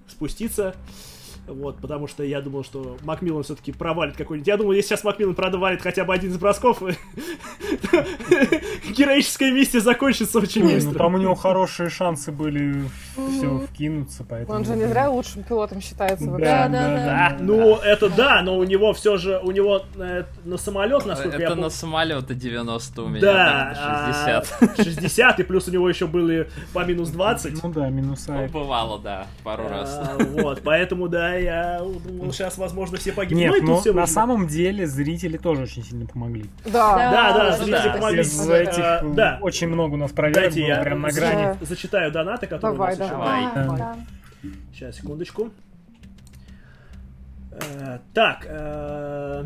спуститься. Вот, потому что я думал, что Макмиллан все-таки провалит какой-нибудь. Я думал, если сейчас Макмиллан провалит хотя бы один из бросков, [LAUGHS] [LAUGHS] героическая миссия закончится очень ну быстро. там у него хорошие шансы были все вкинуться, поэтому... Он же не зря лучшим пилотом считается Да, вообще. Да, да, ну это да, но у него все же, у него э, на самолет, насколько я Это на самолеты 90 у меня, Да, так, 60. а, 60, [LAUGHS] и плюс у него еще были по минус 20. Ну да, минуса. Ну, бывало, да, пару раз. А, Вот, поэтому, да, я думал, сейчас, возможно, все погибнут. Нет, Ну, но все на самом деле зрители тоже очень сильно помогли. Да. Да. Да, да, Да. Из А, этих Да, очень много у нас проверок дайте было я прям на за- грани. зачитаю донаты, которые Давай, у нас еще давай. Да. Сейчас, секундочку. Э, Так, э,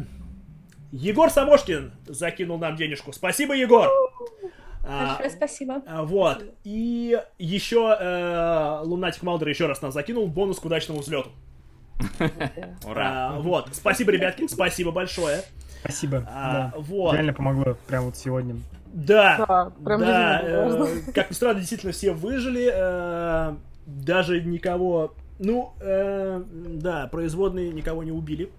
Егор Самошкин закинул нам денежку. Спасибо, Егор! А, Большое спасибо. а, Вот. И еще э, Лунатик Малдер еще раз нам закинул бонус к удачному взлету. Ура. А, вот. Спасибо, ребятки, спасибо большое. Спасибо. А, да. вот. Реально помогло прям вот сегодня. Да. Да, прям да, э, как ни странно, действительно все выжили. э, даже никого... Ну, э, да, производные никого не убили.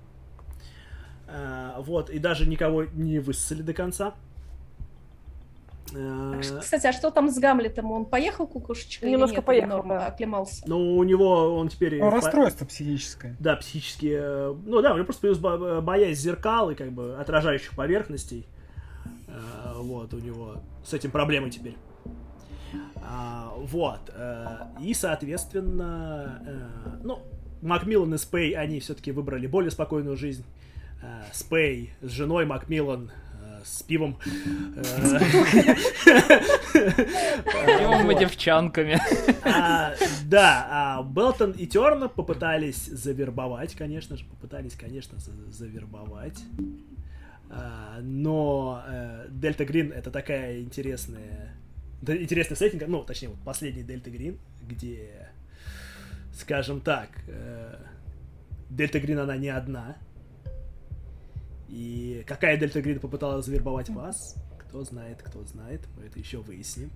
Э, вот, и даже никого не высосали до конца. Э, Кстати, а что там с Гамлетом? Он поехал кукушечкой? или Немножко нет? поехал, Норм да. оклемался. ну, у него он теперь... Ну, расстройство психическое. Да, психически... э, Ну да, у него просто появилась бо- боязнь зеркал и как бы отражающих поверхностей. Э, Вот, у него с этим проблемы теперь. А, Вот. э, И, соответственно, э, ну, Макмиллан и Спей, они все-таки выбрали более спокойную жизнь. Э, Спей с женой, Макмиллан э, с пивом. Пивом и девчонками. А, да, а Белтон и Терна попытались завербовать, конечно же, попытались, конечно, за- завербовать. А, но э, Дельта Грин это такая интересная, да, интересный сеттинг, ну, точнее, вот последний Дельта Грин, где, скажем так, э, Дельта Грин она не одна. И какая Дельта Грин попыталась завербовать вас, кто знает, кто знает, мы это еще выясним.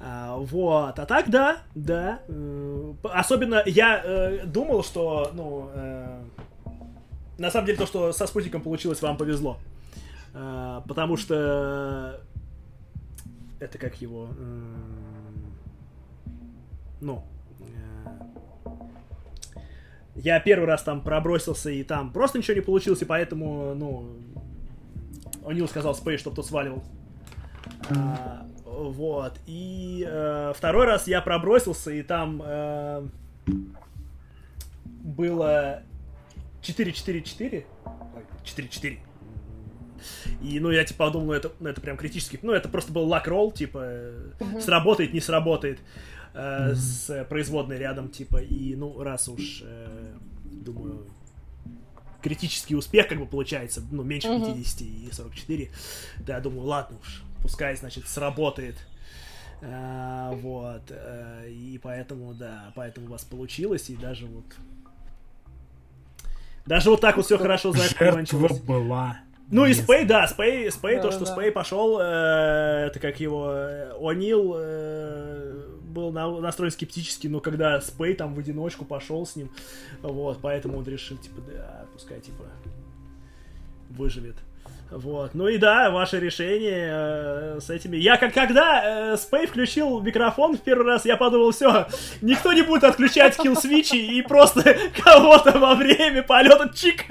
А, вот, а так да, да. э, Особенно я э, думал, что, ну, э, на самом деле то, что со спутником получилось, вам повезло. Э, потому что это как его, м, ну, э, я первый раз там пробросился и там просто ничего не получилось, и поэтому, ну, О'Нил сказал Спей, чтобы тот сваливал. А, вот. И э, второй раз я пробросился, и там э, было 4-4-4. Ой, 4-4. И, ну, я, типа, подумал, ну, это, ну, это прям критически. Ну, это просто был лак-ролл, типа, э, сработает, не сработает. Э, С производной рядом, типа, и, ну, раз уж, э, думаю, критический успех, как бы, получается, ну, меньше Мгм. 50 и 44, да, я думаю, ладно уж, пускай, значит, сработает. А, вот. э, И поэтому, да, поэтому у вас получилось, и даже вот... Даже вот так вот все хорошо закончилось. была. Ну и Спей, да, Спей, Спей, то, Да, что да. Спей пошел, э, это как его, О'Нил э, был на- настроен скептически, но когда Спей там в одиночку пошел с ним, вот, поэтому он решил, типа, да, пускай, типа, выживет. Вот. Ну и да, ваше решение э, с этими. Я как когда э, Спей включил микрофон в первый раз, я подумал, все, никто не будет отключать килл-свичи и просто [LAUGHS] кого-то во время полета чик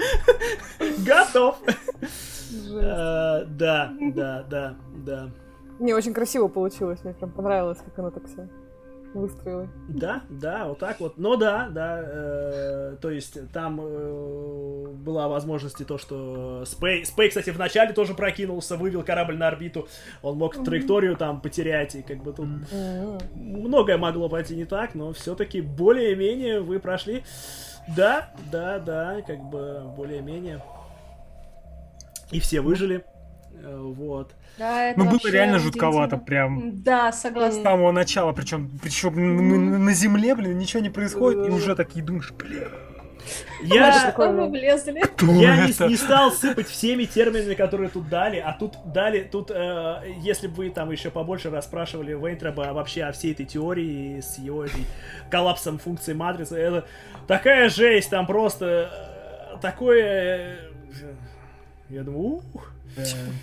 [LAUGHS] готов. Э, Да, да, да, да. Не, очень красиво получилось. Мне прям понравилось, как оно так все выстроилось. Да, да, вот так вот. Но да, да, э, то есть там э, была возможность и то, что Спей, Спей, кстати, вначале тоже прокинулся, вывел корабль на орбиту, он мог траекторию там потерять, и как бы тут М. многое могло пойти не так, но все-таки более-менее вы прошли. Да, да, да, как бы более-менее. И все выжили. Э, Вот. Да, это Ну, было реально жутковато, прям. Да, С согласна. самого начала, причем, причем мы на земле, блин, ничего не происходит, и уже такие думаешь, бля. Я, Что вы влезли? я не, не стал сыпать всеми терминами, которые тут дали, а тут дали, тут, э, если бы вы там еще побольше расспрашивали Вейнтреба вообще о всей этой теории с его этой коллапсом функции матрицы, это такая жесть, там просто э, такое... э, я думаю, ух,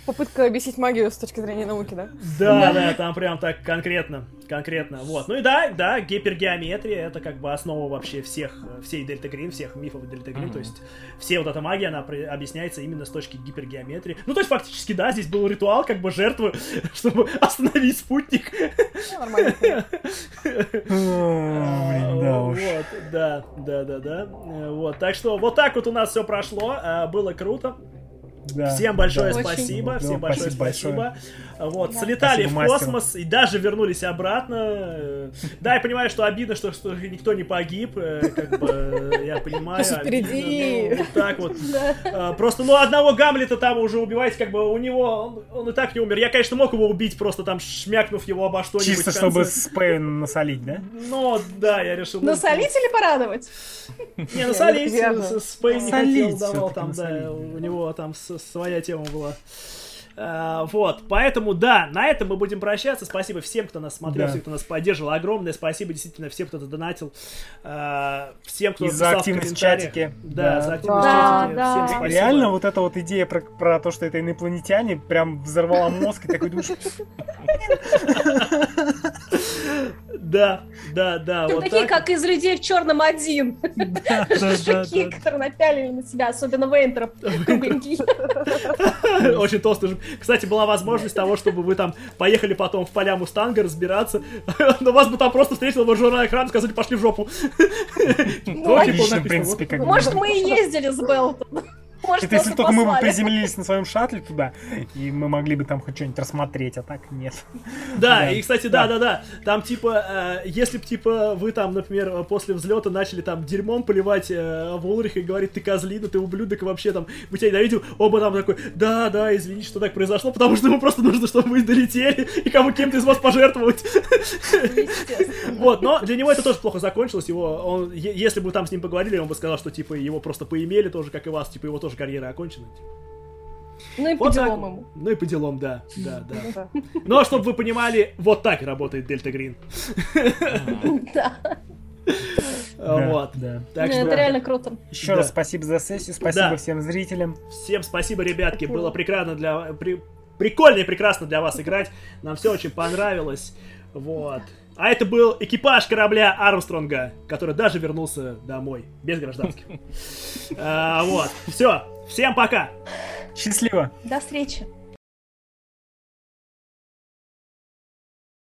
Попытка объяснить магию с точки зрения науки, да? Да, да, там прям так конкретно, конкретно. Вот. Ну и да, да, гипергеометрия это как бы основа вообще всех, всей Дельта Грин, всех мифов Дельта Грин. То есть все вот эта магия, она объясняется именно с точки гипергеометрии. Ну, то есть фактически, да, здесь был ритуал как бы жертвы, [LAUGHS] чтобы остановить спутник. Ну, нормально. Уж. Вот, да, да, да, да. Э, Вот, так что вот так вот у нас все прошло, э, было круто. Да, Всем большое да. Очень. спасибо, Да, всем большое спасибо спасибо. Вот, Да. слетали Спасибо в мастеру. космос и даже вернулись обратно. Да, я понимаю, что обидно, что, что никто не погиб, э, как бы, э, я понимаю. Впереди? обидно, но вот так вот. [LAUGHS] Э, Просто, ну, одного Гамлета там уже убивать, как бы, у него, он, он и так не умер. Я, конечно, мог его убить, просто там шмякнув его обо что-нибудь Чисто чтобы. Спейн насолить, да? Но, да, я решил... ну, Насолить или порадовать? [LAUGHS] не, насолить, Спейн не хотел, давал там, да, у него там своя тема была. А, вот, поэтому, да, на этом мы будем прощаться. Спасибо всем, кто нас смотрел, Да. всем, кто нас поддерживал. Огромное спасибо, действительно, всем, кто донатил. А, всем, кто И за в активность в чатике. Да, Да. за активность в Да, чатике. да. Всем спасибо. Реально, вот эта вот идея про, про то, что это инопланетяне, прям взорвала мозг, и такой думаешь, [LAUGHS] Да, да, да. Вот такие, так. как из людей в черном один. [LAUGHS] да, да, Жуки, да. которые напялили на себя, особенно Вейнтроп. [LAUGHS] Очень толстый жук. Кстати, была возможность того, чтобы вы там поехали потом в поля Мустанга разбираться, [LAUGHS] но вас бы там просто встретил его жена экран и сказали, пошли в жопу. Ну, написано, в принципе, бы. Может, мы и ездили с Белтом. Может, Это если только мы бы послали. приземлились на своем шаттле туда, и мы могли бы там хоть что-нибудь рассмотреть, а так нет. [LAUGHS] Да, Да. и, кстати, да, да, да. Там, типа, э, если бы, типа, вы там, например, после взлета начали там дерьмом поливать э, Вулриха и говорить, ты козлина, ты ублюдок, и вообще там, мы тебя ненавидим, оба там такой, да, да, извините, что так произошло, потому что ему просто нужно, чтобы вы долетели, и кому кем-то из вас пожертвовать. Естественно. [LAUGHS] Вот, но для него это тоже плохо закончилось. Его, он, е- если бы там с ним поговорили, он бы сказал, что типа его просто поимели тоже, как и вас, типа его тоже карьера окончена. Ну и по Вот так делам вот. ему. Ну и по делам, да, да, да. Да. Но чтобы вы понимали, вот так работает Дельта Грин. Да. А, Вот. Да. Так Ну, что Это реально круто. Еще Да. раз спасибо за сессию, спасибо Да. всем зрителям. всем спасибо, ребятки. Было прекрасно для при- прикольно и прекрасно для вас играть. Нам все очень понравилось. Вот. А это был экипаж корабля Армстронга, который даже вернулся домой без гражданских. [LAUGHS] А, Вот. Все. Всем пока. Счастливо! До встречи.